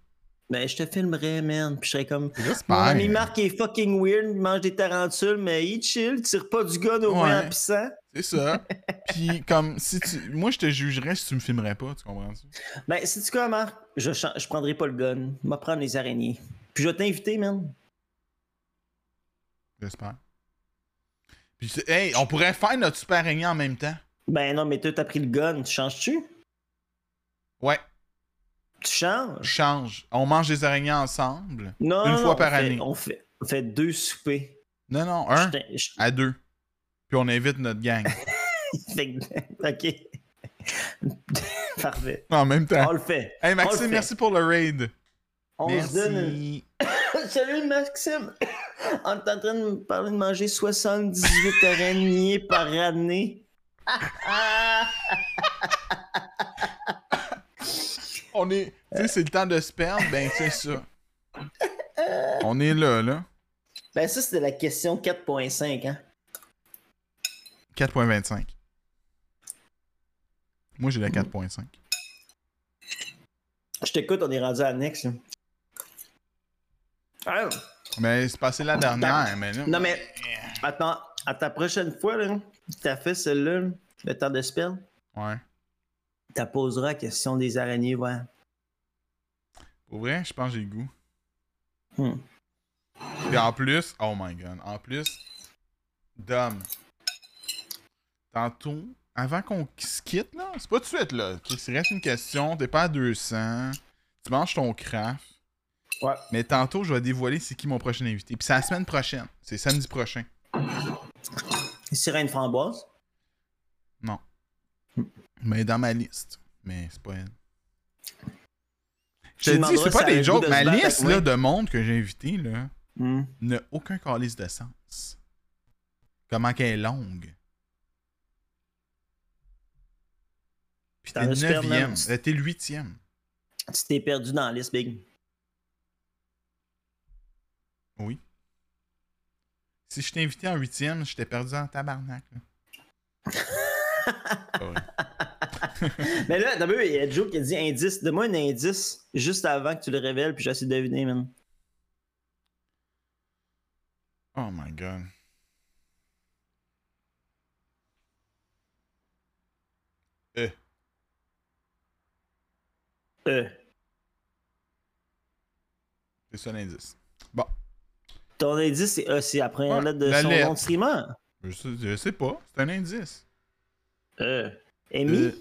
Ben, je te filmerais, man. Puis je serais comme. J'espère. Mon ami Marc est fucking weird, il mange des tarentules, mais il chill, il tire pas du gun au moins en pissant. C'est ça. Puis comme si tu. Moi je te jugerais si tu me filmerais pas, tu comprends-tu? Ben, sais-tu quoi, Marc? Je, je prendrai pas le gun. Je vais prendre les araignées. Puis je vais t'inviter, man. J'espère. Puis tu- hey, on pourrait faire notre super araignée en même temps. Ben non, mais toi, t'as pris le gun. Tu changes-tu? Ouais, Tu changes? change. On mange des araignées ensemble. Non, Une non, fois non, par on fait- année. On fait, on fait deux soupers. Non, non, un je- à deux. Puis on invite notre gang. fait que- ok. Parfait. En même temps. On le fait. Hey Maxime, fait. merci pour le raid. On se donne une- Merci. Salut Maxime! On est en train de me parler de manger 78 araignées par année. On est. Tu sais, c'est le temps de se perdre, ben c'est ça. On est là, là. Ben ça, c'était la question 4.5, hein? 4.25. Moi, j'ai la Mm. 4.5. Je t'écoute, on est rendu à Next. là. Ah, Mais c'est passé la dernière, mais là. non, mais attends, à ta prochaine fois, là, t'as fait celle-là, le temps de spell, Ouais. T'as poseras la question des araignées, ouais. Pour vrai, je pense que j'ai le goût. Hmm. Et en plus, oh my god, en plus, Dom, tantôt, avant qu'on se quitte, là, c'est pas tout de suite, là. Il reste une question, t'es pas à 200, tu manges ton craft, Ouais. mais tantôt, je vais dévoiler c'est qui mon prochain invité. Puis c'est la semaine prochaine, c'est samedi prochain. Sirène framboise? Non. Mais dans ma liste. Mais c'est pas elle. Je te dis, c'est pas des jokes. de Ma liste là, de monde que j'ai invité là, Hmm. n'a aucun calice de sens. Comment qu'elle est longue. Puis t'es neuvième. Euh, T'es le huitième. Tu t'es perdu dans la liste, Big. Oui. Si je t'ai invité en huitième, je t'ai perdu en tabarnak. là. Mais là, d'abord, il y a Joe qui a dit indice. Donne-moi un indice juste avant que tu le révèles, puis j'essaie de deviner, man. Oh my god. Euh, Euh. c'est ça l'indice. Bon. Ton indice, c'est euh, c'est la première Ouais, lettre de la son lettre. nom de streamer. Je sais, je sais pas. C'est un indice. Euh. Amy?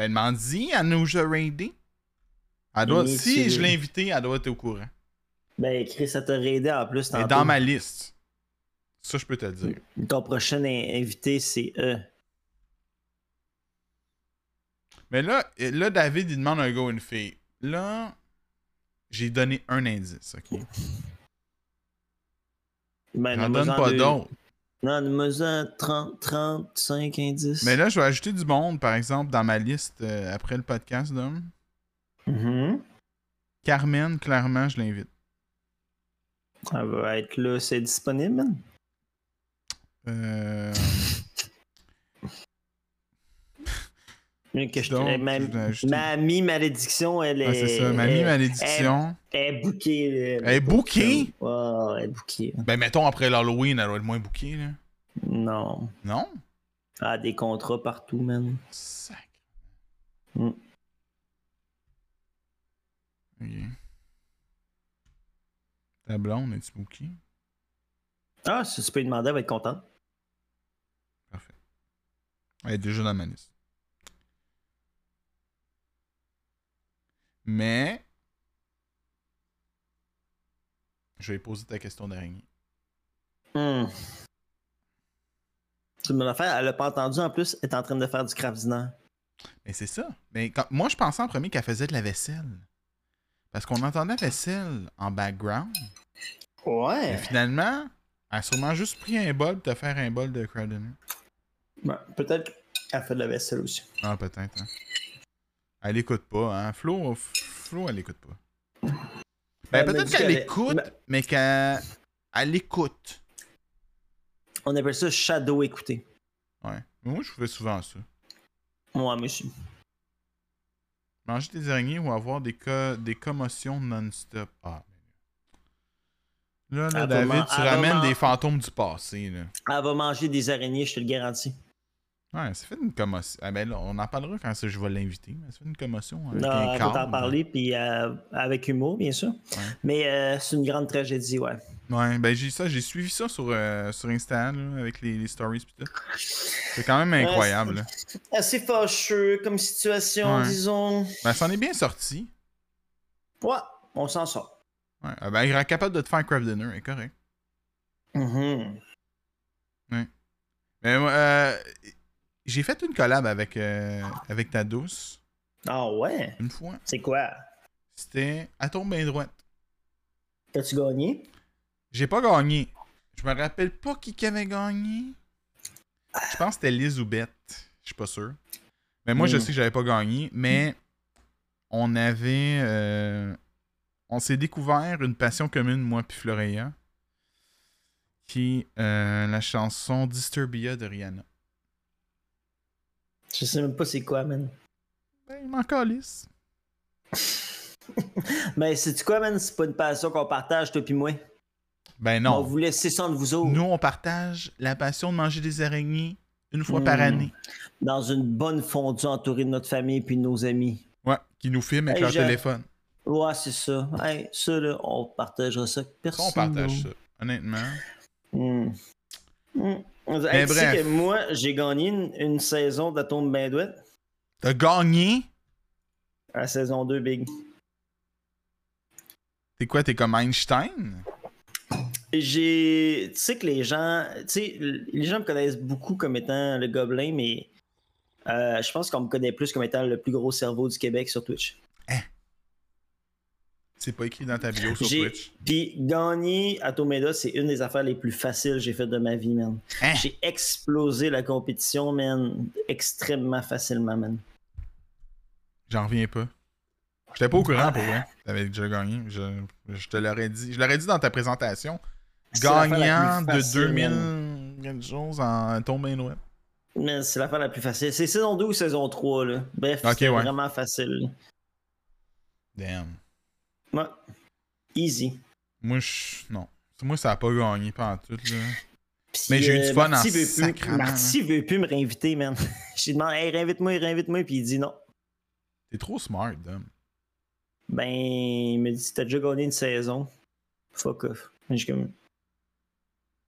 Ben, elle m'en dit, elle nous a raidé. Elle doit, Mais si je l'ai invitée, elle doit être au courant. Ben, Chris, ça t'a raidé en plus. Elle est dans ma liste. Ça, je peux te le dire. Ton prochain in- invité, c'est euh. Mais là, là, David, il demande un gars une fille. Là, j'ai donné un indice, ok? Ben, J'en donne pas d'autres. Non, donne-moi-en 30, 35 indices. Mais là, je vais ajouter du monde, par exemple, dans ma liste euh, après le podcast, d'hommes. Mhm. Carmen, clairement, je l'invite. Elle va être là, c'est disponible, man? Euh... Que je Donc, ma, je Malédiction, elle est. Ah, c'est ça, Mamie elle- Malédiction. Elle est là. Elle est? Ouais, elle est bookée. Ben, mettons, après l'Halloween, elle doit être moins bookée, là. Non. Non? Elle a des contrats partout, man. Sac. Mm. Ok. Ta blonde, es-tu bookée? Ah, si tu peux lui demander, elle va être contente. Parfait. Elle est déjà dans ma liste. Mais. Je vais poser ta question d'araignée. Hmm. C'est une bonne affaire. Elle a pas entendu en plus, elle est en train de faire du craft dinner. Mais c'est ça. Mais quand... moi, je pensais en premier qu'elle faisait de la vaisselle. Parce qu'on entendait la vaisselle en background. Mais Ouais. finalement, elle a sûrement juste pris un bol pour te faire un bol de crowd dinner. Ouais, Peut-être qu'elle fait de la vaisselle aussi. Ah, peut-être. Hein. Elle écoute pas, hein. Flo, Flo elle écoute pas. Ben, m'a peut-être qu'elle écoute, Ben- mais qu'elle elle écoute. On appelle ça shadow écouter. Ouais. Moi, je fais souvent ça. Moi, monsieur. Manger des araignées ou avoir des, co- des commotions non-stop. Ah. Là, là, David, tu ramènes man- des fantômes du passé, là. Elle va manger des araignées, je te le garantis. Ouais, ça fait une commotion. Ah ben là, on en parlera quand ça, je vais l'inviter. mais Ça fait une commotion avec Non, un câble. parler, puis euh, avec humour, bien sûr. Mais euh, c'est une grande tragédie, ouais. Ouais, ben j'ai ça, j'ai suivi ça sur, euh, sur Insta, là, avec les, les stories pis tout. C'est quand même incroyable. là. Assez fâcheux comme situation, Ouais. disons. Ben, ça en est bien sorti. Ouais, on s'en sort. Ouais. Ah Ben, il est capable de te faire craft dinner, est correct. Mhm. Mais moi, euh, j'ai fait une collab avec, euh, avec ta douce, Ah ouais? une fois. C'est quoi? C'était à ton main droite. T'as-tu gagné? J'ai pas gagné. Je me rappelle pas qui qui avait gagné. Je pense que c'était Liz ou Bette. Je suis pas sûr. Mais moi, je Hmm. sais que j'avais pas gagné. Mais on avait. euh, on s'est découvert une passion commune, moi puis Floreya. Qui est euh, la chanson Disturbia de Rihanna. Je sais même pas c'est quoi, man. Ben, il m'en calisse. Mais c'est quoi, man? C'est pas une passion qu'on partage, toi pis moi. Ben On non. vous laisser ça entre vous autres. Nous, on partage la passion de manger des araignées une fois par Mm. année. Dans une bonne fondue entourée de notre famille puis de nos amis. Ouais, qui nous filment avec Hey, leur téléphone. Ouais, c'est ça. Hey, ça, là, on partagera ça avec personne. on partage ça, honnêtement. Hmm. Hmm. Mais tu sais que moi, j'ai gagné une, une saison d'Atome Bandwidth. T'as gagné? À la saison 2, Big. T'es quoi, t'es comme Einstein? J'ai. Tu sais que les gens. Tu sais, les gens me connaissent beaucoup comme étant le gobelin, mais. euh, je pense qu'on me connaît plus comme étant le plus gros cerveau du Québec sur Twitch. C'est pas écrit dans ta bio sur Twitch. Puis gagner à Tomeda, c'est une des affaires les plus faciles que j'ai faites de ma vie, man. Hein? J'ai explosé la compétition, man, extrêmement facilement, man. J'en reviens pas. J'étais pas au courant Ah, pour vrai. T'avais déjà gagné. Je, je te l'aurais dit. Je l'aurais dit dans ta présentation. Gagnant de facile, 2000 quelque chose en tombé noir. Man, c'est l'affaire la plus facile. C'est saison 2 ou saison 3, là. Bref, c'est ouais. vraiment facile. Damn. Ouais. Easy. Moi, je. Non. Moi, ça a pas gagné pas en tout, là. Mais j'ai eu du fun en Marty plus, sacrament, Marty veut plus me réinviter, man. J'ai demandé, hey, réinvite-moi, réinvite-moi, puis il dit non. T'es trop smart, Dom. Ben, il me dit, t'as déjà gagné une saison. Fuck off. Comme,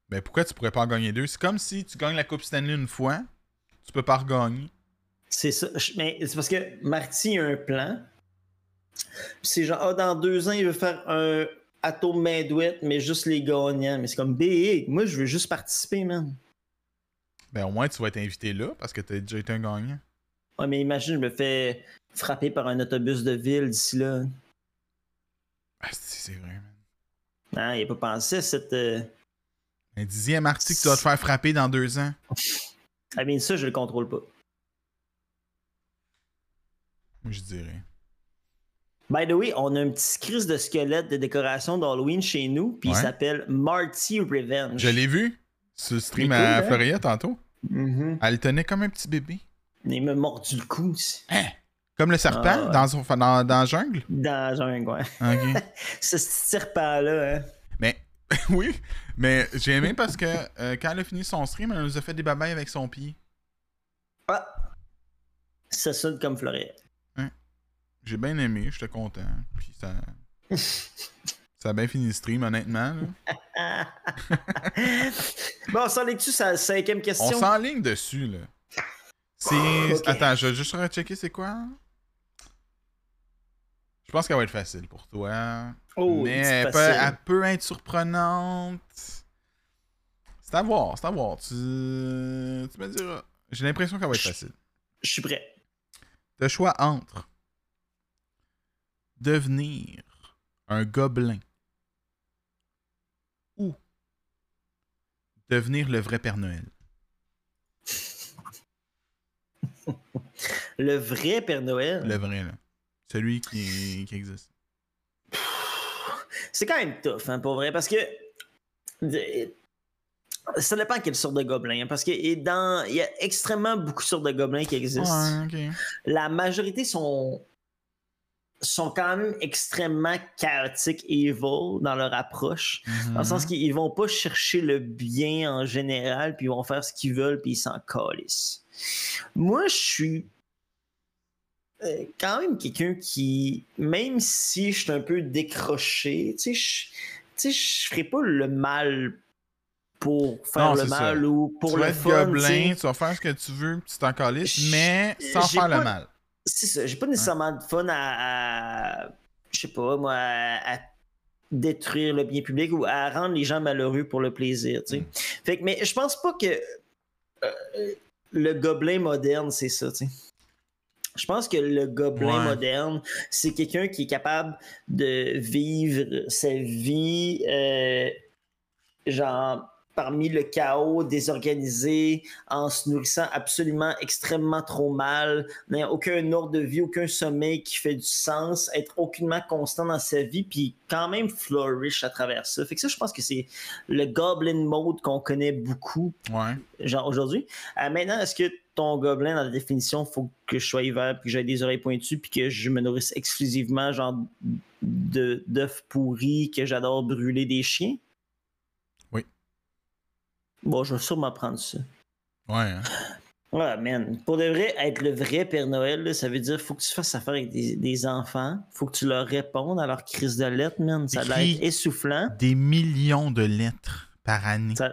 Ben pourquoi tu pourrais pas en gagner deux? C'est comme si tu gagnes la Coupe Stanley une fois, tu peux pas regagner. c'est ça. Mais c'est parce que Marty a un plan. C'est genre, ah, dans deux ans, il veut faire un Atome Madouette, mais juste les gagnants. Mais c'est comme big. Moi, je veux juste participer, man. Ben au moins tu vas être invité là parce que t'as déjà été un gagnant. Ouais, mais imagine, je me fais frapper par un autobus de ville d'ici là. Ah, si, c'est vrai, man. Non, il a pas pensé à cette. euh, Un dixième article que tu vas te faire frapper dans deux ans. Ah, bien, ça, je le contrôle pas. Moi, je dirais. By the way, on a un petit crise de squelette de décoration d'Halloween chez nous, puis il s'appelle Marty Revenge. Je l'ai vu sur le stream cool, à hein? Floria tantôt. Mhm. Elle tenait comme un petit bébé. Il m'a mordu le cou aussi. Hein? Comme le serpent Ah, ouais. dans, son, dans, dans la jungle? Dans la jungle, ouais. Ok. Ce petit serpent-là, hein. mais oui, mais j'ai aimé parce que euh, quand elle a fini son stream, elle nous a fait des babayes avec son pied. Ah! Ça sonne comme Florian. J'ai bien aimé, j'étais content. Puis ça. ça a bien fini le stream, honnêtement. bon, on s'en est dessus sa cinquième On question? s'enligne dessus, là. C'est. Attends, je vais juste rechecker c'est quoi. Je pense qu'elle va être facile pour toi. Oh, mais elle peut, elle peut être surprenante. C'est à voir, c'est à voir. Tu, tu me diras. J'ai l'impression qu'elle va être facile. Je suis prêt. Le choix entre devenir un gobelin ou devenir le vrai Père Noël. Le vrai Père Noël? Le vrai, là. Celui qui, qui existe. C'est quand même tough, hein, pour vrai, parce que. Ça dépend quelle sorte de gobelin. hein, Parce qu'il y a- il y a extrêmement beaucoup de sortes de gobelins qui existent. Ouais. La majorité sont sont quand même extrêmement chaotiques et evil dans leur approche. Dans le sens Mhm. qu'ils vont pas chercher le bien en général, puis ils vont faire ce qu'ils veulent, puis ils s'en calissent. Moi, je suis euh, quand même quelqu'un qui, même si je suis un peu décroché, tu sais, je ferai pas le mal pour faire Non, le mal ça. ou pour tu le vas fun. gobelin, tu vas faire ce que tu veux, puis tu t'en calisses, J- mais sans faire pas- le mal. C'est ça, j'ai pas nécessairement de fun à, à- je sais pas, moi, à, à détruire le bien public ou à rendre les gens malheureux pour le plaisir, tu sais. Mm. Fait que, mais je pense pas que euh, le gobelin moderne, c'est ça, tu sais. Je pense que le gobelin Ouais. moderne, c'est quelqu'un qui est capable de vivre sa vie, euh, genre, parmi le chaos désorganisé, en se nourrissant absolument extrêmement trop mal, n'ayant aucun ordre de vie, aucun sommeil qui fait du sens, être aucunement constant dans sa vie, puis quand même flourish à travers ça. Fait que ça, je pense que c'est le Goblin Mode qu'on connaît beaucoup, Ouais. genre aujourd'hui. Euh, maintenant, est-ce que ton gobelin, dans la définition, faut que je sois hiver, puis que j'aie des oreilles pointues, puis que je me nourrisse exclusivement, genre, de- d'œufs pourris, que j'adore brûler des chiens? Bon, je vais sûrement prendre ça. Ouais, hein. Ouais, man. Pour de vrai, être le vrai Père Noël, là, ça veut dire faut que tu fasses affaire avec des, des enfants. Faut que tu leur répondes à leur crise de lettres, man. Ça doit être essoufflant. Des millions de lettres par année. Ça-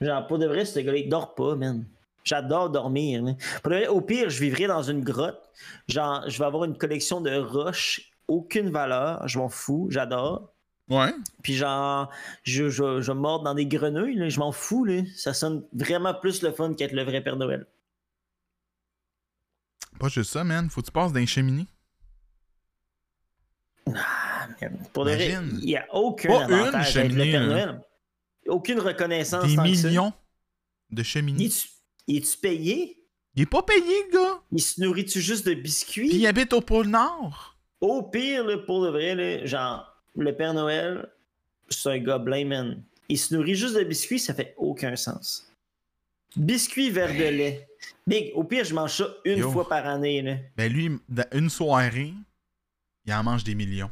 Genre, pour de vrai, ce gars-là, il dort pas, man. J'adore dormir. Pour de vrai, au pire, je vivrai dans une grotte. Genre, je vais avoir une collection de roches, aucune valeur. Je m'en fous, j'adore. Ouais. Puis genre, je, je, je mords dans des grenouilles, là, je m'en fous. Là. Ça sonne vraiment plus le fun qu'être le vrai Père Noël. Pas juste ça, man. Faut que tu passes dans les cheminées. Ah, man. Pour de vrai, Imagine. il n'y a aucun Pas une avantage d'être le cheminée, Père. Noël. Aucune reconnaissance. Des tant que ça. millions de cheminées. il est-tu payé? Il est pas payé, le gars. Il se nourrit-tu juste de biscuits? Puis il habite au pôle Nord. Au pire, là, pour de vrai, là, genre, le Père Noël, c'est un gobelin, man. Il se nourrit juste de biscuits, ça fait aucun sens. Biscuits, verre de lait. Big, au pire, je mange ça une Yo. fois par année. Là. Ben lui, dans une soirée, il en mange des millions.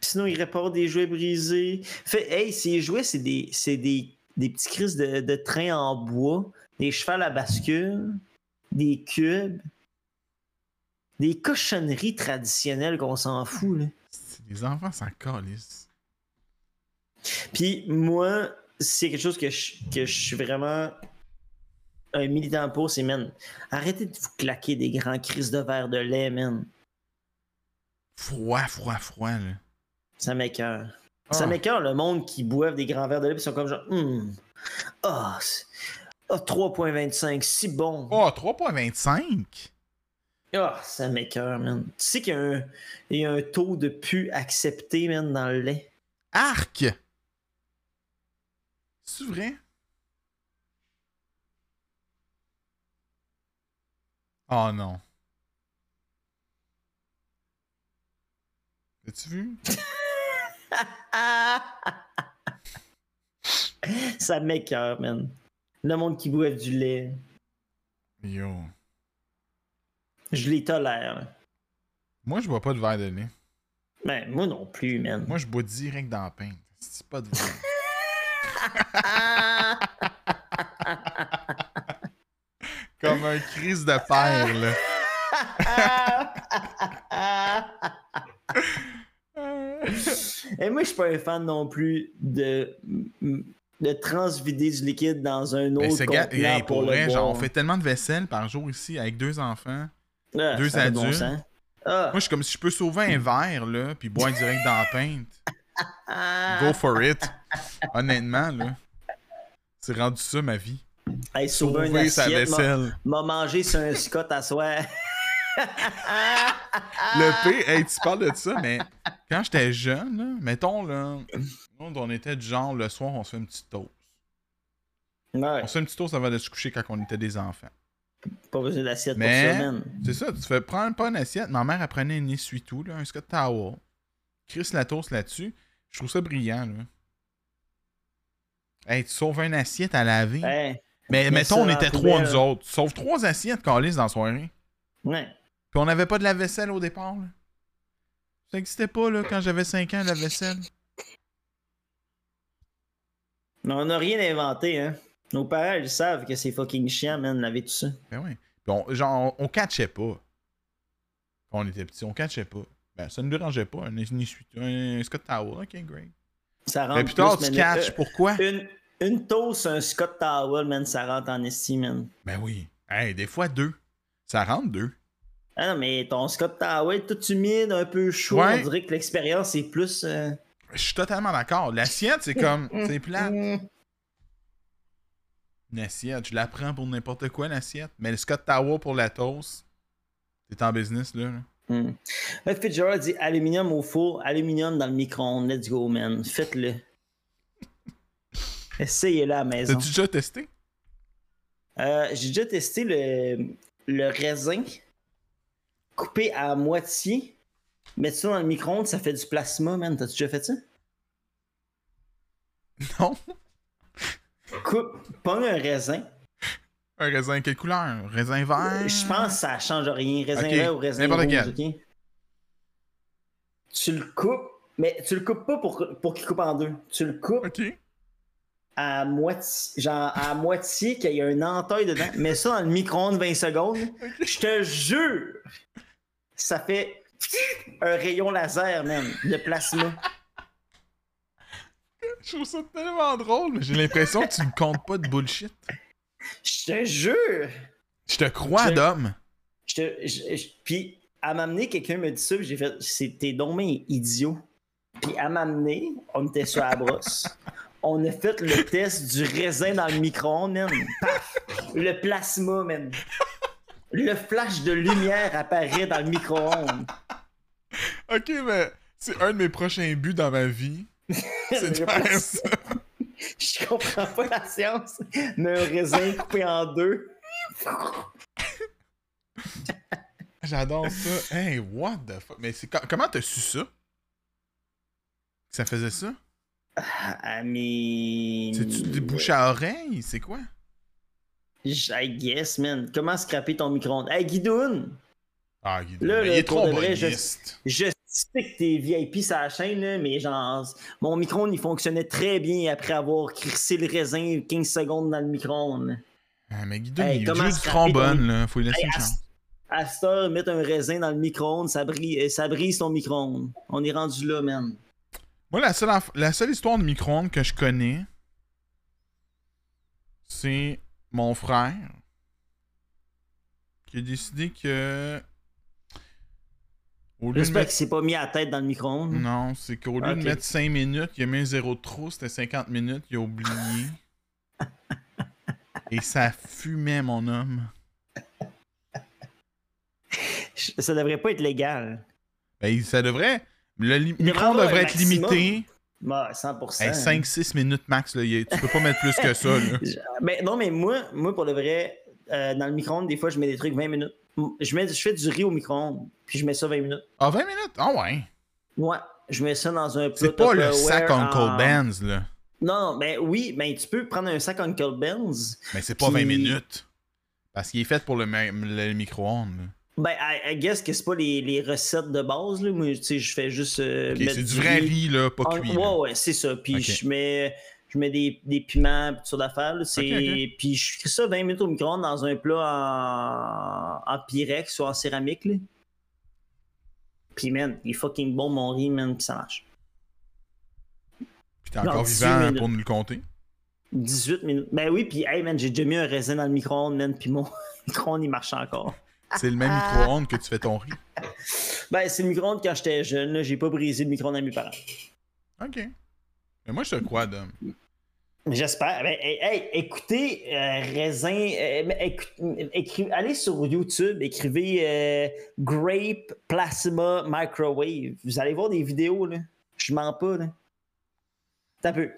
Sinon, il répare des jouets brisés. Fait, hey, ces jouets, c'est des, c'est des, des petits crises de, de train en bois, des chevals à bascule, des cubes, des cochonneries traditionnelles qu'on s'en fout. Là. Les enfants s'en calissent. Puis moi, c'est quelque chose que je, que je suis vraiment un militant pour, c'est, man, arrêtez de vous claquer des grands crises de verre de lait, man. Froid, froid, froid, là. Ça m'écoeure. Ah. Ça m'écoeure le monde qui boivent des grands verres de lait puis sont comme genre, hum, ah, c'est- ah, 3.25, si bon. Oh, 3.25? Ah, ça m'écoeure, man. Tu sais qu'il y, a un- il y a un taux de pu accepté, man, dans le lait. Arc! C'est vrai? Oh non. As-tu vu? Ça m'écoeure, man. Le monde qui boit du lait, Yo. Je les tolère. là. Moi, je bois pas de verre de lait. Ben, moi non plus, man. Moi, je bois direct dans la pinte. C'est pas de verre. Comme un crise de père, là. Et moi, je suis pas un fan non plus de, de transvider du liquide dans un Ben, autre contenant hey, pour, pour le vrai, genre, on fait tellement de vaisselle par jour ici avec deux enfants. Ah, deux ça a bon adultes. Ah, Moi, je suis comme si je peux sauver un verre, là, puis boire direct dans la pinte. Go for it. Honnêtement, là. C'est rendu ça, ma vie. Hey, sauver Sauver sa vaisselle. m'a mangé sur un Scott à soir. Le P, hey, tu parles de ça, mais quand j'étais jeune, là, mettons, là, on était du genre, le soir, on se fait une petite toast. Ouais, On se fait une petite toast avant de se coucher quand on était des enfants. Pas besoin d'assiette pour ça, man. C'est ça, tu fais prendre pas une assiette. Ma mère, elle prenait une essuie-tout, là, un Scott Tower. Chris la toast là-dessus. Je trouve ça brillant, là. Hey, tu sauves une assiette à laver. Hey, mais mettons, on était trois, nous autres. Tu sauves trois assiettes, calice, dans la soirée. ouais. Puis on n'avait pas de la vaisselle au départ, là. Ça n'existait pas, là, quand j'avais 5 ans, la vaisselle. Mais on n'a rien inventé, hein. Nos parents, ils savent que c'est fucking chiant, man, laver tout ça. Ben. Puis on, genre, on, on catchait pas. Quand on était petits, on catchait pas. Ben, ça ne nous dérangeait pas. Un, Scott Tower, ok, great. Ça rentre Mais plus tard, tu catches. Euh, Pourquoi? Une, une toast, un Scott Towel, man, ça rentre en estime, man. Ben oui. Hey, des fois deux. Ça rentre deux. Ah non, mais ton Scott Towel, tout humide, un peu chaud, Ouais. on dirait que l'expérience est plus... euh, Je suis totalement d'accord. L'assiette, c'est comme. C'est plat. Une assiette, je la prends pour n'importe quoi, l'assiette. Mais le Scott Tower pour la toast, t'es en business, là. là. mm. Là, Fitzgerald dit aluminium au four, aluminium dans le micro-ondes, let's go, man. Faites-le. Essayez-le à la maison. T'as-tu déjà testé? Euh, J'ai déjà testé le, le raisin coupé à moitié. Mettre ça dans le micro-ondes, ça fait du plasma, man. T'as-tu déjà fait ça? Non. Coupe, pogne un raisin. Un raisin, quelle couleur? Raisin vert? Je pense que ça change rien. Raisin vert ou raisin rouge, quel. Tu le coupes, mais tu le coupes pas pour, pour qu'il coupe en deux. Tu le coupes à moitié, genre à moitié qu'il y a un entaille dedans. Mets ça dans le micro-ondes 20 secondes. Je te jure, ça fait un rayon laser, man, de plasma. Je trouve ça tellement drôle, mais j'ai l'impression que tu ne comptes pas de bullshit. Je te jure. Je te crois, Dom. Je te, je- je- puis, à m'amener, quelqu'un me dit ça, j'ai fait, c'était donc idiot. Puis, à m'amener, on était sur la brosse. On a fait le test du raisin dans le micro-ondes, man. Paf! Le plasma, man. Le flash de lumière apparaît dans le micro-ondes. Ok, mais c'est un de mes prochains buts dans ma vie. C'est. Je comprends pas la science, mais un raisin coupé en deux. J'adore ça. Hey, what the fuck? Mais c'est co- comment t'as su ça? Ça faisait ça? Ah, mais. C'est-tu des bouches à oreille? C'est quoi? I guess, man. Comment scraper ton micro-ondes? Hey, Guidoun! Ah, Guido, Là, là, il est trop vrai, je-. Je sais que t'es VIP sur la chaîne, là, mais genre, mon micro-ondes, il fonctionnait très bien après avoir crissé le raisin 15 secondes dans le micro-ondes. Ah, mais Guido, Hey, il scraper trombone, là. Faut lui laisser Hey, une chance. à cette heure, mettre un raisin dans le micro-ondes, ça, brise- euh, ça brise ton micro-ondes. On est rendu là, man. Moi, la seule, la seule histoire de micro-ondes que je connais, c'est mon frère qui a décidé que. J'espère qu'il s'est pas mis à la tête dans le micro-ondes. Non, c'est qu'au lieu de mettre 5 minutes, il a mis un zéro de trop, c'était 50 minutes, il a oublié. Et ça fumait, mon homme. Ça devrait pas être légal. Ben, ça devrait. Le Il devrait être limité Bah, 100%. à 5-6 minutes max. Là. Tu peux pas mettre plus que ça. Là. Mais non, mais moi, moi pour le vrai, euh, dans le micro-ondes, des fois, je mets des trucs 20 minutes. Je, mets, je fais du riz au micro-ondes, puis je mets ça 20 minutes. Ah, 20 minutes? Ah ouais. Ouais, je mets ça dans un C'est pas le sac Uncle en- Ben's, là. Non, ben oui, ben tu peux prendre un sac Uncle Ben's. Mais c'est pas Puis- 20 minutes. Parce qu'il est fait pour le, le micro-ondes. Ben, I, I guess que c'est pas les, les recettes de base, là. Moi, tu sais, je fais juste. euh, c'est du vrai riz, là, pas cuit. Ouais, là. ouais, c'est ça. Puis je mets, je mets des, des piments, ça d'affaires. C'est... Ok, Puis je fais ça 20 minutes au micro-ondes dans un plat en, en pyrex ou en céramique. Là. Puis, man, il est fucking bon, mon riz, man, pis ça marche. Puis t'es encore 18 vivant minutes. pour nous le compter. 18 minutes. Ben oui, puis, hey, man, j'ai déjà mis un raisin dans le micro-ondes, man, puis mon micro-ondes, il marche encore. C'est le même micro-ondes que tu fais ton riz. Ben, c'est le micro-ondes quand j'étais jeune, là. J'ai pas brisé le micro-ondes à mes parents. Ok. Mais moi, je te crois, Dom. J'espère. Ben, hey, hey, écoutez, euh, raisin. euh, écoute- allez sur YouTube, écrivez euh, Grape Plasma Microwave. Vous allez voir des vidéos, là. Je mens pas, là. T'as peu.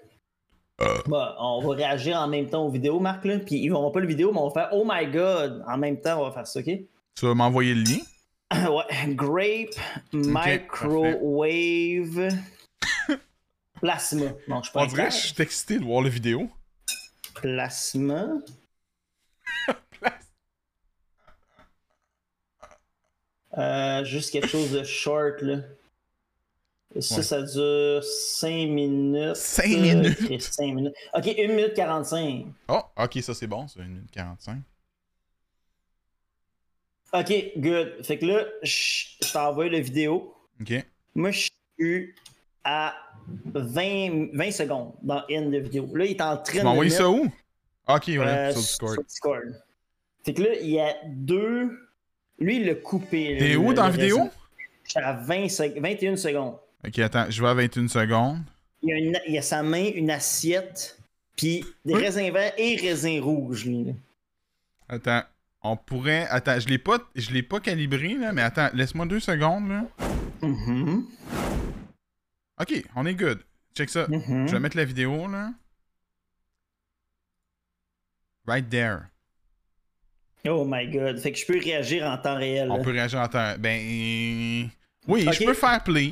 Bon, on va réagir en même temps aux vidéos, Marc, là. Puis ils verront pas le vidéo, mais on va faire Oh my god. En même temps, on va faire ça, OK? Tu vas m'envoyer le lien? ouais. Grape Microwave Plasma. Non, je On dirait que je suis excité de voir la vidéo. Plasma. Euh, juste quelque chose de short, là. Ça, Ouais. ça dure 5 minutes. Cinq minutes? Euh, 5 minutes. Ok, 1 minute 45. Oh, ok, ça c'est bon, c'est 1 minute 45. Ok, good. Fait que là, je t'envoie la vidéo. Ok. Moi, je suis à 20, 20 secondes dans in de vidéo. Là, il est en train Tu de. envoyé ça où? Ok, ouais, euh, sur Discord. sur Discord. Fait que là, il y a deux. Lui, il l'a coupé. T'es où dans la vidéo? Je suis à 20 sec- 21 secondes. Ok, attends, je vais à 21 secondes. Il y a, une- il y a sa main, une assiette, puis des Oui. raisins verts et raisins rouges, lui. Attends, on pourrait. Attends, je l'ai pas, je l'ai pas calibré là, mais attends, laisse-moi deux secondes là. Mhm, Ok, on est good. Check ça. mhm. Je vais mettre la vidéo là. Right there. Oh my god. Fait que je peux réagir en temps réel. On là. peut réagir en temps. Ben. Oui, je peux faire play.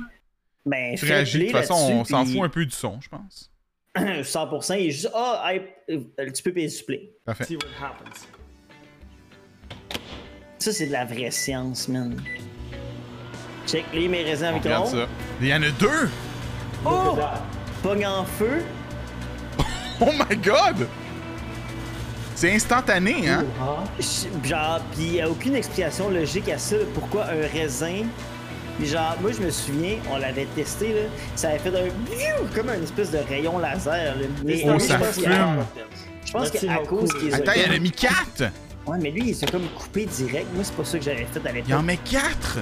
Ben, Tu fais réagis. De toute façon, on s'en puis fout un peu du son, je pense. 100%, il est juste Ah, euh, tu peux payer du play. Parfait. See what happens. Ça, c'est de la vraie science, man. Check les mes raisins avec regarde ça. Il y en a deux! Oh! Pogne en feu. Oh my god! C'est instantané, hein? Genre, pis il n'y a aucune explication logique à ça. Pourquoi un raisin. Pis genre, moi, je me souviens, on l'avait testé, là. Ça avait fait un. comme un espèce de rayon laser, là. Mais Oh, ça je pense qu'il- fume. Je pense qu'à cause qu'ils Attends, il y en a mis quatre! Ouais, mais lui, il s'est comme coupé direct. Moi, c'est pas ça que j'avais fait à Il en l'époque. met quatre!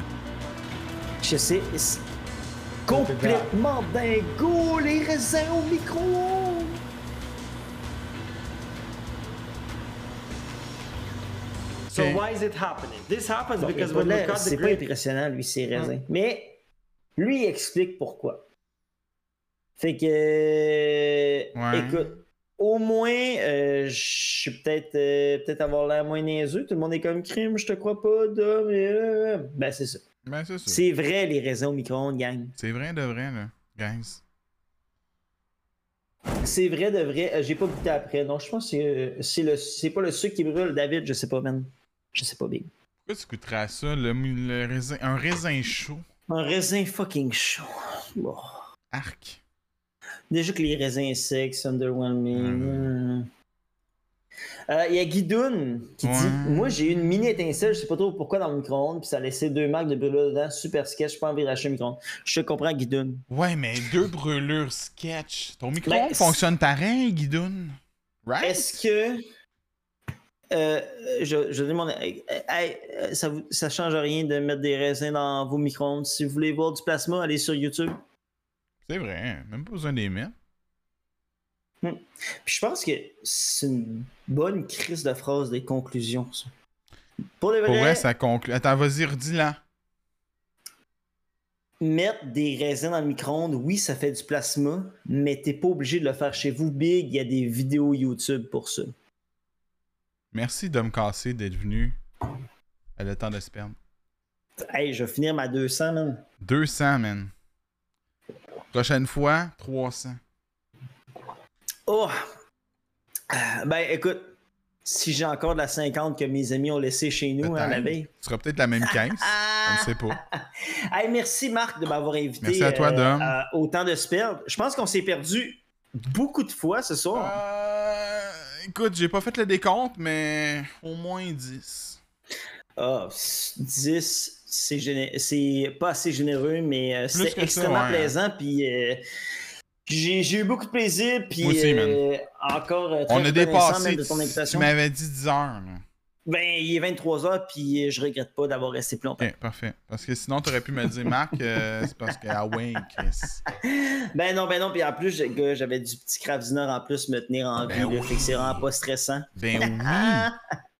Je sais. Complètement dingo, les raisins au micro! So Okay. why is it happening? This happens because when de we l'air- cut the C'est pas impressionnant, lui, ses raisins. Mais lui, il explique pourquoi. Fait que. Ouais. Écoute, au moins, euh, je suis peut-être euh, peut-être avoir l'air moins niaiseux. Tout le monde est comme crime, je te crois pas, euh, Ben, c'est ça. Ben, c'est ça. C'est vrai, les raisins au micro-ondes, gang. C'est vrai de vrai, là, guys. C'est vrai de vrai. Euh, J'ai pas goûté après. Non, je pense que c'est, euh, c'est le c'est pas le sucre qui brûle, David. Je sais pas, man. Je sais pas, big. Pourquoi tu goûterais à ça, le, le raisin, un raisin chaud? Un raisin fucking chaud. Bon. Arc. Déjà que les raisins secs, underwhelming. Euh, Il y a Guidoun qui Ouais. dit Moi, j'ai eu une mini étincelle, je sais pas trop pourquoi dans le micro-ondes, puis ça a laissé deux marques de brûlure dedans. Super sketch, pas envie d'acheter un micro-ondes. Je te comprends, Guidoun. Ouais, mais deux brûlures sketch. Ton micro Ben, fonctionne pareil, Guidoun. Right? Est-ce que. Euh, je, je demande. hey, euh, ça, vous, ça change rien de mettre des raisins dans vos micro-ondes? Si vous voulez voir du plasma, allez sur YouTube. C'est vrai, même pas besoin d'les mettre. Puis je pense que c'est une bonne crise de phrase des conclusions, ça. Pour le Pour vrai, vrai, ça conclut. Attends, vas-y, redis-la. mettre des raisins dans le micro-ondes, oui, ça fait du plasma, mais t'es pas obligé de le faire chez vous. Big, il y a des vidéos YouTube pour ça. Merci de me casser d'être venu. Elle a le temps de se perdre. Hey, je vais finir ma 200, man. 200, man. Prochaine fois, 300. Oh! Ben, écoute, si j'ai encore de la 50 que mes amis ont laissé chez nous hein, la Peut-être. veille. Tu seras peut-être la même caisse. Ah! On ne sait pas. Hey, merci Marc de m'avoir invité Merci à toi, Dom. à autant de se perdre. Je pense qu'on s'est perdu beaucoup de fois ce soir. Euh, écoute, j'ai pas fait le décompte, mais au moins 10. Ah, 10, c'est géné- c'est pas assez généreux, mais euh, ça, extrêmement ouais. plaisant. Puis euh, j'ai eu beaucoup de plaisir. Puis Moi aussi, euh, encore euh, très On a dépassé. de ton Tu invitation. m'avais dit 10 heures. là. Ben, il est 23h, puis euh, je regrette pas d'avoir resté plus longtemps. Ok, parfait. Parce que sinon, t'aurais pu me dire, Marc, euh, c'est parce que. Ah ouais, Chris. Ben non, ben non, puis en plus, j'avais du petit Dinner en plus me tenir en Ben vie, oui. fait que c'est vraiment pas stressant. Ben oui.